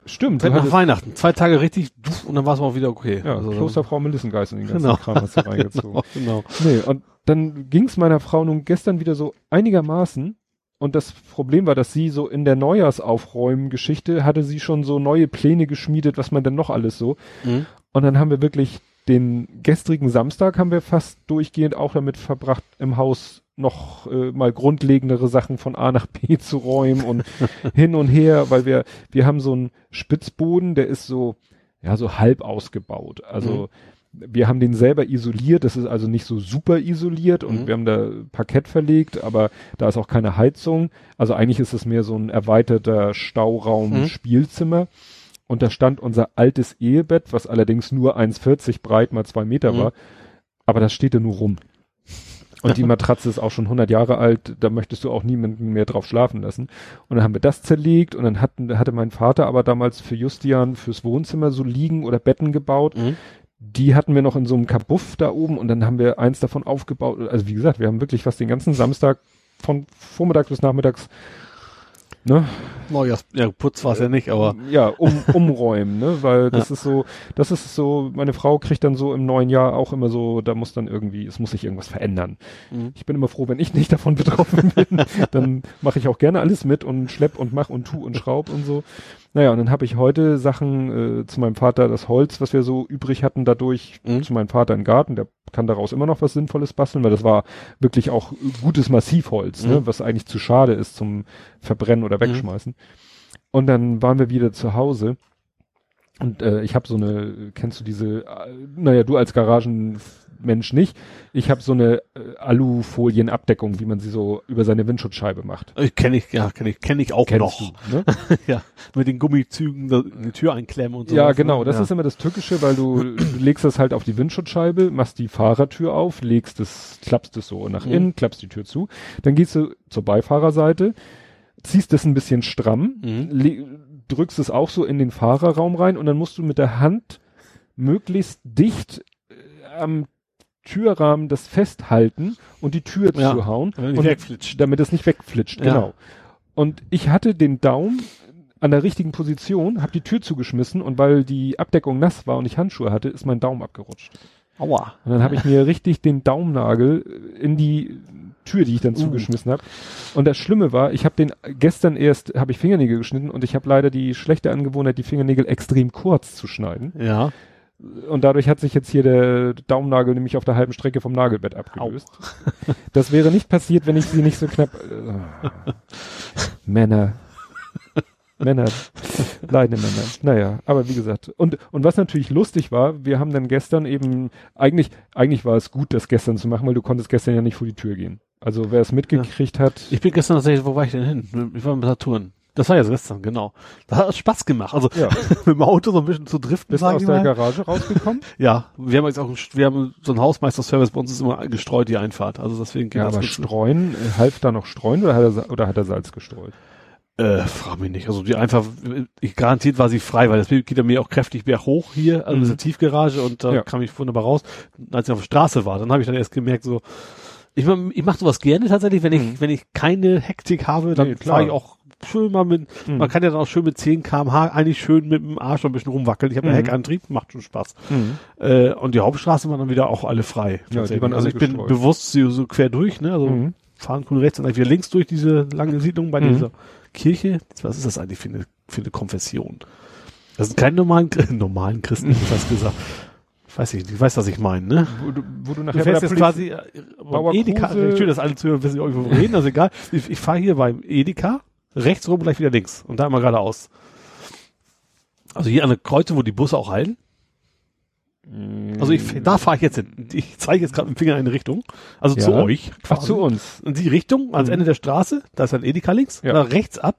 B: Stimmt, du
C: nach Weihnachten. Zwei Tage richtig und dann war es auch wieder okay.
B: ja,
C: Also,
B: Klosterfrau Melissengeist und den ganzen
C: Genau.
B: Kram hast du reingezogen.
C: Genau, genau.
B: Nee, und dann ging's meiner Frau nun gestern wieder so einigermaßen. Und das Problem war, dass sie so in der Neujahrsaufräumen-Geschichte hatte sie schon so neue Pläne geschmiedet, was man denn noch alles so.
C: Mhm.
B: Und dann haben wir wirklich den gestrigen Samstag haben wir fast durchgehend auch damit verbracht, im Haus noch äh, mal grundlegendere Sachen von A nach B zu räumen und hin und her, weil wir, wir haben so einen Spitzboden, der ist so, ja, so halb ausgebaut. Also wir haben den selber isoliert, das ist also nicht so super isoliert und
C: Mhm.
B: wir haben da Parkett verlegt, aber da ist auch keine Heizung. Also eigentlich ist es mehr so ein erweiterter Stauraum
C: Mhm.
B: Spielzimmer. Und da stand unser altes Ehebett, was allerdings nur 1,40 breit mal zwei Meter
C: Mhm.
B: war. Aber das steht da nur rum. Und die Matratze ist auch schon 100 Jahre alt, da möchtest du auch niemanden mehr drauf schlafen lassen. Und dann haben wir das zerlegt und dann hatten, hatte mein Vater aber damals für Justian fürs Wohnzimmer so Liegen oder Betten gebaut.
C: Mhm.
B: Die hatten wir noch in so einem Kabuff da oben und dann haben wir eins davon aufgebaut. Also wie gesagt, wir haben wirklich fast den ganzen Samstag von Vormittags bis Nachmittags ne,
C: Neujahrs, ja, Putz war es ja nicht, aber
B: ja, um, umräumen, ne? Weil das ist so, das ist so, meine Frau kriegt dann so im neuen Jahr auch immer so, da muss dann irgendwie, es muss sich irgendwas verändern.
C: Mhm.
B: Ich bin immer froh, wenn ich nicht davon betroffen bin, dann mache ich auch gerne alles mit und schlepp und mach und tu und schraub und so. Naja, und dann habe ich heute Sachen äh, zu meinem Vater, das Holz, was wir so übrig hatten, dadurch
C: Mhm.
B: zu meinem Vater im Garten, der kann daraus immer noch was Sinnvolles basteln, weil das war wirklich auch gutes Massivholz, ne?
C: Mhm.
B: was eigentlich zu schade ist zum Verbrennen oder wegschmeißen. Und dann waren wir wieder zu Hause und äh, ich habe so eine, kennst du diese, äh, naja, du als Garagenmensch nicht, ich habe so eine äh, Alufolienabdeckung, wie man sie so über seine Windschutzscheibe macht.
C: ich kenne ich, ja, kenne ich, kenne ich auch
B: Kennst
C: noch.
B: du, ne?
C: ja, mit den Gummizügen die Tür einklemmen und so.
B: Ja, genau, das
C: ja.
B: ist immer das Tückische, weil du, du legst das halt auf die Windschutzscheibe, machst die Fahrertür auf, legst es, klappst es so nach
C: Mhm.
B: innen, klappst die Tür zu, dann gehst du zur Beifahrerseite, ziehst es ein bisschen stramm,
C: Mhm.
B: drückst es auch so in den Fahrerraum rein und dann musst du mit der Hand möglichst dicht äh, am Türrahmen das festhalten und die Tür
C: Ja,
B: zuhauen, und
C: wegflitscht.
B: damit es nicht wegflitscht,
C: Ja.
B: genau. Und ich hatte den Daumen an der richtigen Position, habe die Tür zugeschmissen und weil die Abdeckung nass war und ich Handschuhe hatte, ist mein Daumen abgerutscht.
C: Aua.
B: Und dann habe ich mir richtig den Daumennagel in die Tür, die ich dann
C: Uh.
B: zugeschmissen habe. Und das Schlimme war, ich habe den gestern erst habe ich Fingernägel geschnitten und ich habe leider die schlechte Angewohnheit, die Fingernägel extrem kurz zu schneiden.
C: Ja.
B: Und dadurch hat sich jetzt hier der Daumennagel nämlich auf der halben Strecke vom Nagelbett abgelöst. Das wäre nicht passiert, wenn ich sie nicht so knapp. Äh, Männer. Männer. Leidende Männer. Naja, aber wie gesagt. Und, und was natürlich lustig war, wir haben dann gestern eben, eigentlich, eigentlich war es gut, das gestern zu machen, weil du konntest gestern ja nicht vor die Tür gehen. Also wer es mitgekriegt hat,
C: Ich bin gestern tatsächlich, wo war ich denn hin? Ich war mit Saturn. Das war ja gestern, genau. Da hat es Spaß gemacht. Also
B: ja,
C: mit dem Auto so ein bisschen zu driften,
B: bist du aus der
C: mal.
B: Garage rausgekommen?
C: Ja, wir haben jetzt auch, wir haben so einen Hausmeister-Service, bei uns ist immer gestreut die Einfahrt. Also deswegen geht
B: Ja,
C: das
B: aber streuen, äh, half da noch streuen oder hat er, oder hat er Salz gestreut?
C: Äh, frag mich nicht. Also die einfach, ich garantiert war sie frei, weil das geht ja mir auch kräftig berghoch hier, also
B: Mhm.
C: diese Tiefgarage und da
B: Ja.
C: kam ich wunderbar raus. Als ich auf der Straße war, dann habe ich dann erst gemerkt, so, ich, ich mache sowas gerne tatsächlich, wenn ich,
B: Mhm.
C: wenn ich keine Hektik habe, dann
B: Nee, klar.
C: fahre ich auch schön mal mit,
B: Mhm.
C: man kann ja dann auch schön mit 10 kmh eigentlich schön mit dem Arsch ein bisschen rumwackeln. Ich habe einen
B: Mhm.
C: Heckantrieb, macht schon Spaß.
B: Mhm.
C: Äh, und die Hauptstraße waren dann wieder auch alle frei.
B: waren
C: also
B: alle
C: ich bin
B: gestreut.
C: bewusst so, so quer durch, ne? Also
B: Mhm.
C: fahren cool rechts und dann wieder links durch diese lange Siedlung bei
B: Mhm.
C: dieser Kirche. Was ist das eigentlich für eine, für eine Konfession? Das sind keine normalen, normalen Christen, ich das gesagt. Ich weiß nicht, ich weiß, was ich meine, ne?
B: Wo du, wo du
C: Du
B: nachher bei
C: fährst jetzt quasi äh,
B: Bauer
C: Edeka,
B: Kruse-
C: schön, dass alle Zuhörer wissen, wovon wir reden, also egal. Ich, ich fahre hier beim Edeka, rechts rum, gleich wieder links und da immer geradeaus. Also hier an der Kreuze, wo die Busse auch halten. Also ich, da fahre ich jetzt hin. Ich zeige jetzt gerade mit dem Finger in eine Richtung. Also
B: Ja.
C: zu euch.
B: Ach, zu uns.
C: Und die Richtung, ans
B: Mhm.
C: Ende der Straße, da ist ein Edeka links,
B: Ja.
C: da rechts ab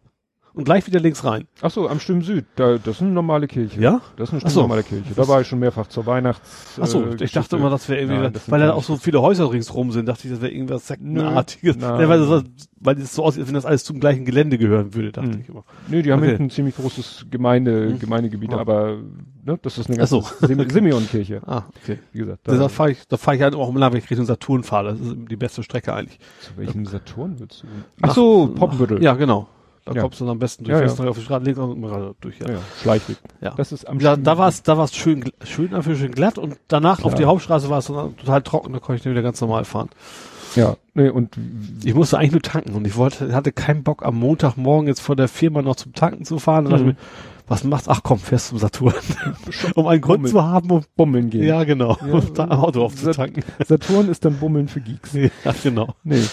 C: und gleich wieder links rein.
B: Ach so, am Stimm Süd. Da, das ist eine normale Kirche.
C: Ja?
B: Das ist eine
C: so.
B: normale Kirche. Da war ich schon mehrfach zur Weihnachts.
C: Ach so,
B: äh,
C: ich
B: Geschichte.
C: dachte immer, das wäre irgendwie,
B: Nein, das
C: weil da auch so viele Häuser ringsrum sind, dachte ich, das wäre irgendwas Sektenartiges. Ja, weil, das, weil es so aussieht, als wenn das alles zum gleichen Gelände gehören würde, dachte
B: Mhm.
C: ich immer.
B: Nö, die haben
C: Okay.
B: ein ziemlich großes Gemeinde,
C: Mhm.
B: Gemeindegebiet,
C: Ja.
B: aber ne, das ist eine
C: Ach so.
B: ganze Sim Simeon-Kirche,
C: Ah, okay.
B: wie gesagt.
C: Da, da fahre ich, da fahre ich halt auch immer, wenn ich Richtung Saturn fahre. Das ist die beste Strecke eigentlich.
B: zu welchem Saturn willst du? Ach so, Poppenbüttel.
C: Ja, genau. Da
B: Ja.
C: kommst du dann am besten durch.
B: Ja, ja.
C: Fährst du auf die Straße links und immer durch. Ja.
B: ja, Schleichweg.
C: Ja.
B: Das ist am
C: Da,
B: Stimm-
C: da war es da war's schön, schön, einfach schön glatt und danach auf
B: Klar.
C: die Hauptstraße war es total trocken, da konnte ich wieder ganz normal fahren.
B: Ja, nee, und
C: Ich musste eigentlich nur tanken und ich wollte, hatte keinen Bock am Montagmorgen jetzt vor der Firma noch zum Tanken zu fahren. Und
B: Mhm.
C: mir, was machst Ach komm, fährst zum Saturn. um einen Grund
B: Bummeln.
C: zu haben, um,
B: Bummeln gehen.
C: ja genau,
B: Ja.
C: um da am Auto aufzutanken.
B: Saturn ist dann Bummeln für Geeks.
C: ja, genau.
B: Nee.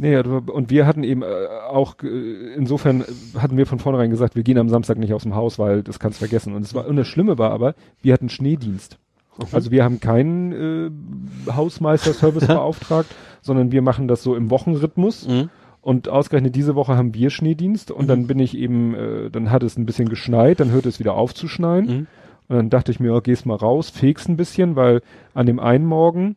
B: Nee, aber- und wir hatten eben äh, auch, äh, insofern hatten wir von vornherein gesagt, wir gehen am Samstag nicht aus dem Haus, weil das kannst vergessen. Und, es war, und das Schlimme war aber, wir hatten Schneedienst. Also wir haben keinen äh, Hausmeister-Service beauftragt, sondern wir machen das so im Wochenrhythmus.
C: Mhm.
B: Und ausgerechnet diese Woche haben wir Schneedienst und
C: Mhm.
B: dann bin ich eben, äh, dann hat es ein bisschen geschneit, dann hörte es wieder auf zu schneien.
C: Mhm.
B: Und dann dachte ich mir, oh, gehst mal raus, fegst ein bisschen, weil an dem einen Morgen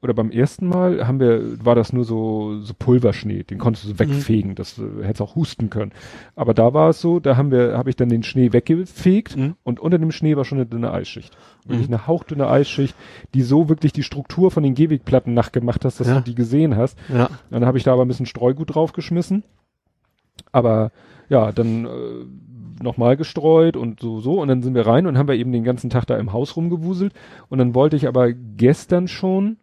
B: oder beim ersten Mal haben wir, war das nur so, so Pulverschnee, den konntest du so wegfegen, das äh, hättest auch husten können. Aber da war es so, da haben wir, habe ich dann den Schnee weggefegt
C: Mhm.
B: und unter dem Schnee war schon eine dünne Eisschicht. Wirklich
C: Mhm.
B: eine hauchdünne Eisschicht, die so wirklich die Struktur von den Gehwegplatten nachgemacht hast, dass
C: Ja.
B: du die gesehen hast.
C: Ja.
B: Dann habe ich da aber ein bisschen Streugut draufgeschmissen. Aber ja, dann äh, nochmal gestreut und so, so. Und dann sind wir rein und haben wir eben den ganzen Tag da im Haus rumgewuselt. Und dann wollte ich aber gestern schon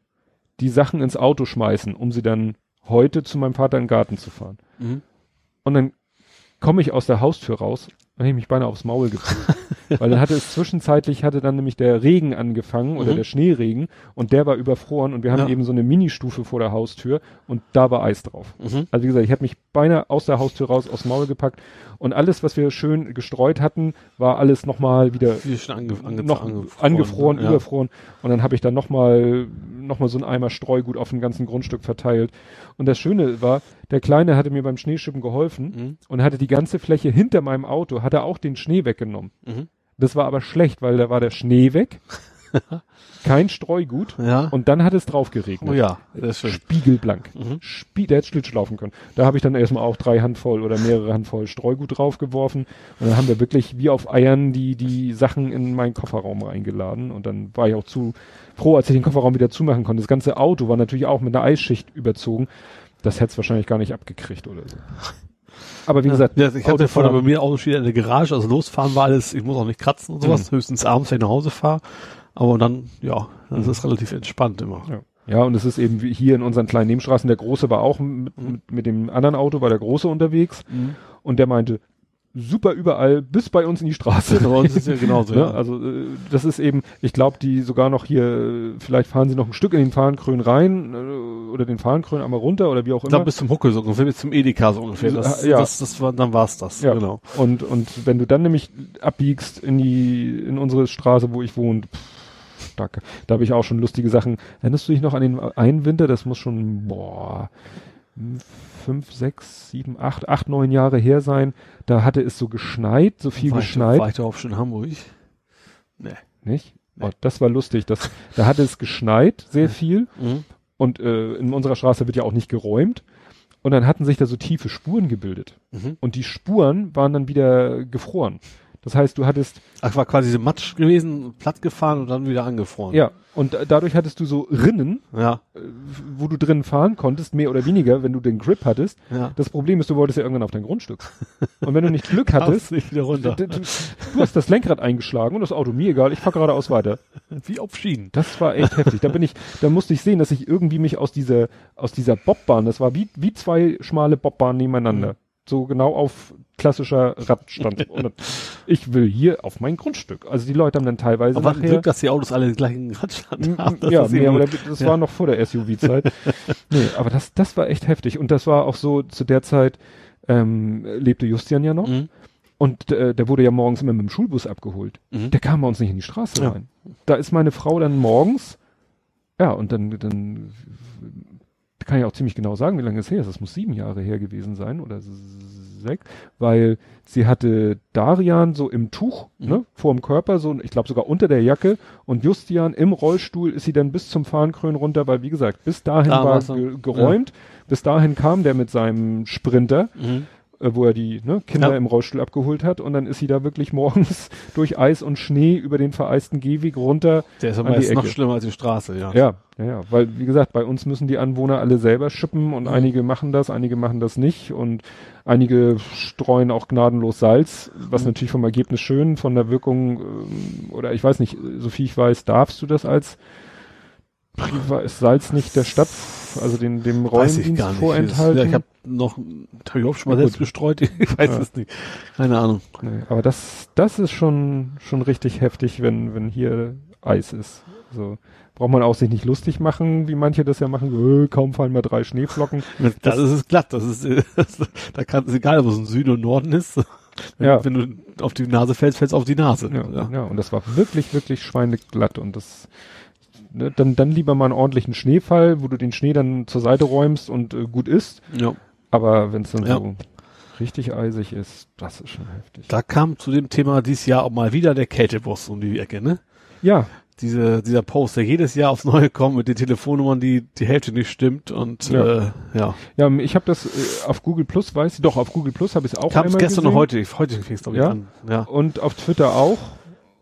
B: die Sachen ins Auto schmeißen, um sie dann heute zu meinem Vater in den Garten zu fahren.
C: Mhm.
B: Und dann komme ich aus der Haustür raus und habe ich mich beinahe aufs Maul gezogen. Weil dann hatte es zwischenzeitlich, hatte dann nämlich der Regen angefangen oder
C: Mhm.
B: der Schneeregen und der war überfroren und wir haben
C: Ja.
B: eben so eine Ministufe vor der Haustür und da war Eis drauf.
C: Mhm.
B: Also wie gesagt, ich habe mich beinahe aus der Haustür raus aufs Maul gepackt und alles, was wir schön gestreut hatten, war alles nochmal wieder
C: ange, ange,
B: noch
C: angefroren,
B: angefroren,
C: ja.
B: überfroren und dann habe ich dann nochmal noch mal so einen Eimer Streugut auf dem ganzen Grundstück verteilt. Und das Schöne war, der Kleine hatte mir beim Schneeschippen geholfen
C: Mhm.
B: und hatte die ganze Fläche hinter meinem Auto, hatte auch den Schnee weggenommen.
C: Mhm.
B: Das war aber schlecht, weil da war der Schnee weg, kein Streugut
C: Ja.
B: und dann hat es drauf geregnet.
C: oh ja, das ist.
B: Spiegelblank.
C: Mhm.
B: Spie der hätte Schlittschuh können. Da habe ich dann erstmal auch drei Handvoll oder mehrere Handvoll Streugut draufgeworfen. Und dann haben wir wirklich wie auf Eiern die, die Sachen in meinen Kofferraum reingeladen. Und dann war ich auch zu froh, als ich den Kofferraum wieder zumachen konnte. Das ganze Auto war natürlich auch mit einer Eisschicht überzogen. Das hätte es wahrscheinlich gar nicht abgekriegt oder so. Aber wie gesagt,
C: ja, ich hatte
B: Autofahren-
C: bei mir Auto steht in der Garage, also losfahren war alles, ich muss auch nicht kratzen und sowas, höchstens abends, wenn ich nach Hause fahre. Aber dann, ja, das
B: Mhm.
C: ist relativ entspannt immer.
B: Ja. Ja, und es ist eben wie hier in unseren kleinen Nebenstraßen. Der Große war auch mit,
C: Mhm.
B: mit, mit dem anderen Auto, war der Große unterwegs. Und der meinte, super überall, bis bei uns in die Straße.
C: Bei uns ist ja genauso,
B: Ne?
C: ja.
B: Also äh, das ist eben, ich glaube, die sogar noch hier, vielleicht fahren sie noch ein Stück in den Fahrenkrön rein äh, oder den Fahrenkrön einmal runter oder wie auch immer.
C: bis zum Huckel so ungefähr, bis zum Edeka so ungefähr. Das,
B: Ja.
C: das, das war, dann war's das,
B: Ja.
C: genau.
B: Und und wenn du dann nämlich abbiegst in die in unsere Straße, wo ich wohne, pff, da, da habe ich auch schon lustige Sachen. Erinnerst du dich noch an den einen Winter? Das muss schon boah fünf, sechs, sieben, acht, acht, neun Jahre her sein. Da hatte es so geschneit, so viel
C: Ich,
B: geschneit.
C: da auch schon Hamburg? Nee.
B: Nicht?
C: Nee.
B: Oh, das war lustig. Das, da hatte es geschneit, sehr viel.
C: Mhm.
B: Und äh, in unserer Straße wird ja auch nicht geräumt. Und dann hatten sich da so tiefe Spuren gebildet.
C: Mhm.
B: Und die Spuren waren dann wieder gefroren. Das heißt, du hattest,
C: Ach, war quasi so Matsch gewesen, platt gefahren und dann wieder angefroren.
B: ja, und da- dadurch hattest du so Rinnen,
C: Ja.
B: äh, wo du drin fahren konntest, mehr oder weniger, wenn du den Grip hattest.
C: Ja.
B: Das Problem ist, du wolltest ja irgendwann auf dein Grundstück. Und wenn du nicht Glück hattest,
C: nicht wieder runter.
B: du, du, du hast das Lenkrad eingeschlagen und das Auto, mir egal, ich fahr geradeaus weiter.
C: Wie auf Schienen.
B: Das war echt heftig. Da bin ich, da musste ich sehen, dass ich irgendwie mich aus dieser, aus dieser Bobbahn, das war wie, wie zwei schmale Bobbahnen nebeneinander. So genau auf klassischer Radstand. Und ich will hier auf mein Grundstück. Also die Leute haben dann teilweise
C: Aber
B: nachher,
C: Glück, dass die Autos alle den gleichen Radstand haben. Das
B: ja, mehr oder, das war noch vor der SUV-Zeit. nee, aber das, das war echt heftig. Und das war auch so, zu der Zeit, ähm, lebte Justian ja noch.
C: Mhm.
B: Und äh, der wurde ja morgens immer mit dem Schulbus abgeholt.
C: Mhm.
B: Der kam bei uns nicht in die Straße
C: Ja.
B: rein. Da ist meine Frau dann morgens, ja, und dann, dann kann ich auch ziemlich genau sagen, wie lange es her ist. Das muss sieben Jahre her gewesen sein oder sechs, weil sie hatte Darian so im Tuch,
C: Mhm.
B: ne, vorm Körper, so, ich glaube sogar unter der Jacke und Justian im Rollstuhl ist sie dann bis zum Fahnenkrön runter, weil wie gesagt, bis dahin
C: Da
B: war
C: dann.
B: ge geräumt, bis dahin kam der mit seinem Sprinter
C: Mhm.
B: Äh, wo er die ne, Kinder
C: Ja.
B: im Rollstuhl abgeholt hat und dann ist sie da wirklich morgens durch Eis und Schnee über den vereisten Gehweg runter.
C: Der ist aber jetzt noch schlimmer als die Straße, ja.
B: Ja, ja, ja, weil wie gesagt, bei uns müssen die Anwohner alle selber schippen und
C: Mhm.
B: einige machen das, einige machen das nicht und einige streuen auch gnadenlos Salz, was
C: Mhm.
B: natürlich vom Ergebnis schön, von der Wirkung ähm, oder ich weiß nicht, so viel ich weiß, darfst du das als Priva- ist Salz nicht der Stadt, also den, dem
C: Weiß ich
B: Räumdienst
C: gar nicht.
B: vorenthalten?
C: Ja, ich habe noch, habe ich auch schon mal
B: Ja,
C: selbst
B: gut.
C: gestreut, ich weiß
B: Ja.
C: es nicht. Keine Ahnung.
B: Nee, aber das, das ist schon, schon richtig heftig, wenn, wenn hier Eis ist. So. Braucht man auch sich nicht lustig machen, wie manche das ja machen, äh, kaum fallen mal drei Schneeflocken.
C: Das, ist es glatt, das ist, da kann es egal, ob es im Süden und Norden ist. Wenn,
B: Ja.
C: wenn du auf die Nase fällst, fällst du auf die Nase.
B: Ja, ja. und das war wirklich, wirklich schweineglatt und das, ne, dann, dann lieber mal einen ordentlichen Schneefall, wo du den Schnee dann zur Seite räumst und äh, gut ist.
C: ja.
B: Aber wenn es dann
C: Ja.
B: so richtig eisig ist, das ist schon heftig.
C: Da kam zu dem Thema dieses Jahr auch mal wieder der Kältebus um die Ecke, ne?
B: Ja,
C: Diese, dieser Post, der jedes Jahr aufs Neue kommt mit den Telefonnummern, die die Hälfte nicht stimmt und
B: Ja.
C: äh, ja.
B: ja, ich habe das äh, auf Google Plus, weiß ich, doch, auf Google Plus habe ich es auch
C: Kam es
B: einmal
C: gestern
B: gesehen.
C: und heute, heute fing es glaube ich
B: Ja?
C: an. Ja.
B: Und auf Twitter auch.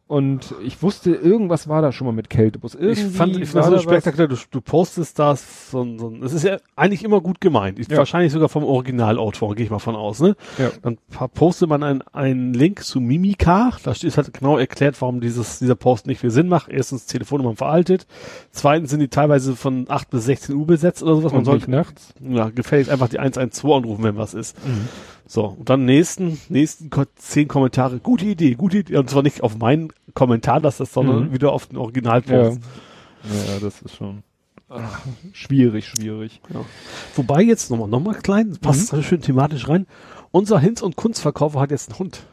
B: Und ich wusste, irgendwas war da schon mal mit Kältebus. Irgendwie
C: Ich fand, ich
B: war
C: fand so
B: da was-
C: spektakulär, du, du postest das, so, ein- so, es ist ja eigentlich immer gut gemeint. Ich,
B: Ja.
C: Wahrscheinlich sogar vom Originalautor, gehe ich mal von aus, ne?
B: Ja.
C: Dann postet man einen, einen Link zu Mimika, da steht halt genau erklärt, warum dieses, dieser Post nicht viel Sinn macht. Erstens Telefonnummern veraltet, zweitens sind die teilweise von 8 bis 16 Uhr besetzt oder sowas. Man
B: Und
C: sollte,
B: nachts.
C: ja, gefälligst einfach die 112 anrufen, wenn was ist. So, und dann nächsten, nächsten zehn Kommentare, gute Idee, gute Idee, und zwar nicht auf meinen Kommentar, dass das, sondern
B: Mhm.
C: wieder auf den
B: Ja.
C: Originalpost.
B: ja, das ist schon ach, schwierig, schwierig.
C: Wobei jetzt nochmal, nochmal klein, passt
B: Mhm.
C: schön thematisch rein. Unser Hinz- und Kunstverkäufer hat jetzt einen Hund.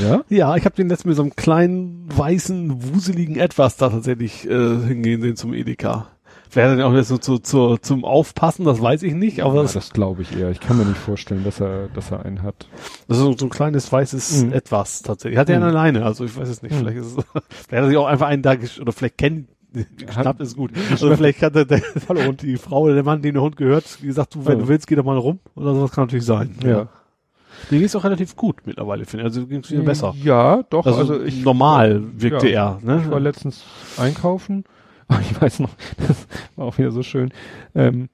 B: Ja?
C: Ja, ich habe den letzten mit so einem kleinen, weißen, wuseligen Etwas da tatsächlich äh, hingehen sehen zum Edeka. Wäre dann auch jetzt so zu, zu, zum Aufpassen, das weiß ich nicht, aber
B: ja
C: das,
B: das glaube ich eher. Ich kann mir nicht vorstellen, dass er, dass er einen hat.
C: das ist so, so ein kleines weißes
B: Mhm.
C: Etwas tatsächlich. Hat er
B: Mhm.
C: eine Leine, also ich weiß es nicht,
B: Mhm.
C: vielleicht ist es, vielleicht hat er sich auch einfach einen da oder vielleicht kennt, geschnappt ist gut. Oder
B: Geschnappt.
C: vielleicht hat der, der Hallo, und die Frau oder der Mann, dem der Hund gehört, gesagt, du, wenn
B: Ja.
C: du willst, geh doch mal rum. Oder sowas kann natürlich sein.
B: Ja.
C: Mir ging es auch relativ gut mittlerweile, finde ich. Also ging es wieder besser.
B: Ja, doch.
C: Also,
B: Also, ich
C: normal wirkte
B: ja.
C: er. Ne?
B: Ich war letztens einkaufen. Ich weiß noch, das war auch wieder so schön. Ähm,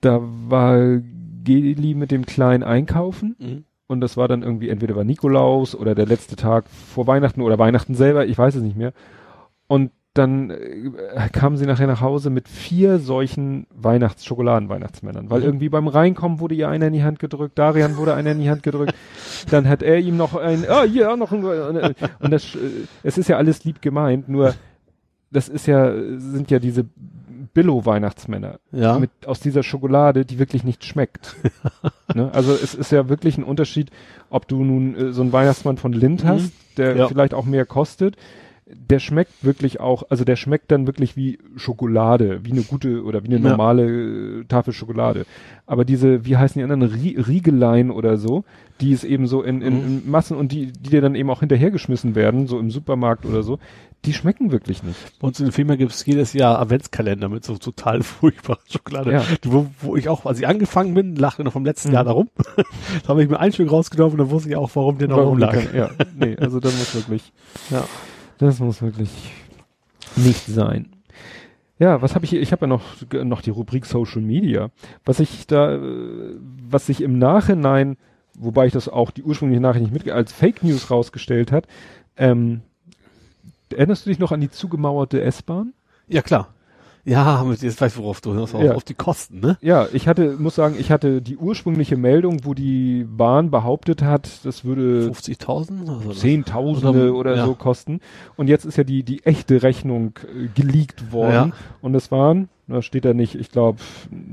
B: da war Geli mit dem Kleinen einkaufen
C: Mhm.
B: und das war dann irgendwie entweder war Nikolaus oder der letzte Tag vor Weihnachten oder Weihnachten selber, ich weiß es nicht mehr. Und dann äh, kamen sie nachher nach Hause mit vier solchen Weihnachts-Schokoladen-Weihnachtsmännern, weil
C: Mhm.
B: irgendwie beim Reinkommen wurde ihr einer in die Hand gedrückt, Darian wurde einer in die Hand gedrückt, dann hat er ihm noch ein, ah, hier auch noch ein, und das, äh, es ist ja alles lieb gemeint, nur das ist ja, sind ja diese Billo-Weihnachtsmänner
C: Ja.
B: mit aus dieser Schokolade, die wirklich nicht schmeckt. ne? Also es ist ja wirklich ein Unterschied, ob du nun äh, so einen Weihnachtsmann von Lind
C: Mhm.
B: hast, der
C: Ja.
B: vielleicht auch mehr kostet. Der schmeckt wirklich auch, also der schmeckt dann wirklich wie Schokolade, wie eine gute oder wie eine
C: Ja.
B: normale äh, Tafel Schokolade. Aber diese, wie heißen die anderen, Rie Riegelein oder so, die ist eben so in, in,
C: Mhm.
B: in Massen und die, die dir dann eben auch hinterhergeschmissen werden, so im Supermarkt oder so, die schmecken wirklich nicht.
C: Bei uns in der Firma gibt es jedes Jahr Adventskalender mit so total furchtbarer Schokolade.
B: Ja.
C: Wo, wo ich auch, als ich angefangen bin, der noch vom letzten
B: Mhm.
C: Jahr da rum. da habe ich mir ein Stück rausgenommen und dann wusste ich auch, warum der noch
B: Warum
C: rumlag.
B: kann- Ja, nee, also das muss wirklich,
C: Ja.
B: Das muss wirklich nicht sein. Ja, was habe ich hier? Ich habe ja noch noch die Rubrik Social Media. Was ich da, äh, was sich im Nachhinein, wobei ich das auch die ursprüngliche Nachricht nicht mit als Fake News rausgestellt hat. Ähm, erinnerst du dich noch an die zugemauerte S-Bahn?
C: ja, klar. Ja, jetzt weiß ich, worauf du hinaus auf,
B: Ja.
C: auf die Kosten, ne?
B: Ja, ich hatte, muss sagen, ich hatte die ursprüngliche Meldung, wo die Bahn behauptet hat, das würde
C: 50.000? Also das-
B: Zehntausende
C: Oder-
B: oder,
C: ja.
B: so kosten. Und jetzt ist ja die, die echte Rechnung äh, geleakt worden.
C: Ja.
B: Und es waren Da steht da nicht, ich glaube,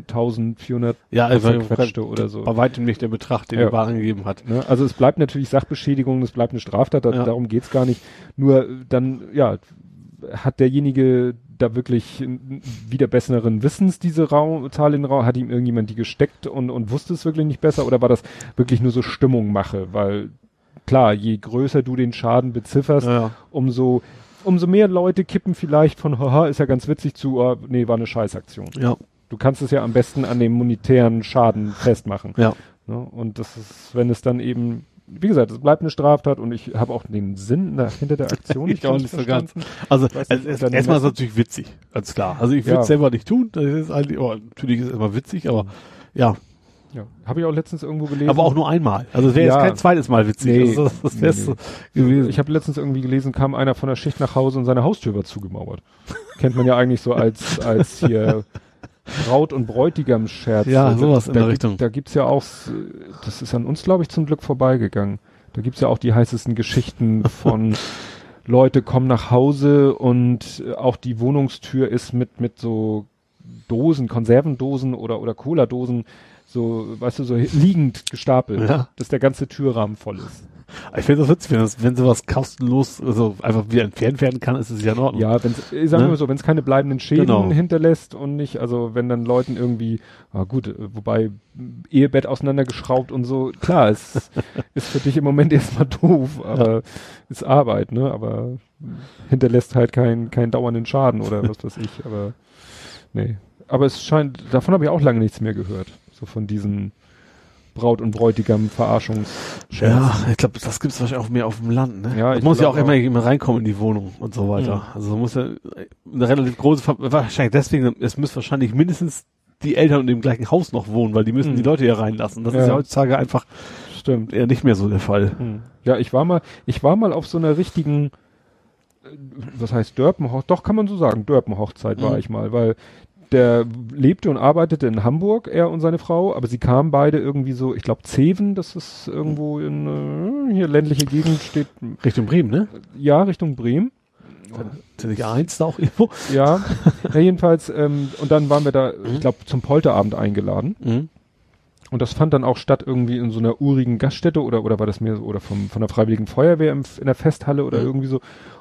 B: 1400
C: Ja, also
B: zerquetschte oder so.
C: Bei weitem nicht der Betrag, den
B: Ja.
C: er angegeben hat.
B: Ne? Also es bleibt natürlich Sachbeschädigung, es bleibt eine Straftat, da, darum geht's gar nicht. Nur äh, dann, ja, hat derjenige da wirklich wieder besseren Wissens diese Rau Zahl in den Raum, hat ihm irgendjemand die gesteckt und, und wusste es wirklich nicht besser oder war das wirklich nur so Stimmung mache? Weil klar, je größer du den Schaden bezifferst,
C: Ja.
B: umso umso mehr Leute kippen vielleicht von haha, ist ja ganz witzig zu, oh, nee, war eine Scheißaktion.
C: Ja.
B: Du kannst es ja am besten an dem monetären Schaden festmachen.
C: Ja.
B: Ne? Und das ist, wenn es dann eben, wie gesagt, es bleibt eine Straftat und ich habe auch den Sinn nach, hinter der Aktion
C: Ich auch
B: ganz
C: nicht so ganz. Also,
B: nicht,
C: erstmal ist es natürlich witzig, ganz klar. Also ich würde
B: Ja.
C: es selber nicht tun, das ist eigentlich, oh, natürlich ist es immer witzig, aber ja,
B: Ja, habe ich auch letztens irgendwo gelesen.
C: aber auch nur einmal. Also es wäre
B: Ja.
C: jetzt kein zweites Mal witzig.
B: Nee.
C: Also das, das
B: Nee,
C: so gewesen.
B: Ich habe letztens irgendwie gelesen, kam einer von der Schicht nach Hause und seine Haustür war zugemauert. Kennt man ja eigentlich so als, als hier Braut- und Bräutigam-Scherz.
C: Ja,
B: Da-
C: sowas in
B: da
C: der
B: gibt-
C: Richtung.
B: Da gibt's ja auch, das ist an uns, glaube ich, zum Glück vorbeigegangen. Da gibt's ja auch die heißesten Geschichten von Leute kommen nach Hause und äh, auch die Wohnungstür ist mit, mit so Dosen, Konservendosen oder, oder Cola-Dosen so, weißt du, so liegend gestapelt,
C: Ja.
B: dass der ganze Türrahmen voll ist.
C: Ich finde das witzig, wenn, das, wenn sowas kostenlos, also einfach wieder entfernt werden kann, ist es ja in Ordnung.
B: Ja, wenn's, äh, sagen
C: Ne?
B: wir so, wenn es keine bleibenden Schäden
C: Genau.
B: hinterlässt und nicht, also wenn dann Leuten irgendwie, ah gut, äh, wobei m, Ehebett auseinandergeschraubt und so, klar, es ist für dich im Moment erstmal doof, aber ist Arbeit, ne? Aber hinterlässt halt keinen keinen dauernden Schaden oder was weiß ich, aber nee. Aber es scheint, davon habe ich auch lange nichts mehr gehört. So von diesen Braut- und Bräutigam-Verarschungsscherzen.
C: Ja, ich glaube, das gibt es wahrscheinlich auch mehr auf dem Land. Ne?
B: Ja, ich
C: muss ja
B: glaub
C: auch immer
B: auch.
C: immer reinkommen in die Wohnung und so weiter.
B: Mhm.
C: Also muss ja eine relativ große, Ver wahrscheinlich deswegen, es müsste wahrscheinlich mindestens die Eltern in dem gleichen Haus noch wohnen, weil die müssen
B: Mhm.
C: die Leute hier reinlassen. Das ist
B: Ja.
C: ja heutzutage einfach
B: Stimmt.
C: eher nicht mehr so der Fall.
B: Hm. Ja, ich war mal, ich war mal auf so einer richtigen, äh, was heißt Dörpenhochzeit? Doch kann man so sagen, Dörpenhochzeit war
C: Mhm.
B: ich mal, weil der lebte und arbeitete in Hamburg, er und seine Frau, aber sie kamen beide irgendwie so, ich glaube Zeven, das ist irgendwo in äh, hier ländliche Gegend steht,
C: Richtung Bremen, ne?
B: ja Richtung Bremen.
C: Nicht eins da auch irgendwo?
B: Ja, ja jedenfalls ähm, und dann waren wir da,
C: Mhm.
B: ich glaube zum Polterabend eingeladen.
C: Mhm.
B: Und das fand dann auch statt irgendwie in so einer urigen Gaststätte oder, oder war das mehr so, oder vom, von der Freiwilligen Feuerwehr im, in der Festhalle oder
C: Mhm.
B: irgendwie so.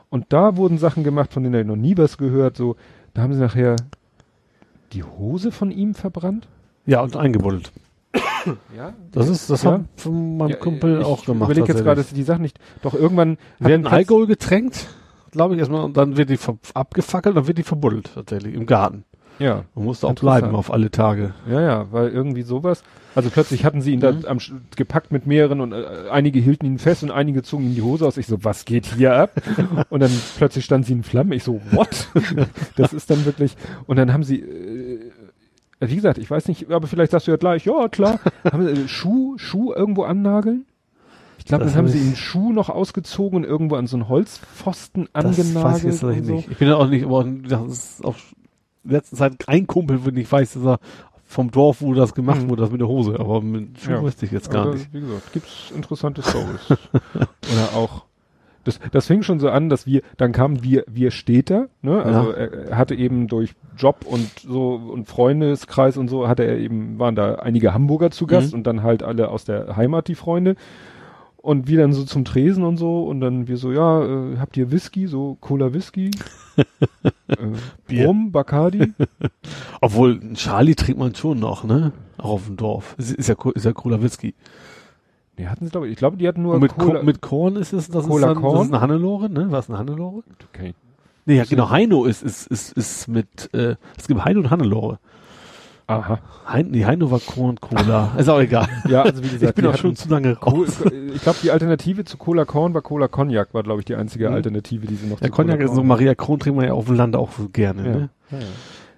B: Und da wurden Sachen gemacht, von denen er noch nie was gehört, so. Da haben sie nachher die Hose von ihm verbrannt.
C: Ja, und eingebuddelt.
B: Ja.
C: Das ist, das
B: Ja.
C: hat von meinem Kumpel
B: ich
C: auch gemacht.
B: Ich überlege jetzt gerade, die Sachen nicht, doch irgendwann
C: werden Alkohol getränkt, glaube ich erstmal, und dann wird die abgefackelt, dann wird die verbuddelt, tatsächlich, im Garten.
B: Ja,
C: Man muss da auch bleiben auf alle Tage.
B: ja, ja, weil irgendwie sowas. Also plötzlich hatten sie ihn da
C: Mhm.
B: am, Sch- gepackt mit mehreren und äh, einige hielten ihn fest und einige zogen ihm die Hose aus. Ich so, was geht hier ab? und dann plötzlich stand sie in Flammen. Ich so, what? das ist dann wirklich. Und dann haben sie, äh, wie gesagt, ich weiß nicht, aber vielleicht sagst du ja gleich, ja klar. haben sie, äh, Schuh, Schuh irgendwo annageln? Ich glaube,
C: Das
B: dann haben
C: hab
B: sie einen Schuh noch ausgezogen und irgendwo an so einen Holzpfosten
C: Das
B: angenagelt.
C: weiß ich jetzt
B: so.
C: nicht. Ich bin ja auch nicht, aber das ist auch in letzter Zeit ein Kumpel, wenn ich weiß, dass er vom Dorf, wo das gemacht
B: Mhm.
C: wurde, das mit der Hose, aber mit Schuh
B: Ja.
C: wüsste ich jetzt gar
B: Aber,
C: nicht.
B: Wie gesagt, gibt's interessante Stories. Oder auch. Das, das fing schon so an, dass wir, dann kamen wir, wir Städter, ne? Also
C: Ja.
B: er, er hatte eben durch Job und so und Freundeskreis und so hatte er eben, waren da einige Hamburger zu Gast
C: Mhm.
B: und dann halt alle aus der Heimat, die Freunde. Und wir dann so zum Tresen und so und dann wir so, ja, äh, habt ihr Whisky, so Cola Whisky? äh,
C: Bier.
B: Rum, Bacardi?
C: Obwohl, ein Charlie trinkt man schon noch, ne? Auch auf dem Dorf. Ist, ist ja, ist ja Cola Whisky.
B: Nee, hatten sie glaube ich, ich glaube, die hatten nur
C: Und mit,
B: Cola.
C: Ko mit Korn ist es, das
B: Cola
C: ist dann,
B: Korn?
C: das ist eine Hannelore, ne? Was eine Hannelore?
B: okay.
C: Nee, ja, genau, Heino ist, ist, ist, ist mit, äh, es gibt Heino und Hannelore.
B: Aha.
C: Hein, nee, Heino war Korn Cola. ist auch egal.
B: Ja, also wie gesagt,
C: ich bin auch schon zu lange raus.
B: ich glaube, die Alternative zu Cola Korn war Cola Cognac, war, glaube ich, die einzige
C: Mhm.
B: Alternative, die sie noch
C: Der Cognac ist so, Maria Kron trinkt man ja auf dem Land auch so gerne,
B: Ja.
C: ne?
B: Ja, ja.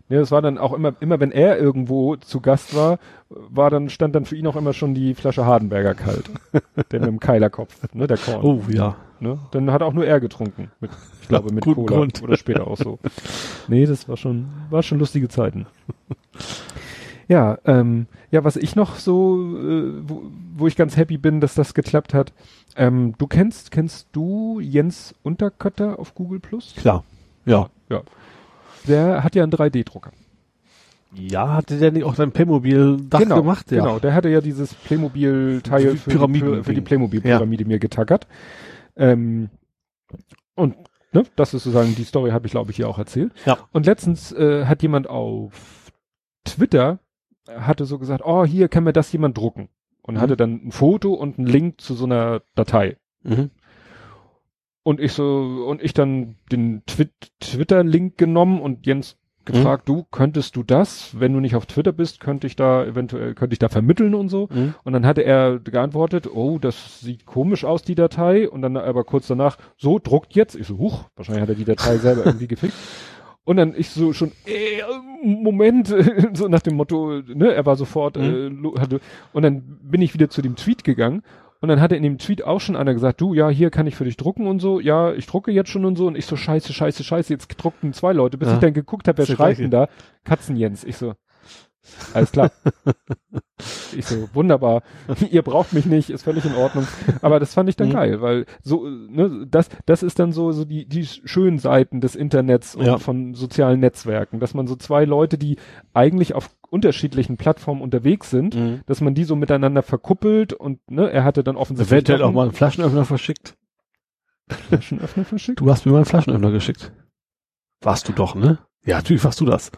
B: Nee, das war dann auch immer, immer wenn er irgendwo zu Gast war, war dann, stand dann für ihn auch immer schon die Flasche Hardenberger kalt. der mit dem Keilerkopf, ne, der Korn.
C: Oh, ja.
B: Ne? Dann hat auch nur er getrunken. Mit, ich glaube, mit
C: Guten
B: Cola.
C: Grund.
B: Oder später auch so. Nee, das war schon, war schon lustige Zeiten. Ja, ähm, ja, was ich noch so, äh, wo, wo ich ganz happy bin, dass das geklappt hat. Ähm, du kennst, kennst du Jens Unterkötter auf Google Plus?
C: Klar. Ja.
B: Ja. Der hat ja einen 3D-Drucker.
C: Ja, hatte der nicht auch sein Playmobil-Dach
B: genau,
C: gemacht? Ja.
B: Genau, der hatte ja dieses Playmobil-Teil für, die,
C: Pyramiden-
B: für die Playmobil-Pyramide mir getackert. Ähm, und ne, das ist sozusagen die Story, habe ich glaube ich hier auch erzählt.
C: Ja.
B: Und letztens äh, hat jemand auf Twitter hatte so gesagt, oh, hier kann mir das jemand drucken. Und
C: Mhm.
B: hatte dann ein Foto und einen Link zu so einer Datei.
C: Mhm.
B: Und ich so, und ich dann den Twi Twitter-Link genommen und Jens gefragt, du, könntest du das? Wenn du nicht auf Twitter bist, könnte ich da eventuell, könnte ich da vermitteln und so.
C: Mhm.
B: Und dann hatte er geantwortet, oh, das sieht komisch aus, die Datei. Und dann aber kurz danach, so, druckt jetzt. Ich so, huch, wahrscheinlich hat er die Datei selber irgendwie gefickt. Und dann ich so schon, äh, Moment, so nach dem Motto, ne, er war sofort,
C: Mhm.
B: äh, hatte, und dann bin ich wieder zu dem Tweet gegangen und dann hatte in dem Tweet auch schon einer gesagt, du, ja, hier kann ich für dich drucken und so, ja, ich drucke jetzt schon und so und ich so, scheiße, scheiße, scheiße, jetzt druckten zwei Leute, bis
C: Ja.
B: ich dann geguckt habe, wer schreibt denn da? Katzenjens. Ich so, alles klar. ich so, wunderbar, ihr braucht mich nicht, ist völlig in Ordnung. Aber das fand ich dann
C: Mhm.
B: geil, weil so, ne, das, das ist dann so, so die, die schönen Seiten des Internets und
C: Ja.
B: von sozialen Netzwerken, dass man so zwei Leute, die eigentlich auf unterschiedlichen Plattformen unterwegs sind,
C: Mhm.
B: dass man die so miteinander verkuppelt und ne, er hatte dann offensichtlich
C: Eventuell
B: noch
C: auch mal einen Flaschenöffner verschickt.
B: Flaschenöffner verschickt.
C: Du hast mir mal einen Flaschenöffner geschickt. Warst du doch, ne? Ja, natürlich warst du das.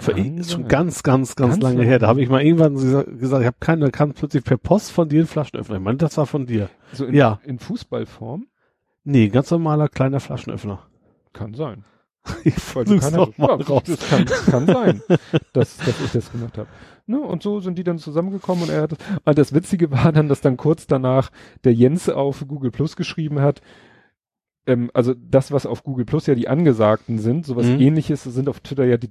C: Für
B: Kann
C: ist schon ganz, ganz, ganz,
B: Ganz
C: lange
B: lange.
C: her. Da habe ich mal irgendwann gesa- gesagt, ich habe keinen, da kam plötzlich per Post von dir ein Flaschenöffner. Ich meine, das war von dir.
B: So in,
C: Ja.
B: in Fußballform
C: Nee, ganz normaler kleiner Flaschenöffner.
B: kann sein.
C: Ich
B: Weil du
C: such's
B: keiner-
C: doch mal
B: ja,
C: raus.
B: Das kann, kann sein, dass, dass ich das gemacht habe. Ne, und so sind die dann zusammengekommen und er hat und das Witzige war dann, dass dann kurz danach der Jens auf Google Plus geschrieben hat, ähm, also das, was auf Google Plus ja die Angesagten sind, sowas
C: Mhm.
B: ähnliches sind auf Twitter ja die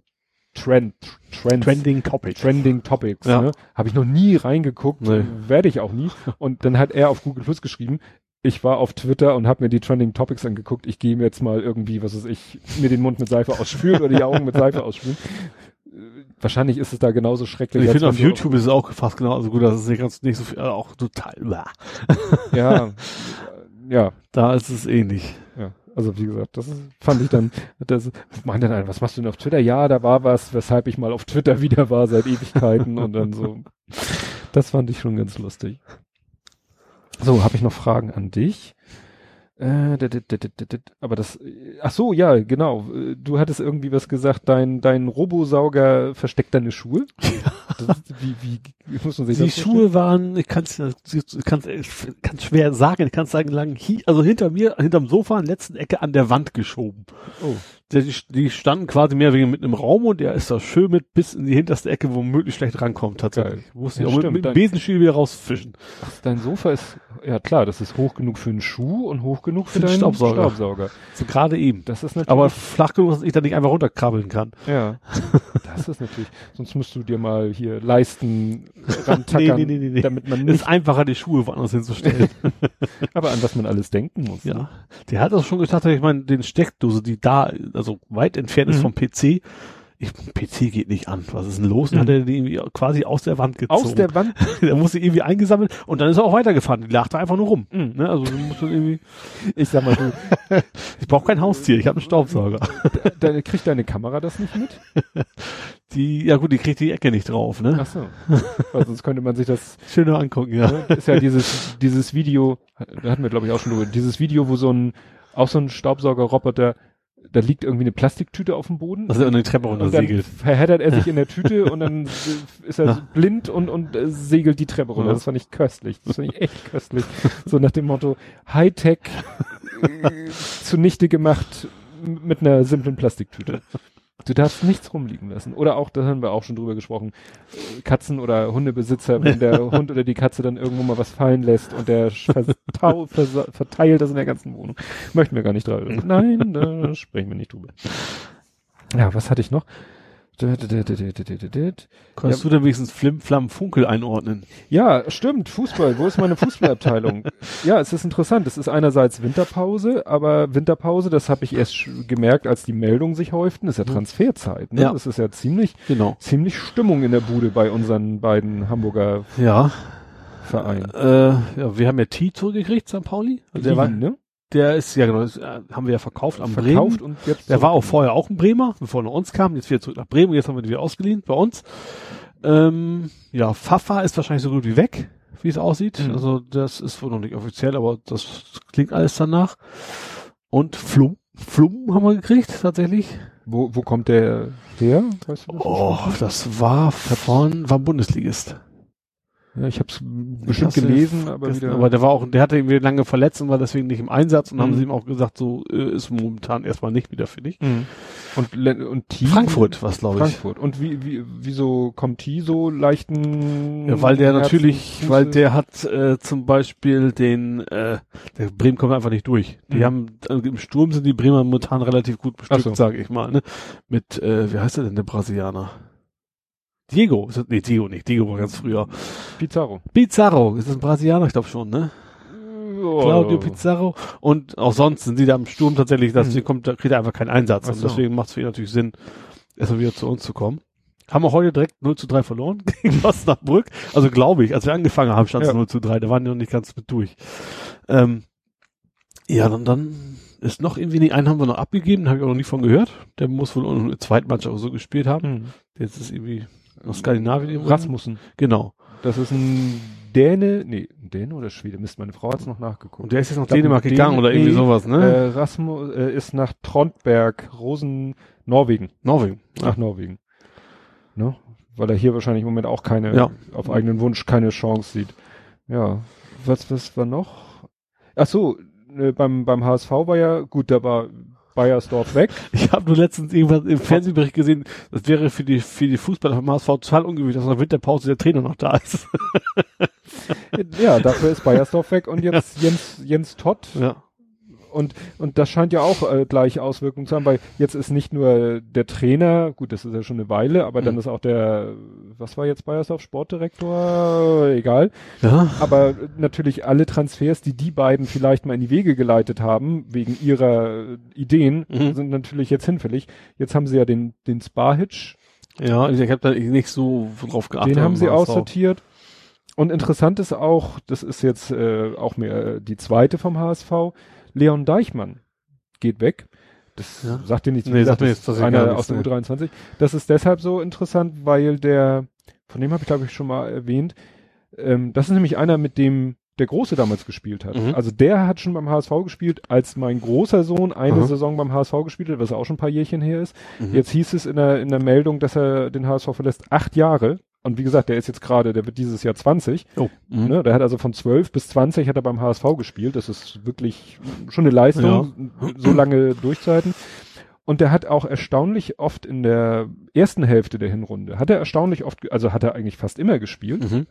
B: Trend, Trends,
C: Trending Topic.
B: Trending Topics.
C: Ja.
B: Ne? Habe ich noch nie reingeguckt,
C: Nee.
B: werde ich auch nie. Und dann hat er auf Google Plus geschrieben, ich war auf Twitter und habe mir die Trending Topics angeguckt. Ich gehe mir jetzt mal irgendwie, was weiß ich, mir den Mund mit Seife ausspülen oder die Augen mit Seife ausspülen. Äh, Wahrscheinlich ist es da genauso schrecklich.
C: Ich finde auf YouTube ist es auch fast genauso gut, das ist nicht ganz nicht so viel, auch total. Blah.
B: Ja, ja,
C: Da ist es ähnlich.
B: Also wie gesagt, das fand ich dann, das meinte dann was machst du denn auf Twitter? Ja, da war was, weshalb ich mal auf Twitter wieder war seit Ewigkeiten und dann so. Das fand ich schon ganz lustig. So, habe ich noch Fragen an dich? Äh, aber das, äh, ach so, ja, genau. Äh, Du hattest irgendwie was gesagt, dein, dein Robosauger versteckt deine Schuhe. Das, wie, wie, wie muss man sich
C: Die
B: das?
C: Schuhe waren, ich kann es kann's, kann's schwer sagen, ich kann es sagen, lang, also hinter mir, hinterm Sofa, in der letzten Ecke an der Wand geschoben.
B: Oh,
C: Die, die standen quasi mehr wegen mit einem Raum und der ist da schön mit bis in die hinterste Ecke, wo man möglichst schlecht rankommt tatsächlich.
B: Geil.
C: Musste
B: Ja,
C: ich auch mit,
B: stimmt,
C: mit dem
B: dann-
C: Besenstiel wieder rausfischen.
B: ach, dein Sofa ist, ja klar, das ist hoch genug für einen Schuh und hoch genug für,
C: Für
B: deinen
C: Staubsauger.
B: Staubsauger.
C: So gerade eben.
B: Das ist natürlich,
C: Aber flach genug, dass ich da nicht einfach runterkrabbeln kann.
B: ja, das ist natürlich, sonst musst du dir mal hier Leisten rantackern,
C: Nee, nee, nee, nee, nee.
B: damit man
C: Es
B: nicht,
C: ist einfacher, die Schuhe woanders hinzustellen.
B: aber an was man alles denken muss. ne?
C: ja. Der hat das schon gesagt, ich meine, den Steckdose, die da, also weit entfernt ist
B: Mhm.
C: vom PC. Ich, PC geht nicht an. Was ist denn los? Dann
B: Mhm.
C: hat er die irgendwie quasi aus der Wand gezogen.
B: Aus der Wand,
C: der musste irgendwie eingesammelt und dann ist er auch weitergefahren. Die lag da einfach nur rum.
B: Mhm.
C: Ne? Also du musst dann irgendwie,
B: ich sag mal, du,
C: ich brauche kein Haustier, ich habe einen Staubsauger.
B: da kriegt deine Kamera das nicht mit?
C: Die, ja gut, die kriegt die Ecke nicht drauf, ne?
B: Ach so. Weil sonst könnte man sich das,
C: Schöner angucken, ja.
B: ne, ist ja dieses, dieses Video, da hatten wir glaube ich auch schon drüber, dieses Video, wo so ein, auch so ein Staubsaugerroboter, da liegt irgendwie eine Plastiktüte auf dem Boden.
C: Er in die Treppe
B: und dann
C: runtersegelt.
B: verheddert er sich in der Tüte und dann ist er blind und, und äh, segelt die Treppe runter.
C: Ja.
B: Das fand ich köstlich. Das fand ich echt köstlich. So nach dem Motto, Hightech äh, zunichte gemacht mit einer simplen Plastiktüte. Du darfst nichts rumliegen lassen. Oder auch, da haben wir auch schon drüber gesprochen, äh, Katzen- oder Hundebesitzer, wenn der Hund oder die Katze dann irgendwo mal was fallen lässt und der verteilt das in der ganzen Wohnung. Möchten wir gar nicht drüber. Nein, da sprechen wir nicht drüber. Ja, was hatte ich noch?
C: Kannst du denn wenigstens Flim, Flam, Funkel einordnen?
B: Ja, stimmt, Fußball. Wo ist meine Fußballabteilung? ja, es ist interessant. Es ist einerseits Winterpause, aber Winterpause, das habe ich erst gemerkt, als die Meldungen sich häuften, ist ja Transferzeit. Ne?
C: Ja.
B: Das ist ja ziemlich,
C: Genau.
B: ziemlich Stimmung in der Bude bei unseren beiden Hamburger
C: Ja.
B: Vereinen.
C: Äh, ja, wir haben ja T zurückgekriegt, St. Pauli. Also der war,
B: ne?
C: Der ist, ja genau, das, äh, haben wir ja verkauft am
B: verkauft
C: Bremen.
B: und jetzt
C: Der war auch vorher auch ein Bremer, bevor er nach uns kam. Jetzt wieder zurück nach Bremen. Jetzt haben wir den wieder ausgeliehen bei uns. Ähm, ja, Fafa ist wahrscheinlich so gut wie weg, wie es aussieht.
B: Mhm.
C: Also das ist wohl noch nicht offiziell, aber das klingt alles danach. Und Flum, Flum haben wir gekriegt tatsächlich.
B: Wo, wo kommt der her? Weißt du das?
C: Oh, das war von, war Bundesligist.
B: Ja, ich habe es bestimmt gelesen, aber
C: gestern-
B: wieder.
C: aber der war auch, der hatte irgendwie lange verletzt und war deswegen nicht im Einsatz und haben
B: Mhm.
C: sie ihm auch gesagt, so äh, ist momentan erstmal nicht wieder für dich.
B: Mhm. Und, und T?
C: Frankfurt was glaube ich.
B: Frankfurt. Und wie, wie, wieso kommt T so leichten?
C: Ja, weil der
B: Herzen,
C: natürlich,
B: Fuße-
C: weil der hat äh, zum Beispiel den, äh, der Bremen kommt einfach nicht durch. Die
B: Mhm.
C: haben also im Sturm sind die Bremer momentan relativ gut bestückt,
B: so.
C: sage ich mal. Ne? Mit, äh, wie heißt der denn der Brasilianer? Diego, nee, Diego nicht, Diego war ganz früher.
B: Pizarro.
C: Pizarro, ist das ein Brasilianer? Ich glaube schon, ne?
B: Oh.
C: Claudio Pizarro. Und auch sonst sind die da im Sturm tatsächlich, dass sie kommt, da kriegt er einfach keinen Einsatz. Und deswegen macht es für ihn natürlich Sinn, erstmal wieder zu uns zu kommen. Haben wir heute direkt 0 zu 3 verloren gegen Osnabrück. Also glaube ich, als wir angefangen haben, stand es
B: Ja.
C: 0 zu 3. Da waren die noch nicht ganz mit durch. Ähm, ja, dann, dann ist noch irgendwie, nee, einen haben wir noch abgegeben, habe ich auch noch nie von gehört. Der muss wohl in der zweiten Mannschaft auch so gespielt haben.
B: Mhm.
C: Jetzt ist irgendwie aus Skandinavien. irgendwo.
B: Rasmussen.
C: Genau.
B: Das ist ein Däne, nee, ein Däne oder Schwede? Mist, meine Frau hat's noch nachgeguckt.
C: Und der ist jetzt nach
B: glaub,
C: Dänemark
B: Dän-
C: gegangen oder irgendwie sowas, ne?
B: Äh, Rasmus äh, ist nach Trondberg, Rosen, Norwegen.
C: Norwegen.
B: Nach Norwegen. Ne? Weil er hier wahrscheinlich im Moment auch keine,
C: Ja.
B: auf eigenen Wunsch keine Chance sieht. Ja. Was, was war noch? Ach so, äh, beim, beim HSV war ja, gut, da war Bayersdorf weg.
C: Ich habe nur letztens irgendwas im Fernsehbericht gesehen, das wäre für die für die Fußballer vom HSV total ungewöhnlich, dass der Winterpause der Trainer noch da ist.
B: ja, dafür ist Bayersdorf weg und jetzt Jens, Jens Todd.
C: ja.
B: Und, und das scheint ja auch äh, gleich Auswirkungen zu haben, weil jetzt ist nicht nur der Trainer, gut, das ist ja schon eine Weile, aber dann
C: Mhm.
B: ist auch der, was war jetzt Bayersdorf, Sportdirektor, egal.
C: Ja.
B: Aber natürlich alle Transfers, die die beiden vielleicht mal in die Wege geleitet haben, wegen ihrer Ideen,
C: Mhm.
B: sind natürlich jetzt hinfällig. Jetzt haben sie ja den, den Spa-Hitch,
C: Ja, ich habe da nicht so drauf geachtet.
B: den haben sie aussortiert. Und interessant ist auch, das ist jetzt äh, auch mehr die zweite vom HSV, Leon Deichmann geht weg. Das
C: Ja.
B: sagt dir nichts.
C: Nee, sagt mir
B: das
C: jetzt gar
B: einer aus der U23. Das ist deshalb so interessant, weil der, von dem habe ich glaube ich schon mal erwähnt, ähm, das ist nämlich einer, mit dem der Große damals gespielt hat.
C: Mhm.
B: Also der hat schon beim HSV gespielt, als mein großer Sohn eine
C: Aha.
B: Saison beim HSV gespielt hat, was auch schon ein paar Jährchen her ist.
C: Mhm.
B: Jetzt hieß es in der, in der Meldung, dass er den HSV verlässt, acht Jahre. Und wie gesagt, der ist jetzt gerade, der wird dieses Jahr 20.
C: Oh. Mhm.
B: Ne? Der hat also von 12 bis 20 hat er beim HSV gespielt. Das ist wirklich schon eine Leistung, so lange durchzuhalten. Und der hat auch erstaunlich oft in der ersten Hälfte der Hinrunde, hat er erstaunlich oft, also hat er eigentlich fast immer gespielt.
C: Mhm.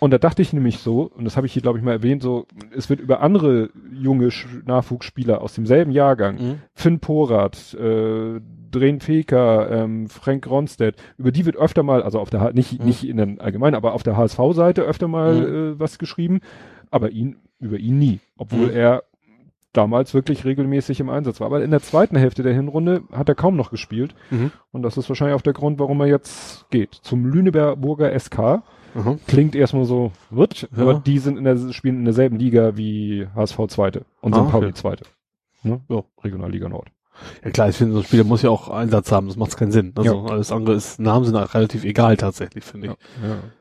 B: Und da dachte ich nämlich so, und das habe ich hier glaube ich mal erwähnt, so, es wird über andere junge Sch- Nachwuchsspieler aus demselben Jahrgang,
C: Mhm.
B: Finn Porath, äh, Dren Feker, ähm, Frank Ronstedt, über die wird öfter mal, also auf der H- nicht
C: Mhm.
B: nicht in der allgemein, aber auf der HSV-Seite öfter mal
C: Mhm.
B: äh, was geschrieben, aber ihn über ihn nie, obwohl
C: Mhm.
B: er damals wirklich regelmäßig im Einsatz war. Aber in der zweiten Hälfte der Hinrunde hat er kaum noch gespielt
C: Mhm.
B: und das ist wahrscheinlich auch der Grund, warum er jetzt geht zum Lüneburger SK.
C: Mhm.
B: Klingt erstmal so, wird,
C: Ja.
B: aber die sind in der spielen in derselben Liga wie HSV Zweite und
C: Ah,
B: St. Pauli
C: okay.
B: Zweite. Ne?
C: Ja.
B: Regionalliga Nord.
C: Ja klar, ich finde, so ein Spieler muss ja auch Einsatz haben, das macht keinen Sinn. Also
B: Ja.
C: alles andere ist, Namen sind auch relativ egal tatsächlich, finde ich.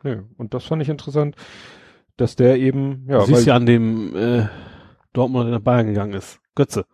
B: Ja, ja. Und das fand ich interessant, dass der eben, ja,
C: du siehst ja an dem äh, Dortmund, der nach Bayern gegangen ist. Götze.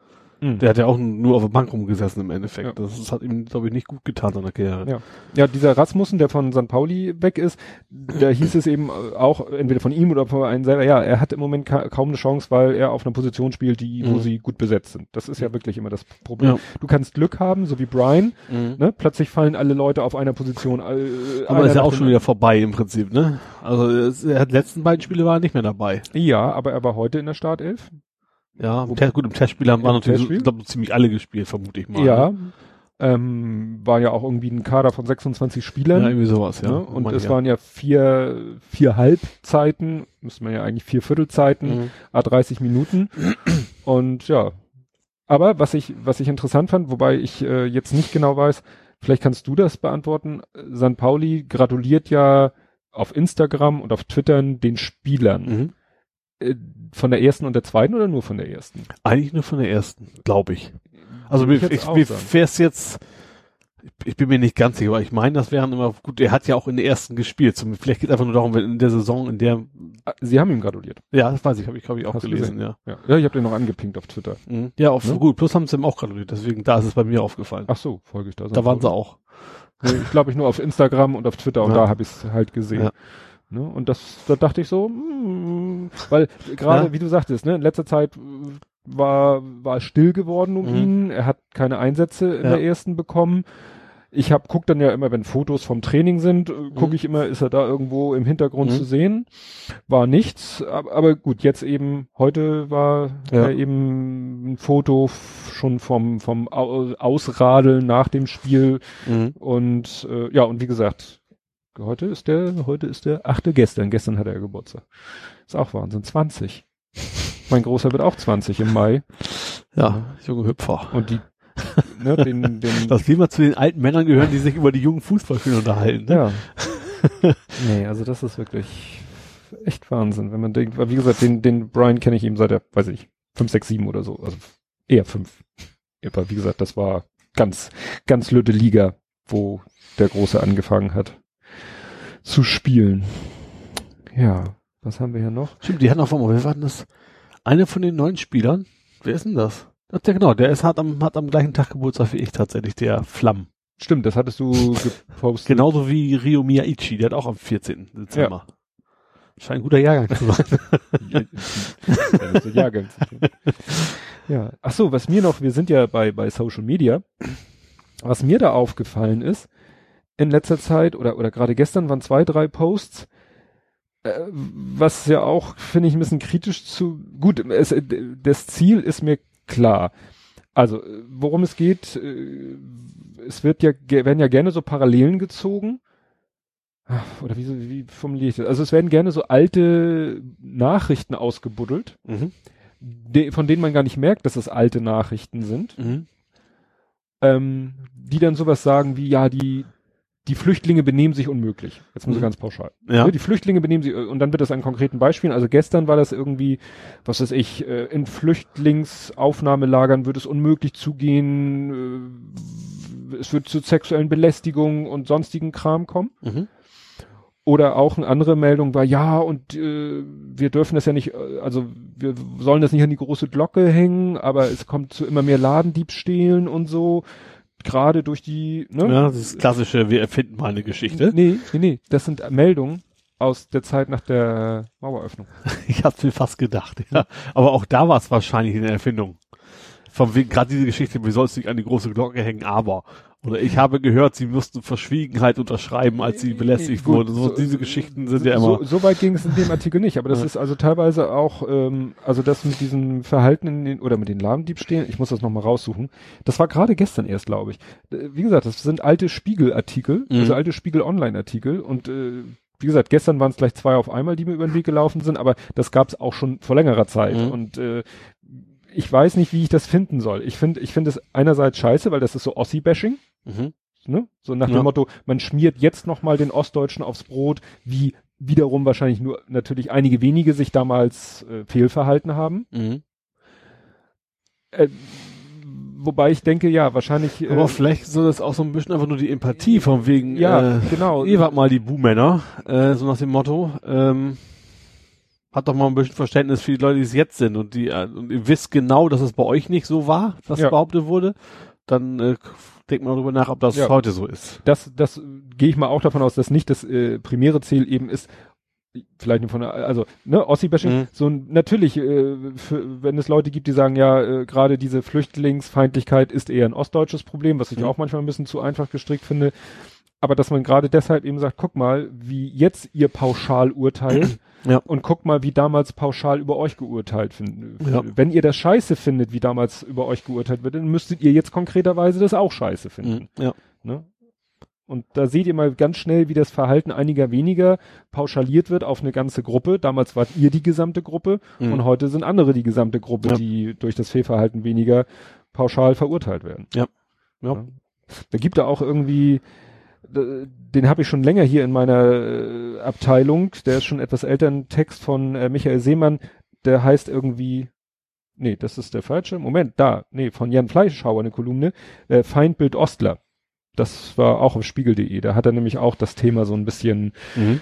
B: Mh.
C: Der hat ja auch nur auf der Bank rumgesessen im Endeffekt.
B: Ja.
C: Das, das hat ihm, glaube ich, nicht gut getan seiner Karriere.
B: Ja. ja, dieser Rasmussen, der von St. Pauli weg ist, da hieß es eben auch, entweder von ihm oder von einem selber, ja, er hat im Moment ka kaum eine Chance, weil er auf einer Position spielt, die, wo
C: Mhm.
B: sie gut besetzt sind. Das ist ja wirklich immer das Problem.
C: Ja.
B: Du kannst Glück haben, so wie Brian,
C: Mhm.
B: ne? Plötzlich fallen alle Leute auf einer Position. Äh,
C: Aber ist ja auch schon wieder vorbei im Prinzip, ne? Also er hat die letzten beiden Spiele war er nicht mehr dabei.
B: Ja, aber er war heute in der Startelf.
C: Ja, im Test, gut, im Testspiel haben wir natürlich, ich glaube, ziemlich alle gespielt, vermute ich mal.
B: ja.
C: Ne?
B: Ähm, war ja auch irgendwie ein Kader von 26 Spielern.
C: Ja, irgendwie sowas, ja.
B: ne? Und es
C: ich,
B: waren ja vier, vier Halbzeiten, müsste man ja eigentlich vier Viertelzeiten,
C: Mhm.
B: a 30 Minuten. Und ja. Aber was ich, was ich interessant fand, wobei ich äh, jetzt nicht genau weiß, vielleicht kannst du das beantworten. San Pauli gratuliert ja auf Instagram und auf Twitter den Spielern.
C: Mhm.
B: Äh, von der ersten und der zweiten oder nur von der ersten?
C: Eigentlich nur von der ersten, glaube ich. Also mir,
B: ich
C: ich, mir wär's jetzt, ich bin mir nicht ganz sicher, aber ich meine, das wären immer, gut, er hat ja auch in der ersten gespielt. Zum, vielleicht geht es einfach nur darum, in der Saison, in der,
B: Ah, Sie haben ihm gratuliert.
C: ja, das weiß ich, habe ich, glaube ich, auch
B: Hast
C: gelesen, ja.
B: Ja, ja ich habe den noch angepinkt auf Twitter.
C: Mhm. Ja, auf,
B: Ne?
C: gut, plus haben sie ihm auch gratuliert, deswegen, da ist es bei mir aufgefallen.
B: Ach so, folge ich da.
C: da waren sie auch.
B: Nee, ich glaube ich nur auf Instagram und auf Twitter und
C: Ja.
B: da habe ich es halt gesehen.
C: Ja.
B: Ne? Und das, da dachte ich so, mm, weil gerade,
C: Ja.
B: wie du sagtest, ne, in letzter Zeit war, war still geworden um
C: Mhm.
B: ihn. Er hat keine Einsätze in
C: Ja.
B: der ersten bekommen. Ich hab, guck dann ja immer, wenn Fotos vom Training sind, äh, gucke
C: Mhm.
B: ich immer, ist er da irgendwo im Hintergrund
C: Mhm.
B: zu sehen. War nichts, aber, aber gut, jetzt eben, heute war
C: Ja.
B: eben ein Foto schon vom, vom Au- Ausradeln nach dem Spiel
C: Mhm.
B: und äh, ja, und wie gesagt, heute ist der, heute ist der achte gestern. Gestern hat er Geburtstag. Ist auch Wahnsinn. 20. Mein Großer wird auch 20 im Mai.
C: Ja, junge Hüpfer.
B: Und die, ne, den, den,
C: Dass wir mal zu den alten Männern gehören, die sich über die jungen Fußballspieler unterhalten. Ne?
B: ja. nee, also das ist wirklich echt Wahnsinn, wenn man denkt, wie gesagt, den, den Brian kenne ich eben seit der, weiß ich, 5, 6, 7 oder so. Also eher 5. Aber wie gesagt, das war ganz, ganz lütte Liga, wo der Große angefangen hat zu spielen. Ja, was haben wir hier noch?
C: Stimmt, die hatten auch, warte mal, wer war denn das? Einer von den neuen Spielern? Wer ist denn das? Ach, der, genau, der ist, hat am, hat am gleichen Tag Geburtstag wie ich tatsächlich, der Flamm.
B: Stimmt, das hattest du gepostet.
C: Genauso wie Rio Miyaichi, der hat auch am 14. Dezember. Scheint ein guter Jahrgang zu sein.
B: Ja, Jahrgang ja. Ach so, was mir noch, wir sind ja bei, bei Social Media. Was mir da aufgefallen ist, in letzter Zeit oder, oder gerade gestern waren zwei, drei Posts, äh, was ja auch, finde ich, ein bisschen kritisch zu, gut, es, äh, das Ziel ist mir klar. Also, äh, worum es geht, äh, es wird ja, werden ja gerne so Parallelen gezogen. Ach, Oder wie, wie formuliere ich das? Also es werden gerne so alte Nachrichten ausgebuddelt,
C: mhm.
B: de, von denen man gar nicht merkt, dass es alte Nachrichten sind,
C: Mhm.
B: ähm, die dann sowas sagen wie, ja, die, die Flüchtlinge benehmen sich unmöglich. Jetzt mal so
C: Mhm.
B: ganz pauschal.
C: Ja.
B: Ne, Die Flüchtlinge benehmen sich, und dann wird das an konkreten Beispielen. Also gestern war das irgendwie, was weiß ich, äh, in Flüchtlingsaufnahmelagern wird es unmöglich zugehen, äh, es wird zu sexuellen Belästigungen und sonstigen Kram kommen.
C: Mhm.
B: Oder auch eine andere Meldung war, ja, und äh, wir dürfen das ja nicht, äh, also wir sollen das nicht an die große Glocke hängen, aber es kommt zu immer mehr Ladendiebstählen und so, gerade durch die, ne?
C: Ja, das ist klassische, wir erfinden mal eine Geschichte.
B: Nee, nee, nee, das sind Meldungen aus der Zeit nach der Maueröffnung.
C: Ich hab's mir fast gedacht, ja. Aber auch da war es wahrscheinlich eine Erfindung. Von wegen, gerade diese Geschichte, wir sollst nicht an die große Glocke hängen, aber. Oder ich habe gehört, sie mussten Verschwiegenheit unterschreiben, als sie belästigt
B: Gut,
C: wurden. So,
B: so-
C: diese Geschichten sind ja immer.
B: So, so weit ging es in dem Artikel nicht, aber das
C: Ja.
B: ist also teilweise auch, ähm, also das mit diesem Verhalten in den, oder mit den Ladendiebstählen, ich muss das nochmal raussuchen. Das war gerade gestern erst, glaube ich. Äh, Wie gesagt, das sind alte Spiegelartikel,
C: Mhm.
B: also alte Spiegel-Online-Artikel und äh, wie gesagt, gestern waren es gleich zwei auf einmal, die mir über den Weg gelaufen sind, aber das gab es auch schon vor längerer Zeit
C: Mhm.
B: und äh, ich weiß nicht, wie ich das finden soll. Ich finde, ich finde es einerseits scheiße, weil das ist so Ossi-Bashing.
C: Mhm.
B: Ne? So nach
C: Ja.
B: dem Motto, man schmiert jetzt nochmal den Ostdeutschen aufs Brot, wie wiederum wahrscheinlich nur natürlich einige wenige sich damals äh, fehlverhalten haben.
C: Mhm.
B: Äh, wobei ich denke, ja, wahrscheinlich. Äh,
C: Aber vielleicht soll das auch so ein bisschen einfach nur die Empathie von wegen,
B: ja,
C: äh,
B: genau.
C: ihr wart mal die Buhmänner, äh, so nach dem Motto, ähm, hat doch mal ein bisschen Verständnis für die Leute, die es jetzt sind und die, äh, und ihr wisst genau, dass es bei euch nicht so war, was
B: Ja.
C: behauptet wurde, dann äh, denkt man darüber nach, ob das
B: Ja.
C: heute so ist.
B: Das, das gehe ich mal auch davon aus, dass nicht das äh, primäre Ziel eben ist, vielleicht nicht von also ne, Ossi-Bashing,
C: Mhm.
B: so ein- natürlich, äh, für, wenn es Leute gibt, die sagen, ja, äh, gerade diese Flüchtlingsfeindlichkeit ist eher ein ostdeutsches Problem, was ich
C: Mhm.
B: auch manchmal ein bisschen zu einfach gestrickt finde, aber dass man gerade deshalb eben sagt, guck mal, wie jetzt ihr pauschal urteilt
C: Ja.
B: und guck mal, wie damals pauschal über euch geurteilt finden.
C: Ja.
B: Wenn ihr das scheiße findet, wie damals über euch geurteilt wird, dann müsstet ihr jetzt konkreterweise das auch scheiße finden.
C: Mhm. Ja.
B: Ne? Und da seht ihr mal ganz schnell, wie das Verhalten einiger weniger pauschaliert wird auf eine ganze Gruppe. Damals wart ihr die gesamte Gruppe
C: Mhm.
B: und heute sind andere die gesamte Gruppe,
C: Ja.
B: die durch das Fehlverhalten weniger pauschal verurteilt werden.
C: Ja. Ja.
B: Da gibt er auch irgendwie, den habe ich schon länger hier in meiner äh, Abteilung, der ist schon etwas älter, ein Text von äh, Michael Seemann, der heißt irgendwie, nee, das ist der falsche, Moment, da, nee, von Jan Fleischhauer eine Kolumne, äh, Feindbild Ostler. Das war auch auf spiegel.de. Da hat er nämlich auch das Thema so ein bisschen
C: Mhm.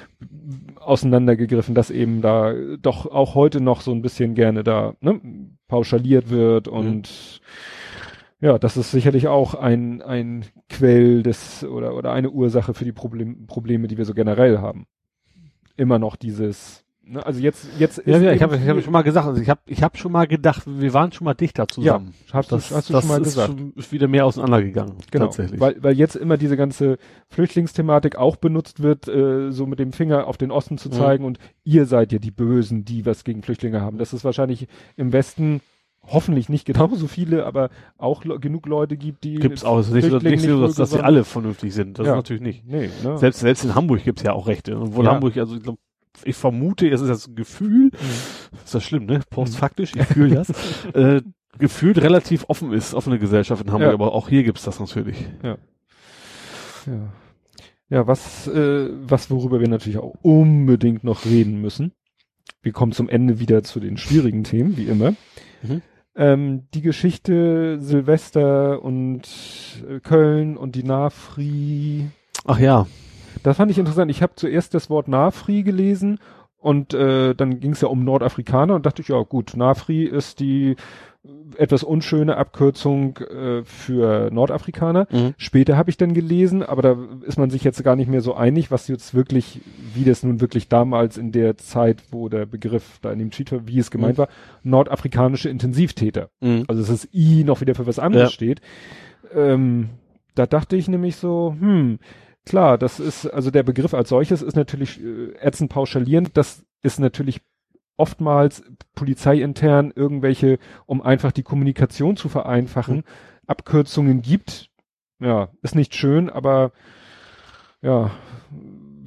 B: auseinandergegriffen, dass eben da doch auch heute noch so ein bisschen gerne da ne, pauschaliert wird und ja, das ist sicherlich auch ein, ein Quell des oder, oder eine Ursache für die Problem, Probleme, die wir so generell haben. Immer noch dieses, ne, also jetzt, jetzt
C: Ja, ja, ich habe ich hab schon mal gesagt, also ich habe ich hab schon mal gedacht, wir waren schon mal dichter zusammen.
B: hast du-
C: das,
B: hast du
C: das
B: schon mal
C: ist,
B: gesagt.
C: schon- ist wieder mehr auseinandergegangen,
B: Genau,
C: tatsächlich.
B: Weil, weil jetzt immer diese ganze Flüchtlingsthematik auch benutzt wird, äh, so mit dem Finger auf den Osten zu
C: Mhm.
B: zeigen und ihr seid ja die Bösen, die was gegen Flüchtlinge haben. Das ist wahrscheinlich im Westen hoffentlich nicht genauso viele, aber auch genug Leute gibt, die
C: Gibt's auch. Nicht, so- nicht so, dass, dass sie alle vernünftig sind. Das
B: Ja.
C: ist natürlich nicht.
B: Nee, ne?
C: Selbst, selbst in Hamburg gibt's ja auch Rechte. Obwohl
B: Ja.
C: Hamburg, also ich glaube, ich vermute, es ist ein Gefühl,
B: Mhm.
C: ist das schlimm, ne? Postfaktisch, ich fühle das, äh, gefühlt relativ offen ist, offene Gesellschaft in Hamburg,
B: Ja.
C: aber auch hier gibt's das natürlich.
B: Ja. Ja, was, äh, was worüber wir natürlich auch unbedingt noch reden müssen. Wir kommen zum Ende wieder zu den schwierigen Themen, wie immer.
C: Mhm.
B: Ähm, die Geschichte Silvester und äh, Köln und die Nafri.
C: Ach ja.
B: Das fand ich interessant. Ich habe zuerst das Wort Nafri gelesen und äh, dann ging es ja um Nordafrikaner und dachte ich, ja gut, Nafri ist die etwas unschöne Abkürzung äh, für Nordafrikaner.
C: Mhm.
B: Später habe ich dann gelesen, aber da ist man sich jetzt gar nicht mehr so einig, was jetzt wirklich, wie das nun wirklich damals in der Zeit, wo der Begriff da in dem Tweet war, wie es gemeint
C: Mhm.
B: war, nordafrikanische Intensivtäter.
C: Mhm.
B: Also dass das I noch wieder für was anderes
C: Ja.
B: steht. Ähm, da dachte ich nämlich so, hm, klar, das ist, also der Begriff als solches ist natürlich äh, ätzend pauschalierend, das ist natürlich oftmals polizeiintern irgendwelche, um einfach die Kommunikation zu vereinfachen,
C: Mhm.
B: Abkürzungen gibt. Ja, ist nicht schön, aber ja,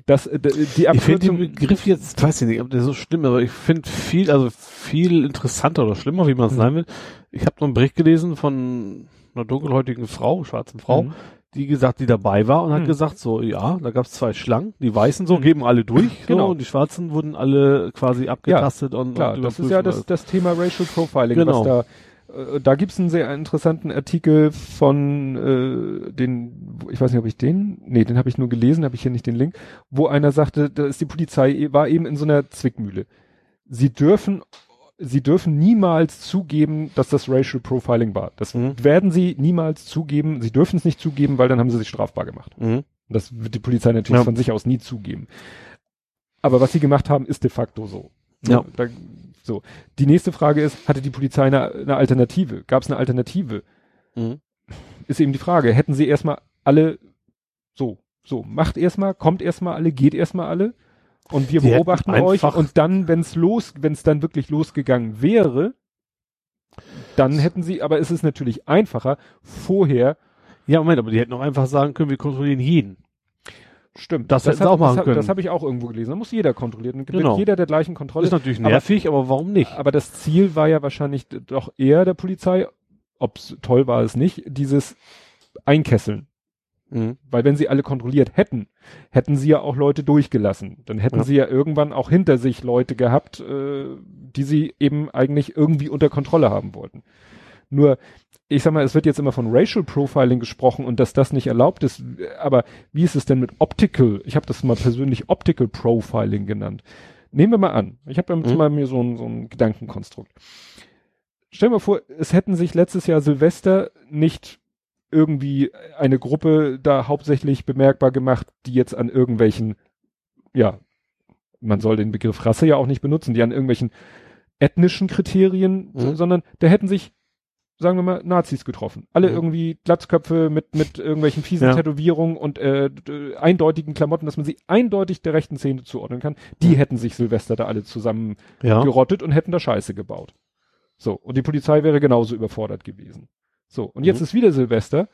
B: das, äh, die
C: Ich finde
B: Abkürzung.
C: den Begriff jetzt, weiß ich nicht, ob der so schlimm ist, aber ich finde viel, also viel interessanter oder schlimmer, wie man es
B: Mhm.
C: sein will. Ich habe noch einen Bericht gelesen von einer dunkelhäutigen Frau, schwarzen Frau,
B: Mhm.
C: Die gesagt, die dabei war und hat
B: Mhm.
C: gesagt, so, ja, da gab es zwei Schlangen, die Weißen so, geben alle durch,
B: Genau.
C: so, und die Schwarzen wurden alle quasi abgetastet und,
B: Klar,
C: und
B: das ist ja das, das Thema Racial Profiling,
C: Genau.
B: was da äh, da gibt's einen sehr interessanten Artikel von äh, den, ich weiß nicht, ob ich den, nee, den habe ich nur gelesen, habe ich hier nicht den Link, wo einer sagte, da ist die Polizei war eben in so einer Zwickmühle. Sie dürfen sie dürfen niemals zugeben, dass das Racial Profiling war. Das
C: Mhm.
B: werden sie niemals zugeben. Sie dürfen es nicht zugeben, weil dann haben sie sich strafbar gemacht.
C: Mhm.
B: Das wird die Polizei natürlich
C: Ja.
B: von sich aus nie zugeben. Aber was sie gemacht haben, ist de facto so.
C: Ja.
B: Da, so. Die nächste Frage ist, hatte die Polizei eine, eine Alternative? Gab es eine Alternative?
C: Mhm.
B: Ist eben die Frage. Hätten sie erstmal alle so, so, macht erstmal, kommt erstmal alle, geht erstmal alle und wir
C: hätten
B: beobachten euch und dann, wenn es los, wenn es dann wirklich losgegangen wäre, dann hätten sie, aber es ist natürlich einfacher, vorher
C: Ja, Moment, aber die hätten auch einfach sagen können, wir kontrollieren jeden.
B: Stimmt.
C: Das hätten sie auch machen
B: das,
C: können.
B: Das habe ich auch irgendwo gelesen. Da muss jeder kontrollieren.
C: Genau.
B: Jeder der gleichen Kontrolle.
C: ist natürlich
B: aber-
C: nervig, aber, warum nicht?
B: aber das Ziel war ja wahrscheinlich doch eher der Polizei, ob's toll war es nicht, dieses Einkesseln.
C: Mhm.
B: Weil wenn sie alle kontrolliert hätten, hätten sie ja auch Leute durchgelassen. Dann hätten
C: Ja.
B: sie ja irgendwann auch hinter sich Leute gehabt, äh, die sie eben eigentlich irgendwie unter Kontrolle haben wollten. Nur, ich sag mal, es wird jetzt immer von Racial Profiling gesprochen und dass das nicht erlaubt ist. Aber wie ist es denn mit Optical? Ich habe das mal persönlich Optical Profiling genannt. Nehmen wir mal an. Ich habe jetzt
C: Mhm.
B: mal mir so ein, so ein Gedankenkonstrukt. Stell dir mal vor, es hätten sich letztes Jahr Silvester nicht irgendwie eine Gruppe da hauptsächlich bemerkbar gemacht, die jetzt an irgendwelchen, ja, man soll den Begriff Rasse ja auch nicht benutzen, die an irgendwelchen ethnischen Kriterien,
C: Mhm.
B: sondern da hätten sich, sagen wir mal, Nazis getroffen. Alle
C: Mhm.
B: irgendwie Glatzköpfe mit, mit irgendwelchen fiesen
C: Ja.
B: Tätowierungen und äh, d- eindeutigen Klamotten, dass man sie eindeutig der rechten Szene zuordnen kann. Die hätten sich Silvester da alle zusammen
C: Ja.
B: gerottet und hätten da Scheiße gebaut. So, und die Polizei wäre genauso überfordert gewesen. So, und jetzt
C: Mhm.
B: ist wieder Silvester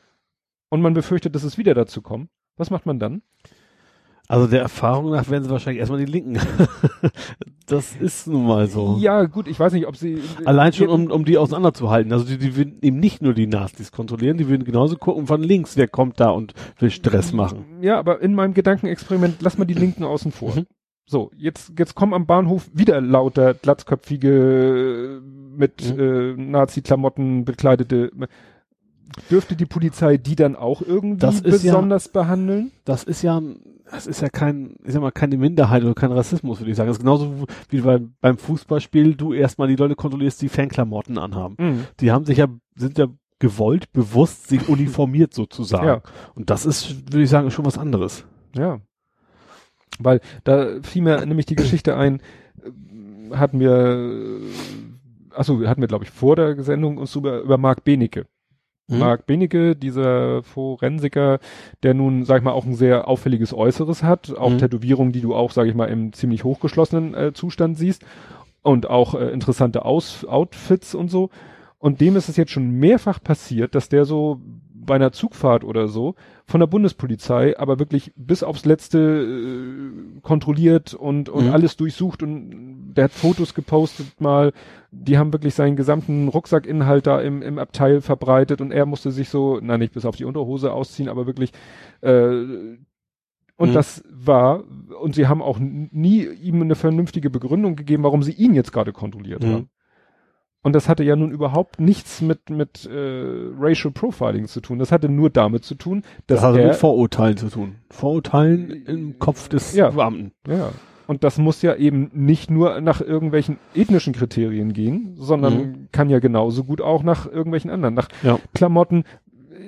B: und man befürchtet, dass es wieder dazu kommt. Was macht man dann?
C: Also der Erfahrung nach werden sie wahrscheinlich erstmal die Linken. das ist nun mal so.
B: Ja, gut, ich weiß nicht, ob sie.
C: Allein schon, um, um die auseinanderzuhalten. Also die, die würden eben nicht nur die Nazis kontrollieren, die würden genauso gucken von links, wer kommt da und will Stress machen.
B: Ja, aber in meinem Gedankenexperiment, lass mal die Linken außen vor.
C: Mhm.
B: So, jetzt, jetzt kommen am Bahnhof wieder lauter glatzköpfige, mit
C: Mhm.
B: äh, Nazi-Klamotten bekleidete. Dürfte die Polizei die dann auch irgendwie
C: ist ja-
B: besonders behandeln?
C: Das ist ja, das ist ja kein, ich sag mal, keine Minderheit oder kein Rassismus, würde ich sagen. Das ist genauso wie beim, beim Fußballspiel, du erstmal die Leute kontrollierst, die Fanklamotten anhaben.
B: Mhm.
C: Die haben sich ja, sind ja gewollt, bewusst sich uniformiert sozusagen.
B: Ja.
C: Und das ist, würde ich sagen, schon was anderes.
B: Ja. Weil da fiel mir nämlich die Geschichte ein, äh, hatten wir, achso, hatten wir, glaube ich, vor der Sendung uns über, über Marc Benecke.
C: Mhm.
B: Marc Benecke, dieser Forensiker, der nun, sag ich mal, auch ein sehr auffälliges Äußeres hat, auch
C: Mhm.
B: Tätowierungen, die du auch, sag ich mal, im ziemlich hochgeschlossenen äh, Zustand siehst und auch äh, interessante Aus Outfits und so. Und dem ist es jetzt schon mehrfach passiert, dass der so bei einer Zugfahrt oder so von der Bundespolizei aber wirklich bis aufs Letzte äh, kontrolliert und, und
C: Mhm.
B: alles durchsucht und der hat Fotos gepostet mal, die haben wirklich seinen gesamten Rucksackinhalt da im, im Abteil verbreitet und er musste sich so, na nicht bis auf die Unterhose ausziehen, aber wirklich äh, und
C: Mhm.
B: das war, und sie haben auch nie ihm eine vernünftige Begründung gegeben, warum sie ihn jetzt gerade kontrolliert
C: Mhm.
B: haben. Und das hatte ja nun überhaupt nichts mit, mit äh, Racial Profiling zu tun. Das hatte nur damit zu tun, dass
C: Das hat
B: er,
C: mit Vorurteilen zu tun. Vorurteilen im Kopf des
B: Ja.
C: Beamten.
B: ja, und das muss ja eben nicht nur nach irgendwelchen ethnischen Kriterien gehen, sondern
C: Mhm.
B: kann ja genauso gut auch nach irgendwelchen anderen, nach
C: Ja.
B: Klamotten.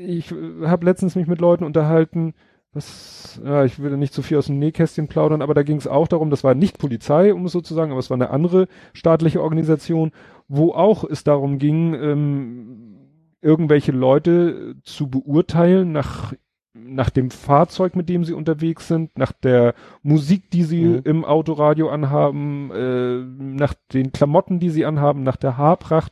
B: Ich äh, habe letztens mich mit Leuten unterhalten, das, ja, ich will nicht zu viel aus dem Nähkästchen plaudern, aber da ging es auch darum, das war nicht Polizei, um es so zu sagen, aber es war eine andere staatliche Organisation, wo auch es darum ging, ähm, irgendwelche Leute zu beurteilen nach nach dem Fahrzeug, mit dem sie unterwegs sind, nach der Musik, die sie
C: Mhm.
B: im Autoradio anhaben, äh, nach den Klamotten, die sie anhaben, nach der Haarpracht,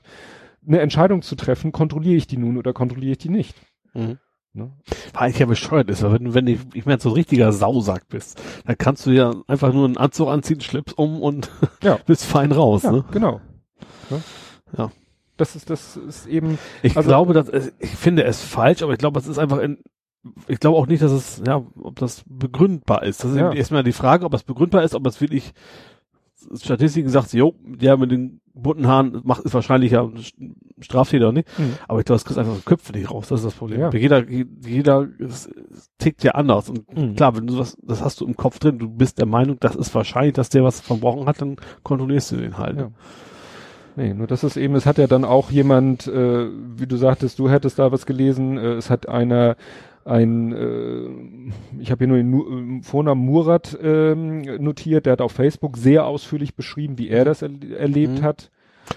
B: eine Entscheidung zu treffen, kontrolliere ich die nun oder kontrolliere ich die nicht.
C: Mhm.
B: Ne?
C: Weil eigentlich ja bescheuert ist, weil wenn, du- wenn ich, ich meine, so ein richtiger Sausack bist, dann kannst du ja einfach nur einen Anzug anziehen, Schlips um und
B: Ja.
C: bist fein raus,
B: Ja,
C: ne?
B: genau. Ne?
C: Ja.
B: Das ist, das ist eben,
C: Ich
B: Also-
C: glaube, dass es, ich finde es falsch, aber ich glaube, es ist einfach in, ich glaube auch nicht, dass es, ja, ob das begründbar ist. Das ist
B: Ja.
C: erstmal die Frage, ob es begründbar ist, ob es wirklich Statistiken sagt, jo, der mit den bunten Haaren macht, ist wahrscheinlich ja Straftäter nicht.
B: Mhm.
C: Aber ich glaube, das kriegst einfach so Köpfe nicht raus. Das ist das Problem.
B: Ja.
C: Jeder, jeder es, es tickt ja anders. Und
B: Mhm.
C: klar, wenn du was, das hast du im Kopf drin, du bist der Meinung, das ist wahrscheinlich, dass der was verbrochen hat, dann kontrollierst du den halt.
B: Ja. Nee, nur das ist eben, es hat ja dann auch jemand, äh, wie du sagtest, du hättest da was gelesen, äh, es hat einer ein, äh, ich habe hier nur den Nu- äh, Vornamen Murat ähm, notiert, der hat auf Facebook sehr ausführlich beschrieben, wie er das er erlebt
C: Mhm.
B: hat.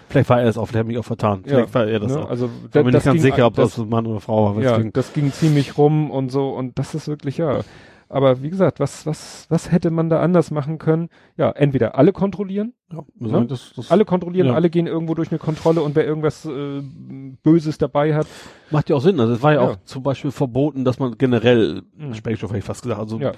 C: Vielleicht war er es auch, der hat mich auch vertan. Vielleicht war er das
B: ne?
C: auch.
B: Also
C: Ich bin mir nicht ganz
B: ging-
C: sicher, ob das,
B: das
C: ein Mann oder Frau war.
B: ja,
C: deswegen-
B: das ging ziemlich rum und so und das ist wirklich ja. Aber wie gesagt, was was was hätte man da anders machen können? Ja, entweder alle kontrollieren,
C: ja,
B: ne?
C: das, das
B: alle kontrollieren,
C: Ja.
B: alle gehen irgendwo durch eine Kontrolle und wer irgendwas äh, Böses dabei hat,
C: macht ja auch Sinn. Also es war ja,
B: Ja.
C: auch zum Beispiel verboten, dass man generell
B: Mhm.
C: Sprengstoff hätte ich fast gesagt, also
B: Ja.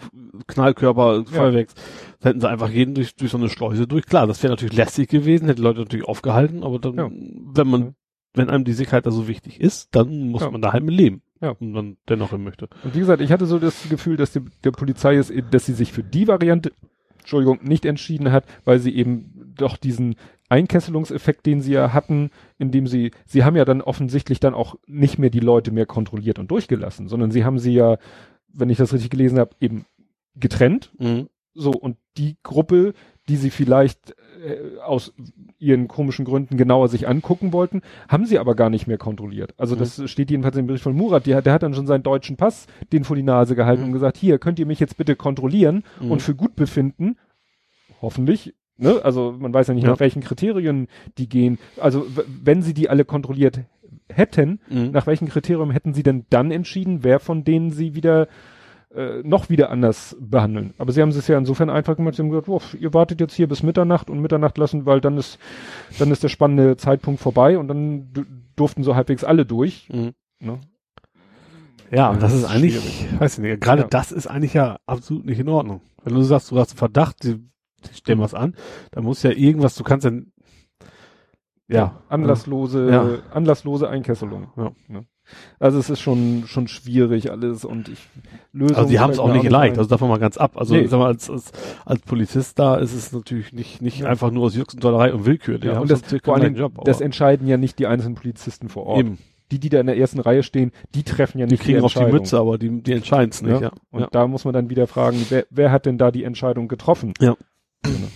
C: Knallkörper, Feuerwerks, da hätten sie einfach jeden durch, durch so eine Schleuse durch. Klar, das wäre natürlich lästig gewesen, hätte die Leute natürlich aufgehalten, aber dann,
B: Ja.
C: wenn man,
B: Ja.
C: wenn einem die Sicherheit da so wichtig ist, dann muss
B: Ja.
C: man da halt mit leben.
B: Ja.
C: Und man dennoch hin möchte.
B: Und wie gesagt, ich hatte so das Gefühl, dass die, der Polizei ist, dass sie sich für die Variante, Entschuldigung, nicht entschieden hat, weil sie eben doch diesen Einkesselungseffekt, den sie ja hatten, indem sie, sie haben ja dann offensichtlich dann auch nicht mehr die Leute mehr kontrolliert und durchgelassen, sondern sie haben sie ja, wenn ich das richtig gelesen habe, eben getrennt.
C: Mhm.
B: So, und die Gruppe, die sie vielleicht äh, aus ihren komischen Gründen genauer sich angucken wollten, haben sie aber gar nicht mehr kontrolliert. Also
C: Mhm.
B: das steht jedenfalls im Bericht von Murat, der, der hat dann schon seinen deutschen Pass den vor die Nase gehalten
C: Mhm.
B: und gesagt, hier, könnt ihr mich jetzt bitte kontrollieren
C: Mhm.
B: und für gut befinden, hoffentlich, ne? Also man weiß ja nicht,
C: Ja.
B: nach welchen Kriterien die gehen. Also wenn sie die alle kontrolliert hätten,
C: Mhm.
B: nach welchem Kriterium hätten sie denn dann entschieden, wer von denen sie wieder äh, noch wieder anders behandeln. Aber sie haben es ja insofern einfach gemacht, sie haben gesagt, oh, ihr wartet jetzt hier bis Mitternacht und Mitternacht lassen, weil dann ist, dann ist der spannende Zeitpunkt vorbei und dann du- durften so halbwegs alle durch.
C: Mhm.
B: Ne?
C: Ja, und das ist eigentlich,
B: schwierig.
C: weiß ich nicht, gerade
B: Ja.
C: das ist eigentlich ja absolut nicht in Ordnung. Wenn du sagst, du hast einen Verdacht, die, die stellen was an, dann muss ja irgendwas, du kannst ja, Ja.
B: Anlasslose,
C: Ja.
B: anlasslose Einkesselung.
C: Ja.
B: Ne? Also es ist schon, schon schwierig alles und ich löse.
C: Also die haben es auch nicht leicht, also davon mal ganz ab. Also
B: Nee.
C: sag mal, als, als, als Polizist da ist es natürlich nicht, nicht
B: Ja.
C: einfach nur aus Jux und Willkür. Die
B: ja, und das, vor allem,
C: Job.
B: das entscheiden ja nicht die einzelnen Polizisten vor Ort.
C: eben.
B: Die, die da in der ersten Reihe stehen, die treffen ja
C: Die
B: nicht
C: kriegen auf die
B: Entscheidung.
C: Mütze, aber die, die entscheiden es nicht,
B: Ja.
C: ja.
B: Und
C: ja.
B: da muss man dann wieder fragen, wer, wer hat denn da die Entscheidung getroffen?
C: Ja.
B: Genau.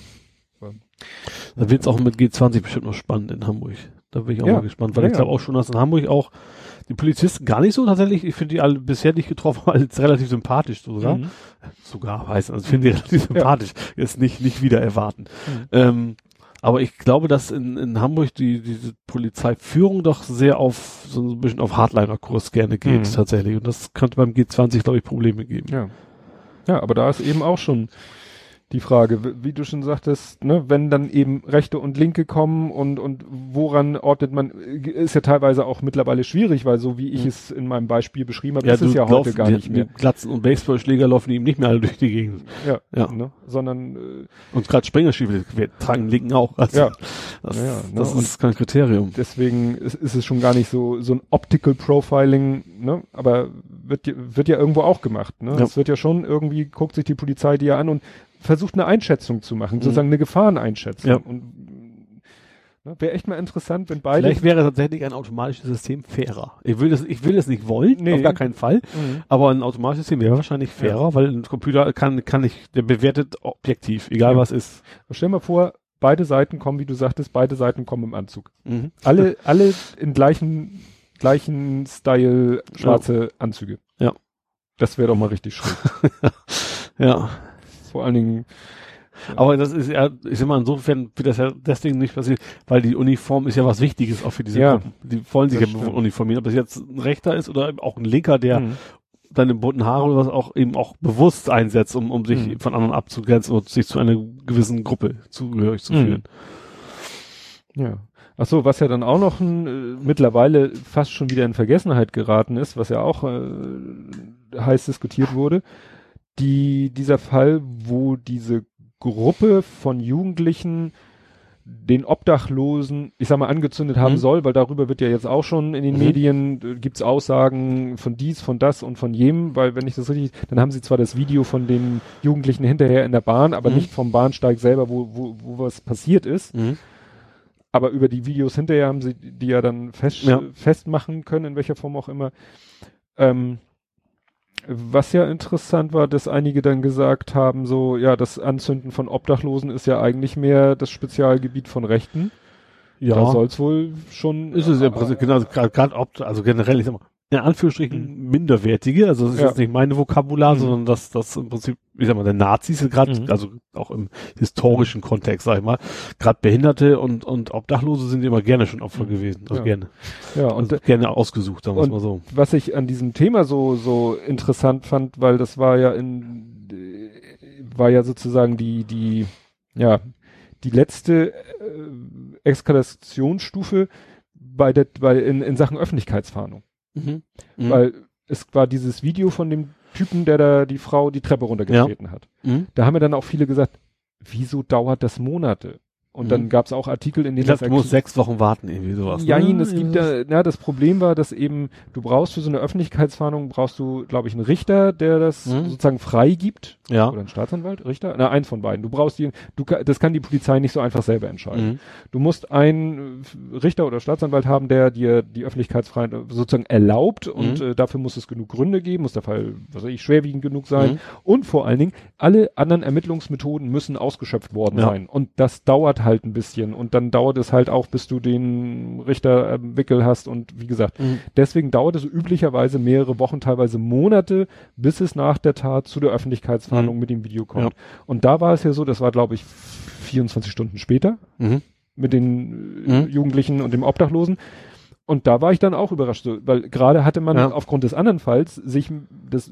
C: Da wird es auch mit G20 bestimmt noch spannend in Hamburg. Da bin ich auch mal gespannt, weil ich glaube auch schon, dass in Hamburg auch die Polizisten gar nicht so tatsächlich, ich finde die alle bisher nicht getroffen, als relativ sympathisch sogar.
B: Mhm.
C: Sogar heißt, also ich finde die relativ sympathisch. Ist nicht, nicht wieder erwarten.
B: Mhm.
C: Ähm, aber ich glaube, dass in, in Hamburg die, diese Polizeiführung doch sehr auf, so ein bisschen auf Hardliner-Kurs gerne geht,
B: Mhm.
C: tatsächlich. Und das könnte beim G20, glaube ich, Probleme geben.
B: Ja. Ja, aber da ist eben auch schon die Frage, wie du schon sagtest, ne, wenn dann eben Rechte und Linke kommen und, und woran ordnet man, äh, ist ja teilweise auch mittlerweile schwierig, weil so wie ich
C: Mhm.
B: es in meinem Beispiel beschrieben habe, ist es ja heute gar
C: die-
B: nicht mehr.
C: Glatzen und Baseballschläger laufen ihm nicht mehr alle durch die Gegend.
B: Ja,
C: Ja.
B: Ne, sondern, äh,
C: Und gerade Springerstiefel, tragen Linken auch. Also
B: ja,
C: Das,
B: Ja, ja, ne,
C: das ist kein Kriterium.
B: deswegen ist, ist es schon gar nicht so, so ein Optical Profiling, ne, aber wird, ja- wird ja irgendwo auch gemacht, ne.
C: Ja.
B: Es wird ja schon irgendwie, guckt sich die Polizei die ja an und versucht eine Einschätzung zu machen,
C: Mhm.
B: sozusagen eine Gefahreneinschätzung.
C: Ja.
B: Und ne, wäre echt mal interessant, wenn beide.
C: Vielleicht wäre tatsächlich ein automatisches System fairer. Ich will das, ich will das nicht wollen,
B: Nee.
C: auf gar keinen Fall.
B: Mhm.
C: Aber ein automatisches System wäre wahrscheinlich fairer, weil ein Computer kann, kann nicht, der bewertet objektiv, egal
B: Ja.
C: was ist.
B: Stell mal vor, beide Seiten kommen, wie du sagtest, beide Seiten kommen im Anzug.
C: Mhm.
B: Alle, alle in gleichen, gleichen Style schwarze Anzüge.
C: Ja.
B: Das wäre doch mal richtig schräg.
C: Ja.
B: Vor allen Dingen,
C: Aber das ist ja, ich sag mal, insofern wird das ja deswegen nicht passieren, weil die Uniform ist ja was Wichtiges auch für diese
B: Ja.
C: Gruppen. Die wollen sich ja
B: stimmt.
C: uniformieren. Ob das jetzt ein Rechter ist oder auch ein Linker, der
B: Mhm.
C: seine bunten Haare oder was auch eben auch bewusst einsetzt, um, um sich
B: Mhm.
C: von anderen abzugrenzen und sich zu einer gewissen Gruppe zugehörig zu
B: Mhm.
C: fühlen.
B: Ja. Ach so, was ja dann auch noch ein, äh, mittlerweile fast schon wieder in Vergessenheit geraten ist, was ja auch äh, heiß diskutiert wurde, die, dieser Fall, wo diese Gruppe von Jugendlichen den Obdachlosen, ich sag mal, angezündet haben
C: Mhm.
B: soll, weil darüber wird ja jetzt auch schon in den
C: Mhm.
B: Medien, äh, gibt's Aussagen von dies, von das und von jenem, weil wenn ich das richtig, dann haben sie zwar das Video von den Jugendlichen hinterher in der Bahn, aber
C: Mhm.
B: nicht vom Bahnsteig selber, wo, wo, wo was passiert ist. Aber über die Videos hinterher haben sie die ja dann fest,
C: Ja.
B: festmachen können, in welcher Form auch immer. Ähm, was ja interessant war, dass einige dann gesagt haben, so, ja, das Anzünden von Obdachlosen ist ja eigentlich mehr das Spezialgebiet von Rechten.
C: Ja,
B: Da soll's wohl schon.
C: ist es ja im Prinzip, genau, also gerade gerade ob, also generell, ich sag mal, in Anführungsstrichen minderwertige, also das ist
B: Mhm. Ja.
C: jetzt nicht meine Vokabular,
B: Mhm.
C: sondern das, das im Prinzip, ich sag mal, der Nazis gerade,
B: Mhm.
C: also auch im historischen Kontext, sag ich mal, gerade Behinderte und, und Obdachlose sind immer gerne schon Opfer
B: Mhm.
C: gewesen, also
B: Ja.
C: gerne,
B: ja,
C: und
B: und
C: gerne ausgesucht, sagen wir mal so.
B: was ich an diesem Thema so, so interessant fand, weil das war ja in, war ja sozusagen die, die, ja, die letzte äh, Eskalationsstufe bei der, bei, in, in Sachen Öffentlichkeitsfahndung.
C: Mhm.
B: Weil es war dieses Video von dem Typen, der da die Frau die Treppe runtergetreten hat.
C: Mhm.
B: Da haben mir dann auch viele gesagt, wieso dauert das Monate? Und
C: Mhm.
B: dann gab es auch Artikel, in
C: Ich
B: denen
C: glaube, du musst sechs Wochen warten, irgendwie sowas.
B: ja,
C: ne?
B: es gibt ja, ja, das Problem war, dass eben, du brauchst für so eine Öffentlichkeitsfahndung, brauchst du, glaube ich, einen Richter, der das
C: Mhm.
B: sozusagen frei gibt.
C: Ja.
B: Oder einen Staatsanwalt, Richter? Na, eins von beiden. Du brauchst die, du, das kann die Polizei nicht so einfach selber entscheiden.
C: Mhm.
B: Du musst einen äh, Richter oder Staatsanwalt haben, der dir die Öffentlichkeitsfreiheit äh, sozusagen erlaubt und
C: Mhm.
B: äh, dafür muss es genug Gründe geben, muss der Fall, was weiß ich, schwerwiegend genug sein.
C: Mhm.
B: Und vor allen Dingen, alle anderen Ermittlungsmethoden müssen ausgeschöpft worden
C: Ja.
B: sein. Und das dauert halt ein bisschen. Und dann dauert es halt auch, bis du den Richter am Wickel hast. Und wie gesagt,
C: Mhm.
B: deswegen dauert es üblicherweise mehrere Wochen, teilweise Monate, bis es nach der Tat zu der Öffentlichkeitsverhandlung
C: Mhm.
B: mit dem Video kommt. Und da war es ja so, das war glaube ich 24 Stunden später
C: Mhm.
B: mit den äh,
C: Mhm.
B: Jugendlichen und dem Obdachlosen. Und da war ich dann auch überrascht, weil gerade hatte man
C: Ja.
B: aufgrund des anderen Falls sich das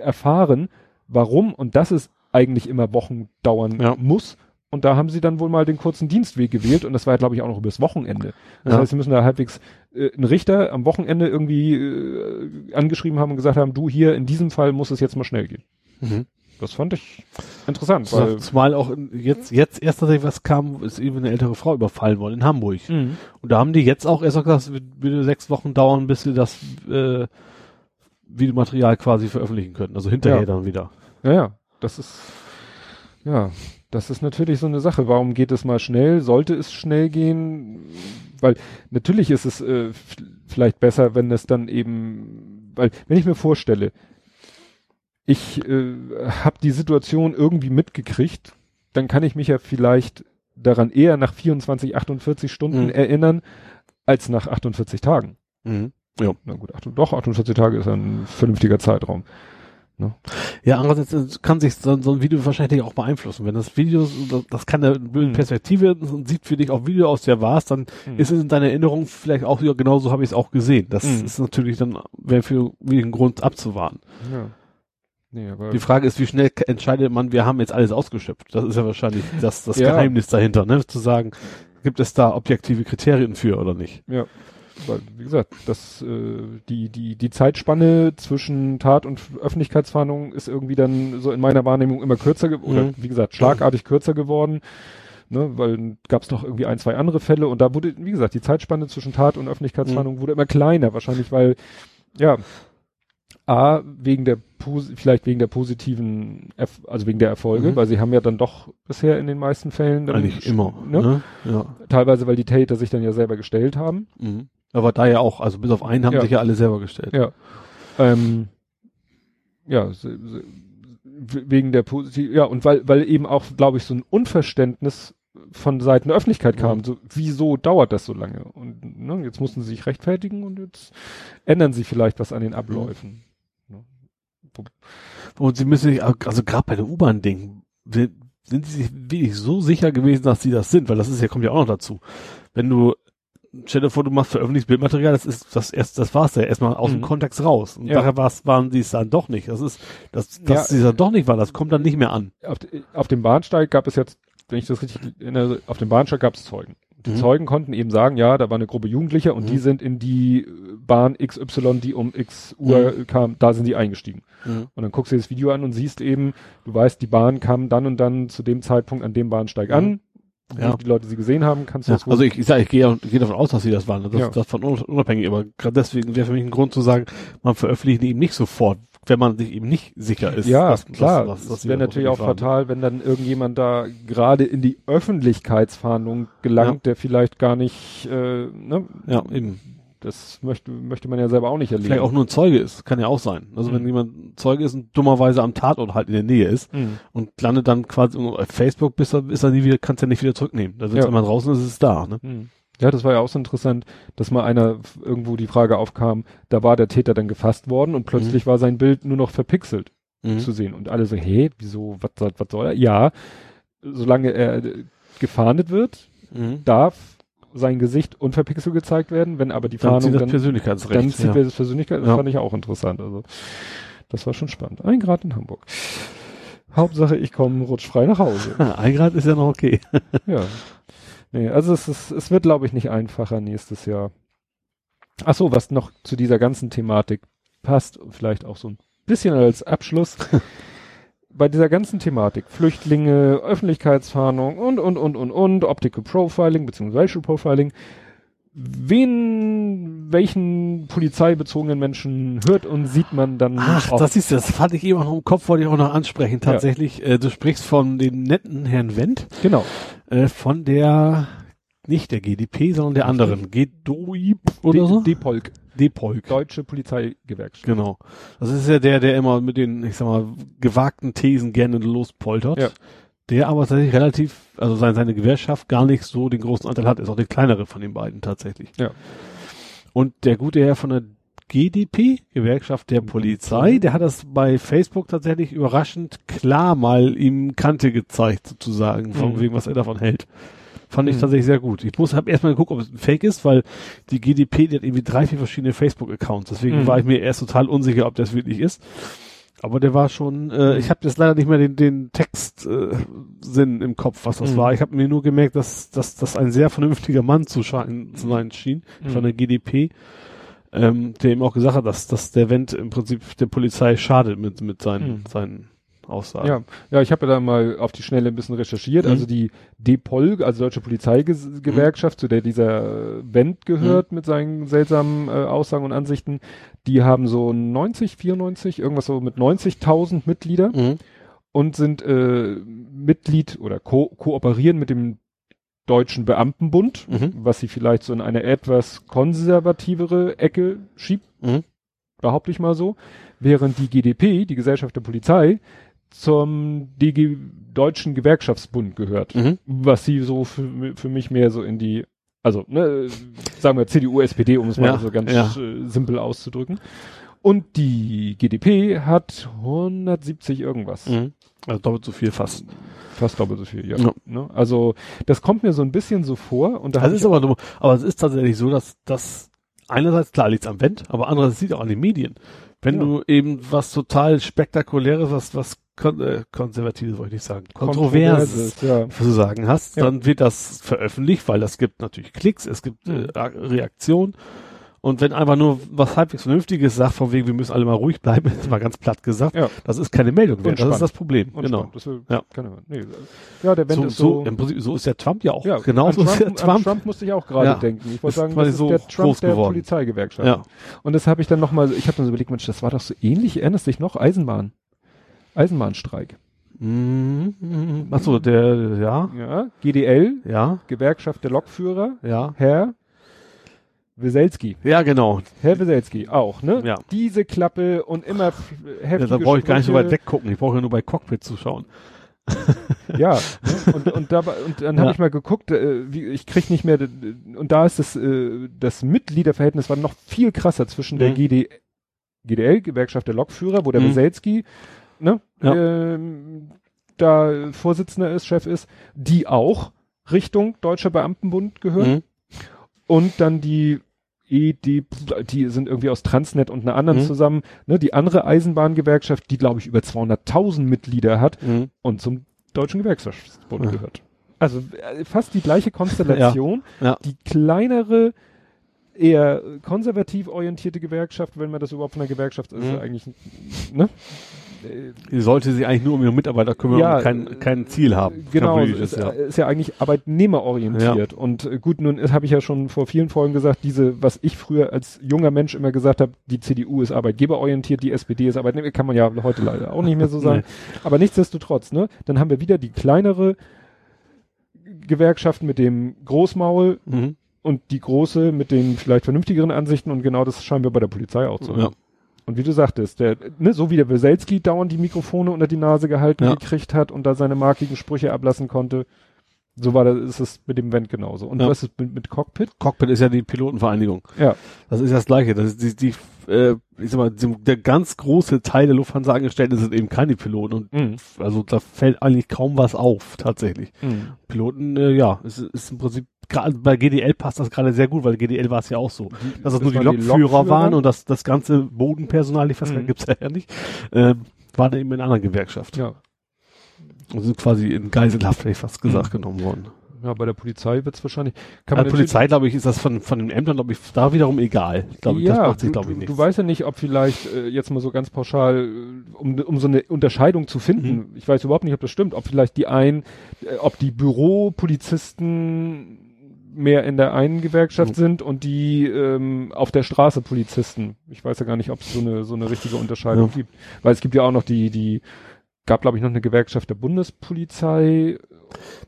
B: erfahren, warum und dass es eigentlich immer Wochen dauern
C: Ja.
B: muss. Und da haben sie dann wohl mal den kurzen Dienstweg gewählt und das war ja, glaube ich, auch noch übers Wochenende. Das
C: Ja.
B: heißt, sie müssen da halbwegs äh, einen Richter am Wochenende irgendwie äh, angeschrieben haben und gesagt haben, du hier, in diesem Fall muss es jetzt mal schnell gehen.
C: Mhm.
B: Das fand ich interessant.
C: Weil Zumal auch jetzt, jetzt erst tatsächlich was kam, ist eben eine ältere Frau überfallen worden in Hamburg.
B: Mhm.
C: Und da haben die jetzt auch erst gesagt, es würde sechs Wochen dauern, bis sie das äh, Videomaterial quasi veröffentlichen können. Also hinterher
B: Ja.
C: dann wieder.
B: Ja, ja, das ist, ja, das ist natürlich so eine Sache. Warum geht es mal schnell? Sollte es schnell gehen? Weil natürlich ist es äh, vielleicht besser, wenn es dann eben, weil wenn ich mir vorstelle, ich äh, habe die Situation irgendwie mitgekriegt, dann kann ich mich ja vielleicht daran eher nach 24, 48 Stunden
C: Mhm.
B: erinnern, als nach 48 Tagen.
C: Mhm.
B: Na gut, acht- doch, 48 Tage ist ein vernünftiger Zeitraum.
C: Ja, andererseits äh, kann sich so, so ein Video wahrscheinlich auch beeinflussen. Wenn das Video, das, kann eine
B: Mhm.
C: Perspektive und sieht für dich auch Video aus, der war's, dann
B: Mhm.
C: ist es in deiner Erinnerung vielleicht auch, ja, genau so habe ich es auch gesehen. Das
B: Mhm.
C: ist natürlich dann, wäre für mich ein Grund abzuwarten.
B: Ja. Nee,
C: Die Frage ist, wie schnell entscheidet man, wir haben jetzt alles ausgeschöpft. Das ist ja wahrscheinlich das, das
B: Ja.
C: Geheimnis dahinter, ne? Zu sagen, gibt es da objektive Kriterien für oder nicht?
B: Ja, weil, wie gesagt, das, äh, die, die, die Zeitspanne zwischen Tat und Öffentlichkeitsfahndung ist irgendwie dann so in meiner Wahrnehmung immer kürzer ge- oder
C: Mhm.
B: wie gesagt, schlagartig kürzer geworden. Ne, weil gab es noch irgendwie ein, zwei andere Fälle und da wurde, wie gesagt, die Zeitspanne zwischen Tat und Öffentlichkeitsfahndung wurde immer kleiner, wahrscheinlich weil, ja, A, wegen der, vielleicht wegen der positiven, Erf also wegen der Erfolge,
C: Mhm.
B: weil sie haben ja dann doch bisher in den meisten Fällen dann,
C: Eigentlich immer.
B: ne?
C: Ne? Ja.
B: teilweise, weil die Täter sich dann ja selber gestellt haben.
C: Mhm. Aber da ja auch, also bis auf einen haben
B: Ja.
C: sich ja alle selber gestellt.
B: Ja. Ähm, ja, wegen der positiv, ja, und weil, weil eben auch, glaube ich, so ein Unverständnis von Seiten der Öffentlichkeit kam.
C: Mhm.
B: So, wieso dauert das so lange? Und ne, jetzt mussten sie sich rechtfertigen und jetzt ändern sie vielleicht was an den Abläufen.
C: Und sie müssen sich, also gerade bei der U-Bahn-Ding, sind sind sie sich wirklich so sicher gewesen, dass sie das sind, weil das ist ja, kommt ja auch noch dazu. Wenn du, stell dir vor, du machst veröffentlichtes Bildmaterial, das ist das erst, das war's ja erstmal aus dem
B: Mhm.
C: Kontext raus. Und
B: Ja.
C: daher war's, waren sie es dann doch nicht. Das ist, das, dass
B: Ja.
C: sie es dann doch nicht war, das kommt dann nicht mehr an.
B: Auf, auf dem Bahnsteig gab es jetzt, wenn ich das richtig erinnere, auf dem Bahnsteig gab es Zeugen. Die
C: Mhm.
B: Zeugen konnten eben sagen, ja, da war eine Gruppe Jugendlicher und
C: Mhm.
B: die sind in die äh, Bahn XY, die um X Uhr kam, da sind die eingestiegen. Und dann guckst du dir das Video an und siehst eben, du weißt, die Bahn kam dann und dann zu dem Zeitpunkt an dem Bahnsteig an.
C: Ja.
B: die Leute sie gesehen haben, kannst du
C: Ja,
B: das
C: also ich, ich sage, ich gehe, gehe davon aus, dass sie das waren. Das,
B: Ja.
C: das von un- unabhängig, aber gerade deswegen wäre für mich ein Grund zu sagen, man veröffentlicht die eben nicht sofort, wenn man sich eben nicht sicher ist.
B: ja,
C: dass-
B: klar.
C: dass- dass- sie
B: wäre
C: das
B: natürlich auch fatal, wenn dann irgendjemand da gerade in die Öffentlichkeitsfahndung gelangt, der vielleicht gar nicht, äh, ne?
C: Ja, eben.
B: Das möchte, möchte man ja selber auch nicht erleben.
C: Vielleicht auch nur ein Zeuge ist, kann ja auch sein. Also wenn
B: Mhm.
C: jemand Zeuge ist und dummerweise am Tatort halt in der Nähe ist
B: Mhm.
C: und landet dann quasi auf Facebook, bis er, ist er nie wieder, kannst ja nicht wieder zurücknehmen. Da wird
B: Ja.
C: einmal draußen, ist es da, ne?
B: Hm. Ja, das war ja auch so interessant, dass mal einer irgendwo die Frage aufkam, da war der Täter dann gefasst worden und plötzlich war sein Bild nur noch verpixelt
C: Mhm.
B: zu sehen. Und alle so, hey, wieso, was, soll- was soll er? Ja, solange er äh, gefahndet wird,
C: Mhm.
B: darf sein Gesicht unverpixelt gezeigt werden, wenn aber die
C: Dann
B: Fahndung
C: zieht das
B: dann,
C: Persönlichkeitsrecht.
B: dann zieht
C: ja.
B: das Persönlichkeit, das
C: Ja.
B: fand ich auch interessant. Also das war schon spannend. Ein Grad in Hamburg. Hauptsache, ich komme rutschfrei nach Hause.
C: Ein Grad ist ja noch okay.
B: Ja. Nee, also es ist, es wird, glaube ich, nicht einfacher nächstes Jahr. Ach so, was noch zu dieser ganzen Thematik passt vielleicht auch so ein bisschen als Abschluss. Bei dieser ganzen Thematik, Flüchtlinge, Öffentlichkeitsfahndung und, und, und, und, und, Optical Profiling, beziehungsweise Racial Profiling. Wen, welchen polizeibezogenen Menschen hört und sieht man dann
C: Ach,
B: oft?
C: das ist das. Fand ich eben noch im Kopf, wollte ich auch noch ansprechen. Tatsächlich, äh, du sprichst von dem netten Herrn Wendt,
B: Genau.
C: äh, von der, nicht der GDP, sondern der anderen. GDOIP oder
B: Die-
C: so?
B: Die Polk,
C: DEPOLK.
B: Deutsche Polizeigewerkschaft.
C: Genau. Das ist ja der, der immer mit den, ich sag mal, gewagten Thesen gerne lospoltert.
B: Ja.
C: Der aber tatsächlich relativ, also seine, seine Gewerkschaft gar nicht so den großen Anteil hat, ist auch der kleinere von den beiden tatsächlich.
B: Ja.
C: Und der gute Herr von der GDP, Gewerkschaft der Polizei, der hat das bei Facebook tatsächlich überraschend klar mal ihm Kante gezeigt, sozusagen, von
B: Mhm.
C: wegen, was er davon hält. Fand ich
B: Mhm.
C: tatsächlich sehr gut. Ich muss, hab erstmal geguckt, ob es ein Fake ist, weil die GDP, die hat irgendwie drei, vier verschiedene Facebook-Accounts. Deswegen
B: Mhm.
C: war ich mir erst total unsicher, ob das wirklich ist. Aber der war schon, äh, ich habe jetzt leider nicht mehr den, den Textsinn äh, Sinn im Kopf, was das
B: Mhm.
C: war. Ich habe mir nur gemerkt, dass, dass das ein sehr vernünftiger Mann zu, scheinen, zu sein schien,
B: Mhm.
C: von der GDP, ähm, der ihm auch gesagt hat, dass, dass der Wendt im Prinzip der Polizei schadet mit, mit seinen, seinen Aussagen.
B: Ja, ja, ich habe ja da mal auf die Schnelle ein bisschen recherchiert.
C: Mhm.
B: Also die DPOL, also Deutsche Polizeigewerkschaft, zu der dieser Wendt gehört mit seinen seltsamen äh, Aussagen und Ansichten, die haben so 90, 94, irgendwas so mit 90.000 Mitglieder
C: Mhm.
B: und sind äh, Mitglied oder ko kooperieren mit dem Deutschen Beamtenbund,
C: Mhm.
B: was sie vielleicht so in eine etwas konservativere Ecke schiebt,
C: Mhm.
B: behaupte ich mal so, während die GDP, die Gesellschaft der Polizei, zum DG Deutschen Gewerkschaftsbund gehört,
C: Mhm.
B: was sie so für, für mich mehr so in die, also ne, sagen wir CDU, SPD, um es mal
C: Ja,
B: so ganz
C: ja.
B: äh, simpel auszudrücken. Und die GDP hat 170 irgendwas.
C: Mhm. Also doppelt so viel fast.
B: Fast doppelt so viel, ja.
C: Ja.
B: Ne? Also das kommt mir so ein bisschen so vor und da
C: Das ist aber, dumm. aber es ist tatsächlich so, dass das einerseits klar liegt am Vent, aber andererseits liegt auch an den Medien. Wenn
B: Ja.
C: du eben was total spektakuläres, was, was kon äh, konservatives wollte ich nicht sagen, kontroverses
B: ja.
C: zu sagen hast,
B: Ja.
C: dann wird das veröffentlicht, weil das gibt natürlich Klicks, es gibt äh, Reaktionen. Und wenn einfach nur was halbwegs Vernünftiges sagt, von wegen, wir müssen alle mal ruhig bleiben, ist mal ganz platt gesagt,
B: Ja.
C: das ist keine Meldung mehr.
B: Und
C: Das ist das Problem. Genau.
B: Das will,
C: Ja.
B: keine. Nee. Ja, der Wendt
C: So,
B: ist
C: so,
B: so.
C: Prinzip, so ist der Trump ja auch.
B: ja,
C: genau so ist der
B: Trump,
C: Trump.
B: Musste ich auch gerade
C: Ja.
B: denken. Ich wollte sagen, das ist
C: so
B: der Trump
C: groß
B: der
C: geworden.
B: Polizeigewerkschaft.
C: Ja.
B: Und das habe ich dann nochmal, ich habe dann so überlegt, Mensch, das war doch so ähnlich, erinnerst dich noch? Eisenbahn. Eisenbahnstreik.
C: Mhm. Achso, der, ja,
B: Ja, GDL,
C: ja,
B: Gewerkschaft der Lokführer,
C: ja.
B: Herr Weselski.
C: Ja, genau.
B: Herr Weselski auch, ne?
C: Ja.
B: Diese Klappe und immer f-
C: Ja,
B: heftige
C: da brauche ich gar nicht so weit weggucken. Ich brauche ja nur bei Cockpit zuschauen.
B: Ja, ne? und, und, dabei, und dann
C: Ja.
B: habe ich mal geguckt, äh, wie, ich krieg nicht mehr, und da ist das, äh, das Mitgliederverhältnis war noch viel krasser zwischen der
C: Mhm.
B: GD, GDL, Gewerkschaft der Lokführer, wo der
C: Mhm.
B: Weselski, ne,
C: Ja.
B: ähm, da Vorsitzender ist, Chef ist, die auch Richtung Deutscher Beamtenbund gehört
C: Mhm.
B: und dann die ED, die sind irgendwie aus Transnet und einer anderen
C: Mhm.
B: zusammen, ne, die andere Eisenbahngewerkschaft, die glaube ich über 200.000 Mitglieder hat,
C: Mhm.
B: und zum Deutschen Gewerkschaftsbund
C: Ja.
B: gehört. Also äh, fast die gleiche Konstellation,
C: Ja.
B: die kleinere, eher konservativ orientierte Gewerkschaft, wenn man das überhaupt von einer Gewerkschaft ist,
C: Mhm.
B: eigentlich, ne? Äh,
C: sollte sich eigentlich nur um ihre Mitarbeiter kümmern
B: Ja,
C: und kein, kein Ziel haben.
B: Genau,
C: politisches,
B: ist,
C: ja.
B: ist ja eigentlich arbeitnehmerorientiert. Und äh, gut, nun habe ich ja schon vor vielen Folgen gesagt, diese, was ich früher als junger Mensch immer gesagt habe, die CDU ist arbeitgeberorientiert, die SPD ist Arbeitnehmer, kann man ja heute leider auch nicht mehr so sagen. Aber nichtsdestotrotz, ne, dann haben wir wieder die kleinere Gewerkschaft mit dem Großmaul
C: Mhm.
B: und die große mit den vielleicht vernünftigeren Ansichten und genau das scheinen wir bei der Polizei auch zu haben. Und wie du sagtest, der, ne, so wie der Weselski dauernd die Mikrofone unter die Nase gehalten
C: Ja.
B: gekriegt hat und da seine markigen Sprüche ablassen konnte, so war das, ist es mit dem Vent genauso. Und
C: Ja.
B: was ist mit, mit Cockpit?
C: Cockpit ist ja die Pilotenvereinigung.
B: Ja.
C: Das ist das Gleiche. Das ist die, die äh, ich sag mal, die, der ganz große Teil der Lufthansa-Angestellten sind eben keine Piloten und
B: Mhm.
C: also da fällt eigentlich kaum was auf, tatsächlich.
B: Mhm.
C: Piloten, äh, ja, es ist, ist im Prinzip, gerade bei GDL passt das gerade sehr gut, weil GDL war es ja auch so. Dass es nur die
B: waren
C: Lokführer, waren und das, das ganze Bodenpersonal, ich weiß gar nicht, gibt's ja nicht, äh, war dann eben in einer anderen Gewerkschaft.
B: Ja.
C: Sind quasi in Geiselhaft, hätte ich fast gesagt,
B: Mhm.
C: genommen worden.
B: ja, bei der Polizei wird's wahrscheinlich.
C: Bei der Polizei, glaube ich, ist das von, von den Ämtern, glaube ich, da wiederum egal. Glaube ich,
B: ja,
C: das macht sich, glaube ich,
B: du,
C: nichts.
B: du weißt ja nicht, ob vielleicht äh, jetzt mal so ganz pauschal, äh, um, um so eine Unterscheidung zu finden,
C: Mhm.
B: ich weiß überhaupt nicht, ob das stimmt, ob vielleicht die einen, äh, ob die Büropolizisten mehr in der einen Gewerkschaft
C: Mhm.
B: sind und die ähm, auf der Straße Polizisten. Ich weiß ja gar nicht, ob es so eine so eine richtige Unterscheidung
C: Ja.
B: gibt, weil es gibt ja auch noch die die gab glaube ich noch eine Gewerkschaft der Bundespolizei.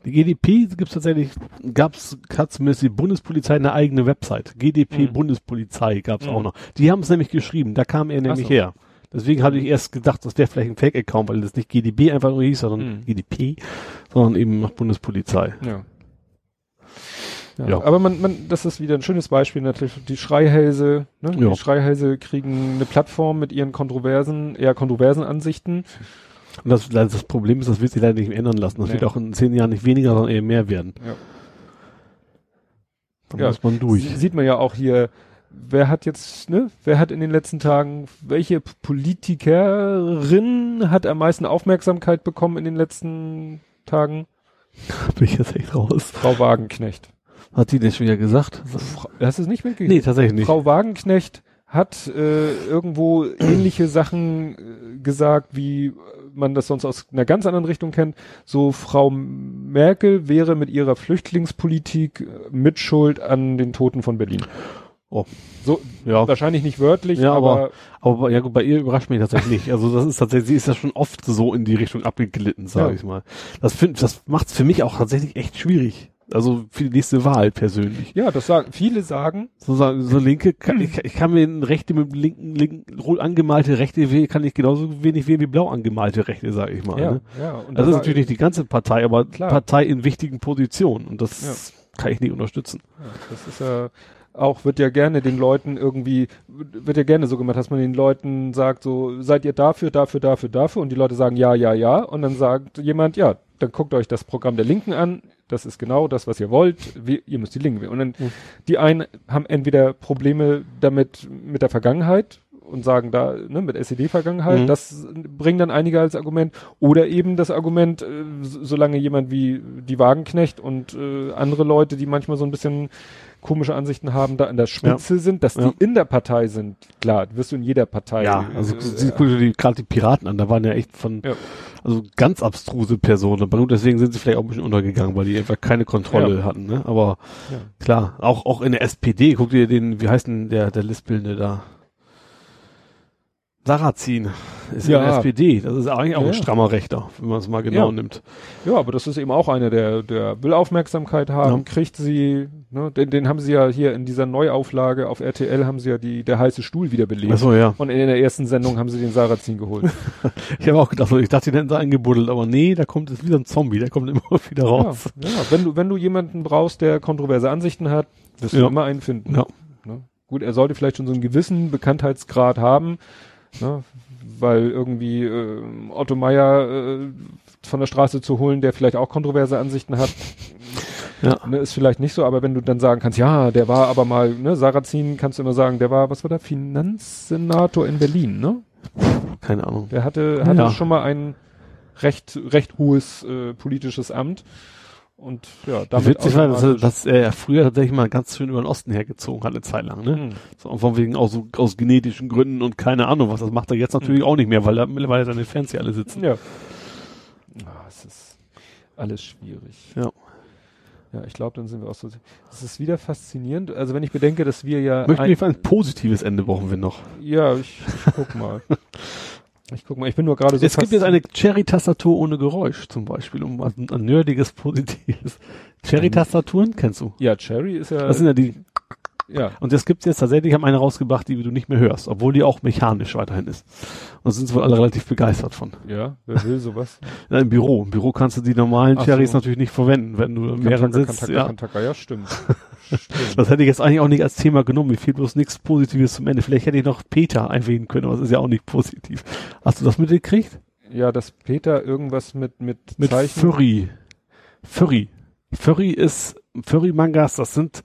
C: Die GDP gibt's tatsächlich, gab's, hat zumindest die Bundespolizei eine eigene Website. GDP
B: Mhm.
C: Bundespolizei gab's
B: Mhm.
C: auch noch. Die haben es nämlich geschrieben, da kam er nämlich
B: so.
C: her. Deswegen hatte ich erst gedacht, das wäre vielleicht ein Fake-Account, weil das nicht GDB einfach nur hieß, sondern
B: Mhm.
C: GDP, sondern eben nach Bundespolizei.
B: Ja. Ja,
C: Ja.
B: aber man, man, das ist wieder ein schönes Beispiel natürlich. Die Schreihälse, ne?
C: Ja.
B: Die Schreihälse kriegen eine Plattform mit ihren kontroversen, eher kontroversen Ansichten.
C: Und das, das Problem ist, das wird sich leider nicht mehr ändern lassen. Das
B: Nee.
C: wird auch in zehn Jahren nicht weniger, sondern eher mehr werden.
B: Ja.
C: Dann
B: Ja.
C: muss man durch.
B: Sie- Sieht man ja auch hier, wer hat jetzt, ne, wer hat in den letzten Tagen, welche Politikerin hat am meisten Aufmerksamkeit bekommen in den letzten Tagen?
C: Bin ich jetzt echt raus.
B: Frau Wagenknecht.
C: Hat die das schon wieder gesagt?
B: Hast du es nicht mitgekriegt?
C: Nee, tatsächlich nicht.
B: Frau Wagenknecht hat äh, irgendwo ähnliche Sachen äh, gesagt wie, man das sonst aus einer ganz anderen Richtung kennt, so Frau Merkel wäre mit ihrer Flüchtlingspolitik Mitschuld an den Toten von Berlin.
C: Oh.
B: So,
C: Ja.
B: wahrscheinlich nicht wörtlich,
C: Ja,
B: aber,
C: aber, aber ja, gut, bei ihr überrascht mich tatsächlich nicht. Also das ist tatsächlich, sie ist ja schon oft so in die Richtung abgeglitten, sage
B: Ja.
C: ich mal. Das find, das macht's für mich auch tatsächlich echt schwierig. Also für die nächste Wahl persönlich.
B: ja, das sagen, viele sagen,
C: So, sagen- so linke, kann, ich, ich kann mir Rechte mit linken, linken, rot angemalte Rechte wählen, kann ich genauso wenig wählen wie blau angemalte Rechte, sage ich mal.
B: ja,
C: Ne?
B: ja, und
C: Das ist
B: da-
C: natürlich nicht die ganze Partei, aber
B: Klar.
C: Partei in wichtigen Positionen. Und das kann ich nicht unterstützen.
B: Ja, das ist ja auch, wird ja gerne den Leuten irgendwie, wird ja gerne so gemacht, dass man den Leuten sagt, so, seid ihr dafür, dafür, dafür, dafür und die Leute sagen ja, ja, ja und dann sagt jemand, ja, dann guckt euch das Programm der Linken an, das ist genau das, was ihr wollt, wir, ihr müsst die Linken wählen. Und dann,
C: Mhm.
B: die einen haben entweder Probleme damit, mit der Vergangenheit und sagen da, ne, mit SED-Vergangenheit,
C: Mhm.
B: das bringen dann einige als Argument, oder eben das Argument, äh, so- solange jemand wie die Wagenknecht und äh, andere Leute, die manchmal so ein bisschen komische Ansichten haben, da an der Spitze sind, dass
C: Ja.
B: die in der Partei sind. Klar, wirst du in jeder Partei.
C: Ja, also
B: äh,
C: gerade die Piraten an, da waren ja echt von,
B: Ja.
C: also ganz abstruse Personen. Aber gut, deswegen sind sie vielleicht auch ein bisschen untergegangen, weil die einfach keine Kontrolle
B: Ja.
C: hatten, ne? Aber
B: Ja.
C: klar, auch, auch in der SPD, guck dir den, wie heißt denn der, der Listbildende da? Sarrazin ist ja. in der
B: Ja.
C: SPD. Das ist eigentlich auch
B: Ja.
C: ein strammer Rechter, wenn man es mal genau
B: Ja.
C: nimmt.
B: Ja, aber das ist eben auch einer, der, der will Aufmerksamkeit haben,
C: Ja.
B: kriegt sie, ne, den, den haben sie ja hier in dieser Neuauflage auf RTL haben sie ja die, der heiße Stuhl wiederbelebt.
C: Achso, ja.
B: Und in der ersten Sendung haben sie den Sarrazin geholt.
C: Ich habe auch gedacht, ich dachte, die hätten sie eingebuddelt, aber nee, da kommt es wieder ein Zombie, der kommt immer wieder
B: ja,
C: raus.
B: ja, wenn du, wenn du jemanden brauchst, der kontroverse Ansichten hat, wirst du
C: Ja.
B: immer einen finden.
C: Ja.
B: Ne? Gut, er sollte vielleicht schon so einen gewissen Bekanntheitsgrad haben, ne? weil irgendwie äh, Otto Meier äh, von der Straße zu holen, der vielleicht auch kontroverse Ansichten hat,
C: Ja.
B: ne, ist vielleicht nicht so, aber wenn du dann sagen kannst, ja, der war aber mal, ne, Sarrazin kannst du immer sagen, der war, was war der, Finanzsenator in Berlin, ne?
C: Keine Ahnung.
B: Der hatte, hatte
C: Ja.
B: schon mal ein recht, recht hohes äh, politisches Amt. Und ja, damit
C: Witzig war, dass, er- dass er früher tatsächlich mal ganz schön über den Osten hergezogen hat, eine Zeit lang, ne?
B: Hm.
C: So, von wegen aus, so, aus genetischen Gründen und keine Ahnung was. Das macht er jetzt natürlich auch nicht mehr, weil da mittlerweile seine Fans hier alle sitzen.
B: Ja. Ah, es ist alles schwierig.
C: Ja.
B: Ja, ich glaube, dann sind wir auch so. Es ist wieder faszinierend. Also wenn ich bedenke, dass wir ja.
C: Möchten
B: ein-
C: wir ein positives Ende brauchen wir noch.
B: ja, ich, ich guck mal. ich guck mal. Ich bin nur gerade so.
C: es gibt jetzt eine Cherry-Tastatur ohne Geräusch zum Beispiel, um was ein, ein nerdiges, positives. Cherry-Tastaturen kennst du?
B: Ja, Cherry ist ja.
C: Das sind ja die,
B: ja.
C: und das gibt's jetzt tatsächlich, haben eine rausgebracht, die du nicht mehr hörst, obwohl die auch mechanisch weiterhin ist. Und sind wohl alle relativ begeistert von.
B: Ja, wer will sowas?
C: Ja, Im Büro. Im Büro kannst du die normalen
B: Ach
C: Cherries
B: so.
C: natürlich nicht verwenden, wenn du mehreren sitzt.
B: Kantaka,
C: Ja.
B: Kantaka, ja, stimmt. stimmt.
C: Das hätte ich jetzt eigentlich auch nicht als Thema genommen. Mir fehlt bloß nichts Positives zum Ende. Vielleicht hätte ich noch Peter einwählen können, aber das ist ja auch nicht positiv. Hast du das mitgekriegt?
B: Ja, dass Peter irgendwas mit, mit,
C: Mit
B: Zeichen.
C: Furry. Furry. Furry ist, Furry-Mangas, das sind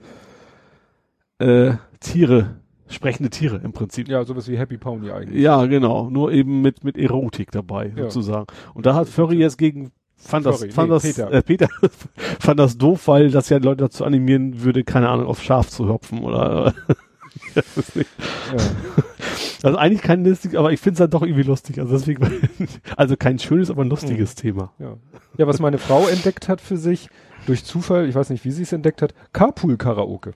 C: äh, Tiere, sprechende Tiere im Prinzip.
B: Ja, sowas wie Happy Pony eigentlich.
C: Ja, genau. Nur eben mit, mit Erotik dabei,
B: Ja.
C: sozusagen. Und da hat Furry jetzt gegen, fand das,
B: Furry,
C: fand
B: nee,
C: das,
B: Peter.
C: Äh, Peter, fand das doof, weil das ja Leute dazu animieren würde, keine Ahnung, auf Schaf zu hopfen oder.
B: Ja.
C: Also eigentlich kein lustig, aber ich finde es dann doch irgendwie lustig. Also deswegen, also kein schönes, aber ein lustiges Thema.
B: Ja. ja, was meine Frau entdeckt hat für sich, durch Zufall, ich weiß nicht, wie sie es entdeckt hat, Carpool-Karaoke.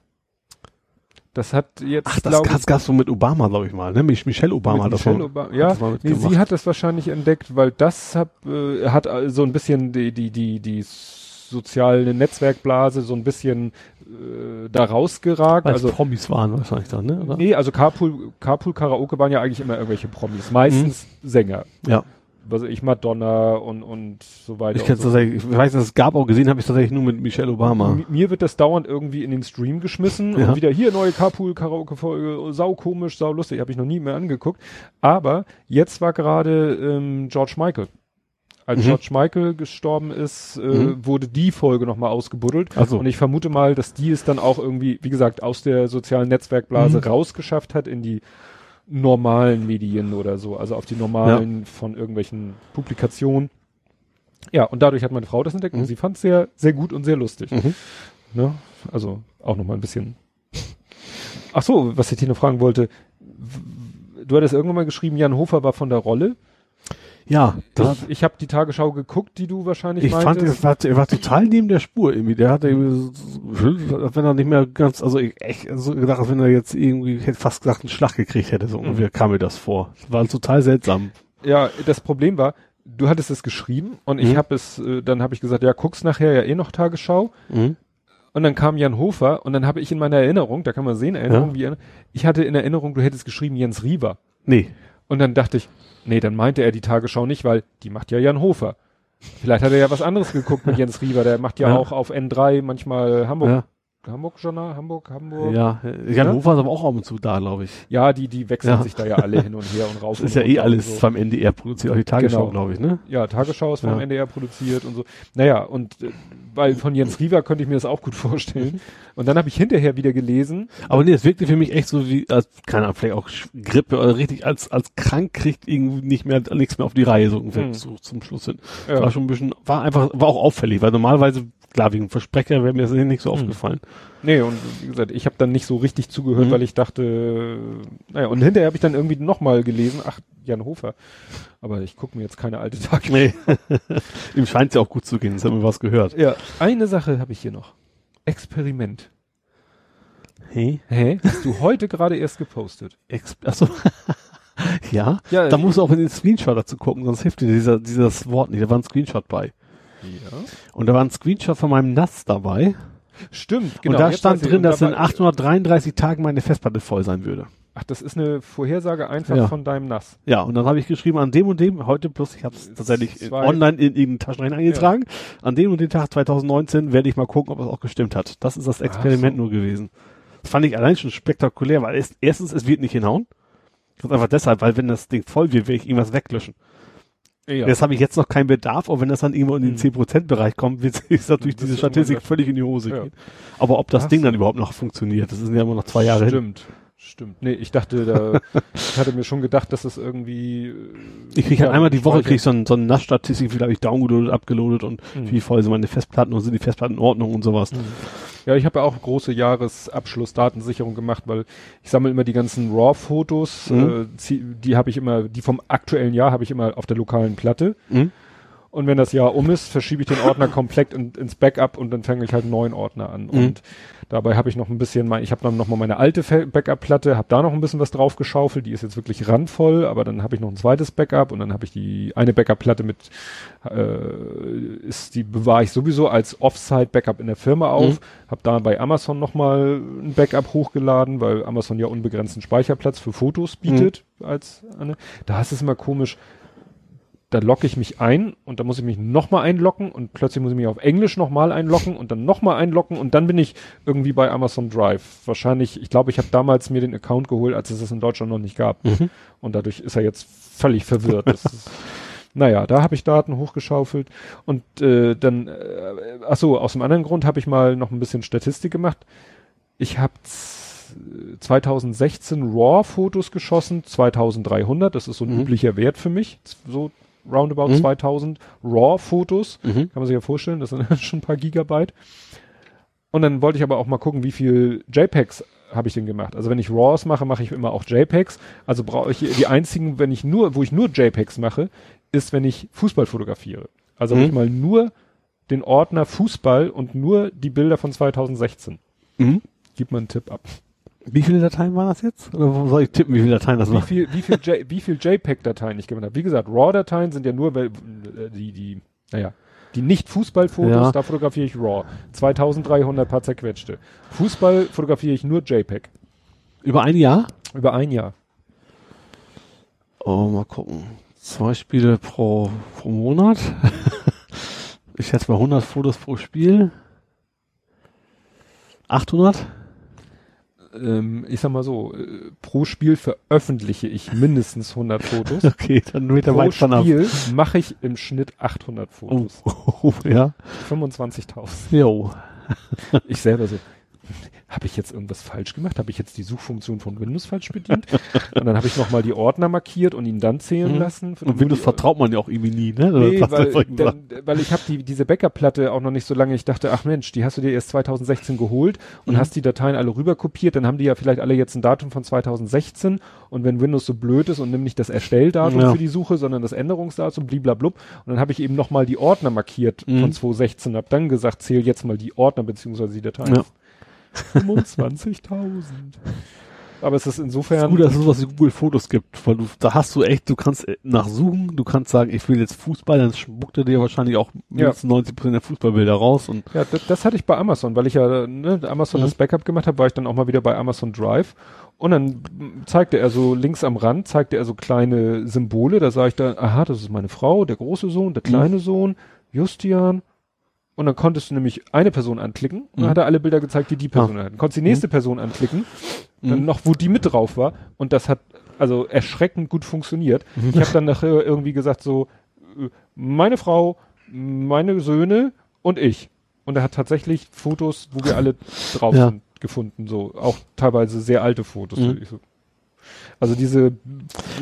B: Das hat jetzt,
C: Ach, das, das gab's so mit Obama, glaube ich mal, ne? Mich- Michelle Obama hat das
B: Michelle Obama.
C: hat
B: Ja,
C: mal
B: nee, sie hat das wahrscheinlich entdeckt, weil das hab, äh, hat äh, so ein bisschen die, die, die, die soziale Netzwerkblase so ein bisschen äh, da rausgeragt.
C: Weil
B: also
C: Promis waren wahrscheinlich dann, ne? Oder?
B: Nee, also Carpool, Carpool Karaoke waren ja eigentlich immer irgendwelche Promis. Meistens Sänger.
C: Ja.
B: Also ich Madonna und, und so weiter.
C: Ich kenne
B: und so.
C: tatsächlich, ich weiß, dass es gab auch gesehen, habe ich tatsächlich nur mit Michelle Obama.
B: M- Mir wird das dauernd irgendwie in den Stream geschmissen
C: Ja.
B: und wieder hier neue Carpool Karaoke Folge, sau komisch, sau lustig, habe ich noch nie mehr angeguckt. Aber jetzt war gerade ähm, George Michael. Als
C: Mhm.
B: George Michael gestorben ist, äh,
C: Mhm.
B: wurde die Folge nochmal ausgebuddelt.
C: So.
B: Und ich vermute mal, dass die es dann auch irgendwie, wie gesagt, aus der sozialen Netzwerkblase
C: Mhm.
B: rausgeschafft hat in die normalen Medien oder so, also auf die normalen von irgendwelchen Publikationen. Ja, und dadurch hat meine Frau das entdeckt
C: Mhm.
B: und sie fand es sehr, sehr gut und sehr lustig.
C: Mhm.
B: Ne? Also auch nochmal ein bisschen. Ach so, was ich dir noch fragen wollte. Du hattest irgendwann mal geschrieben, Jan Hofer war von der Rolle.
C: Ja, das,
B: Ich, ich habe die Tagesschau geguckt, die du wahrscheinlich
C: ich fand,
B: meintest.
C: er war, er war total neben der Spur irgendwie. Der hatte irgendwie so, wenn er nicht mehr ganz, also ich echt so gedacht, als wenn er jetzt irgendwie, ich hätte fast gesagt, einen Schlag gekriegt hätte, so ungefähr kam mir das vor. War total seltsam.
B: Ja, das Problem war, du hattest es geschrieben und ich
C: Mhm.
B: habe es, äh, dann habe ich gesagt, ja, guck's nachher ja eh noch Tagesschau. Und dann kam Jan Hofer und dann habe ich in meiner Erinnerung, da kann man sehen, Erinnerung, wie, ich hatte in Erinnerung, du hättest geschrieben Jens Rieber.
C: Nee.
B: Und dann dachte ich, nee, dann meinte er die Tagesschau nicht, weil die macht ja Jan Hofer. Vielleicht hat er ja was anderes geguckt mit Jens Rieber, der macht ja,
C: Ja.
B: auch auf N3 manchmal Hamburg,
C: Ja,
B: Hamburg Journal, Hamburg, Hamburg.
C: ja. Jan
B: Ja?
C: Hofer ist aber auch ab und zu da, glaube ich.
B: Ja, die, die wechseln
C: Ja.
B: sich da ja alle hin und her und raus.
C: Das ist ja eh alles
B: so.
C: beim NDR produziert, auch die Tagesschau,
B: Genau.
C: glaube ich, ne?
B: Ja, Tagesschau ist vom
C: Ja.
B: NDR produziert und so. Naja, und äh, weil von Jens Riewer könnte ich mir das auch gut vorstellen. Und dann habe ich hinterher wieder gelesen,
C: Aber nee, es wirkte für mich echt so wie, als, keine Ahnung, vielleicht auch Grippe oder richtig als, als krank kriegt irgendwie nicht mehr, nichts mehr auf die Reihe, so ungefähr
B: Hm.
C: zu, zum Schluss hin.
B: Ja.
C: War schon ein bisschen, war einfach, war auch auffällig, weil normalerweise, klar, wegen Versprecher wäre mir das nicht so
B: Hm.
C: aufgefallen.
B: nee, und wie gesagt, ich habe dann nicht so richtig zugehört,
C: Mhm.
B: weil ich dachte, äh, naja, und hinterher habe ich dann irgendwie nochmal gelesen, ach, Jan Hofer. Aber ich gucke mir jetzt keine alte Tage.
C: Nee. Ihm scheint es ja auch gut zu gehen, jetzt haben wir was gehört.
B: Ja, eine Sache habe ich hier noch. Experiment.
C: Hey?
B: Hä? Hast du heute gerade erst gepostet?
C: Ex Achso. ja,
B: Ja,
C: da musst du auch in den Screenshot dazu gucken, sonst hilft dir dieser, dieses Wort nicht. Da war ein Screenshot bei.
B: Ja.
C: Und da war ein Screenshot von meinem NAS dabei.
B: Stimmt, genau.
C: und da
B: jetzt
C: stand drin, dass in
B: war-
C: 833 Tagen meine Festplatte voll sein würde.
B: Ach, das ist eine Vorhersage einfach
C: Ja.
B: von deinem NAS.
C: Ja, und dann habe ich geschrieben, an dem und dem, heute plus, ich habe es tatsächlich
B: Zwei-
C: online in irgendeinen Taschenrechner eingetragen, an dem und dem Tag 2019 werde ich mal gucken, ob es auch gestimmt hat. Das ist das Experiment
B: so.
C: nur gewesen. Das fand ich allein schon spektakulär, weil es, erstens, es wird nicht hinhauen. Das ist einfach deshalb, weil wenn das Ding voll wird, werde ich irgendwas weglöschen.
B: Ja.
C: Jetzt habe ich jetzt noch keinen Bedarf, auch wenn das dann irgendwo in den
B: Hm.
C: 10%-Bereich kommt, wird ist natürlich
B: Das
C: diese
B: ist
C: Statistik völlig in die Hose
B: Ja.
C: gehen. Aber ob das
B: Ach
C: Ding
B: so.
C: dann überhaupt noch funktioniert, das sind ja immer noch zwei Jahre hin.
B: Stimmt. Nee, ich dachte, da, ich hatte mir schon gedacht, dass es irgendwie. äh,
C: Ich kriege halt
B: ja,
C: einmal die Woche krieg ich so, ein, so eine Nassstatistik, wie viel habe ich downgeloadet, abgeloadet und
B: Mhm.
C: wie voll sind meine Festplatten und sind die Festplatten in Ordnung und sowas.
B: Ja, ich habe ja auch große Jahresabschlussdatensicherung gemacht, weil ich sammle immer die ganzen RAW-Fotos,
C: Mhm.
B: äh, die habe ich immer, die vom aktuellen Jahr habe ich immer auf der lokalen Platte.
C: Mhm.
B: Und wenn das Jahr um ist, verschiebe ich den Ordner komplett in, ins Backup und dann fange ich halt einen neuen Ordner an.
C: Mhm.
B: Und dabei habe ich noch ein bisschen, mein, ich habe dann noch mal meine alte Backup-Platte, habe da noch ein bisschen was drauf geschaufelt, die ist jetzt wirklich randvoll, aber dann habe ich noch ein zweites Backup und dann habe ich die eine Backup-Platte mit, äh, ist die bewahre ich sowieso als Offsite-Backup in der Firma auf,
C: Mhm.
B: habe da bei Amazon noch mal ein Backup hochgeladen, weil Amazon ja unbegrenzten Speicherplatz für Fotos bietet als eine. Da ist es immer komisch, da logge ich mich ein und dann muss ich mich nochmal einloggen und plötzlich muss ich mich auf Englisch nochmal einloggen und dann nochmal einloggen und dann bin ich irgendwie bei Amazon Drive. Wahrscheinlich, ich glaube, ich habe damals mir den Account geholt, als es es in Deutschland noch nicht gab.
C: Mhm.
B: Und dadurch ist er jetzt völlig verwirrt. Das ist, naja, da habe ich Daten hochgeschaufelt und äh, dann, äh, ach so, aus einem anderen Grund habe ich mal noch ein bisschen Statistik gemacht. Ich habe 2016 RAW-Fotos geschossen, 2300, das ist so ein
C: Mhm.
B: üblicher Wert für mich, so roundabout
C: Mhm.
B: 2000 RAW-Fotos,
C: Mhm.
B: kann man sich ja vorstellen, das sind schon ein paar Gigabyte. Und dann wollte ich aber auch mal gucken, wie viel JPEGs habe ich denn gemacht. Also wenn ich RAWs mache, mache ich immer auch JPEGs. Also brauche ich die einzigen, wenn ich nur, wo ich nur JPEGs mache, ist, wenn ich Fußball fotografiere. Also
C: Mhm.
B: habe ich mal nur den Ordner Fußball und nur die Bilder von 2016.
C: Mhm.
B: Gib mal einen Tipp ab.
C: Wie viele Dateien waren das jetzt? Oder wo soll ich tippen, wie viele Dateien das
B: Wie
C: waren?
B: viel, wie viel, J, wie viel JPEG-Dateien ich gemacht habe. Wie gesagt, RAW-Dateien sind ja nur, weil, äh, die, die, naja, die nicht Fußballfotos,
C: Ja.
B: da fotografiere ich RAW. 2300 paar zerquetschte. Fußball fotografiere ich nur JPEG.
C: Über ein Jahr?
B: Über ein Jahr.
C: Oh, mal gucken. Zwei Spiele pro, pro Monat. ich schätze mal 100 Fotos pro Spiel. 800?
B: Ähm, ich sag mal so, äh, pro Spiel veröffentliche ich mindestens 100 Fotos.
C: Okay, dann
B: pro
C: weit von ab.
B: Spiel mache ich im Schnitt 800
C: Oh,
B: Fotos.
C: oh, ja.
B: 25.000.
C: Jo.
B: Ich selber so, habe ich jetzt irgendwas falsch gemacht? Habe ich jetzt die Suchfunktion von Windows falsch bedient? und dann habe ich nochmal die Ordner markiert und ihn dann zählen
C: Mhm.
B: lassen.
C: Und Windows vertraut man ja auch irgendwie nie, ne?
B: Nee, weil, dann, weil ich habe die, diese Backup-Platte auch noch nicht so lange. Ich dachte, ach Mensch, die hast du dir erst 2016 geholt und
C: Mhm.
B: hast die Dateien alle rüber kopiert. Dann haben die ja vielleicht alle jetzt ein Datum von 2016. Und wenn Windows so blöd ist und nimmt nicht das Erstelldatum
C: Ja.
B: für die Suche, sondern das Änderungsdatum, bliblablub. Und dann habe ich eben nochmal die Ordner markiert
C: Mhm.
B: von 2016. Hab dann gesagt, zähl jetzt mal die Ordner beziehungsweise die Dateien.
C: Ja.
B: 25.000. Aber es ist
C: Es
B: insofern.
C: ist gut, dass es sowas wie Google Fotos gibt, weil du, da hast du echt, du kannst äh, nachsuchen, du kannst sagen, ich will jetzt Fußball, dann spuckt er dir wahrscheinlich auch mindestens 90 Prozent der Fußballbilder raus und
B: Ja, das, das hatte ich bei Amazon, weil ich ja ne, Amazon
C: Mhm.
B: das Backup gemacht habe, war ich dann auch mal wieder bei Amazon Drive. Und dann zeigte er so links am Rand, zeigte er so kleine Symbole. Da sah ich dann, aha, das ist meine Frau, der große Sohn, der kleine Sohn, Justian. Und dann konntest du nämlich eine Person anklicken und dann
C: Mhm.
B: hat er alle Bilder gezeigt, die die Person hatten. Konntest die nächste Person anklicken, dann
C: Mhm.
B: noch, wo die mit drauf war. Und das hat also erschreckend gut funktioniert.
C: Mhm.
B: Ich habe dann nachher irgendwie gesagt so, äh, meine Frau, meine Söhne und ich. Und er hat tatsächlich Fotos, wo wir alle drauf
C: Ja.
B: sind, gefunden. So auch teilweise sehr alte Fotos.
C: Mhm.
B: so. Also diese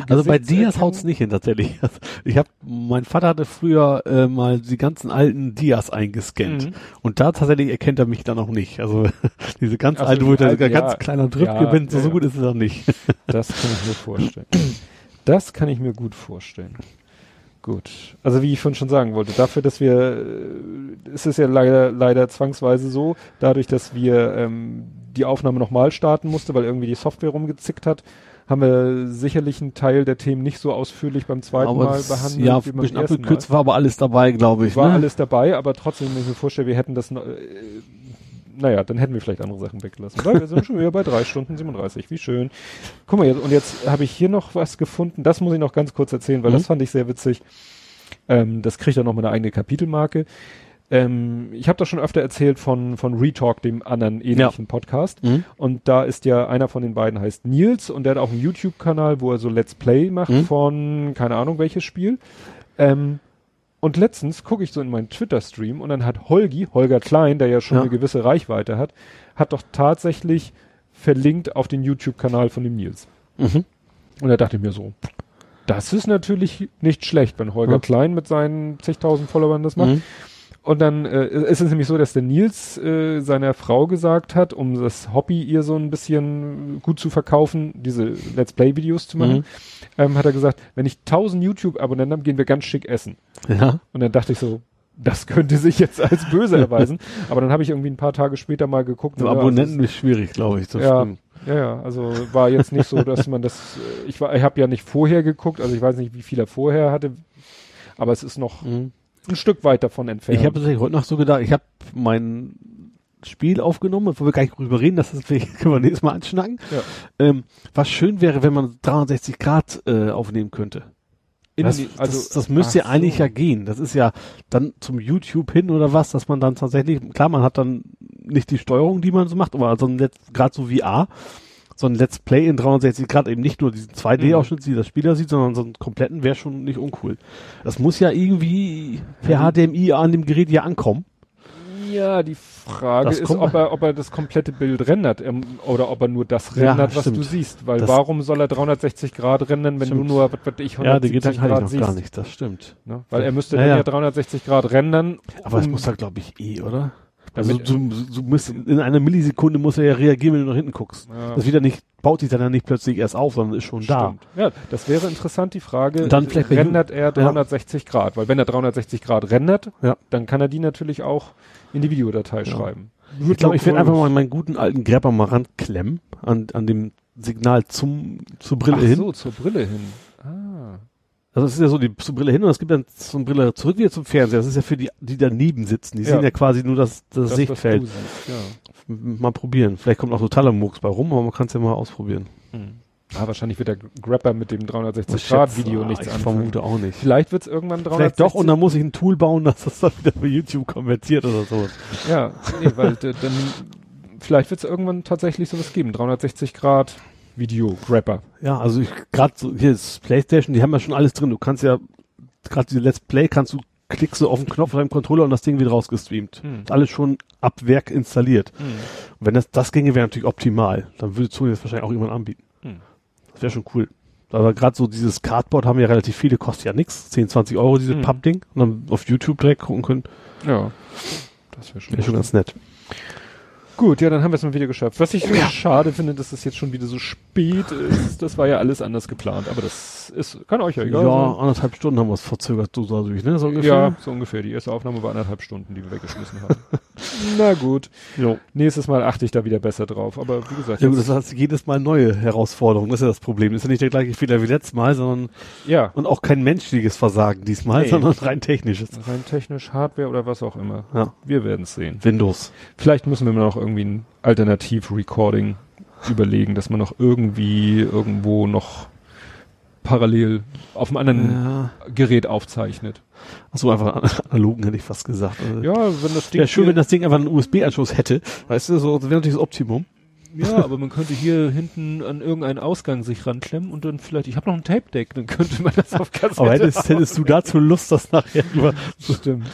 C: Also bei Dias haut's nicht hin tatsächlich. Ich habe, mein Vater hatte früher äh, mal die ganzen alten Dias eingescannt
B: Mhm.
C: und da tatsächlich erkennt er mich dann auch nicht. Also diese ganz
B: Ach so,
C: alte, wo da
B: alten,
C: ganz
B: ja.
C: kleiner Drück
B: Ja,
C: bin, so,
B: ja,
C: so
B: ja.
C: gut ist es auch nicht.
B: Das kann ich mir vorstellen. Das kann ich mir gut vorstellen. Gut. Also wie ich vorhin schon sagen wollte, dafür, dass wir, äh, es ist ja leider, leider zwangsweise so, dadurch, dass wir ähm, die Aufnahme nochmal starten musste, weil irgendwie die Software rumgezickt hat, haben wir sicherlich einen Teil der Themen nicht so ausführlich beim zweiten
C: aber
B: Mal behandelt,
C: ja,
B: wie beim
C: bisschen
B: ersten Mal.
C: abgekürzt war aber alles dabei, glaube ich.
B: War
C: ne?
B: alles dabei, aber trotzdem, wenn ich mir vorstelle, wir hätten das, äh, naja, dann hätten wir vielleicht andere Sachen weggelassen. Weil wir sind schon wieder bei drei Stunden 37. Wie schön. Guck mal, jetzt, und jetzt habe ich hier noch was gefunden. Das muss ich noch ganz kurz erzählen, weil
C: Mhm.
B: das fand ich sehr witzig. Ähm, das kriegt dann noch mal eine eigene Kapitelmarke. Ähm, ich habe doch schon öfter erzählt von, von Retalk, dem anderen ähnlichen Podcast.
C: Mhm.
B: Und da ist ja einer von den beiden heißt Nils und der hat auch einen YouTube-Kanal, wo er so Let's Play macht
C: Mhm.
B: von, keine Ahnung welches Spiel. Ähm, und letztens gucke ich so in meinen Twitter-Stream und dann hat Holgi, Holger Klein, der ja schon
C: Ja.
B: eine gewisse Reichweite hat, hat doch tatsächlich verlinkt auf den YouTube-Kanal von dem Nils.
C: Mhm.
B: Und da dachte ich mir so, das ist natürlich nicht schlecht, wenn Holger
C: Ja.
B: Klein mit seinen zigtausend Followern das macht.
C: Mhm.
B: Und dann äh, ist es nämlich so, dass der Nils äh, seiner Frau gesagt hat, um das Hobby ihr so ein bisschen gut zu verkaufen, diese Let's Play-Videos zu machen,
C: Mhm.
B: ähm, hat er gesagt, wenn ich 1000 YouTube-Abonnenten habe, gehen wir ganz schick essen.
C: Ja.
B: Und dann dachte ich so, das könnte sich jetzt als böse erweisen. Aber dann habe ich irgendwie ein paar Tage später mal geguckt.
C: So
B: ja, also
C: Abonnenten ist schwierig, glaube ich. Das
B: Ja.
C: stimmt.
B: ja, ja, also war jetzt nicht so, dass man das, äh, ich war, ich habe ja nicht vorher geguckt, also ich weiß nicht, wie viel er vorher hatte, aber es ist noch
C: Mhm.
B: Ein Stück weit davon entfernt.
C: Ich habe tatsächlich heute noch so gedacht, ich habe mein Spiel aufgenommen, bevor wir gar nicht drüber reden, das ist, können wir nächstes Mal anschnacken.
B: Ja.
C: Ähm, was schön wäre, wenn man 360 Grad äh, aufnehmen könnte. Das,
B: die-
C: das, das müsste ja
B: ach
C: eigentlich
B: so.
C: ja gehen. Das ist ja dann zum YouTube hin oder was, dass man dann tatsächlich, klar, man hat dann nicht die Steuerung, die man so macht, aber so ein Let's, gerade so VR, so ein Let's Play in 360 Grad, eben nicht nur diesen 2D-Ausschnitt, wie der Spieler sieht, sondern so einen kompletten wäre schon nicht uncool. Das muss ja irgendwie per HDMI an dem Gerät ja ankommen.
B: Ja, die Frage
C: Das
B: ist, ob er, ob er das komplette Bild rendert ähm, oder ob er nur das
C: Ja,
B: rendert, was
C: stimmt.
B: du siehst. Weil
C: Das-
B: warum soll er 360 Grad rendern, wenn
C: Stimmt.
B: du nur, was weiß ich,
C: Ja,
B: 170
C: die Gedanken hatte ich
B: Grad
C: noch
B: siehst?
C: gar nicht, das stimmt.
B: Ne? Weil er müsste
C: Ja,
B: dann
C: ja.
B: ja 360 Grad rendern.
C: Aber es
B: um-
C: muss halt, glaube ich, eh, oder? Also du, du musst in einer Millisekunde muss er ja reagieren, wenn du nach hinten guckst.
B: Ja.
C: Das wieder nicht, baut sich dann ja nicht plötzlich erst auf, sondern ist schon da.
B: Stimmt. Ja, das wäre interessant, die Frage.
C: Und dann vielleicht
B: rendert er 360 Grad? Weil wenn er 360 Grad rendert,
C: Ja.
B: dann kann er die natürlich auch in die Videodatei schreiben.
C: Ich glaube, ich werde einfach mal meinen guten alten Grabber mal ranklemmen an, an dem Signal zum, zur Brille
B: Ach
C: hin.
B: so, zur Brille hin. Ah.
C: Also es ist ja so die zur Brille hin und es gibt dann zur Brille zurück wieder zum Fernseher. Das ist ja für die, die daneben sitzen. Die
B: Ja.
C: sehen ja quasi nur das, das,
B: Das,
C: Sichtfeld.
B: siehst, ja.
C: Mal probieren. Vielleicht kommt auch totaler Murks bei rum, aber man kann es ja mal ausprobieren.
B: Ah, wahrscheinlich wird der Grapper mit dem
C: Ich
B: 360-Grad-Video
C: schätze,
B: nichts
C: ah, Ich
B: anfangen.
C: vermute auch nicht.
B: Vielleicht wird es irgendwann 360.
C: Vielleicht doch und dann muss ich ein Tool bauen, dass das dann wieder für YouTube konvertiert oder so.
B: Ja, nee, weil dann vielleicht wird es irgendwann tatsächlich sowas geben. 360 Grad Video Grapper.
C: Ja, also ich gerade so hier ist PlayStation, die haben ja schon alles drin. Du kannst ja gerade diese Let's Play kannst du klickst du auf den Knopf von deinem Controller und das Ding wird rausgestreamt.
B: Hm.
C: Ist alles schon ab Werk installiert.
B: Hm.
C: Wenn das, das ginge, wäre natürlich optimal. Dann würde Sony das wahrscheinlich auch irgendwann anbieten.
B: Hm.
C: Das wäre schon cool. Aber gerade so dieses Cardboard haben ja relativ viele, kostet ja nix. 10, 20 Euro, diese
B: Hm.
C: Pappding. Und dann auf YouTube direkt gucken können.
B: Ja. Das wäre schon.
C: Wäre schon ganz nett.
B: Gut, ja, dann haben wir es mal wieder geschafft. Was ich schade finde, dass es jetzt schon wieder so spät ist. Das war ja alles anders geplant, aber das ist, kann euch ja
C: Ja,
B: egal sein.
C: anderthalb Stunden haben wir es verzögert, so dadurch, ne? So ungefähr.
B: Ja, so ungefähr. Die erste Aufnahme war anderthalb Stunden, die wir weggeschmissen haben. Na gut.
C: Jo.
B: Nächstes Mal achte ich da wieder besser drauf. Aber wie gesagt,
C: Ja, gut, das heißt jedes Mal neue Herausforderungen. Das ist ja das Problem. Das ist ja nicht der gleiche Fehler wie letztes Mal, sondern
B: ja,
C: und auch kein menschliches Versagen diesmal,
B: Nee.
C: sondern rein technisches.
B: rein technisch, Hardware oder was auch immer.
C: Ja.
B: Wir werden es sehen.
C: Windows.
B: Vielleicht müssen wir noch irgendwie ein Alternativ-Recording überlegen, dass man noch irgendwie irgendwo noch parallel auf einem anderen
C: Ja.
B: Gerät aufzeichnet.
C: Achso, einfach analogen hätte ich fast gesagt. Also,
B: Ja, wenn das Ding
C: Wäre schön, wenn das Ding einfach einen USB-Anschluss hätte. Weißt du, so wäre natürlich das Optimum.
B: Ja, aber man könnte hier hinten an irgendeinen Ausgang sich ranklemmen und dann vielleicht, ich habe noch ein Tape-Deck, dann könnte man das auf Kassette
C: Aber hättest, hättest du dazu Lust, das nachher über.
B: Stimmt.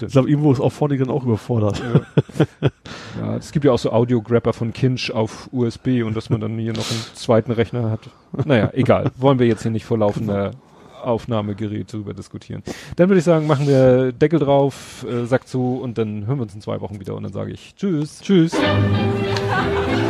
C: Ich glaube, irgendwo ist auch vorne dann auch überfordert.
B: Ja, es gibt ja auch so Audio-Grapper von Kinch auf USB und dass man dann hier noch einen zweiten Rechner hat. Naja, egal. Wollen wir jetzt hier nicht vor laufender Aufnahmegerät darüber diskutieren. Dann würde ich sagen, machen wir Deckel drauf, äh, Sack zu und dann hören wir uns in zwei Wochen wieder und dann sage ich Tschüss.
C: Tschüss.